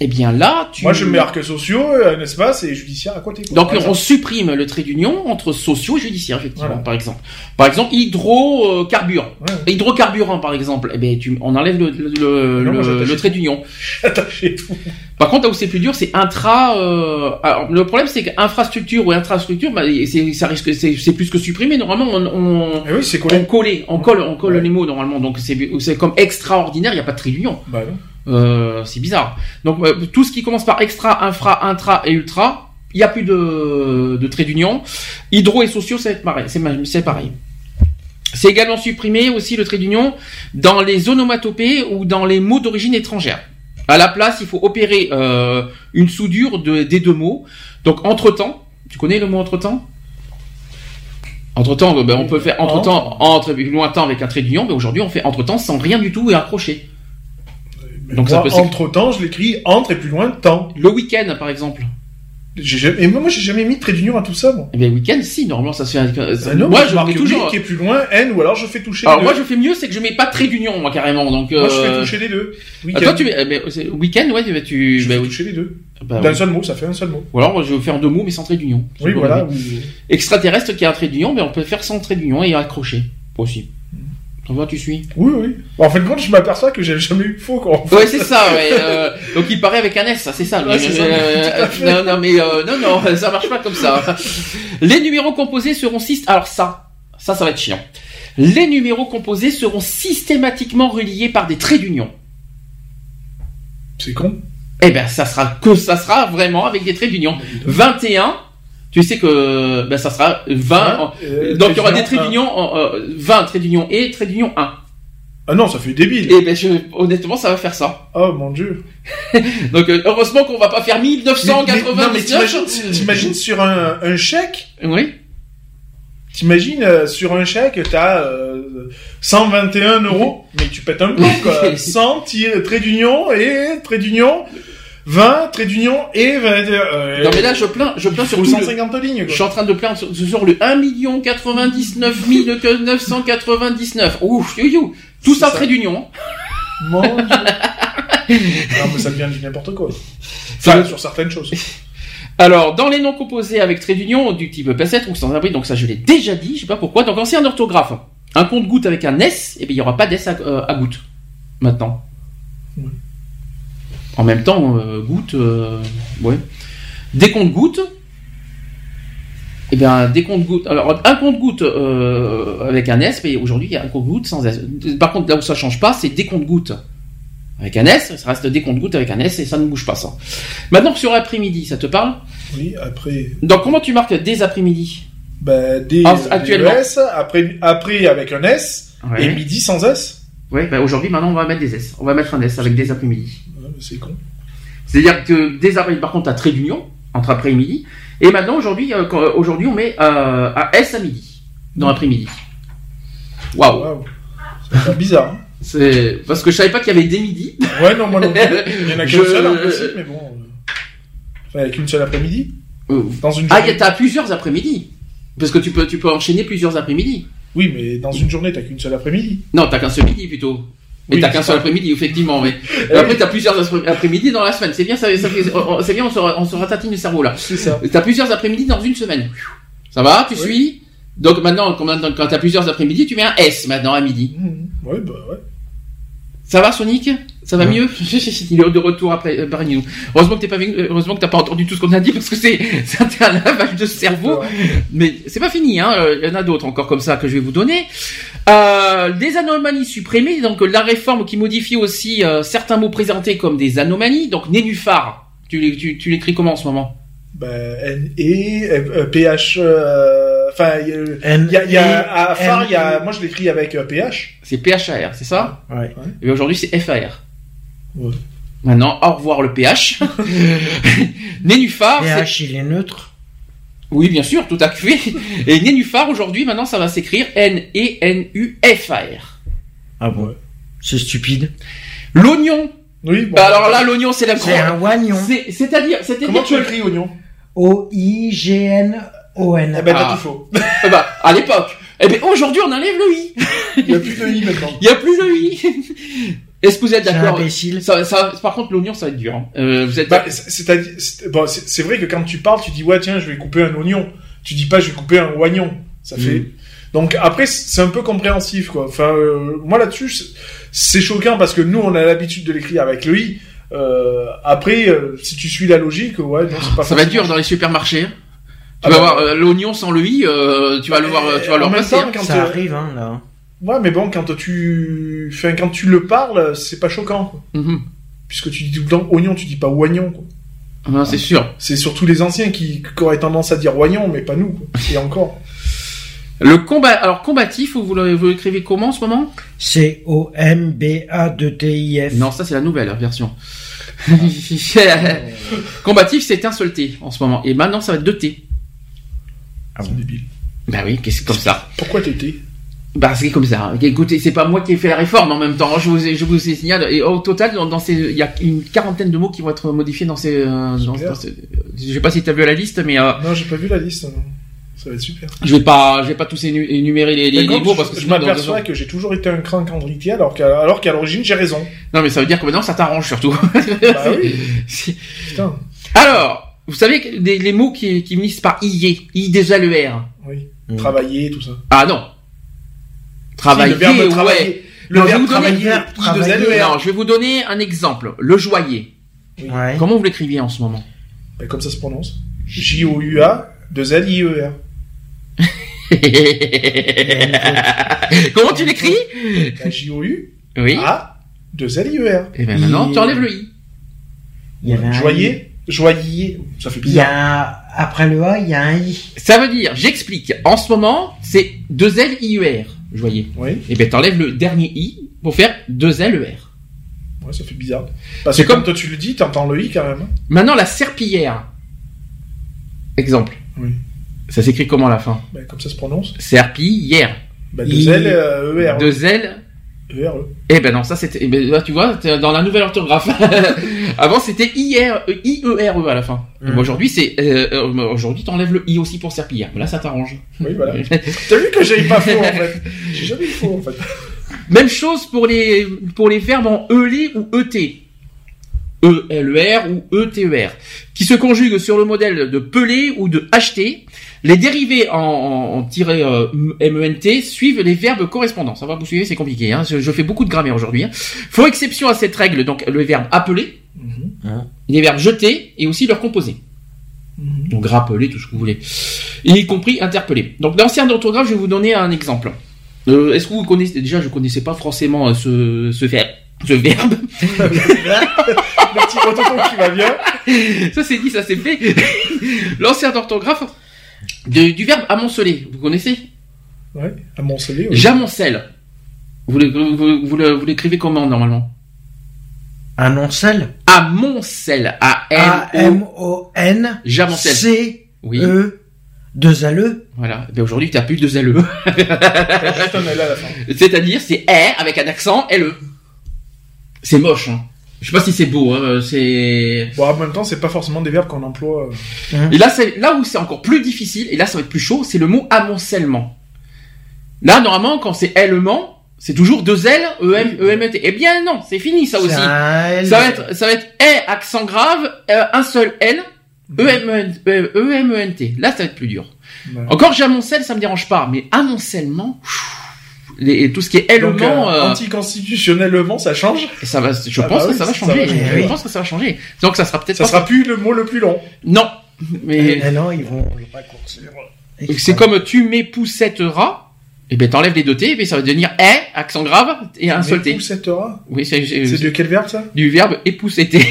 Eh bien là, tu... Moi, je mets arc socio, un espace et judiciaire à côté. quoi, Donc on supprime le trait d'union entre sociaux et judiciaires, effectivement, Voilà. par exemple. Par exemple, hydrocarburant. Ouais. Hydrocarburant, par exemple, eh ben, tu, on enlève le, le, le, Non, moi, le- j'attache le trait d'union. Tout. Par contre, là où c'est plus dur, c'est intra. Euh... Alors, le problème, c'est qu'infrastructure ou infrastructure, bah, c'est, ça risque, c'est, plus que supprimé. Normalement, on, on, Eh oui, c'est on collé. on colle, on colle Ouais. les mots normalement. Donc c'est, comme extraordinaire. Il n'y a pas de trait d'union. Bah. Euh, c'est bizarre. Donc euh, tout ce qui commence par extra, infra, intra et ultra, il n'y a plus de, de trait d'union. Hydro et sociaux, c'est pareil. C'est, également supprimé aussi le trait d'union dans les onomatopées ou dans les mots d'origine étrangère. À la place, il faut opérer euh, une soudure de, des deux mots. Donc entre-temps, tu connais le mot entre-temps? Entre-temps, ben, on peut faire entre-temps, entre, lointain avec un trait d'union, mais aujourd'hui on fait entre-temps sans rien du tout et accroché. Donc, ça peut entre temps, je l'écris entre et plus loin temps. Le week-end, par exemple. Jamais- Et moi, moi, j'ai jamais mis de trait d'union à tout ça, moi. Eh bien, week-end, si, normalement, ça se fait. Ah non, moi, je je marque toujours. qui est plus loin, N, ou alors je fais toucher Alors, les moi, deux. je fais mieux, c'est que je mets pas de trait d'union, moi, carrément. Donc, Moi, je fais euh, toucher les deux. ah, Week-end. toi, tu mets, eh ben, week-end, ouais, tu, Je bah, fais oui. toucher les deux. Bah, D'un oui. seul mot, ça fait un seul mot. Ou alors, je vais faire deux mots, mais sans trait d'union. Oui, voilà. ou- Extraterrestre qui a un trait d'union, mais on peut faire sans trait d'union et accrocher. Aussi. Ça va, tu suis Oui, oui. en fait, quand je m'aperçois que j'ai jamais eu faux, quoi. Ouais, c'est ça, ouais. euh, donc il paraît avec un S, ça, c'est ça. Ouais, ça, Euh, fait. non, non, mais euh, non, non, ça marche pas comme ça. Les numéros composés seront six. Alors ça, ça, ça va être chiant. Les numéros composés seront systématiquement reliés par des traits d'union. C'est con. Eh ben, ça sera que ça sera vraiment avec des traits d'union. 21. Tu sais que ben, ça sera 20. Euh, donc il y aura des trait traits d'union, en, euh, 20 traits d'union et traits d'union 1. Ah non, ça fait débile. Et ben je, honnêtement, ça va faire ça. Oh mon dieu. Donc euh, heureusement qu'on va pas faire Mais- mais- non, mais 1999. t'imagines, t'imagines sur un, un chèque, Oui. t'imagines euh, sur un chèque, t'as euh, 121 euros, mais tu pètes un plomb quoi. 100 tir- trait d'union et trait d'union, 20 trait d'union et 20. Euh, Non mais là je plains, je plains sur faut tout le- 150 lignes Je quoi. suis en train de plaindre sur, sur le 1 99 999. Ouf, you, you. Tout C'est ça, ça. trait d'union. Mon dieu. non mais ça devient du n'importe quoi. Enfin, sur certaines choses. Alors, dans les noms composés avec trait d'union du type P7 ou sans abri, donc ça je l'ai déjà dit, je sais pas pourquoi. Donc ancien orthographe. Un compte goutte avec un S, et bien il y aura pas d'S à, euh, à goutte. Maintenant. Ouais. En même temps, euh, goutte, euh, ouais. Des comptes gouttes. Eh bien, des comptes gouttes. Alors, un compte goutte euh, avec un S, mais aujourd'hui il y a un compte goutte sans S. Par contre, là où ça change pas, c'est des comptes gouttes avec un S. Ça reste des comptes gouttes avec un S et ça ne bouge pas ça. Maintenant sur l'après-midi, ça te parle? Oui, après. donc comment tu marques des après-midi? Bah, des, Ah, actuellement. des S, après, après avec un S, et midi sans S. Ouais, bah aujourd'hui maintenant on va mettre des S. On va mettre un S avec des après-midi. C'est con. C'est-à-dire que des après par contre, t'as trait d'union entre après et midi. Et maintenant, aujourd'hui, euh, aujourd'hui, on met euh, un S à midi, dans l'après-midi. Waouh. Ça fait bizarre. Hein. C'est parce que je savais pas qu'il y avait des midis. Ouais, non, moi non plus. Il y en a qu'une Je- seule mais bon. euh, Enfin, avec une seule après-midi. Euh, Dans une Ah, journée. y a- t'as plusieurs après-midi. Parce que tu peux, tu peux enchaîner plusieurs après-midi. Oui, mais dans une journée, t'as qu'une seule après-midi. Non, t'as qu'un seul midi plutôt. Mais Oui, t'as qu'un seul après-midi, effectivement. Mais après, t'as plusieurs après- après-midi dans la semaine. C'est bien, ça, ça fait- on- c'est bien, on se, on se ratatine le cerveau là. C'est ça. T'as plusieurs après-midi dans une semaine. Ça va, tu Oui. suis? Donc maintenant, quand, maintenant, quand t'as plusieurs après-midi, tu mets un S maintenant à midi. Mmh. Ouais, bah ouais. Ça va, Sonic? Ça va mieux Il est de retour après euh, parmi nous. Heureusement que t'es pas euh, heureusement que t'as pas entendu tout ce qu'on a dit parce que c'est c'était un lavage de cerveau. Mais c'est pas fini, hein. euh, Il y en a d'autres encore comme ça que je vais vous donner. Euh, des anomalies supprimées, donc euh, la réforme qui modifie aussi euh, certains mots présentés comme des anomalies. Donc nénuphar, tu, tu, tu l'écris comment en ce moment? Bah, N, E, euh, euh, PH, euh, enfin, il y a- phare, il y a, moi je l'écris avec euh, PH. C'est PHAR, c'est ça? Ouais. Et aujourd'hui c'est FAR. Ouais. Maintenant, au revoir le PH. nénuphar, PH, il est neutre. Oui, bien sûr, tout à fait. Et nénuphar, aujourd'hui, maintenant, ça va s'écrire N-E-N-U-F-A-R. Ah bon? C'est stupide. L'oignon. Oui, bon. Bah, alors là, l'oignon, c'est la C'est un oignon. C'est- C'est-à-dire, c'est-à-dire Comment tu que- écris oignon? O-I-G-N-O-N. Eh ben, Ah. t'as tout faux. Eh bah, à l'époque. Eh ben, aujourd'hui, on enlève le i. Il y a plus de I maintenant. Il y a plus de i. Est-ce que vous êtes d'accord ça, ça, Par contre, l'oignon, ça va être dur. hein. Euh, vous êtes Bah, c'est- bon, vrai que quand tu parles, tu dis ouais tiens, je vais couper un oignon. Tu dis pas je vais couper un oignon. Ça fait. Mm. Donc après, c'est un peu compréhensif quoi. Enfin, euh, moi là-dessus, c'est- choquant parce que nous, on a l'habitude de l'écrire avec le i. Euh, après, euh, si tu suis la logique, ouais, non, c'est pas. ça va être dur dans les supermarchés. hein. Tu Ah vas bah, voir euh, l'oignon sans le i, euh, tu vas le voir, tu vas le temps, hein. quand Ça arrive, hein, là. Ouais, mais bon, quand tu, enfin, quand tu le parles, c'est pas choquant, quoi. Mhm. Puisque tu dis tout le temps oignon, tu dis pas oignon, quoi. Ah, c'est sûr. C'est surtout les anciens qui, qui auraient tendance à dire oignon, mais pas nous, quoi. Et encore. Le combat, alors combatif, vous l'écrivez comment en ce moment? C-O-M-B-A-D-T-I-F. Non, ça c'est la nouvelle version. Combatif, c'est un seul T en ce moment. Et maintenant, ça va être deux T. Ah C'est débile. Bah oui, qu'est-ce que comme ça? Pourquoi t'étais Bah c'est comme ça. Écoutez, c'est pas moi qui ai fait la réforme en même temps. Je vous, ai- je vous ai signale. Et au total, dans, dans ces, il y a une quarantaine de mots qui vont être modifiés dans ces. euh, dans, ces- je sais pas si tu as vu la liste, mais euh, Non, j'ai pas vu la liste. non. Ça va être super. je vais pas, je vais pas tous énu- énumérer les, les, les mots parce que je, m'aperçois que j'ai toujours été un cran candritier alors qu'à, alors qu'à l'origine j'ai raison. Non, mais ça veut dire que maintenant ça t'arrange surtout. Bah oui. Putain. Alors, vous savez que les, les mots qui, qui finissent par IE, I déjà le R. Oui. Mm. Travailler, tout ça. Ah non. Travailler, le verbe travailler. Ouais. Le verbe je travailler, verbe travailler, je vais vous donner un exemple. Le joyer. Ouais. Comment vous l'écriviez en ce moment ben, Comme ça se prononce. J-O-U-A, 2-L-I-E-R. Comment tu l'écris J-O-U-A 2L-I-E R. Eh ben, Et maintenant, tu enlèves le I. Y Joyer, joyer, ça fait bizarre. Y a, après le A, il y a un I. Ça veut dire, j'explique, en ce moment, c'est 2-L-I-E-R joyeux. Oui. Et ben t'enlèves le dernier i pour faire 2LER. Ouais, ça fait bizarre. Parce que comme... toi tu le dis, t'entends le i quand même. Maintenant la serpillière. Exemple. Ça s'écrit comment à la fin? Ben, comme ça se prononce. Serpillière. Ben, l euh, 2L, E-R-E. Eh ben non, ça c'était. eh ben, là, tu vois, dans la nouvelle orthographe. Avant c'était I R E E E à la fin. Mhm. Aujourd'hui c'est. Euh, euh, Aujourd'hui t'enlèves le i aussi pour serpillière. Là ça t'arrange. Oui, voilà. T'as vu que j'avais pas faux en fait J'ai jamais eu faux en fait. Même chose pour les pour les verbes en ELE ou ET. E L E R ou E T E R qui se conjuguent sur le modèle de peler ou de acheter. Les dérivés en, en, en tiré euh, MENT suivent les verbes correspondants. Ça va, vous suivez, c'est compliqué. Hein. Je, je fais beaucoup de grammaire aujourd'hui. Hein. Faut exception à cette règle, donc le verbe appeler, les verbes jeter et aussi leurs composés. Donc rappeler, tout ce que vous voulez. Y compris interpeller. Donc l'ancien orthographe, je vais vous donner un exemple. Euh, Est-ce que vous connaissez déjà Je connaissais pas forcément euh, ce, ce verbe. Ce verbe. Le petit qui va bien. ça c'est dit, ça c'est fait. L'ancien orthographe de- du verbe amonceler. Vous connaissez Ouais, amoncelé. Ouais. J'amoncelle. Vous vous- vous- vous le- vous l'écrivez comment normalement Un oncelle. Amoncelle. A-M-O. A-M-O-N. J'amoncelle. C. Oui. E. Deux L-E. Voilà. Ben aujourd'hui, tu n'as plus de LE. Juste un L à la fin. C'est-à-dire, c'est R avec un accent LE. C'est moche, hein. Je sais pas si c'est beau, hein. C'est. Bon, en même temps, c'est pas forcément des verbes qu'on emploie. euh. Et là, c'est là où c'est encore plus difficile, et là, ça va être plus chaud, c'est le mot amoncellement. Là, normalement, quand c'est L-ment, c'est toujours deux L, E-M, E-M-T. Eh bien, non, c'est fini, ça aussi. C'est un L. Ça va être, ça va être E, accent grave, euh, un seul L, E-M-E-N- euh, E-M-E-N-T. Là, ça va être plus dur. Ouais. Encore, j'amoncelle, ça me dérange pas, mais amoncellement, pff, les- tout ce qui est Donc, L-ment, euh, euh, anticonstitutionnellement, ça change? ça va, je Ah pense bah que ça va ça changer. va changer. Je Oui. pense que ça va changer. Donc, ça sera peut-être Ça pas. sera plus le mot le plus long. Non. Mais, Eh non, ils vont le raccourcir. c'est comme tu m'époussetteras. Et ben, t'enlèves les deux T, et ben, ça va devenir E, accent grave, et un seul T. Époussettera. Oui, c'est, c'est- C'est de quel verbe ça? du verbe époussetter.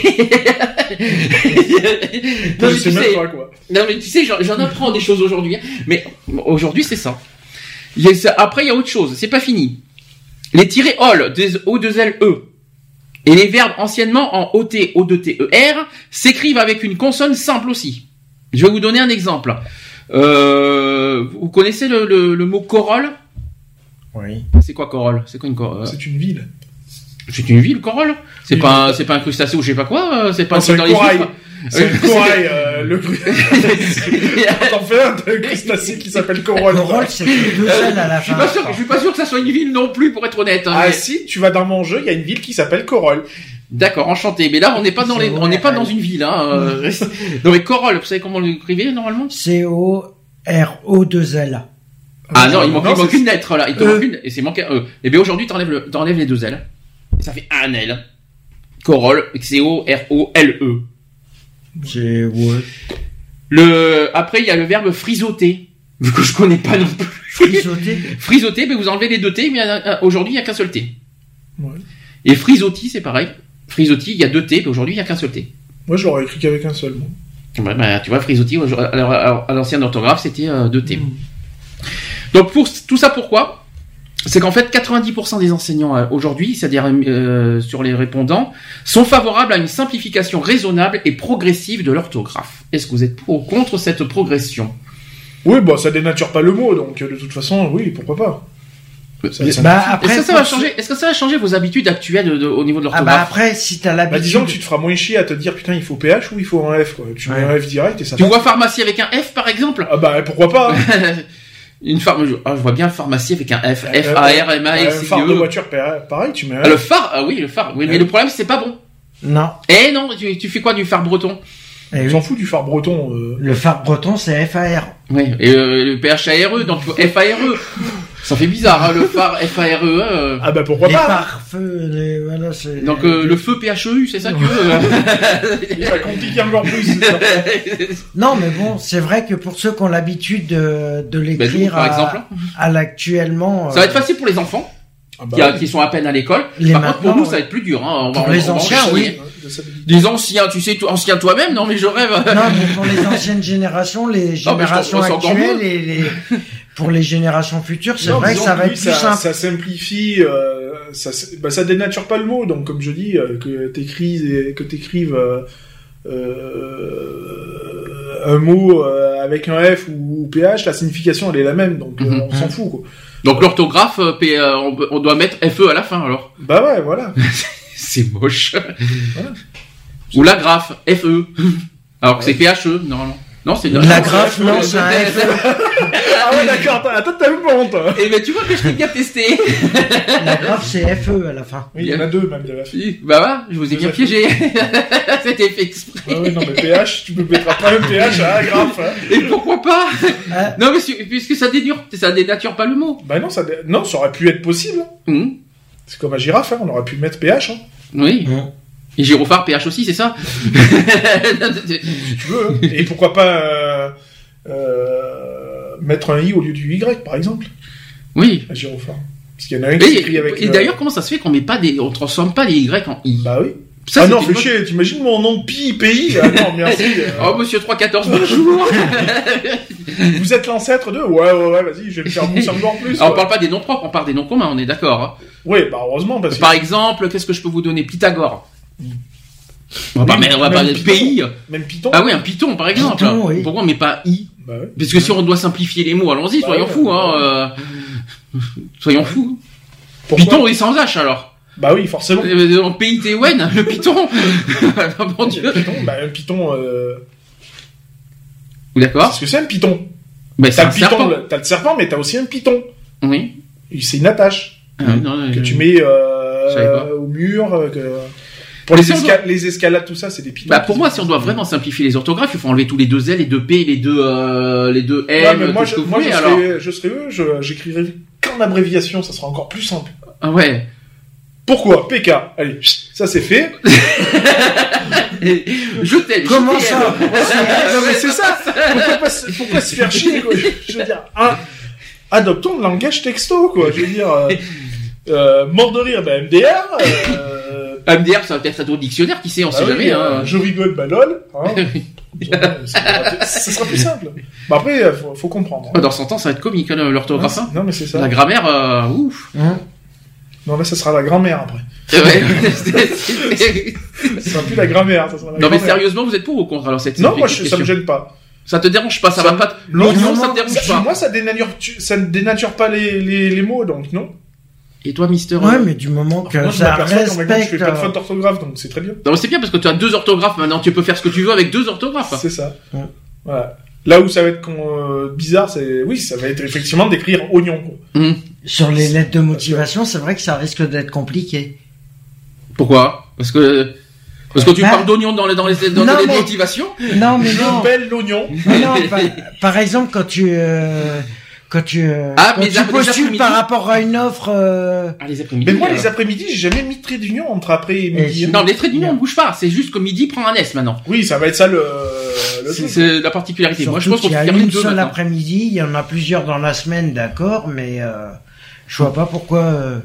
non, mais Je sais quoi. Non mais tu sais, j'en j'en apprends des choses aujourd'hui. hein. Mais aujourd'hui c'est ça. Après il y a autre chose, c'est pas fini. Les tirés ol, des O2L E et les verbes anciennement en OT, O2T, ER s'écrivent avec une consonne simple aussi. Je vais vous donner un exemple. Euh, vous connaissez le, le- le mot corolle? Oui. C'est quoi corolle? C'est quoi une corolle C'est une ville. C'est une ville corolle? C'est pas un- c'est pas un crustacé ou je sais pas quoi euh, C'est pas un dans les C'est le Euh, corail. euh, le T'en fais un de crustacé qui s'appelle corolle. Corolle, c'est deux L à la Je suis fin. pas sûr, je suis pas sûr que ça soit une ville non plus pour être honnête. hein, Ah mais- si, tu vas dans mon jeu, il y a une ville qui s'appelle Corolle. D'accord, enchanté. Mais là, on n'est pas dans les, on n'est pas dans une ville. Hein. euh. non mais Corolle, vous savez comment le l'écrivez normalement? C-O-R-O-2-L. Ah non, il manque, il c'est- manque une lettre là. Il te E. manque une, et c'est manqué un E. Et bien aujourd'hui, t'enlèves le, t'enlèves les deux L. Et ça fait un L. Corolle, C-O-R-O-L-E. Ouais. Le, après, il y a le verbe frisoter. Vu que je connais pas non plus. Frisoter. frisoter, mais vous enlevez les deux T, mais aujourd'hui, il y a qu'un seul T. Ouais. Et frisotti, c'est pareil. Frisotti, il y a deux T, mais aujourd'hui, il y a qu'un seul T. Moi, je l'aurais écrit qu'avec un seul mot. Ouais, bah, tu vois, Frisotti, au- alors, à l'ancienne orthographe, c'était euh, deux T. Donc, pour tout ça, pourquoi? C'est qu'en fait, 90% des enseignants euh, aujourd'hui, c'est-à-dire euh, sur les répondants, sont favorables à une simplification raisonnable et progressive de l'orthographe. Est-ce que vous êtes pour ou contre cette progression? Oui, bah ça dénature pas le mot, donc euh, de toute façon, oui, pourquoi pas. Ça- ça- Bah, Est-ce après, que ça va changer Est-ce que ça va changer vos habitudes actuelles de- de- au niveau de Ah bah l'orthographe? après, si t'as Bah, l'habitude. disons que tu te feras moins chier à te dire putain il faut PH ou il faut un F quoi. Tu mets Ouais. un F direct et ça Tu passe. vois pharmacie avec un F, par exemple? Ah bah pourquoi pas. Une pharmacie, ah, je vois bien pharmacie avec un F, Euh, F A R M A S I phare de E. voiture pa- pareil, tu mets un Ah, le F. phare, ah oui, le phare. Oui, mais Ouais. le problème c'est pas bon. Non. Eh non, tu, tu fais quoi du phare breton? Eh On oui. s'en fout du phare breton. euh. Le phare breton, c'est F-A-R. Oui, et euh, le P H A R E, donc F A R E. Ça fait bizarre, hein, le phare F-A-R-E. Euh. Ah bah pourquoi les pas phares, feu, les, voilà, c'est... Donc euh, le feu PHEU, c'est ça que tu veux Ça complique encore plus. ça. Non, mais bon, c'est vrai que pour ceux qui ont l'habitude de, de Bah, l'écrire par à, exemple. à l'actuellement... Ça va être facile pour les enfants. Ah bah qui, a- oui. qui sont à peine à l'école. Les Par contre, pour nous, ça va être plus dur. Hein. On Pour les on anciens, oui. Des anciens, tu sais, toi- ancien toi-même, non mais je rêve. Non, mais pour les anciennes générations, les Non, je générations encore actuelles et les, pour les générations futures, c'est vrai que ça va être plus ça, simple. ça simplifie, euh, ça, bah, ça dénature pas le mot. Donc, comme je dis, euh, que t'écrives, que t'écrives euh, euh, un mot euh, avec un F ou, ou PH, la signification elle est la même. Donc, euh, Mhm. on s'en fout. Quoi. Donc l'orthographe, P- on, on doit mettre FE à la fin alors. Bah ouais, voilà. C'est moche. Ou la graphe, FE. Alors que c'est PHE normalement. Non, c'est La graphe, non, c'est un F. ah ouais, d'accord. T'as, attends, t'as mon honte. hein. Et ben tu vois que je t'ai bien testé. La graphe, c'est FE à la fin. Oui, il y en a deux même de la fille. bah ouais, je vous ai bien Deux piégé. C'était fait exprès. Ah ouais, non, mais PH, tu peux mettre après un PH à la graphe. Hein. Et pourquoi pas? Ah. Non mais puisque ça dénure, ça dénature pas le mot. Bah non, ça, dé- non, ça aurait pu être possible. Hum, C'est comme à girafe, hein, on aurait pu mettre PH. Hein. Oui. Et gyrophare, PH aussi, c'est ça si tu veux. hein. Et pourquoi pas euh, euh, mettre un i au lieu du y, par exemple, Oui. à gyrophare. Parce qu'il y en a un qui Et, s'écrit avec. et euh, d'ailleurs, comment ça se fait qu'on met pas des, on transforme pas les Y en I? Bah oui. Ça, ah non, fais chier, t'imagines mon nom pi, pays? Ah non, merci. euh, Oh, monsieur 314, bonjour Vous êtes l'ancêtre de Ouais, ouais, ouais, vas-y, je vais me faire pousser encore en plus. Alors, on parle pas des noms propres, on parle des noms communs, on est d'accord. hein. Ouais, bah heureusement, parce que. Par exemple, qu'est-ce que je peux vous donner? Pythagore. On va Oui, pas, mais on va pays. Même Python. Ah oui, un Python, par exemple. Python, oui. Pourquoi on met pas I Bah. Parce que si on doit simplifier les mots, allons-y, Bah soyons ouais, fous. ouais. Hein, euh, Soyons fous. Pourquoi Python, oui, sans H, alors. Bah oui, forcément. Euh, En pays le Python. Mon Dieu. Python, bah un Python. Euh... D'accord C'est ce que c'est un Python? C'est T'as un le Python, t'as le serpent, mais t'as aussi un Python. Oui. C'est une attache. Ah non, que euh, tu mets euh, au mur. euh, que... Pour les, escalades, tout ça, c'est des pitons. Bah pour moi, si on doit vraiment simplifier les orthographes, il faut enlever tous les deux L, les deux P, les deux euh, les deux Ouais, M, mais moi, je, moi je. Alors, serais, je serais eux, je- j'écrirais qu'en abréviation, ça sera encore plus simple. ah ouais. Pourquoi? PK Allez, ça c'est fait. je t'aime. Comment je ça? Non mais c'est ça. Pourquoi, pas se- pourquoi se faire chier quoi? Je veux dire, un- adoptons le langage texto quoi. Je veux dire, euh, euh, mort de rire, bah MDR. Euh, MDR, ça va peut-être être au dictionnaire, qui sait, on bah sait oui, jamais. euh, Hein. Je rigole, bah lol. Hein. ça, sera, ça sera plus simple. Bah après, euh, faut, faut comprendre. hein. Dans 100 ans, ça va être comique, hein, l'orthographe. hein. Non mais c'est ça. La grammaire, euh, ouf. Hein Non là, ça sera la grand-mère après. Ouais. Ça sera plus la grammaire, ça sera la non mais sérieusement, vous êtes pour ou contre alors cette Non, moi je- ça me gêne pas. Ça te dérange pas, ça, Ça va pas. te- L'oignon, ça te dérange Ça- pas. Moi ça dénature, tu- ça ne dénature pas les, les, les mots donc non. Et toi, Mister Ouais, euh, mais du moment que Moi je ça je respecte. fais pas de euh, faute d'orthographe donc c'est très bien. Non, mais c'est bien parce que tu as deux orthographes maintenant. Tu peux faire ce que tu veux avec deux orthographes. C'est ça. Ouais. Voilà. Là où ça va être con- euh, bizarre, c'est oui, ça va être effectivement d'écrire oignon. Quoi. Hum. Sur les lettres de motivation, c'est vrai que ça risque d'être compliqué. Pourquoi? Parce que parce que tu Bah. parles d'oignon dans les dans les dans Non, les mais- motivations? Non, mais non. Je l'oignon. Mais non, par, par exemple, quand tu, euh, quand tu, euh, Ah, quand mais tu postules après-midi. par rapport à une offre, euh, Ah, les après-midi. Mais moi euh, les après-midi, j'ai jamais mis de trait d'union entre après et midi. Et- Non, les traits d'union ne bougent pas. C'est juste que midi prend un S maintenant. Oui, ça va être ça le. le C'est la particularité. Moi, je pense qu'on les une deux seule maintenant. après-midi, il y en a plusieurs dans la semaine, d'accord, mais euh, je vois pas pourquoi. euh,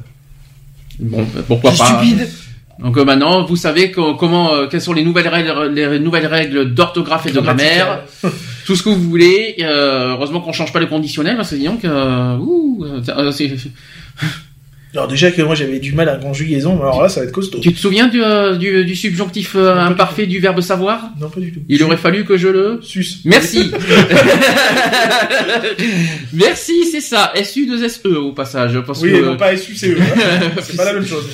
Bon, pourquoi c'est pas. stupide. Donc euh, maintenant, vous savez co- comment, euh, quelles sont les nouvelles règles, les nouvelles règles d'orthographe et de grammaire, tout ce que vous voulez. Euh, heureusement qu'on change pas le conditionnel parce que que, euh, ouh, euh, c'est- Alors déjà que moi j'avais du mal à la conjugaison, alors là ça va être costaud. tu te souviens du, euh, du, du subjonctif euh, Non, pas du imparfait du verbe savoir? Non pas du tout. Il aurait fallu que je le. Sus. Merci. Merci, c'est ça. SU 2 SE au passage, parce Oui, que et non pas SUCE. hein. c'est pas la même chose.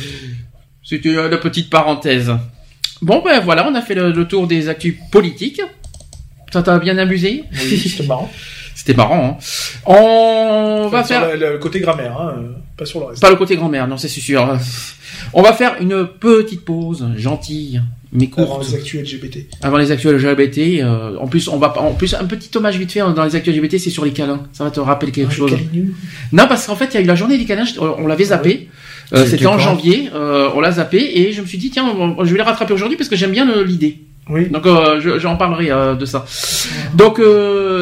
C'était euh, la petite parenthèse. Bon ben voilà, on a fait le, le tour des actus politiques. Ça t'a bien amusé Oui, c'était marrant. C'était marrant. Hein. On va Enfin, faire le, le côté grammaire, hein, euh, pas sur le reste. pas le côté grand-mère, non, c'est sûr. On va faire une petite pause gentille, mais courte. Avant les actus LGBT. Avant les actus LGBT. Euh, en plus, on va en plus un petit hommage vite fait dans les actus LGBT, c'est sur les câlins. Ça va te rappeler quelque chose. Non, parce qu'en fait, il y a eu la journée des câlins. On l'avait zappé. Euh, c'était en janvier. Euh, on l'a zappé et je me suis dit tiens, je vais les rattraper aujourd'hui parce que j'aime bien l'idée. Oui. Donc j'en parlerai de ça. Donc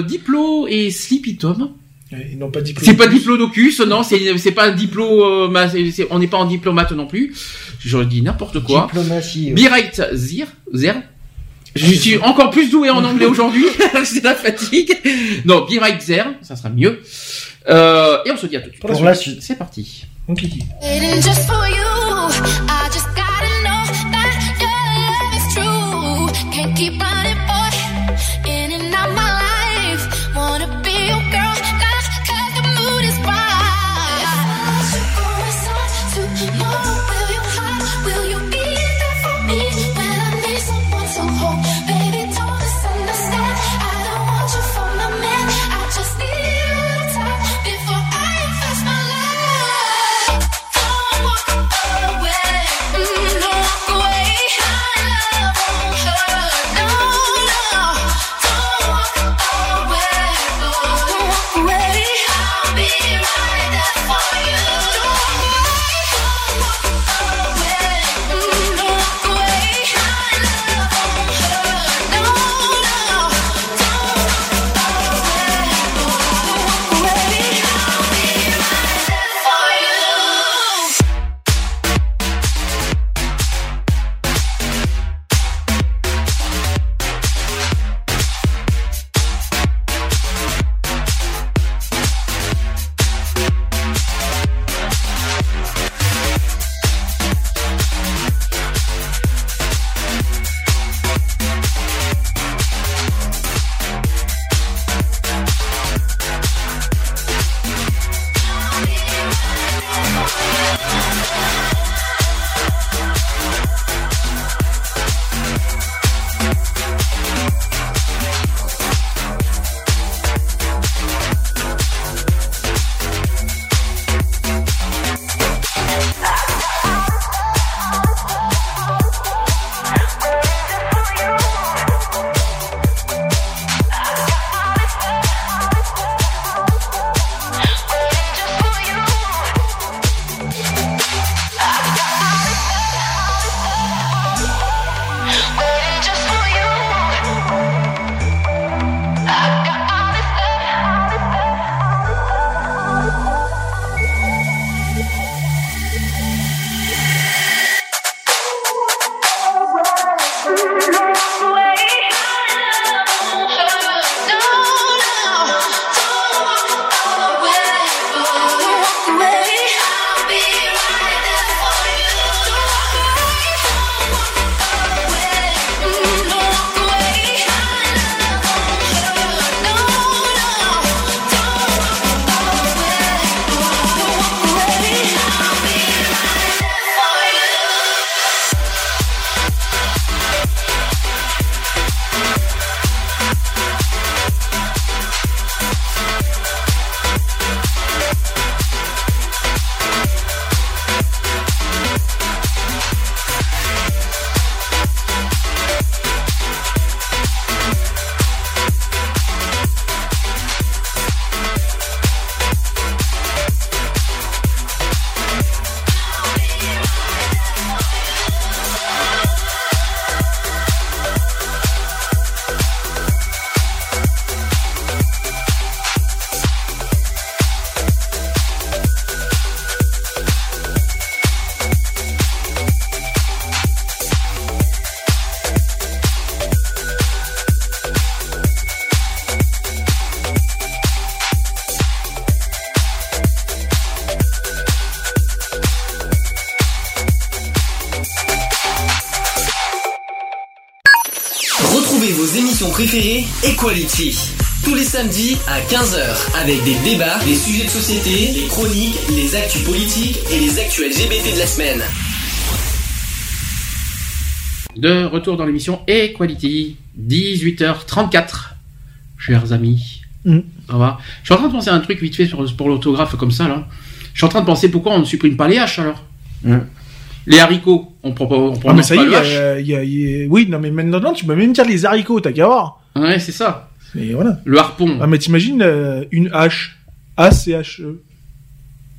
Diplo et Sleepy Tom. Ils n'ont pas C'est pas diplodocus, non, c'est c'est pas un diplôme, on n'est pas en diplomate non plus. J'aurais dit n'importe quoi. Diplomatie. Be right Zir, Zer. Je suis encore plus doué en anglais aujourd'hui, c'est la fatigue. Non, Be right Zer, ça sera mieux. Euh, et on se dit à tout de suite. Pour la suite. C'est parti. On dit. keep on Equality. Tous les samedis à 15h avec des débats, des sujets de société, des chroniques, les actus politiques et les actus LGBT de la semaine. De retour dans l'émission Equality, 18h34, chers amis. Mm. Ça va? Je suis en train de penser à un truc vite fait sur, pour l'autographe comme ça là. Je suis en train de penser pourquoi on ne supprime pas les H alors mm. Les haricots, on prend pas, on prend Ah, mais ça y pas est, le il y H. a- il y a- il y a- oui, non, mais maintenant, tu peux même dire les haricots, t'as qu'à voir. Ouais, c'est ça. Et voilà. Le harpon. Ah, mais t'imagines euh, une hache. A-C-H-E.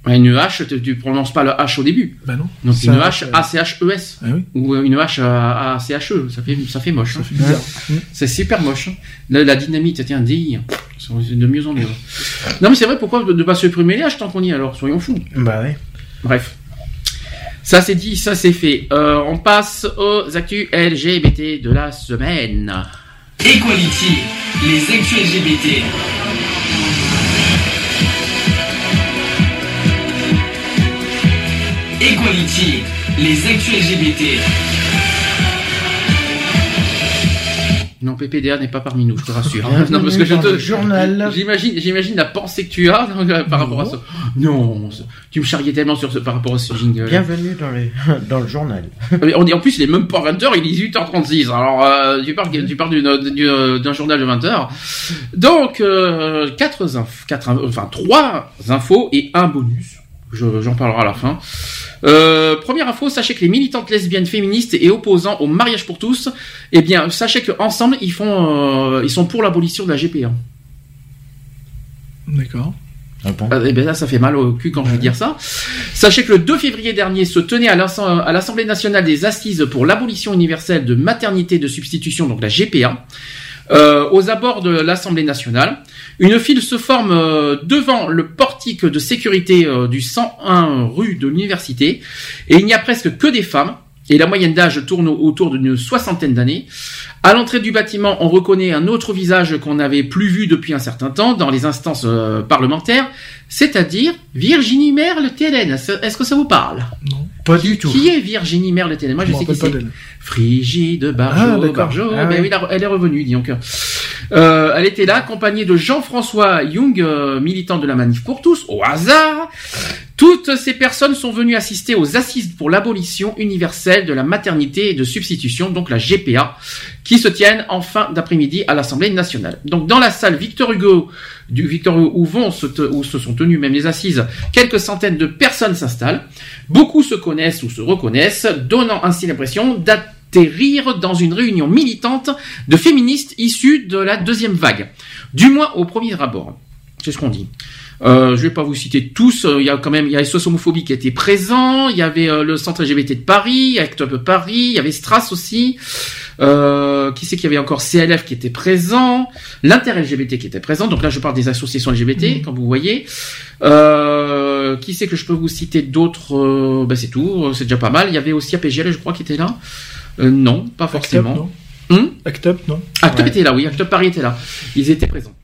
Ouais, Une H, tu, tu prononces pas le H au début. Bah non. Donc C'est une un H, H, euh, A-C-H-E-S. Ah oui, Ou euh, une H à C-H-E. Ça fait, ça fait moche. ça hein. fait bizarre. Mm. C'est super moche. hein. La, la dynamite, tiens, DI. C'est de mieux en mieux. Non, mais c'est vrai, pourquoi ne pas supprimer les H tant qu'on y est alors? Soyons fous. Bah. Bref. Ça c'est dit, ça c'est fait. Euh, on passe aux actus LGBT de la semaine. Equality, les actus LGBT. Equality, les actus LGBT. Non, PPDA n'est pas parmi nous, je te rassure. Bienvenue non, parce que je te, journal. J'imagine, j'imagine la pensée que tu as euh, par rapport à ça. Non, tu me charriais tellement sur ce, par rapport à ce jingle. Bienvenue dans, les, dans le journal. Mais On est, en plus, il est même pas 20h, il est 18h36. Alors, euh, tu parles, tu parles d'une- d'une- d'un journal de 20h. Donc, euh, quatre, inf, quatre, inf- enfin, trois infos et un bonus. Je- J'en parlerai à la fin. Euh, première info, sachez que les militantes lesbiennes féministes et opposants au mariage pour tous, eh bien, sachez qu'ensemble, ils font, euh, ils sont pour l'abolition de la GPA. D'accord. Ah Ah, Eh bien là, ça fait mal au cul quand je vais dire ça. Sachez que le 2 février dernier se tenait à l'Assemblée nationale des assises pour l'abolition universelle de maternité de substitution, donc la GPA, euh, aux abords de l'Assemblée nationale. Une file se forme euh, devant le portique de sécurité euh, du 101 rue de l'université et il n'y a presque que des femmes. Et la moyenne d'âge tourne au- autour d'une soixantaine d'années. À l'entrée du bâtiment, on reconnaît un autre visage qu'on n'avait plus vu depuis un certain temps dans les instances euh, parlementaires, c'est-à-dire Virginie Merle-Télène. Est-ce que ça vous parle? Non. Pas du tout. Qui est Virginie Merle-Télène Moi, je sais qui c'est. Frigide Ah, Barjot, d'accord. Barjot. Ah ben oui, elle est revenue, dis donc. Euh, elle était là, accompagnée de Jean-François Young, euh, militant de la Manif pour tous, au hasard. Toutes ces personnes sont venues assister aux assises pour l'abolition universelle de la maternité et de substitution, donc la GPA, qui se tiennent en fin d'après-midi à l'Assemblée nationale. Donc dans la salle Victor Hugo, où, vont se où se sont tenues même les assises, quelques centaines de personnes s'installent. Beaucoup se connaissent ou se reconnaissent, donnant ainsi l'impression d'atterrir dans une réunion militante de féministes issus de la deuxième vague. Du moins au premier abord. C'est ce qu'on dit. Euh, je vais pas vous citer tous. euh, Il y a quand même, il y a SOS Homophobie qui était présent. Il y avait euh, le Centre LGBT de Paris, Act Up Paris. Il y avait Strass aussi. Euh, qui c'est qu'il y avait encore? CLF qui était présent, l'inter-LGBT qui était présent. Donc là, je parle des associations LGBT, comme vous voyez. Euh, qui c'est que je peux vous citer d'autres? Euh, ben, c'est tout. C'est déjà pas mal. Il y avait aussi APGL, je crois, qui était là. Euh, non, pas Act Up, forcément. non Hum Act Up, non Act Up Ouais. était là, oui. Act Up Paris était là. Ils étaient présents.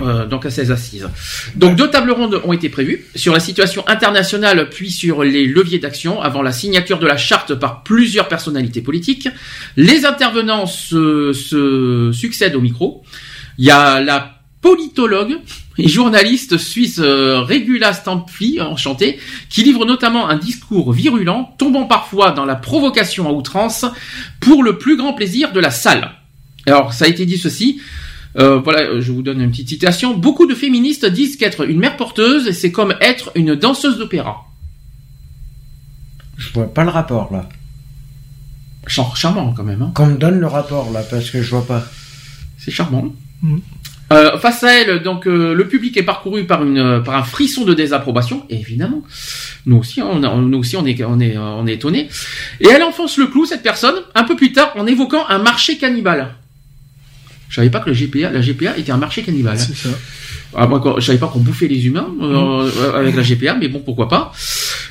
Euh, donc à ces assises. Donc deux tables rondes ont été prévues sur la situation internationale puis sur les leviers d'action avant la signature de la charte par plusieurs personnalités politiques. Les intervenants se, se succèdent au micro. Il y a la politologue et journaliste suisse euh, Regula Stampfi, enchantée, qui livre notamment un discours virulent, tombant parfois dans la provocation à outrance, pour le plus grand plaisir de la salle. Alors, ça a été dit ceci. Euh, voilà, euh, je vous donne une petite citation. Beaucoup de féministes disent qu'être une mère porteuse, c'est comme être une danseuse d'opéra. Je vois pas le rapport là. Char- charmant quand même. Hein. Qu'on me donne le rapport là, parce que je vois pas. C'est charmant. Mhm. Euh, face à elle, donc euh, le public est parcouru par une euh, par un frisson de désapprobation. Et évidemment, nous aussi, on, a- nous aussi, on est on est euh, on est étonné. Et elle enfonce le clou cette personne un peu plus tard en évoquant un marché cannibale. Je savais pas que le GPA, la GPA était un marché cannibale. C'est ça. Ah, moi, je savais pas qu'on bouffait les humains euh, euh, avec la GPA, mais bon, pourquoi pas.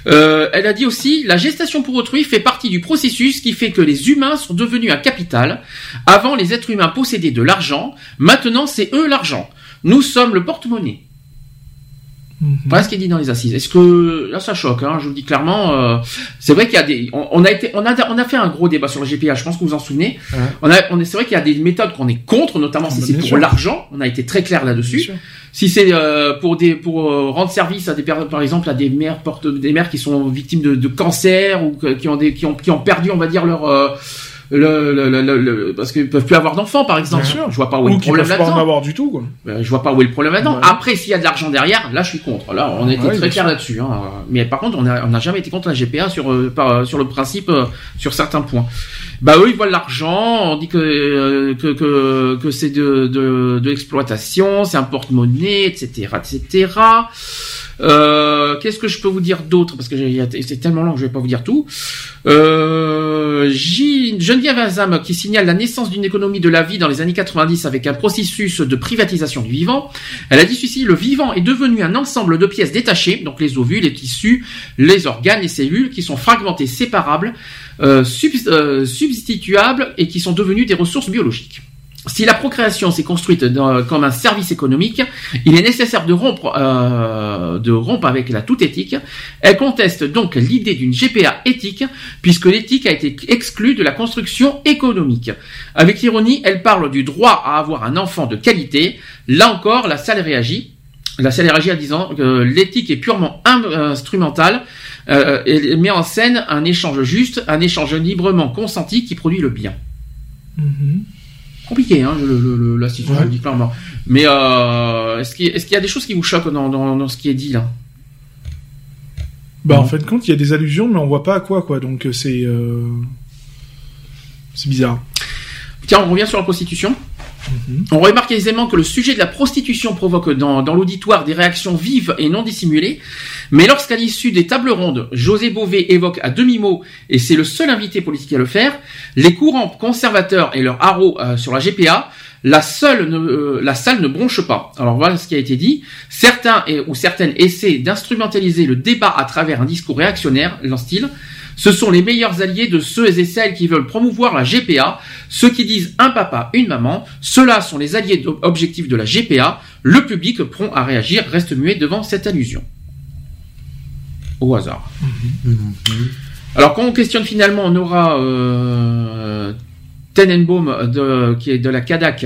Euh, elle a dit aussi, la gestation pour autrui fait partie du processus qui fait que les humains sont devenus un capital. Avant, les êtres humains possédaient de l'argent. Maintenant, c'est eux l'argent. Nous sommes le porte-monnaie. Mhm. Voilà ce qui est dit dans les assises. Est-ce que là ça choque hein, Je vous dis clairement, euh, c'est vrai qu'il y a des, on, on a été, on a, on a fait un gros débat sur le GPA. Je pense que vous vous en souvenez. Ouais. On a, on est, c'est vrai qu'il y a des méthodes qu'on est contre, notamment si bah, c'est pour l'argent. On a été très clair là-dessus. Si c'est euh, pour des, pour euh, rendre service à des personnes, par exemple, à des mères porte, des mères qui sont victimes de, de cancer ou que- qui ont des, qui ont, qui ont perdu, on va dire leur euh, le, le, le, parce qu'ils peuvent plus avoir d'enfants, par exemple. Bien sûr. Je vois pas où est le problème pas en là-dedans. avoir du tout, quoi. Ben, je vois pas où est le problème là-dedans. Ouais. Après, s'il y a de l'argent derrière, là, je suis contre. Là, on était Ouais, très clair là-dessus. Hein. Mais par contre, on n'a on n'a jamais été contre la GPA sur euh, par, euh, sur le principe, euh, sur certains points. Bah eux, ils voient l'argent. On dit que euh, que que, que c'est de de, de l'exploitation, c'est un porte-monnaie, etc., etc. Euh, Qu'est-ce que je peux vous dire d'autre? Parce que c'est tellement long que je vais pas vous dire tout. Euh, Geneviève Azam qui signale la naissance d'une économie de la vie dans les années 90 avec un processus de privatisation du vivant. Elle a dit ceci, le vivant est devenu un ensemble de pièces détachées, donc les ovules, les tissus, les organes, les cellules, qui sont fragmentées, séparables, euh, euh, substituables et qui sont devenues des ressources biologiques. Si la procréation s'est construite comme un service économique, il est nécessaire de rompre, euh, de rompre avec la toute éthique. Elle conteste donc l'idée d'une GPA éthique, puisque l'éthique a été exclue de la construction économique. Avec ironie, elle parle du droit à avoir un enfant de qualité. Là encore, la salle réagit. La salle réagit en disant que l'éthique est purement in- instrumentale euh, et met en scène un échange juste, un échange librement consenti qui produit le bien compliqué, hein, le, le, le- la situation, je le dis clairement. Mais euh, est-ce qu'il est-ce qu'il y a des choses qui vous choquent dans, dans, dans ce qui est dit là? Bah, en fin de compte, il y a des allusions, mais on voit pas à quoi, quoi. Donc, euh, c'est, euh, c'est bizarre. Tiens, on revient sur la prostitution. On remarque aisément que le sujet de la prostitution provoque dans, dans l'auditoire des réactions vives et non dissimulées, mais lorsqu'à l'issue des tables rondes, José Bové évoque à demi-mot, et c'est le seul invité politique à le faire, les courants conservateurs et leur haro euh, sur la GPA, la, seule euh, la salle ne bronche pas. Alors voilà ce qui a été dit. Certains ou certaines essaient d'instrumentaliser le débat à travers un discours réactionnaire, en style. Ce sont les meilleurs alliés de ceux et celles qui veulent promouvoir la GPA, ceux qui disent un papa, une maman. Ceux-là sont les alliés objectifs de la GPA. Le public prompt à réagir reste muet devant cette allusion. Au hasard. Alors quand on questionne finalement, on aura euh, Tenenbaum de, qui est de la CADAC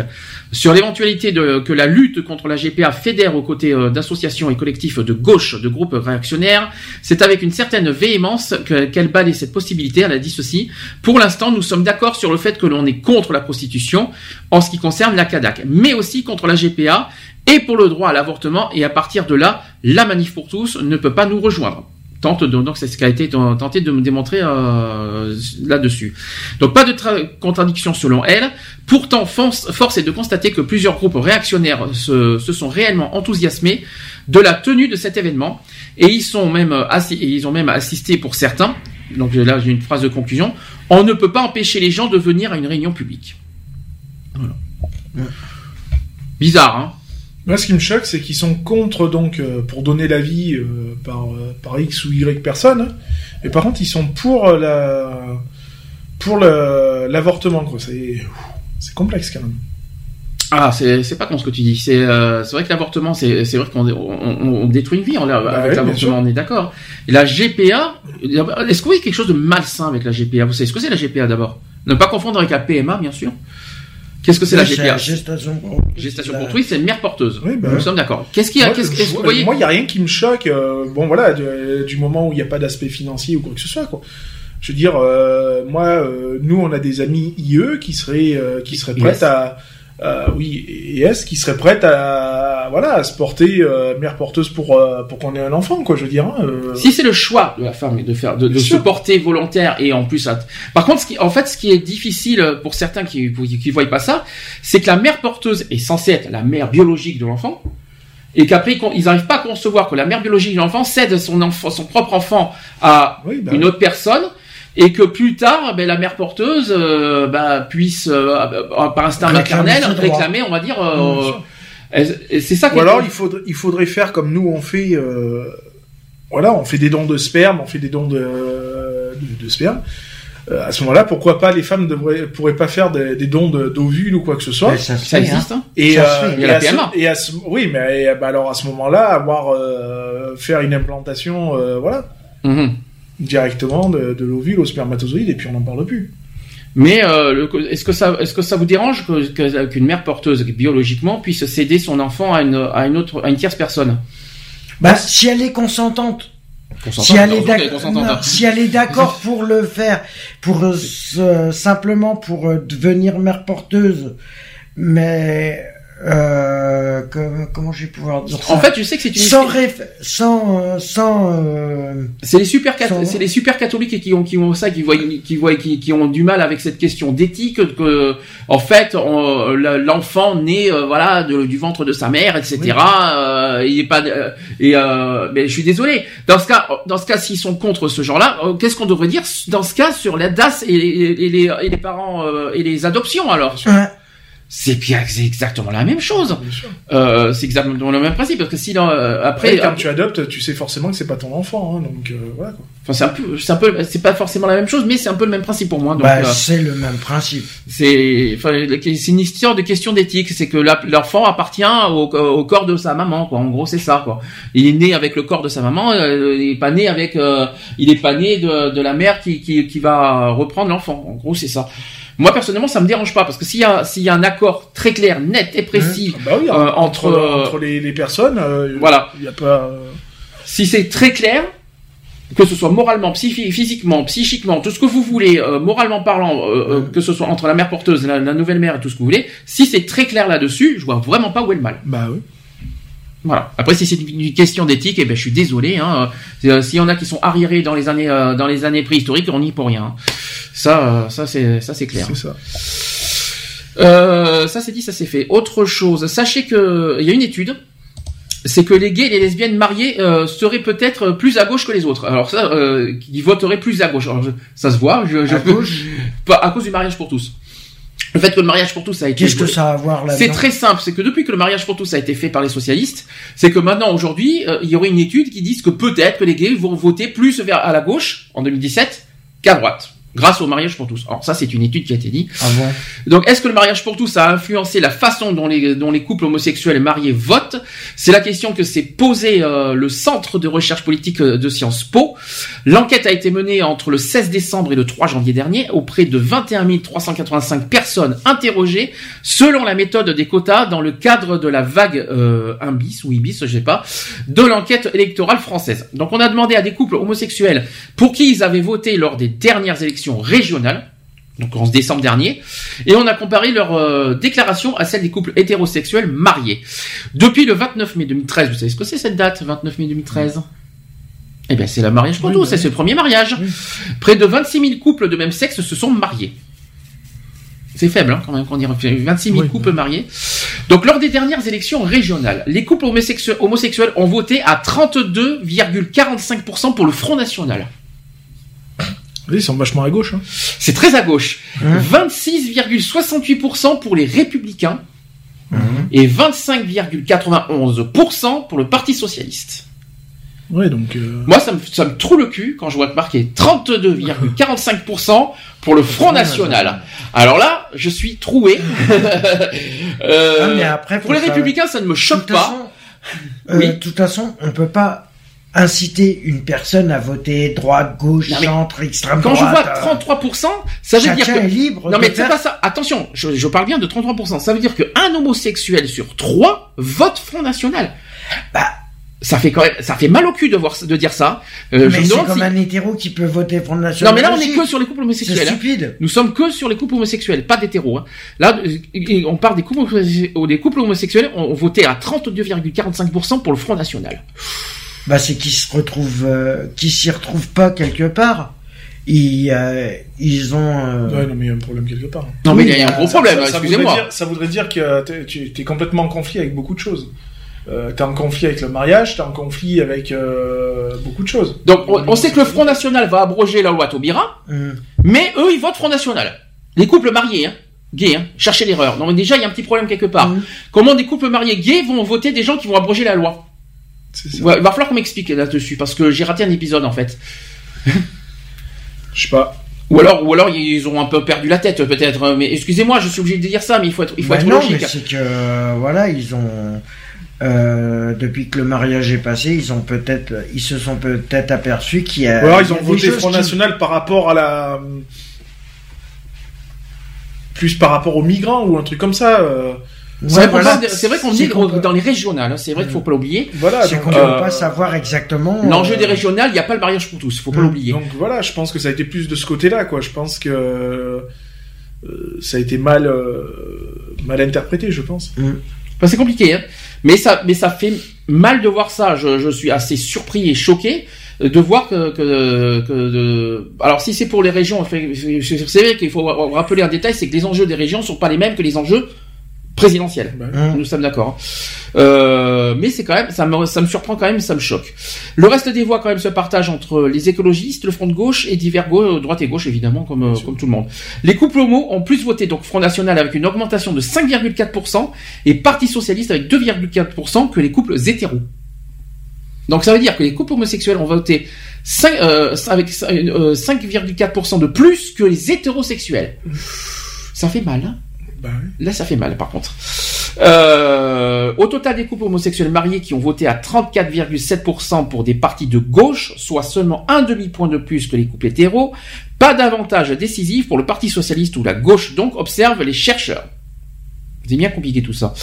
sur l'éventualité que la lutte contre la GPA fédère aux côtés euh, d'associations et collectifs de gauche, de groupes réactionnaires. C'est avec une certaine véhémence que- qu'elle balaye cette possibilité. Elle a dit ceci. Pour l'instant, nous sommes d'accord sur le fait que l'on est contre la prostitution en ce qui concerne la CADAC, mais aussi contre la GPA et pour le droit à l'avortement. Et à partir de là, la manif pour tous ne peut pas nous rejoindre. Tente de- donc c'est ce qui a été ten- tenté de me démontrer euh, là-dessus. Donc pas de tra- contradiction selon elle. Pourtant, force, force est de constater que plusieurs groupes réactionnaires se, se sont réellement enthousiasmés de la tenue de cet événement et ils sont même euh, ils ont même assisté pour certains. Donc là j'ai une phrase de conclusion. On ne peut pas empêcher les gens de venir à une réunion publique. Voilà. Bizarre, hein Moi, ce qui me choque, c'est qu'ils sont contre, donc, euh, pour donner l'avis euh, par, euh, par X ou Y personne. hein. Mais par contre, ils sont pour la, pour l'avortement, quoi. C'est, c'est complexe, quand même. Ah, c'est pas con ce que tu dis. C'est euh, vrai que l'avortement, c'est c'est vrai qu'on on, détruit une vie on, avec Bah bien sûr. l'avortement, on est d'accord. Et la GPA, est-ce vous voyez quelque chose de malsain avec la GPA Vous savez ce que c'est la GPA d'abord? Ne pas confondre avec la PMA, bien sûr. Qu'est-ce que c'est la GPA Gestation pour Gestation pour autrui, c'est mère porteuse. Oui, bah Nous sommes d'accord. Qu'est-ce qu'il y a Moi, Qu'est-ce je- est-ce que vous voyez Moi, il n'y a rien qui me choque. euh, bon, voilà, du moment où il n'y a pas d'aspect financier ou quoi que ce soit, quoi. Je veux dire, euh, moi, euh, nous, on a des amis IE qui seraient, euh, qui seraient IS. prêtes à, à- oui, ES, qui seraient prêtes à, voilà, à se porter euh, mère porteuse pour, euh, pour qu'on ait un enfant, quoi. Je veux dire. hein, euh, Si c'est le choix de la femme de faire de, se sûr. porter volontaire et en plus, à- par contre, ce qui, en fait, ce qui est difficile pour certains qui qui voient pas ça, c'est que la mère porteuse est censée être la mère biologique de l'enfant et qu'après ils n'arrivent pas à concevoir que la mère biologique de l'enfant cède son enfant, son propre enfant à oui, bah, une autre personne et que plus tard, ben, la mère porteuse euh, bah, puisse, euh, euh, par instinct maternel, réclamer, on va dire. Euh, et c'est ça Ou alors, il faudrait, il faudrait faire comme nous, on fait, euh, voilà, on fait des dons de sperme, on fait des dons de, de, de sperme. Euh, à ce moment-là, pourquoi pas les femmes devraient, pourraient pas faire des, des dons de- d'ovules ou quoi que ce soit ça existe. hein. hein. Et, Ça à ce- PMA. et à ce- oui, mais euh, bah, alors à ce moment-là, avoir euh, faire une implantation, euh, voilà, Mhm. Directement de, de l'ovule au spermatozoïde et puis on n'en parle plus. Mais euh, est-ce que ça, est-ce que ça vous dérange que- que- qu'une mère porteuse biologiquement puisse céder son enfant à une, à une autre, à une tierce personne? Bah, si elle est consentante. si elle, est si elle est d'accord pour le faire, pour euh, simplement pour euh, devenir mère porteuse, mais euh, comment je vais pouvoir dire ça En fait, tu sais que c'est une sans sans euh, sans. Euh, c'est les super c'est les super catholiques qui ont qui ont ça, qui voient qui voient qui, qui ont du mal avec cette question d'éthique que en fait l'enfant né euh, voilà du ventre de sa mère, etc. il est pas et mais je suis désolé. Dans ce cas, dans ce cas, s'ils sont contre ce genre-là, qu'est-ce qu'on devrait dire dans ce cas sur la DAS et, et, les, et les parents et les adoptions alors? C'est exactement la même chose. Euh, c'est exactement le même principe parce que si euh, après, quand tu adoptes, tu sais forcément que c'est pas ton enfant, hein, donc euh, voilà. Quoi. Enfin, c'est un peu, c'est un peu, c'est pas forcément la même chose, mais c'est un peu le même principe pour moi. Donc, bah, c'est le même principe. C'est, enfin, c'est une histoire de question d'éthique. C'est que l'enfant appartient au, au, corps de sa maman, quoi. En gros, c'est ça, quoi. Il est né avec le corps de sa maman. il est pas né avec, il est pas né de, de la mère qui, qui, qui va reprendre l'enfant. En gros, c'est ça. Moi personnellement, ça me dérange pas parce que s'il y a s'il y a un accord très clair, net et précis ah bah oui, euh, entre, entre les, les personnes, euh, voilà, il y a pas. Euh, si c'est très clair, que ce soit moralement, physiquement, psychiquement, tout ce que vous voulez, moralement parlant, que ce soit entre la mère porteuse, la, la nouvelle mère et tout ce que vous voulez, si c'est très clair là-dessus, je vois vraiment pas où est le mal. Bah oui. Voilà. Après, si c'est une question d'éthique, eh ben, je suis désolé. Hein. S'il y en a qui sont arriérés dans les années, dans les années préhistoriques, on n'y est pour rien. Hein. Ça, euh, ça c'est, ça c'est clair. C'est ça. Euh, ça c'est dit, ça c'est fait. Autre chose, sachez que il y a une étude, c'est que les gays et les lesbiennes mariées euh, seraient peut-être plus à gauche que les autres. Alors ça, euh, ils voteraient plus à gauche. Alors, ça se voit. Je, je à gauche pas à cause du mariage pour tous. Le fait que le mariage pour tous a été Qu'est-ce que ça a à voir là C'est très simple, c'est que depuis que le mariage pour tous a été fait par les socialistes, c'est que maintenant aujourd'hui, il y aurait une étude qui dit que peut-être que les gays vont voter plus vers à la gauche en 2017 qu'à droite grâce au mariage pour tous. Alors ça, c'est une étude qui a été dit. Ah bon? Donc, est-ce que le mariage pour tous a influencé la façon dont les, dont les couples homosexuels et mariés votent? C'est la question que s'est posée euh, le Centre de recherche politique euh, de Sciences Po. L'enquête a été menée entre le 16 décembre et le 3 janvier dernier auprès de 21 385 personnes interrogées selon la méthode des quotas dans le cadre de la vague euh, 1 bis ou ibis, je sais pas, de l'enquête électorale française. Donc, on a demandé à des couples homosexuels pour qui ils avaient voté lors des dernières élections régionales, donc en décembre dernier, et on a comparé leur euh, déclaration à celle des couples hétérosexuels mariés. Depuis le 29 mai 2013, vous savez ce que c'est cette date, 29 mai 2013 eh bien, c'est le mariage pour tous, c'est le premier mariage. Près de 26 000 couples de même sexe se sont mariés. C'est faible, hein, quand même, qu'on dit 26 000 couples mariés. Donc, lors des dernières élections régionales, les couples homosexuels ont voté à 32,45% pour le Front National. Oui, ils sont vachement à gauche. Hein. C'est très à gauche. 26,68% pour les Républicains mhm. et 25,91% pour le Parti Socialiste. Ouais, donc. Euh, Moi, ça me, ça me trouve le cul quand je vois marqué 32,45% pour le Front National. Alors là, je suis troué. euh, ah, mais après, pour les Républicains, ça ne me choque pas. Euh, oui. De toute façon, on peut pas inciter une personne à voter droite, gauche, centre, extrême quand droite. Quand je vois 33%, ça veut dire que est libre. Non mais c'est pas ça. Attention, je, je, parle bien de 33%. Ça veut dire qu'un homosexuel sur trois vote Front National. Bah ça fait quand même, ça fait mal au cul de voir, de dire ça. Euh, mais c'est comme un hétéro qui peut voter Front National. Non, mais là, on est que sur les couples homosexuels. C'est hein. stupide. Nous sommes que sur les couples homosexuels, pas d'hétéros. Hein. Là, euh, on parle des couples, des couples homosexuels, on, votait à 32,45% pour le Front National bah, c'est qu'ils se retrouvent, euh, qu'ils s'y retrouvent pas quelque part. Ils, euh, ils ont. Euh... Ouais, non, mais il y a un problème quelque part. Non, mais il y a un gros problème. Excusez-moi. Ça, voudrait dire que tu es complètement en conflit avec beaucoup de choses. Euh, t'es en conflit avec le mariage, t'es en conflit avec euh, beaucoup de choses. Donc on, sait que le Front National va abroger la loi Taubira, mm. mais eux ils votent Front National. Les couples mariés, hein, gays, hein, cherchez l'erreur. Donc déjà il y a un petit problème quelque part. Mm. Comment des couples mariés gays vont voter des gens qui vont abroger la loi il va falloir qu'on m'explique là-dessus parce que j'ai raté un épisode en fait. Je sais pas. Ou alors, ou alors ils ont un peu perdu la tête peut-être. Mais excusez-moi, je suis obligé de dire ça, mais il faut être, il faut bah être non, logique. Mais c'est que voilà, ils ont euh, depuis que le mariage est passé, ils ont peut-être, ils se sont peut-être aperçus qu'il y a. Ou alors ils ont voté Front National par rapport à la plus par rapport aux migrants ou un truc comme ça. Euh c'est vrai, qu'on dit dans les régionales, hein, c'est vrai qu'il faut pas l'oublier. Voilà, c'est qu'on ne peut pas savoir exactement. L'enjeu des régionales, il n'y a pas le mariage pour tous, faut pas l'oublier. Donc voilà, je pense que ça a été plus de ce côté-là, quoi. Je pense que ça a été mal mal interprété, je pense. c'est compliqué, hein. Mais ça, mais ça fait mal de voir ça. Je, je suis assez surpris et choqué de voir que, que, que de... alors si c'est pour les régions, c'est vrai qu'il faut rappeler un détail, c'est que les enjeux des régions sont pas les mêmes que les enjeux présidentielle. Bah Nous sommes d'accord. Euh, mais c'est quand même, ça me, ça me surprend quand même, ça me choque. Le reste des voix quand même se partagent entre les écologistes, le Front de gauche et divers droite et gauche évidemment comme euh, comme tout le monde. Les couples homo ont plus voté donc Front National avec une augmentation de 5,4% et Parti socialiste avec 2,4% que les couples hétéros. Donc ça veut dire que les couples homosexuels ont voté 5, euh, avec 5,4% de plus que les hétérosexuels. Ça fait mal. Hein bah Là, ça fait mal, par contre. Euh, au total des couples homosexuels mariés qui ont voté à 34,7% pour des partis de gauche, soit seulement un demi-point de plus que les couples hétéros, pas d'avantage décisif pour le Parti socialiste ou la gauche, donc observe les chercheurs. C'est bien compliqué tout ça.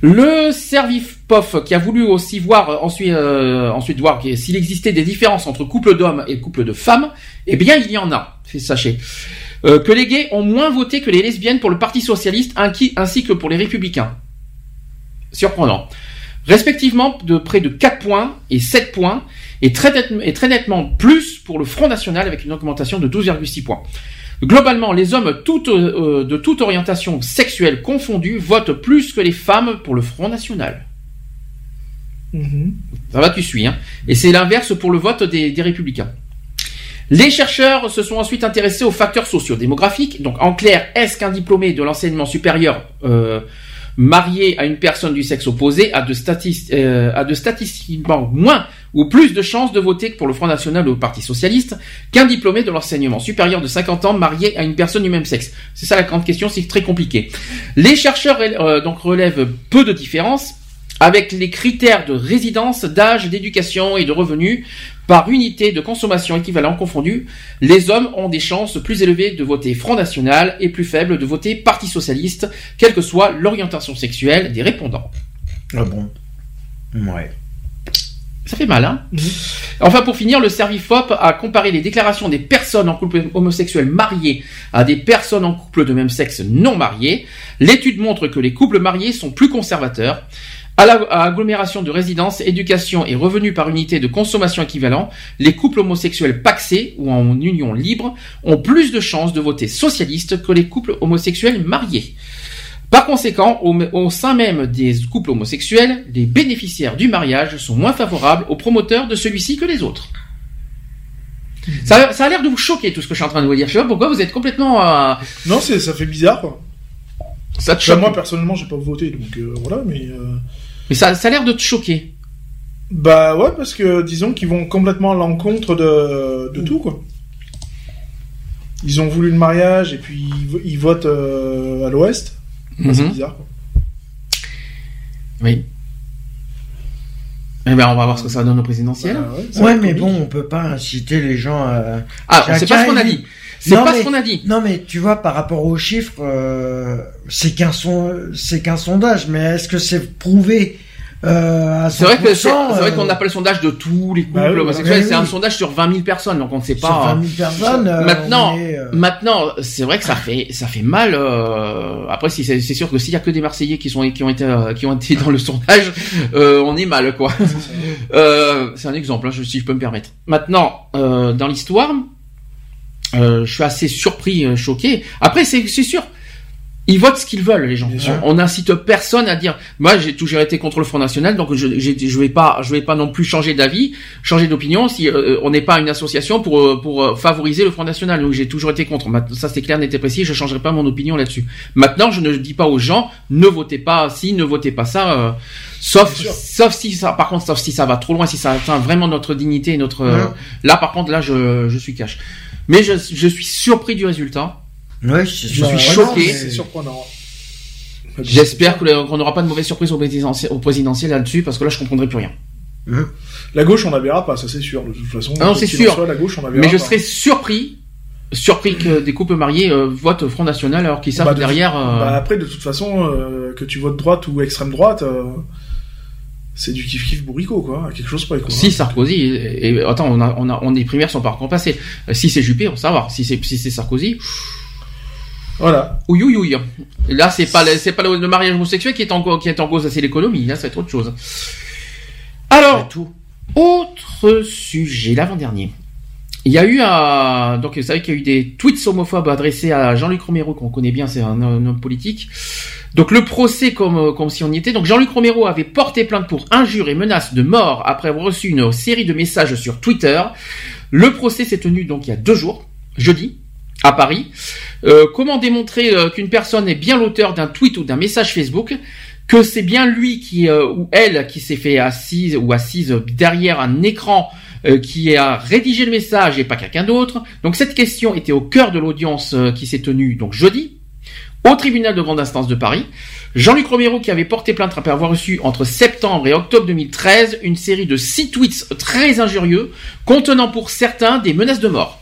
Le Servif-POF qui a voulu aussi voir ensuite, euh, ensuite voir s'il existait des différences entre couple d'hommes et couple de femmes, eh bien il y en a, sachez. Euh, que les gays ont moins voté que les lesbiennes pour le Parti socialiste ainsi que pour les républicains. Surprenant. Respectivement de près de 4 points et 7 points, et très, nettement plus pour le Front National avec une augmentation de 12,6 points. Globalement, les hommes euh, de toute orientation sexuelle confondue votent plus que les femmes pour le Front National. Mm-hmm. Ça va, tu suis. Hein et c'est l'inverse pour le vote des républicains. Les chercheurs se sont ensuite intéressés aux facteurs sociodémographiques. Donc en clair, est-ce qu'un diplômé de l'enseignement supérieur euh, marié à une personne du sexe opposé a de, euh, a de statistiquement moins ou plus de chances de voter pour le Front National ou le Parti Socialiste qu'un diplômé de l'enseignement supérieur de 50 ans marié à une personne du même sexe? C'est ça la grande question, c'est très compliqué. Les chercheurs euh, donc relèvent peu de différences avec les critères de résidence, d'âge, d'éducation et de revenus par unité de consommation équivalent confondu, les hommes ont des chances plus élevées de voter Front National et plus faibles de voter Parti Socialiste, quelle que soit l'orientation sexuelle des répondants. Ah bon? Ouais. Ça fait mal, hein? Mhm. Enfin, pour finir, le Servifop a comparé les déclarations des personnes en couple homosexuel mariées à des personnes en couple de même sexe non mariées. L'étude montre que les couples mariés sont plus conservateurs. À l'agglomération de résidence, éducation et revenus par unité de consommation équivalent, les couples homosexuels paxés ou en union libre ont plus de chances de voter socialiste que les couples homosexuels mariés. Par conséquent, au, sein même des couples homosexuels, les bénéficiaires du mariage sont moins favorables aux promoteurs de celui-ci que les autres. Ça, a l'air de vous choquer tout ce que je suis en train de vous dire. Je sais pas pourquoi vous êtes complètement. Euh, non, ça fait bizarre. Ça te choque. moi personnellement, j'ai pas voté, donc euh, voilà, mais. Euh, mais ça, ça a l'air de te choquer. Bah ouais, parce que disons qu'ils vont complètement à l'encontre de, de tout, quoi. Ils ont voulu le mariage et puis ils, votent euh, à l'ouest. C'est mhm. bizarre, quoi. Oui. Eh ben, on va voir ce que ça donne au présidentiel. Bah ouais, mais bon, on peut pas inciter les gens à. Ah, c'est pas ce qu'on a dit. C'est pas ce qu'on a dit. Non, mais tu vois, par rapport aux chiffres, euh, c'est qu'un son, c'est qu'un sondage. Mais est-ce que c'est prouvé euh, c'est vrai que c'est vrai qu'on n'a pas le sondage de tous les couples bah homosexuels. c'est un sondage sur 20 000 personnes, donc on ne sait pas. Sur 20 000 personnes. Euh, maintenant, euh, maintenant, c'est vrai que ça fait ça fait mal. Euh, après, si c'est sûr que s'il y a que des Marseillais qui sont qui ont été qui ont été dans le sondage, on est mal quoi. c'est un exemple, hein, si je peux me permettre. Maintenant, dans l'histoire, euh, je suis assez surpris, euh, choqué. Après, c'est sûr. Ils votent ce qu'ils veulent, les gens. On n'incite personne à dire. Moi, j'ai toujours été contre le Front National, donc je, je vais pas, je vais pas non plus changer d'avis, changer d'opinion si euh, on n'est pas une association pour pour favoriser le Front National. Donc j'ai toujours été contre. Ça c'est clair, n'était précis. Je changerai pas mon opinion là-dessus. Maintenant, je ne dis pas aux gens ne votez pas si, ne votez pas ça. sauf sauf si ça, par contre, sauf si ça va trop loin, si ça atteint vraiment notre dignité, notre. Là, par contre, là, je je suis cash. Mais je, je suis surpris du résultat. Ouais, je suis choqué. C'est surprenant. J'espère qu'on n'aura pas de mauvaise surprise au présidentiel, au présidentiel là-dessus, parce que là, je comprendrai plus rien. La gauche, on la verra pas, ça c'est sûr. De toute façon, ah non, c'est sûr. la gauche, on la verra Mais je serais surpris surpris que des couples mariés votent Front National alors qu'ils savent bah, derrière. Bah, après, de toute façon, que tu votes droite ou extrême droite c'est du kiff kiff bourricot quoi, quelque chose pas quoi. Si Sarkozy et, attends, on a on a on est primaires sont pas encore passées. Si c'est Juppé, on va savoir. Si c'est si c'est Sarkozy. Voilà. Ouïe ouïe Là, c'est pas c'est pas le, mariage homosexuel qui est en qui est en cause, c'est l'économie. Là, c'est autre chose. Alors, tout. autre sujet, l'avant-dernier. Il y a eu donc vous savez qu'il y a eu des tweets homophobes adressés à Jean-Luc Romero qu'on connaît bien, c'est un, homme politique. Donc le procès comme comme si on y était. Donc Jean-Luc Romero avait porté plainte pour injures et menaces de mort après avoir reçu une série de messages sur Twitter. Le procès s'est tenu donc il y a deux jours, jeudi, à Paris. Euh, comment démontrer euh, qu'une personne est bien l'auteur d'un tweet ou d'un message Facebook que c'est bien lui qui euh, ou elle qui s'est fait assise ou assise derrière un écran euh, qui a rédigé le message et pas quelqu'un d'autre. Donc cette question était au cœur de l'audience euh, qui s'est tenue donc jeudi au tribunal de grande instance de Paris. Jean-Luc Romero qui avait porté plainte après avoir reçu entre septembre et octobre 2013 une série de six tweets très injurieux contenant pour certains des menaces de mort.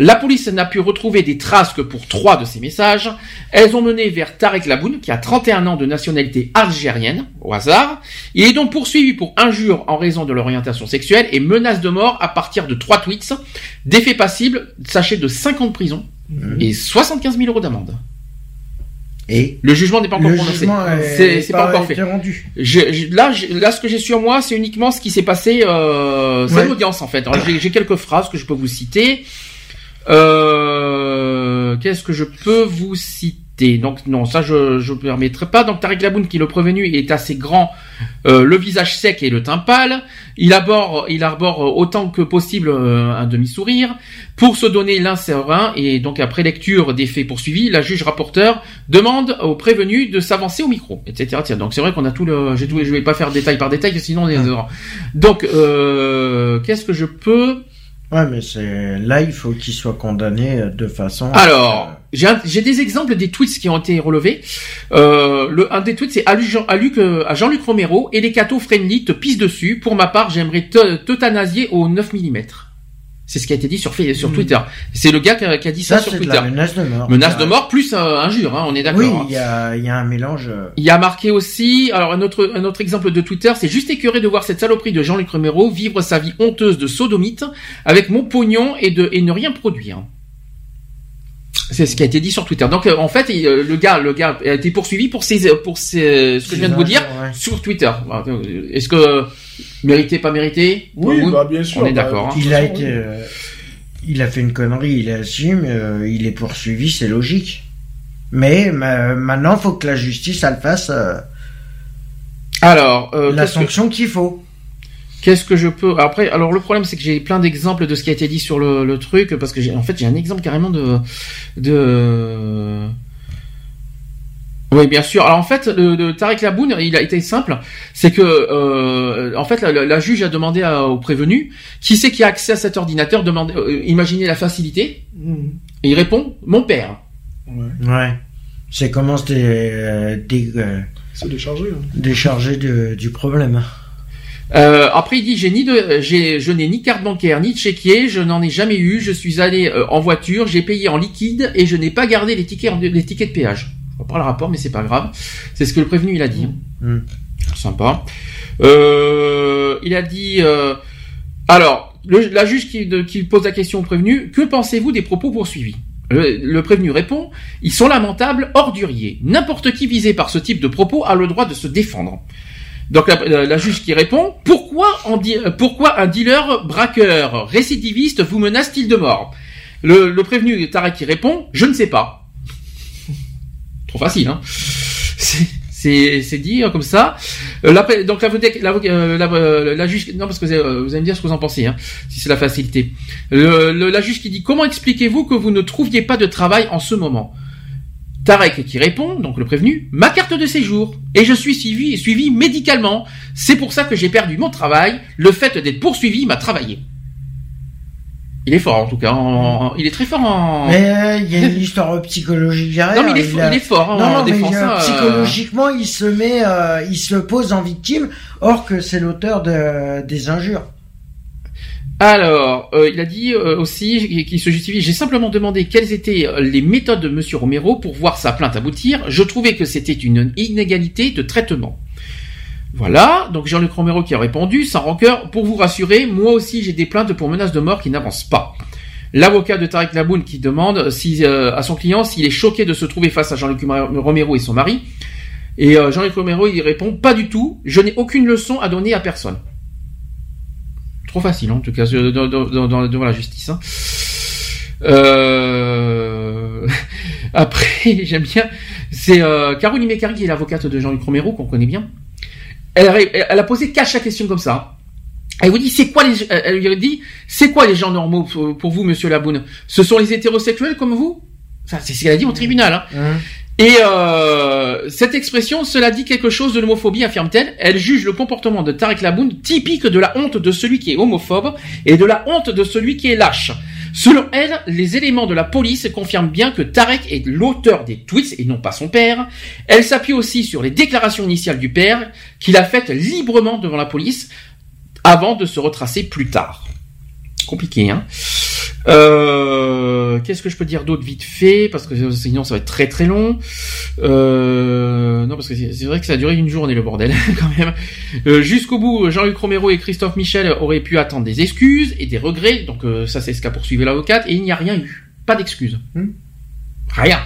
La police n'a pu retrouver des traces que pour trois de ces messages. Elles ont mené vers Tarek Laboun, qui a 31 ans de nationalité algérienne, au hasard. Il est donc poursuivi pour injure en raison de l'orientation sexuelle et menace de mort à partir de trois tweets. Des faits passibles, sachez, de 50 de prison mmh. et 75 000 euros d'amende. Et le jugement n'est pas encore prononcé. C'est pas, encore fait. Rendu. là, là, ce que j'ai sur moi, c'est uniquement ce qui s'est passé. Euh, c'est l'audience en fait. J'ai quelques phrases que je peux vous citer. Euh, Qu'est-ce que je peux vous citer? Donc non, ça je ne permettrai pas. Donc Tariq Laboun, qui est le prévenu, est assez grand, euh, le visage sec et le teint pâle. Il arbore, il arbore autant que possible euh, un demi-sourire. Pour se donner l'un serein, et donc après lecture des faits poursuivis, la juge rapporteur demande au prévenu de s'avancer au micro, etc. Donc c'est vrai qu'on a tout le... Je ne vais pas faire détail par détail, sinon on est... Donc, euh, qu'est-ce que je peux... Ouais, mais c'est là, il faut qu'il soit condamné de façon. Alors, j'ai des exemples des tweets qui ont été relevés. Euh, le un des tweets, c'est à, euh, à Jean-Luc Romero et les cathos friendly te pissent dessus. Pour ma part, j'aimerais t'euthanasier au 9 mm. C'est ce qui a été dit sur, sur hmm. Twitter. C'est le gars qui a, dit ça, sur Twitter. menace de mort. Menace de mort plus euh, injure, hein, on est d'accord. Oui, hein. il y, a, y a un mélange. Euh. Il y a marqué aussi, alors un autre, un autre exemple de Twitter, c'est juste écœuré de voir cette saloperie de Jean-Luc Romero vivre sa vie honteuse de sodomite avec mon pognon et de et ne rien produire. C'est ce qui a été dit sur Twitter. Donc euh, en fait, le gars, le gars a été poursuivi pour ses, pour ses, ce que je viens de vous dire sur Twitter. Est-ce que Mérité, pas mérité Oui, bah, bien sûr. On est bah, d'accord. il a été, euh, il a fait une connerie, il assume, euh, il est poursuivi, c'est logique. Mais maintenant, faut que la justice, elle fasse. Euh, alors, la sanction qu'il faut. Qu'est-ce que je peux après Alors le problème c'est que j'ai plein d'exemples de ce qui a été dit sur le, le truc parce que j'ai en fait j'ai un exemple carrément de de oui, bien sûr. Alors en fait, le, le Tarek Laboun, il a été simple, c'est que euh, en fait la, juge a demandé au prévenu qui c'est qui a accès à cet ordinateur. Demandez, euh, imaginez la facilité. Mm. Et il répond mon père. Ouais. ouais. C'est comment se euh, décharger. Hein. Décharger du problème. Euh, après, il dit j'ai ni de, j'ai, je n'ai ni carte bancaire ni de chéquier, je n'en ai jamais eu. Je suis allé en voiture, j'ai payé en liquide et je n'ai pas gardé les tickets, les tickets de péage pas le rapport, mais c'est pas grave. C'est ce que le prévenu il a dit. Mm. Sympa. Euh, il a dit. Euh, alors, la juge qui, qui, pose la question au prévenu que pensez-vous des propos poursuivis? Le, prévenu répond ils sont lamentables, orduriers. N'importe qui visé par ce type de propos a le droit de se défendre. Donc la, juge qui répond pourquoi, un dealer braqueur récidiviste vous menace-t-il de mort? Le, le prévenu Tarek qui répond je ne sais pas trop facile, hein. C'est dit hein, comme ça. Euh, donc la, la, euh, la, euh, la, juge, non parce que vous allez me dire ce que vous en pensez, hein, si c'est la facilité. La juge qui dit comment expliquez-vous que vous ne trouviez pas de travail en ce moment? Tarek qui répond, donc le prévenu, ma carte de séjour et je suis suivi suivi médicalement. C'est pour ça que j'ai perdu mon travail. Le fait d'être poursuivi m'a travaillé. Il est fort en tout cas. il est très fort en. Mais euh, il y a une histoire psychologique derrière. Non, mais il est, fort non, non, mais euh, psychologiquement, il se met, euh, il se pose en victime, or que c'est l'auteur de, des injures. Alors, euh, il a dit euh, aussi qu'il se justifie. J'ai simplement demandé quelles étaient euh, les méthodes de Monsieur Romero pour voir sa plainte aboutir. Je trouvais que c'était une inégalité de traitement. Voilà, donc Jean-Luc Romero qui a répondu, sans rancœur, pour vous rassurer, moi aussi j'ai des plaintes pour menaces de mort qui n'avancent pas. L'avocat de Tarek Laboun qui demande si, à son client s'il est choqué de se trouver face à Jean-Luc Romero et son mari. Et Jean-Luc Romero il répond pas du tout, je n'ai aucune leçon à donner à personne. Trop facile, en tout cas, devant la justice. Hein. Euh... Après, j'aime bien, c'est euh, Caroline Mécari qui l'avocate de Jean-Luc Romero, qu'on connaît bien. Elle a, posé qu'à chaque question comme ça. Elle vous dit, c'est quoi les, elle dit, c'est quoi les gens normaux pour, vous, monsieur Laboune? Ce sont les hétérosexuels comme vous? Ça, c'est ce qu'elle a dit au tribunal. Hein. Hein. Et euh, cette expression, cela dit quelque chose de l'homophobie, affirme-t-elle. Elle juge le comportement de Tarek Laboun typique de la honte de celui qui est homophobe et de la honte de celui qui est lâche. Selon elle, les éléments de la police confirment bien que Tarek est l'auteur des tweets et non pas son père. Elle s'appuie aussi sur les déclarations initiales du père qu'il a faites librement devant la police avant de se retracer plus tard. Compliqué, hein? Euh, Qu'est-ce que je peux dire d'autre vite fait? Parce que sinon ça va être très très long. Euh, non, parce que c'est vrai que ça a duré une journée le bordel quand même. Euh, Jusqu'au bout, Jean-Luc Romero et Christophe Michel auraient pu attendre des excuses et des regrets. Donc euh, ça c'est ce qu'a poursuivi l'avocate et il n'y a rien eu. Pas d'excuses. Hmm. Rien.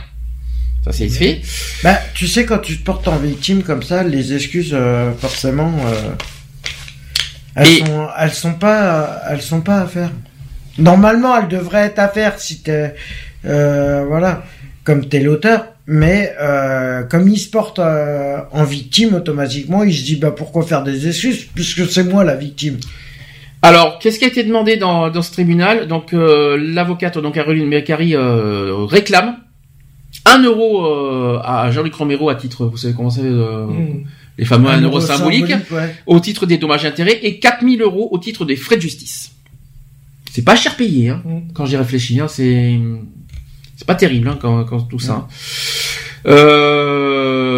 Ça c'est fait. Bah, tu sais quand tu te portes en victime comme ça, les excuses euh, forcément elles sont elles sont pas elles sont pas à faire. Normalement, elle devrait être à faire si t'es, euh, voilà, comme t'es l'auteur. Mais euh, comme il se porte euh, en victime automatiquement, il se dit bah pourquoi faire des excuses puisque c'est moi la victime. Alors, qu'est-ce qui a été demandé dans, dans ce tribunal? Donc, l'avocate, donc Caroline Mercari, réclame un euro à Jean-Luc Romero à titre, vous savez comment c'est, mmh. les fameux 1 euro symbolique, au titre des dommages intérêts, et 4000 euros au titre des frais de justice. C'est pas cher payé, hein, mm. quand j'y réfléchis. Hein, c'est c'est pas terrible hein, quand, quand tout ça. Euh,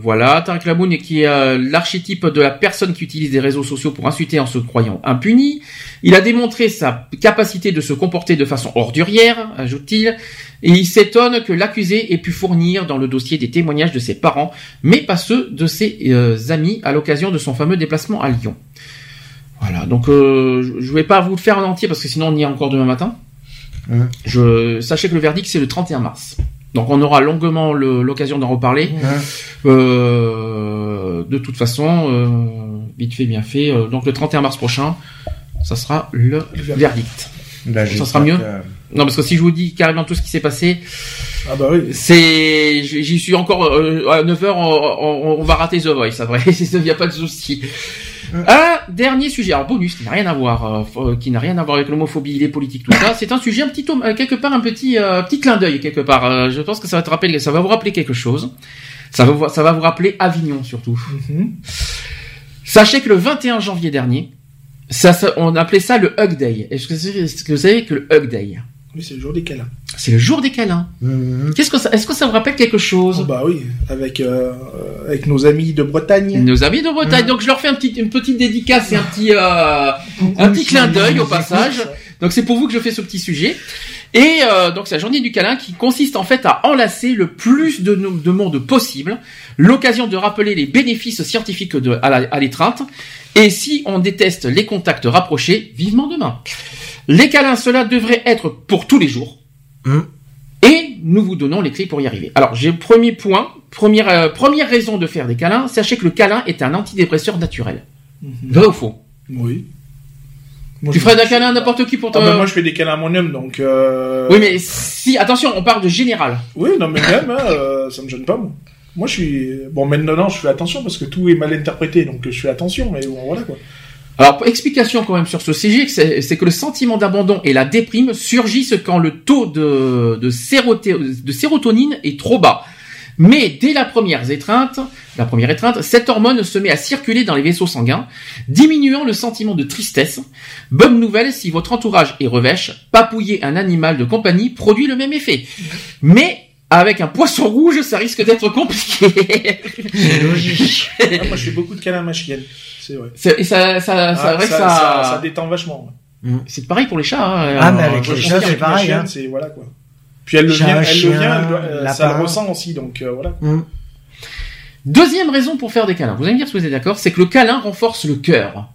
voilà, Tarek Lamoun qui est euh, l'archétype de la personne qui utilise les réseaux sociaux pour insulter en se croyant impuni. Il a démontré sa capacité de se comporter de façon ordurière, ajoute-t-il, et il s'étonne que l'accusé ait pu fournir dans le dossier des témoignages de ses parents, mais pas ceux de ses euh, amis à l'occasion de son fameux déplacement à Lyon. Voilà, donc euh, je vais pas vous le faire en entier parce que sinon on y est encore demain matin. Je sachez que le verdict c'est le 31 mars. Donc on aura longuement l'occasion d'en reparler. Euh, de toute façon, euh, vite fait, bien fait. Euh, donc le 31 mars prochain, ça sera le, verdict. Ça sera mieux. Non, parce que si je vous dis carrément tout ce qui s'est passé, ah bah oui. c'est, j'y suis encore à 9h, on, va rater The Voice, c'est vrai, il n'y a pas de souci. Un dernier sujet, alors bonus, qui n'a rien à voir, euh, qui n'a rien à voir avec l'homophobie, les politiques, tout ça. C'est un sujet un petit, euh, quelque part, un petit, euh, petit clin d'œil quelque part. je pense que ça va te rappeler, ça va vous rappeler quelque chose. Ça va, ça va vous rappeler Avignon surtout. Mhm. Sachez que le 21 janvier dernier, ça, on appelait ça le Hug Day. Est-ce que, vous savez que le Hug Day? Oui, c'est le jour des câlins. C'est le jour des câlins. Mhm. Qu'est-ce que ça, est-ce que ça vous rappelle quelque chose? Oh, Bah oui, avec euh, avec nos amis de Bretagne. Nos amis de Bretagne. Mhm. Donc je leur fais un petit, une petite dédicace et un petit euh, un petit clin d'œil au passage. Donc c'est pour vous que je fais ce petit sujet. Et euh, donc c'est la journée du câlin qui consiste en fait à enlacer le plus de, de monde possible. L'occasion de rappeler les bénéfices scientifiques de, à l'étreinte. Et si on déteste les contacts rapprochés, vivement demain. Les câlins, cela devrait être pour tous les jours. Hmm. Et nous vous donnons les clés pour y arriver. Alors, j'ai premier point, première, euh, première raison de faire des câlins, sachez que le câlin est un antidépresseur naturel. Mm Vrai ou faux? Oui. tu ferais des câlins à n'importe qui pour toi ah ben, Moi, je fais des câlins à mon homme, donc... Euh... Oui, mais si... Attention, on parle de général. Oui, non, mais même, hein, euh, ça me gêne pas, moi. Moi, je suis... Bon, maintenant, je fais attention, parce que tout est mal interprété, donc je fais attention, mais bon, voilà, quoi. Alors, explication quand même sur ce sujet, c'est que le sentiment d'abandon et la déprime surgissent quand le taux de, de, sérotonine est trop bas. Mais dès la première étreinte, la première étreinte, cette hormone se met à circuler dans les vaisseaux sanguins, diminuant le sentiment de tristesse. Bonne nouvelle, si votre entourage est revêche, papouiller un animal de compagnie produit le même effet. Mais avec un poisson rouge, ça risque d'être compliqué. C'est logique. Ah, moi, je fais beaucoup de câlins à ma chienne. C'est vrai. Et ça, ça, ça, ah, vrai ça, que ça... ça, détend vachement. Mm. C'est pareil pour les chats. Hein. Ah, mais avec les chats, c'est pareil. Hein. C'est voilà quoi. Puis elle le vient, elle le vient, elle, ça le ressent aussi, donc euh, voilà. Mm. Deuxième raison pour faire des câlins. Vous allez me dire si vous êtes d'accord, c'est que le câlin renforce le cœur.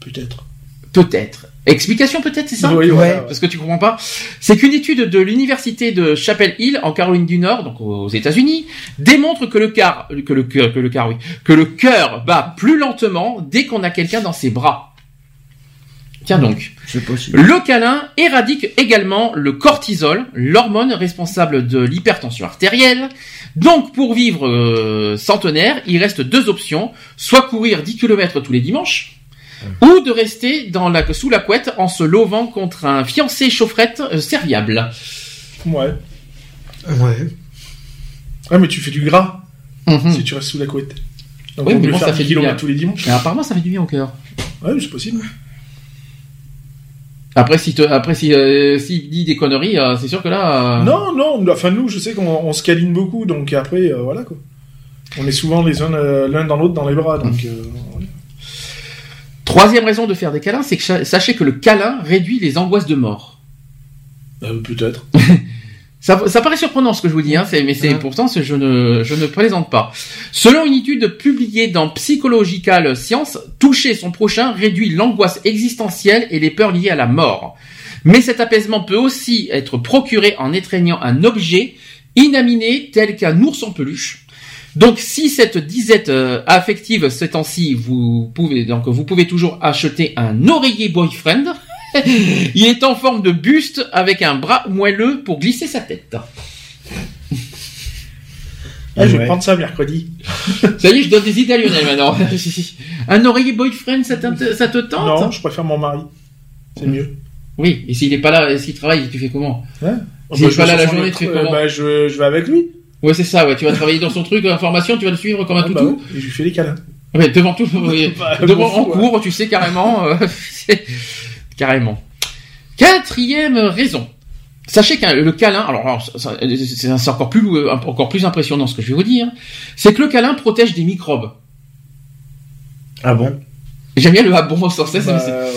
Peut-être. Peut-être. Explication peut-être, c'est ça Oui, ouais. Parce que tu comprends pas. C'est qu'une étude de l'université de Chapel Hill en Caroline du Nord, donc aux États-Unis, démontre que le cœur, que le cœur, que le cœur, oui, que le cœur bat plus lentement dès qu'on a quelqu'un dans ses bras. Tiens donc. C'est possible. Le câlin éradique également le cortisol, l'hormone responsable de l'hypertension artérielle. Donc pour vivre euh, centenaire, il reste deux options, soit courir 10 km tous les dimanches, ou de rester dans la, sous la couette en se lovant contre un fiancé chaufferette euh, serviable. Ouais. Ouais. Ouais, mais tu fais du gras Mhm. si tu restes sous la couette. Donc Oui, on mais peut bon, faire ça 10 fait du bien. tous les dimanches. Mais apparemment, ça fait du bien au cœur. Ouais, mais c'est possible. Après, si, te, après, si, euh, s'il dit des conneries, euh, c'est sûr que là. euh, Non, non, enfin nous, je sais qu'on on se câline beaucoup, donc après, euh, voilà quoi. On est souvent les uns euh, l'un dans l'autre dans les bras, donc euh, voilà. Troisième raison de faire des câlins, c'est que sachez que le câlin réduit les angoisses de mort. Euh, peut-être. Ça, ça paraît surprenant ce que je vous dis, hein, mais c'est Ouais. pourtant je ne, je ne plaisante pas. Selon une étude publiée dans Psychological Science, toucher son prochain réduit l'angoisse existentielle et les peurs liées à la mort. Mais cet apaisement peut aussi être procuré en étreignant un objet inanimé tel qu'un ours en peluche. Donc, si cette disette euh, affective ces temps-ci, vous pouvez donc vous pouvez toujours acheter un oreiller boyfriend. Il est en forme de buste avec un bras moelleux pour glisser sa tête. Ah, je vais Ouais. prendre ça mercredi. Ça y est, je donne des idées à Lionel maintenant. un oreiller boyfriend, ça, te tente Non, je préfère mon mari. C'est mieux. Oui, et s'il est pas là, s'il travaille, tu fais comment Hein S'il Bah, est je pas là la journée, tu fais euh, comment bah, je, je vais avec lui. Ouais, c'est ça, ouais. Tu vas travailler dans son truc, information, tu vas le suivre comme un Ah, bah toutou. et je lui fais les câlins. Ouais, devant tout. Bah, devant en fou, cours, tu sais carrément, euh, carrément. Quatrième raison. Sachez que le câlin, alors, c'est encore plus, euh, encore plus impressionnant ce que je vais vous dire, c'est que le câlin protège des microbes. Ah bon? J'aime bien le ah bon sans cesse. Bah, mais euh,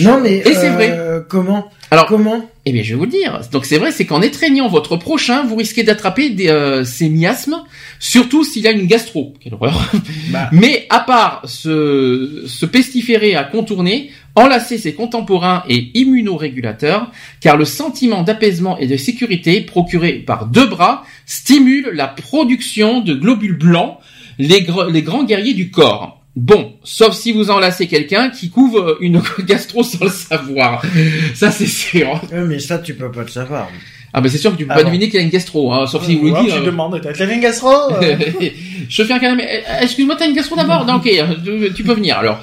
Non, mais Et c'est euh, vrai. Comment? Alors, Comment? Eh bien, je vais vous le dire. Donc, c'est vrai, c'est qu'en étreignant votre prochain, vous risquez d'attraper des, euh, ces miasmes, surtout s'il a une gastro. Quelle horreur. Bah. Mais à part se, se pestiférer à contourner, enlacer ses contemporains et immunorégulateurs, car le sentiment d'apaisement et de sécurité procuré par deux bras stimule la production de globules blancs, les, gr- les grands guerriers du corps. Bon, sauf si vous enlacez quelqu'un qui couvre une gastro sans le savoir. Ça, c'est sûr. Ouais, Mais ça, tu peux pas le savoir. Ah, bah, c'est sûr que tu peux Ah pas bon. deviner qu'il y a une gastro, hein, sauf si vous ou le dites. tu euh, demandes, t'as une gastro euh je fais un mais euh, excuse-moi, t'as une gastro d'abord? Non, ok, euh, tu peux venir alors.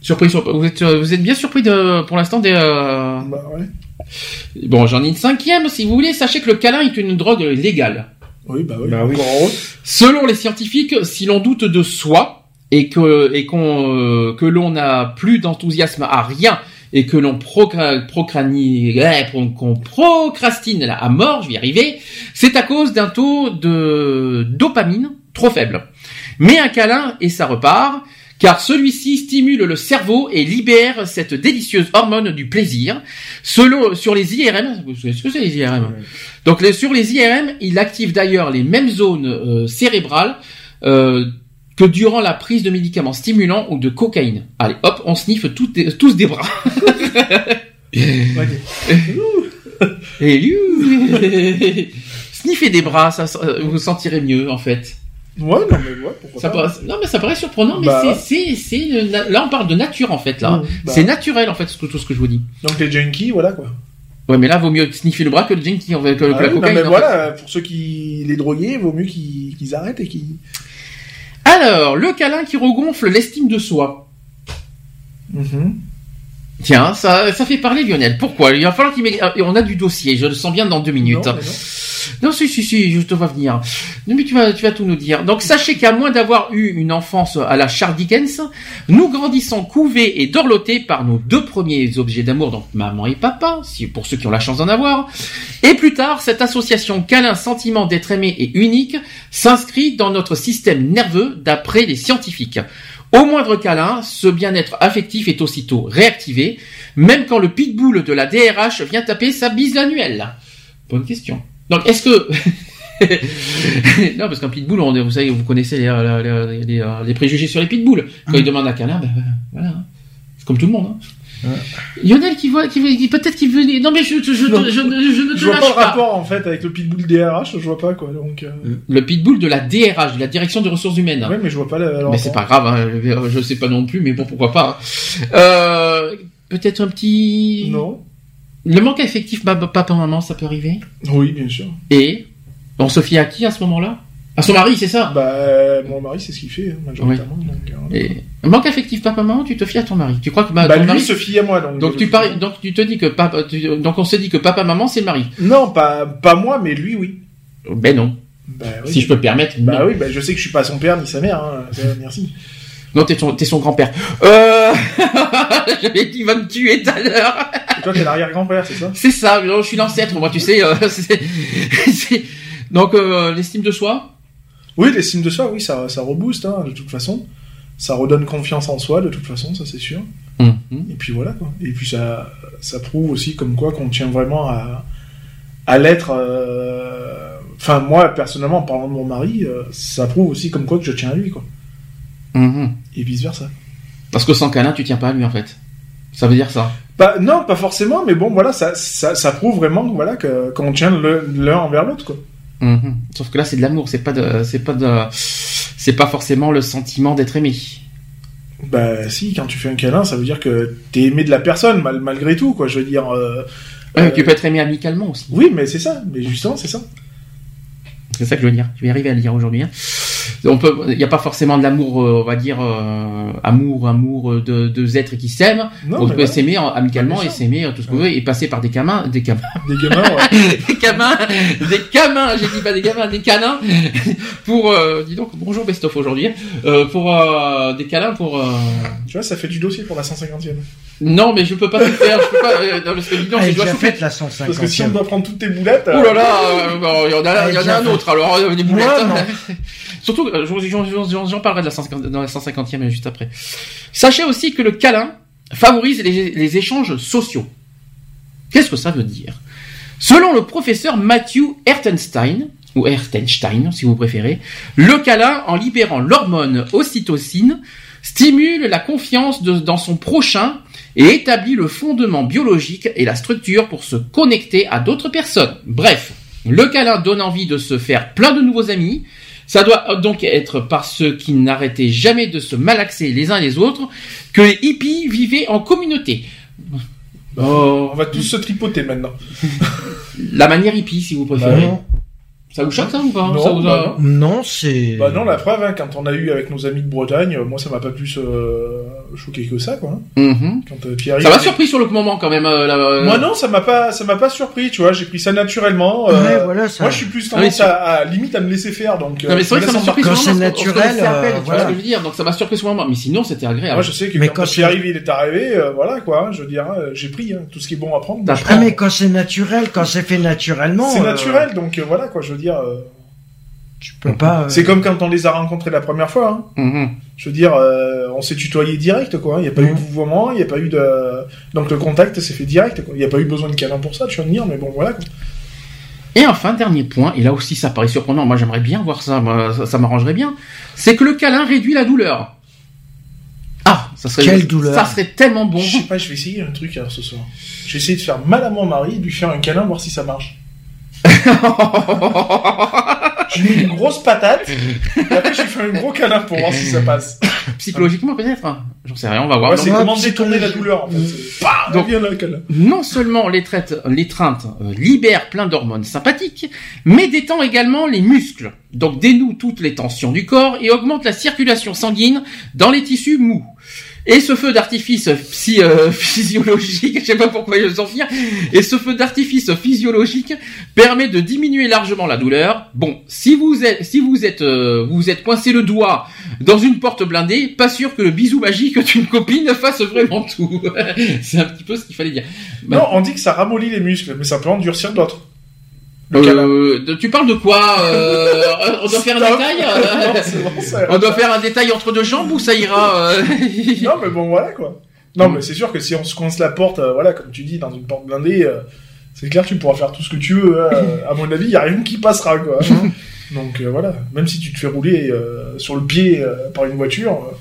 Surpris, surpris. Vous êtes, euh, vous êtes bien surpris de, pour l'instant des. euh, Bah ouais. Bon, j'en ai une cinquième, si vous voulez. Sachez que le câlin est une drogue légale. Oui, bah oui. Bah oui. Selon les scientifiques, si l'on doute de soi et que et qu'on euh, que l'on n'a plus d'enthousiasme à rien et que l'on procra- procrani- eh, pro- qu'on procrastine à mort, je vais y arriver, c'est à cause d'un taux de dopamine trop faible. Mais un câlin et ça repart, car celui-ci stimule le cerveau et libère cette délicieuse hormone du plaisir. Selon sur les IRM, vous savez ce que c'est les IRM Donc les- sur les IRM, il active d'ailleurs les mêmes zones euh, cérébrales euh, que durant la prise de médicaments stimulants ou de cocaïne. Allez, hop, on sniffe tous des bras. Et sniffer des bras, ça, vous sentirez mieux en fait. Ouais, non, mais ouais, pourquoi Ça pas. paraît, non mais ça paraît surprenant, mais Bah. c'est, là on parle de nature en fait là. Mmh, bah. C'est naturel en fait ce que- tout ce que je vous dis. Donc les junkies, voilà quoi. Ouais, mais là vaut mieux sniffer le bras que le junkie, en fait, que, que Ah la oui, non, cocaïne. mais fait. voilà, pour ceux qui les drogués, vaut mieux qu'ils qu'ils arrêtent et qu'ils. Alors, le câlin qui regonfle l'estime de soi. Mhm. Tiens, ça, ça fait parler Lionel. Pourquoi? Il va falloir qu'il m'ait... On a du dossier, je le sens bien dans deux minutes. Non, non. Si, si, si, je te vois venir. Non, mais tu vas, tu vas tout nous dire. Donc, sachez qu'à moins d'avoir eu une enfance à la Charles Dickens, nous grandissons couvés et dorlotés par nos deux premiers objets d'amour, donc maman et papa, si, pour ceux qui ont la chance d'en avoir. Et plus tard, cette association câlin-sentiment d'être aimé et unique s'inscrit dans notre système nerveux d'après les scientifiques. Au moindre câlin, ce bien-être affectif est aussitôt réactivé, même quand le pitbull de la DRH vient taper sa bise annuelle. Bonne question. Donc, est-ce que... non, parce qu'un pitbull, on, vous savez, vous connaissez les, les, les, les préjugés sur les pitbulls. Quand ils demandent un câlin, ben, voilà. Hein. C'est comme tout le monde. Hein. Lionel qui voit, qui, peut-être qu'il veut. Non mais je, je, je, je, ne te je vois pas le rapport en fait avec le pitbull DRH, je vois pas quoi. Donc. Euh. Le pitbull de la DRH, de la direction des ressources humaines. Ouais, mais je vois pas. Le, mais c'est pas grave, hein, je sais pas non plus, mais bon pourquoi pas. Hein. Euh, peut-être un petit. Non. Le manque affectif papa maman, ça peut arriver. Oui, bien sûr. Et on se fie à qui à ce moment-là? À son mari, c'est ça? Bah, mon mari, c'est ce qu'il fait, hein, majoritairement. Donc, euh, Et manque affectif, papa, maman, tu te fies à ton mari. Tu crois que bah, ton lui mari se fie à moi, donc. Donc tu donc tu te dis que papa, donc on s'est dit que papa, maman, c'est le mari. Non, pas, pas moi, mais lui, oui. Ben non. Bah, oui. Si je peux me permettre. Bah oui, bah je sais que je suis pas son père ni sa mère. Hein. Merci. Non, t'es son, son grand-père. Euh... J'avais dit, il va me tuer tout à l'heure. Toi, t'es l'arrière-grand-père, c'est ça? C'est ça. Je suis l'ancêtre, moi, tu sais. Euh, donc euh, l'estime de soi? Oui, l'estime de soi, oui, ça, ça rebooste, hein, de toute façon. Ça redonne confiance en soi, de toute façon, ça c'est sûr. Mhm. Et puis voilà, quoi. Et puis ça, ça prouve aussi comme quoi qu'on tient vraiment à, à l'être. euh, Enfin, moi, personnellement, en parlant de mon mari, euh, ça prouve aussi comme quoi que je tiens à lui, quoi. Mhm. Et vice versa. Parce que sans câlin, tu tiens pas à lui, en fait. Ça veut dire ça. Bah, non, pas forcément, mais bon, voilà, ça, ça, ça prouve vraiment voilà, que, qu'on tient l'un envers l'autre, quoi. Mhm. Sauf que là, c'est de l'amour. C'est pas de, c'est pas de, c'est pas forcément le sentiment d'être aimé. Bah, si, quand tu fais un câlin, ça veut dire que t'es aimé de la personne, mal, malgré tout, quoi. Je veux dire. euh, Ouais, euh, Tu peux être aimé amicalement aussi. Oui, mais c'est ça, mais justement, c'est ça. C'est ça que je veux dire. Je vais arriver à le dire aujourd'hui. hein. On peut, il n'y a pas forcément de l'amour, euh, on va dire, euh, amour, amour de deux êtres qui s'aiment. On peut s'aimer en- amicalement Bien et s'aimer tout ce qu'on veut et passer par des gamins, des gamins, Des gamins, ouais. des gamins, des gamins. J'ai dit pas des gamins, des canins. Pour, euh, dis donc, bonjour Best of aujourd'hui. Euh, pour euh, des câlins, pour. euh, tu vois, ça fait du dossier pour la 150e. Non, mais je peux pas tout faire. Je peux pas. euh, non, parce que dis donc, je dois faite la 150 Parce que si on doit prendre toutes tes boulettes. Oh là là, euh, bon, il y en a, il y en a un autre. Alors des boulettes. Hein. Surtout, j'en- j'en parlerai de la 150, dans la 150e juste après. Sachez aussi que le câlin favorise les, échanges sociaux. Qu'est-ce que ça veut dire? Selon le professeur Matthew Ertenstein, ou Ertenstein si vous préférez, le câlin, en libérant l'hormone ocytocine, stimule la confiance dans son prochain et établit le fondement biologique et la structure pour se connecter à d'autres personnes. Bref, le câlin donne envie de se faire plein de nouveaux amis. Ça doit donc être par ceux qui n'arrêtaient jamais de se malaxer les uns les autres que les hippies vivaient en communauté. Oh, On va tous se tripoter maintenant. la manière hippie, si vous préférez. Bah. Ça vous choque ça ou pas Non, Ça vous a- bah Non, c'est. Bah non, la preuve, hein, quand on a eu avec nos amis de Bretagne, euh, moi ça m'a pas plus euh, choqué que ça, quoi. hein. Mhm. Quand euh, Pierre Ça m'a surpris sur le moment quand même. euh, la- euh, Moi non, ça m'a pas, ça m'a pas surpris, tu vois. J'ai pris ça naturellement. euh, Ouais, voilà, ça. Moi, je suis plus Ah, tendance sur- à, à- limite à me laisser faire, donc. Non mais c'est vrai que ça m'a surpris Quand sur c'est naturel, vois voilà. ce que je veux dire. Donc ça m'a surpris sur le moment. Mais sinon c'était agréable. Moi, je sais que Mais quand, quand Pierre il est arrivé, euh, voilà quoi. hein, je veux dire, hein, j'ai pris hein, tout ce qui est bon à prendre. Ah, mais quand c'est naturel, quand c'est fait naturellement. C'est naturel, donc voilà quoi. Je veux dire, euh, Tu peux pas. euh, c'est comme quand on les a rencontrés la première fois. Hein. Mhm. Je veux dire, euh, on s'est tutoyé direct, quoi. Il n'y a pas eu de Mhm. vouvoiement, il n'y a pas eu de... Donc le contact s'est fait direct, quoi. Il n'y a pas eu besoin de câlin pour ça, tu vas me dire, mais bon, voilà, quoi. Et enfin, dernier point, et là aussi ça paraît surprenant, moi j'aimerais bien voir ça, moi, ça, ça m'arrangerait bien, c'est que le câlin réduit la douleur. Ah, ça serait, Quelle douleur ça serait tellement bon. Je sais pas, je vais essayer un truc, alors, ce soir. Je vais essayer de faire mal à mon mari, de lui faire un câlin, voir si ça marche. Je lui mets une grosse patate, et après je lui fais un gros câlin pour voir si ça passe. Psychologiquement peut-être, hein. j'en sais rien, on va voir. Ouais, c'est comment détourner la douleur, en fait. Bah, Donc- là. Non seulement l'étreinte, l'étreinte euh, libère plein d'hormones sympathiques, mais détend également les muscles, donc dénoue toutes les tensions du corps et augmente la circulation sanguine dans les tissus mous. Et ce feu d'artifice psy- euh, physiologique, je sais pas pourquoi je s'en fier, et ce feu d'artifice physiologique permet de diminuer largement la douleur. Bon, si vous êtes, si vous êtes, euh, vous êtes coincé le doigt dans une porte blindée, pas sûr que le bisou magique d'une copine fasse vraiment tout. C'est un petit peu ce qu'il fallait dire. Non, on dit que ça ramollit les muscles, mais ça peut en durcir d'autres. Euh, tu parles de quoi euh, On doit faire un détail euh, On doit faire un détail entre deux jambes ou ça ira Non, mais bon, voilà quoi. Non, mais c'est sûr que si on se coince la porte, voilà, comme tu dis, dans une porte blindée, c'est clair, tu pourras faire tout ce que tu veux. à mon avis, il y a rien qui passera quoi. Donc voilà, même si tu te fais rouler sur le pied par une voiture.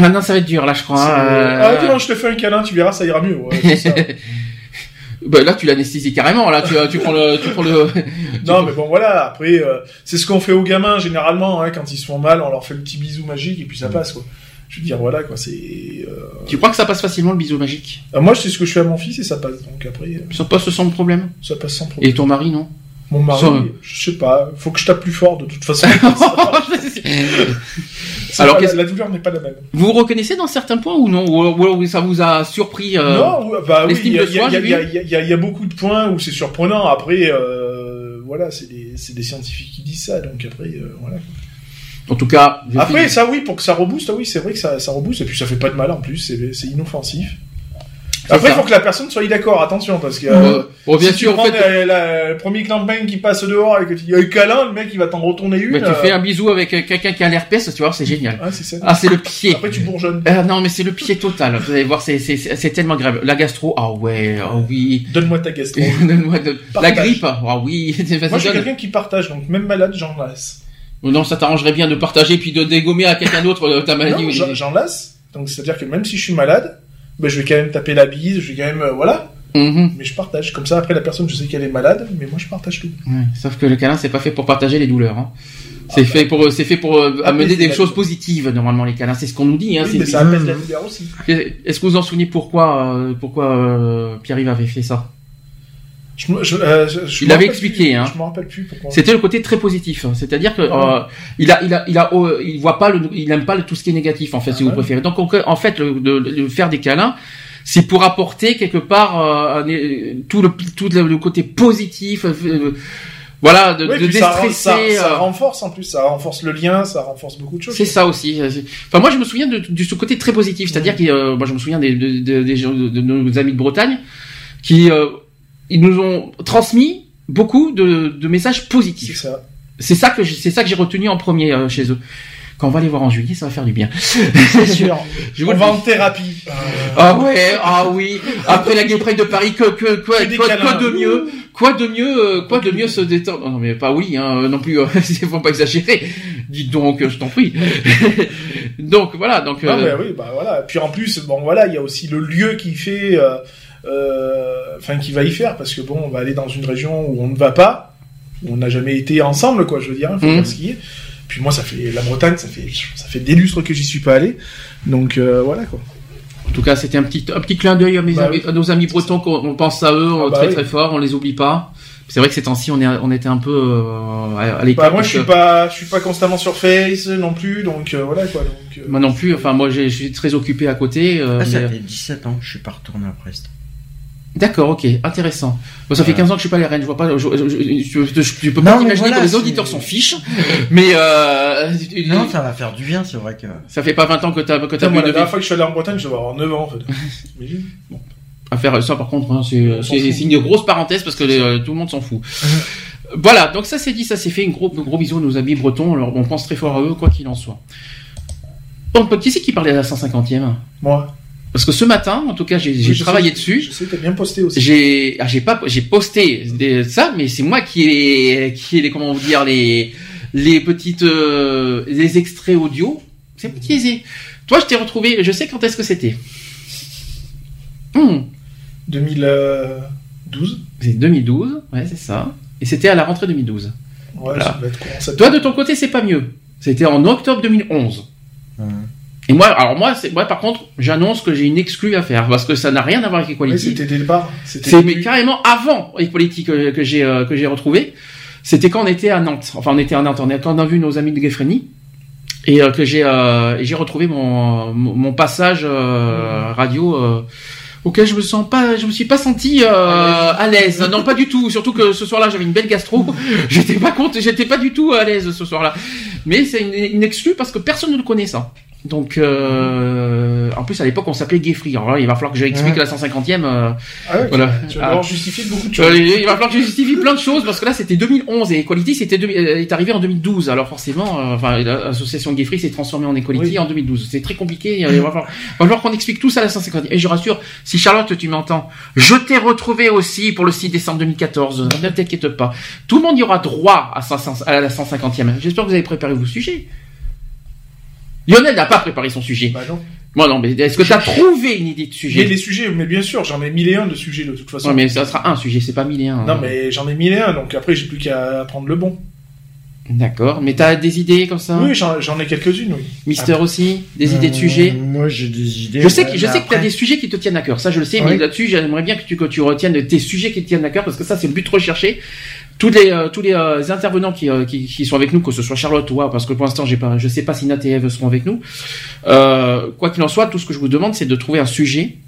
Maintenant, ça va être dur là, je crois. Ah, non, je te fais un câlin, tu verras, ça ira mieux. Ça. Bah, là, tu l'anesthésies carrément. Là, tu, tu prends le, tu prends le. non, mais bon, voilà. Après, euh, c'est ce qu'on fait aux gamins généralement hein, quand ils se font mal. On leur fait le petit bisou magique et puis ça passe quoi. Je veux dire, voilà quoi. C'est. Euh... Tu crois que ça passe facilement le bisou magique? Ah, Moi, c'est ce que je fais à mon fils et ça passe. Donc après. Euh, ça passe sans problème? Ça passe sans problème. Et ton mari, non? Mon mari, je sais pas, faut que je tape plus fort de toute façon. Alors la, la, douleur n'est pas la même. Vous vous reconnaissez dans certains points ou non? Ou, ça vous a surpris euh, Non, bah oui, il y, y, y, a beaucoup de points où c'est surprenant. Après, euh, voilà, c'est des, des, scientifiques qui disent ça, donc après, euh, voilà. En tout cas. Après, ça oui, pour que ça rebooste, oui, c'est vrai que ça, ça rebooste et puis ça fait pas de mal en plus, c'est inoffensif. Après, il faut que la personne soit d'accord, attention, parce que euh, bien si sûr, tu prends le premier clamping qui passe dehors et que tu y a un câlin, le mec il va t'en retourner une. Mais tu fais un bisou avec quelqu'un qui a l'herpès, tu vois, c'est génial. Ah, c'est ah, c'est le pied. Après, tu bourgeonnes. Ah, non, mais c'est le pied total. Vous allez voir, c'est, c'est, c'est tellement grave. La gastro, ah ouais, ah oui. Donne-moi ta gastro. Donne-moi de... La grippe, ah oui. Moi, je suis quelqu'un qui partage, donc même malade, j'en laisse. Non, ça t'arrangerait bien de partager puis de dégommer à quelqu'un d'autre euh, ta maladie. j'en laisse. Donc, c'est-à-dire que même si je suis malade, ben, je vais quand même taper la bise, je vais quand même, euh, voilà. Mhm. Mais je partage. Comme ça, après, la personne, je sais qu'elle est malade, mais moi, je partage tout. sauf que le câlin, c'est pas fait pour partager les douleurs. Hein. C'est fait pour, c'est fait pour euh, amener des choses positives normalement les câlins. C'est ce qu'on nous dit. Hein, mais ça apaise la douleur aussi. Est-ce que vous en souvenez pourquoi, euh, pourquoi Pierre-Yves avait fait ça? Je, je, euh, je, il avait expliqué. Hein. Je me rappelle plus. C'était le côté très positif. C'est-à-dire que euh, il a, il a, il a, oh, il voit pas le, il aime pas le, tout ce qui est négatif en fait, si vous préférez. Donc en fait, le, de, faire des câlins, c'est pour apporter quelque part euh, tout le, tout le, côté positif. Euh, voilà, de, de déstresser. Ça, ça, renforce en plus, ça renforce le lien, ça renforce beaucoup de choses. C'est ça aussi. Enfin, moi, je me souviens de, du ce côté très positif, c'est-à-dire que moi, je me souviens des, de, de, de, nos amis de Bretagne qui ils nous ont transmis beaucoup de, de messages positifs. C'est ça. C'est ça que c'est ça que j'ai retenu en premier euh, chez eux. Quand on va les voir en juillet, ça va faire du bien. C'est sûr. Je on va en thérapie. Ah ouais, ah oui. Après la Game de Paris, que, que, quoi, quoi, de mieux, quoi de mieux, euh, quoi de mieux se détendre? Non mais pas oui, hein, euh, non plus. Il faut pas exagérer. Dites donc, je t'en prie. donc voilà, donc. Mais oui, bah voilà. Puis en plus, bon voilà, il y a aussi le lieu qui fait. Euh, euh, enfin qui va y faire parce que bon, on va aller dans une région où on ne va pas, où on n'a jamais été ensemble, quoi. Je veux dire, il faut mmh. skier. Puis moi, ça fait la Bretagne, ça fait ça fait des lustres que j'y suis pas allé, donc euh, voilà quoi. En tout cas, c'était un petit un petit clin d'œil à, bah nos amis bretons, qu'on pense à eux ah bah très très fort, on les oublie pas. C'est vrai que ces temps-ci, on, est, on était un peu euh, à l'écart. Bah, moi, je suis pas, je suis pas constamment sur Face non plus, donc voilà quoi. Donc, Moi non plus. Enfin, moi, je suis très occupé à côté. ah, ça fait 17 ans, je suis pas retourné à Brest. D'accord, ok, intéressant. Bon, ça fait 15 ans que je suis pas à les Rennes, je vois pas, je, je, peux pas imaginer que les auditeurs s'en fichent, mais euh, non, ça va faire du bien, c'est vrai que. Ça fait pas 20 ans que t'as, que t'as. La dernière fois que je suis allé en Bretagne, je vais avoir 9 ans en fait. bon. À faire ça, par contre, hein, c'est, c'est, une grosse parenthèse parce que euh, tout le monde s'en fout. voilà, donc ça c'est dit, ça c'est fait. Un gros, gros bisou à nos amis bretons. Alors, on pense très fort à eux, quoi qu'il en soit. Donc, qui c'est qui parlait à la 150e Moi. Parce que ce matin, en tout cas, j'ai travaillé dessus. Je sais, t'as bien posté aussi. J'ai, ah, j'ai pas, j'ai posté ça, mais c'est moi qui ai, qui ai les, comment vous dire, les, les petites, euh, les extraits audio. C'est utilisé. Toi, je t'ai retrouvé, je sais quand est-ce que c'était. 2012. Hmm. C'est 2012, ouais, c'est ça. Et c'était à la rentrée 2012. Ouais, ça va être Toi, de ton côté, c'est pas mieux. C'était en octobre 2011. Et moi, alors moi, c'est, moi par contre, j'annonce que j'ai une exclue à faire parce que ça n'a rien à voir avec Equality. Oui, c'était dès le départ. C'est mais carrément avant Equality que, que j'ai euh, que j'ai retrouvé. C'était quand on était à Nantes. Enfin, on était à Nantes. On quand on a vu nos amis de Geffreni et euh, que j'ai euh, j'ai retrouvé mon mon passage euh, radio auquel je me sens pas, je me suis pas senti euh, à l'aise. Non, pas du tout. Surtout que ce soir-là, j'avais une belle gastro. j'étais pas compte, j'étais pas du tout à l'aise ce soir-là. Mais c'est une, une exclue parce que personne ne le connaît ça. Donc, euh, en plus à l'époque on s'appelait Geoffrey. Alors là, il va falloir que j'explique la 150e. Euh, ah ouais, voilà. Tu vas devoir Ah. justifier beaucoup de Euh, choses. il va falloir que je justifie plein de choses parce que là c'était 2011 et Equality c'était euh, est arrivé en 2012. Alors forcément, euh, enfin l'association Geoffrey s'est transformée en Equality Oui. en 2012. C'est très compliqué. Il va falloir, qu'on explique tout ça à la 150e. Et je rassure, si Charlotte tu m'entends, je t'ai retrouvé aussi pour le 6 décembre 2014. Ne t'inquiète pas. Tout le monde y aura droit à, 500 à la 150e. J'espère que vous avez préparé vos sujets. Lionel n'a pas préparé son sujet. Bah non. Moi non, mais est-ce que tu as trouvé une idée de Mais sujet les sujets, mais bien sûr, j'en ai mille et un de sujets de toute façon. Ouais, mais ça sera un sujet, c'est pas mille et un. Non, mais j'en ai mille et un, donc après j'ai plus qu'à prendre le bon. D'accord, mais t'as des idées comme ça? Oui, j'en ai quelques-unes, oui. Mister Après- aussi Des idées de sujets? Euh, Moi, j'ai des idées. Je sais ouais, que, je mais sais que tu as après- des sujets qui te tiennent à cœur, ça je le sais, Oui. mais là-dessus j'aimerais bien que tu, que tu retiennes tes sujets qui te tiennent à cœur, parce que ça c'est le but recherché. Tous les, euh, tous les euh, intervenants qui, euh, qui, qui sont avec nous, que ce soit Charlotte ou moi, parce que pour l'instant j'ai pas, je sais pas si Nat et Eve seront avec nous, euh, quoi qu'il en soit, tout ce que je vous demande c'est de trouver un sujet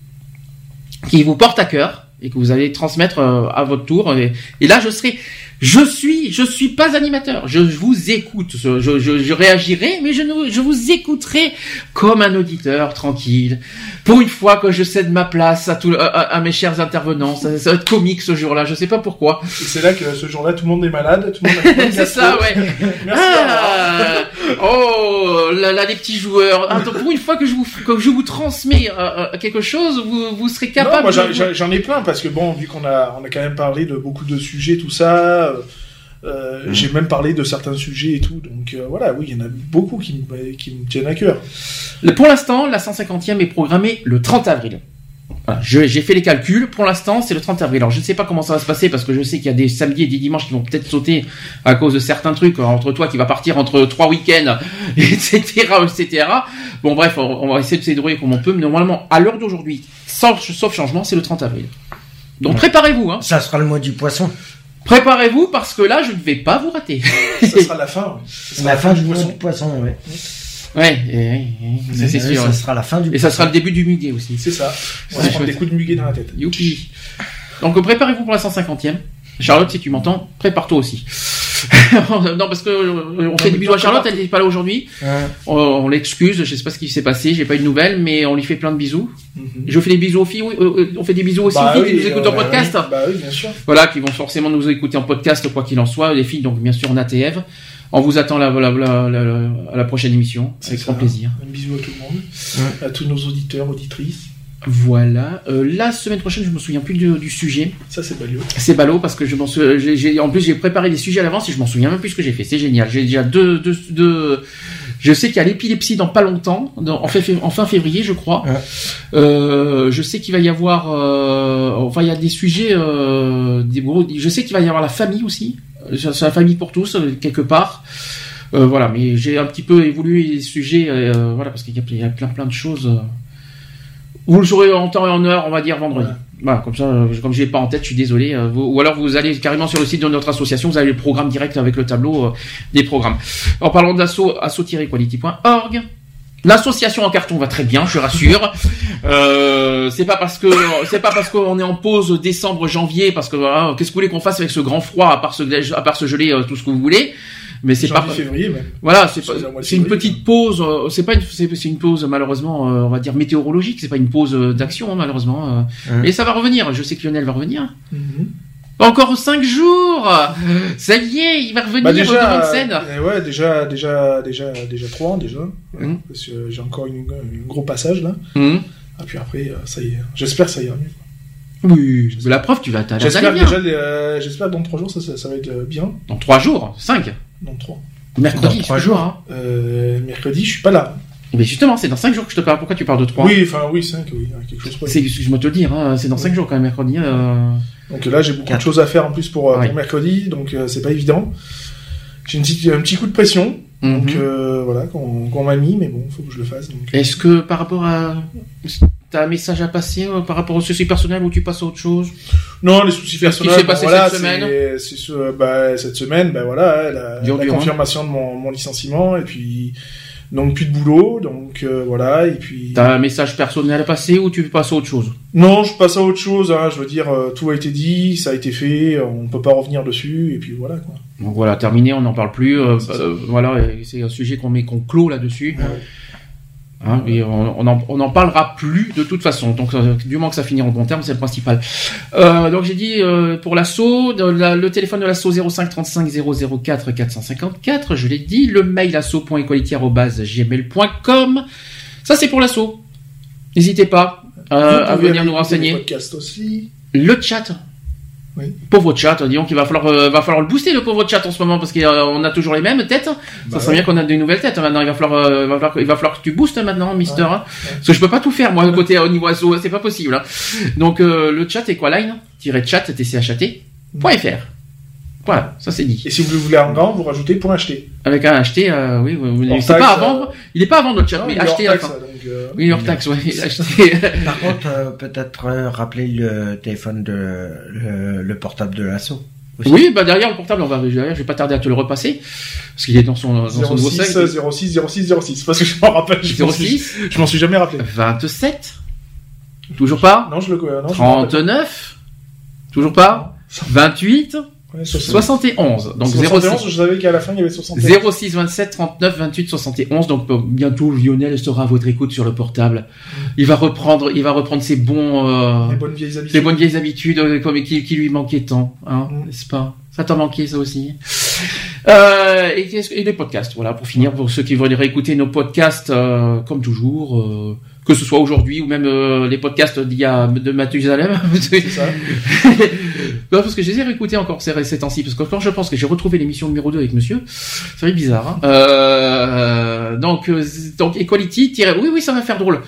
qui vous porte à cœur et que vous allez transmettre euh, à votre tour. Et, et là, je serai, je suis, je suis pas animateur. Je, vous écoute. Je, je, je- je réagirai, mais je, ne, je vous écouterai comme un auditeur tranquille. Pour une fois que je cède ma place à, tout, à, mes chers intervenants, ça, ça va être comique ce jour-là. Je sais pas pourquoi. C'est là que ce jour-là, tout le monde est malade, tout le monde a une bonne C'est ça, ouais. Merci. Ah, oh, là, là, les petits joueurs. Attends, pour une fois que je vous, que je vous transmets euh, euh, quelque chose, vous, vous serez Non, capable. moi j'en j'en ai plein parce que bon, vu qu'on a, on a quand même parlé de beaucoup de sujets, tout ça, euh, euh, Mmh. j'ai même parlé de certains sujets et tout, donc euh, voilà, oui, il y en a beaucoup qui me, qui me tiennent à cœur. Pour l'instant, la 150e est programmée le 30 avril. Voilà, j'ai fait les calculs. Pour l'instant, c'est le 30 avril. Alors, je ne sais pas comment ça va se passer parce que je sais qu'il y a des samedis et des dimanches qui vont peut-être sauter à cause de certains trucs. Alors, entre toi qui va partir entre trois week-ends, etc., etc. Bon, bref, on, va essayer de se débrouiller comme on peut. Mais normalement, à l'heure d'aujourd'hui, sauf, sauf changement, c'est le 30 avril. Donc, préparez-vous. Hein. Ça sera le mois du poisson. Préparez-vous parce que là, je ne vais pas vous rater. Ça sera la fin. ouais. Ça sera La fin du poisson. du poisson, ouais. ouais, et- et- et- ça, c'est sûr. Ça sera la fin du Et ça sera le début du muguet aussi. C'est ça. On va prendre des coups de muguet dans la tête. Youpi. Donc préparez-vous pour la 150e. Charlotte, si tu m'entends, prépare-toi aussi. non, parce que euh, on fait des bisous à Charlotte, elle n'est pas là aujourd'hui. Ouais. On, on l'excuse, je sais pas ce qui s'est passé, j'ai pas eu de nouvelles, mais on lui fait plein de bisous. Mhm. Je fais des bisous aux filles, oui, euh, euh, on fait des bisous aussi Bah aux filles oui, qui nous écoutent en euh, podcast. oui. Bah oui, bien sûr. Voilà, qui vont forcément nous écouter en podcast, quoi qu'il en soit. Les filles, donc bien sûr, Nat et Eve. On vous attend la, la, la, la- à la prochaine émission, C'est avec ça. grand plaisir. Un bisou à tout le monde, à tous nos auditeurs, auditrices. Voilà. Euh, la semaine prochaine, je me souviens plus du, du sujet. Ça, c'est ballot. C'est ballot parce que je m'en sou- en plus j'ai préparé des sujets à l'avance et je m'en souviens même plus ce que j'ai fait. C'est génial. J'ai déjà deux, deux, deux- je sais qu'il y a l'épilepsie dans pas longtemps, dans- en, fin, fév- en fin février je crois. Ouais. Euh, je sais qu'il va y avoir, euh, enfin il y a des sujets, euh, des gros, je sais qu'il va y avoir la famille aussi. C'est la famille pour tous euh, quelque part. Euh, voilà, mais j'ai un petit peu évolué les sujets, euh, voilà parce qu'il y y a plein plein de choses. Vous le saurez en temps et en heure, on va dire vendredi. Voilà, comme ça, euh, comme je l'ai pas en tête, je suis désolé. euh, vous- ou alors vous allez carrément sur le site de notre association, vous avez le programme direct avec le tableau euh, des programmes. En parlant de l'asso, asso-quality.org. L'association en carton va très bien, je rassure. Euh, c'est pas parce que c'est pas parce qu'on est en pause décembre janvier parce que qu'est-ce que vous voulez qu'on fasse avec ce grand froid à part à part se geler euh, tout ce que vous voulez. Mais c'est pas février, même. voilà, c'est une février, petite pause. euh, C'est pas une, c'est c'est une pause malheureusement, euh, on va dire météorologique. C'est pas une pause euh, d'action hein, malheureusement. euh. Ouais. Mais ça va revenir. Je sais que Lionel va revenir. Mhm. Encore cinq jours. Ça y est, il va revenir Bah déjà, scène. euh, ouais, déjà, déjà, déjà, déjà trois, déjà. Ouais, Mhm. Parce que j'ai encore une, un gros passage là. Hum. Et puis après, euh, ça y est. J'espère que ça ira mieux. Oui, la preuve, tu vas t'aller J'espère déjà, euh, j'espère que dans trois jours, ça, ça, ça va être bien. Dans trois jours, cinq. Dans trois. Mercredi, Dans trois jours. hein. Euh, mercredi, je suis pas là. Mais justement, c'est dans cinq jours que je te parle. Pourquoi tu parles de trois? Oui, enfin, oui, cinq, oui, hein, quelque chose. C'est, excuse-moi de te le dire, hein, c'est dans cinq jours quand même, mercredi. euh. Donc là, j'ai beaucoup Quatre. de choses à faire en plus pour, euh, Ouais. pour mercredi, donc euh, c'est pas évident. J'ai une petite, un petit coup de pression, donc Mhm. euh, voilà, qu'on m'a mis, mais bon, faut que je le fasse. Est-ce que par rapport à. T'as un message à passer euh, par rapport au souci personnel ou tu passes à autre chose? Non, les soucis personnels. s'est bon, passé voilà, cette semaine? c'est- ce, bah, cette semaine, bah voilà, la, Dur, la hein. confirmation de mon, mon licenciement et puis donc plus de boulot, donc euh, voilà et puis. T'as un message personnel à passer ou tu passes à autre chose? Non, je passe à autre chose. Hein, je veux dire, euh, tout a été dit, ça a été fait, on peut pas revenir dessus et puis voilà quoi. Donc voilà, terminé, on n'en parle plus. euh, euh, voilà, c'est un sujet qu'on met, qu'on clôt là-dessus. Ouais. Hein, et on, on, en, parlera plus de toute façon. Donc euh, du moment que ça finit en bon terme, c'est le principal. Euh, donc j'ai dit euh, pour l'assaut, le téléphone de l'assaut 05 35 004 454, je l'ai dit. Le mail asso.equality@gmail.com. Ça c'est pour l'assaut. N'hésitez pas à venir nous renseigner. Podcast aussi. Le chat. Pauvre chat, disons qu'il va falloir, euh, va falloir le booster le pauvre chat en ce moment parce qu'on a toujours les mêmes têtes. ça bah serait bien qu'on a de nouvelles têtes maintenant. Il va falloir, euh, va falloir, il va falloir que tu boostes maintenant, Mister. Hein. Parce que je peux pas tout faire moi côté au niveau asso, c'est pas possible. Hein. Donc euh, le chat est quoi line Chat tchat.fr. Voilà, ça c'est dit. Et si vous voulez un gant, vous rajoutez pour acheter. Avec un acheter, euh, oui, oui c'est pas à vendre. Il est pas à vendre le chat, mais acheter. Taxe, donc, euh, oui, hors taxe, oui. acheter. Par contre, euh, peut-être rappeler le téléphone de le, portable de l'assaut. Oui, bah derrière le portable, on va derrière, je vais pas tarder à te le repasser parce qu'il est dans son dans 06, son nouveau 06 06 06 06 parce que je m'en rappelle. Je 06. je m'en suis jamais rappelé. 27. Toujours pas Non, je le non, 39. Toujours pas 28. 71. Donc 71, je savais qu'à la fin il y avait 71. 06 27 39 28 71. Donc bientôt Lionel sera à votre écoute sur le portable. Il va reprendre, il va reprendre ses bons, euh, les bonnes vieilles habitudes, les bonnes vieilles habitudes euh, comme qui, qui, lui manquaient tant, hein, mm. n'est-ce pas? Ça t'a manqué ça aussi? Euh, et, et, les podcasts, voilà pour finir pour ceux qui veulent réécouter nos podcasts euh, comme toujours. Euh, que ce soit aujourd'hui ou même euh, les podcasts d'il y a de Mathusalem. C'est ça. parce que je les ai réécoutés encore ces, ces temps-ci, parce que quand je pense que j'ai retrouvé l'émission numéro 2 avec monsieur, ça fait bizarre. Hein. Euh, donc, euh, donc Equality, oui, oui, ça va faire drôle.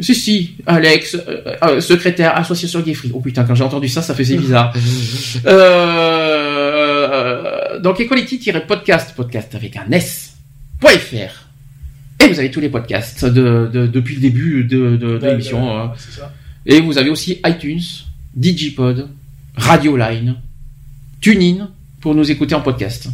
Si, si, Alex, euh, secrétaire, association Gay Oh putain, quand j'ai entendu ça, ça faisait bizarre. euh, donc Equality-podcast, podcast avec un S.fr et vous avez tous les podcasts de, depuis le début de, de, l'émission. Hein. Et vous avez aussi iTunes, Digipod, Radioline, TuneIn pour nous écouter en podcast.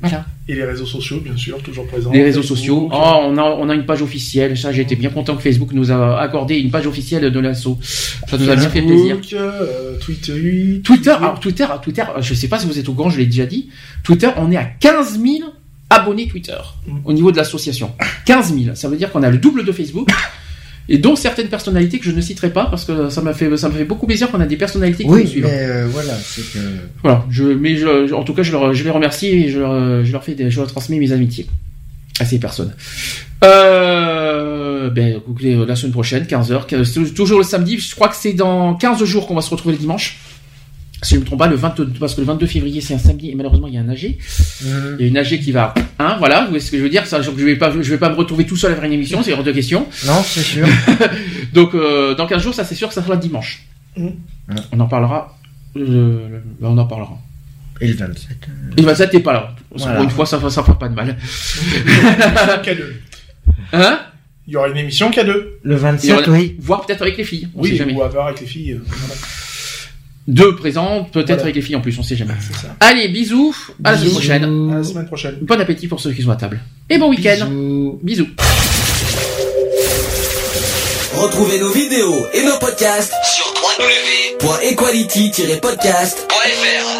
Voilà. Et les réseaux sociaux, bien sûr, toujours présents. Les réseaux sociaux. Oh, on a, on a une page officielle. Ça, été bien content que Facebook nous a accordé une page officielle de l'assaut. Ça nous a bien fait plaisir. Euh, Twitter, Twitter, alors Twitter, Twitter, je sais pas si vous êtes au grand, je l'ai déjà dit. Twitter, on est à 15 000 abonnés Twitter au niveau de l'association. 15 000. Ça veut dire qu'on a le double de Facebook. Et dont certaines personnalités que je ne citerai pas parce que ça m'a fait ça m'a fait beaucoup plaisir qu'on a des personnalités qui oui, nous suivent. Mais euh, voilà, c'est que voilà. Je mais je, en tout cas je, leur, je les remercie et je leur, je leur fais des, je leur transmets mes amitiés à ces personnes. Euh, ben écoutez, la semaine prochaine 15h toujours le samedi. Je crois que c'est dans 15 jours qu'on va se retrouver le dimanche si je ne me trompe pas, le 22, parce que le 22 février c'est un samedi et malheureusement il y a un AG. Mhm. Il y a une AG qui va, hein, voilà, vous voyez ce que je veux dire, ça, je vais pas, je vais pas me retrouver tout seul à faire une émission, c'est hors de question. Non, c'est sûr. Donc euh, dans 15 jours, ça c'est sûr, ça sera dimanche. Mhm. On en parlera. Euh, on en parlera. Et le 27. Et le 27 t'es pas là. Pour une fois, ça, ça fera pas de mal. hein? Il y aura une émission K2. Le 27, oui. Voire peut-être avec les filles. On oui, sait jamais. ou avec les filles. Euh, deux présents, peut-être avec les filles en plus, on sait jamais. Allez, bisous, à la semaine prochaine. À la semaine prochaine. Bon appétit pour ceux qui sont à table. Et bon week-end. Bisous. Retrouvez nos vidéos et nos podcasts sur www.equality-podcast.fr.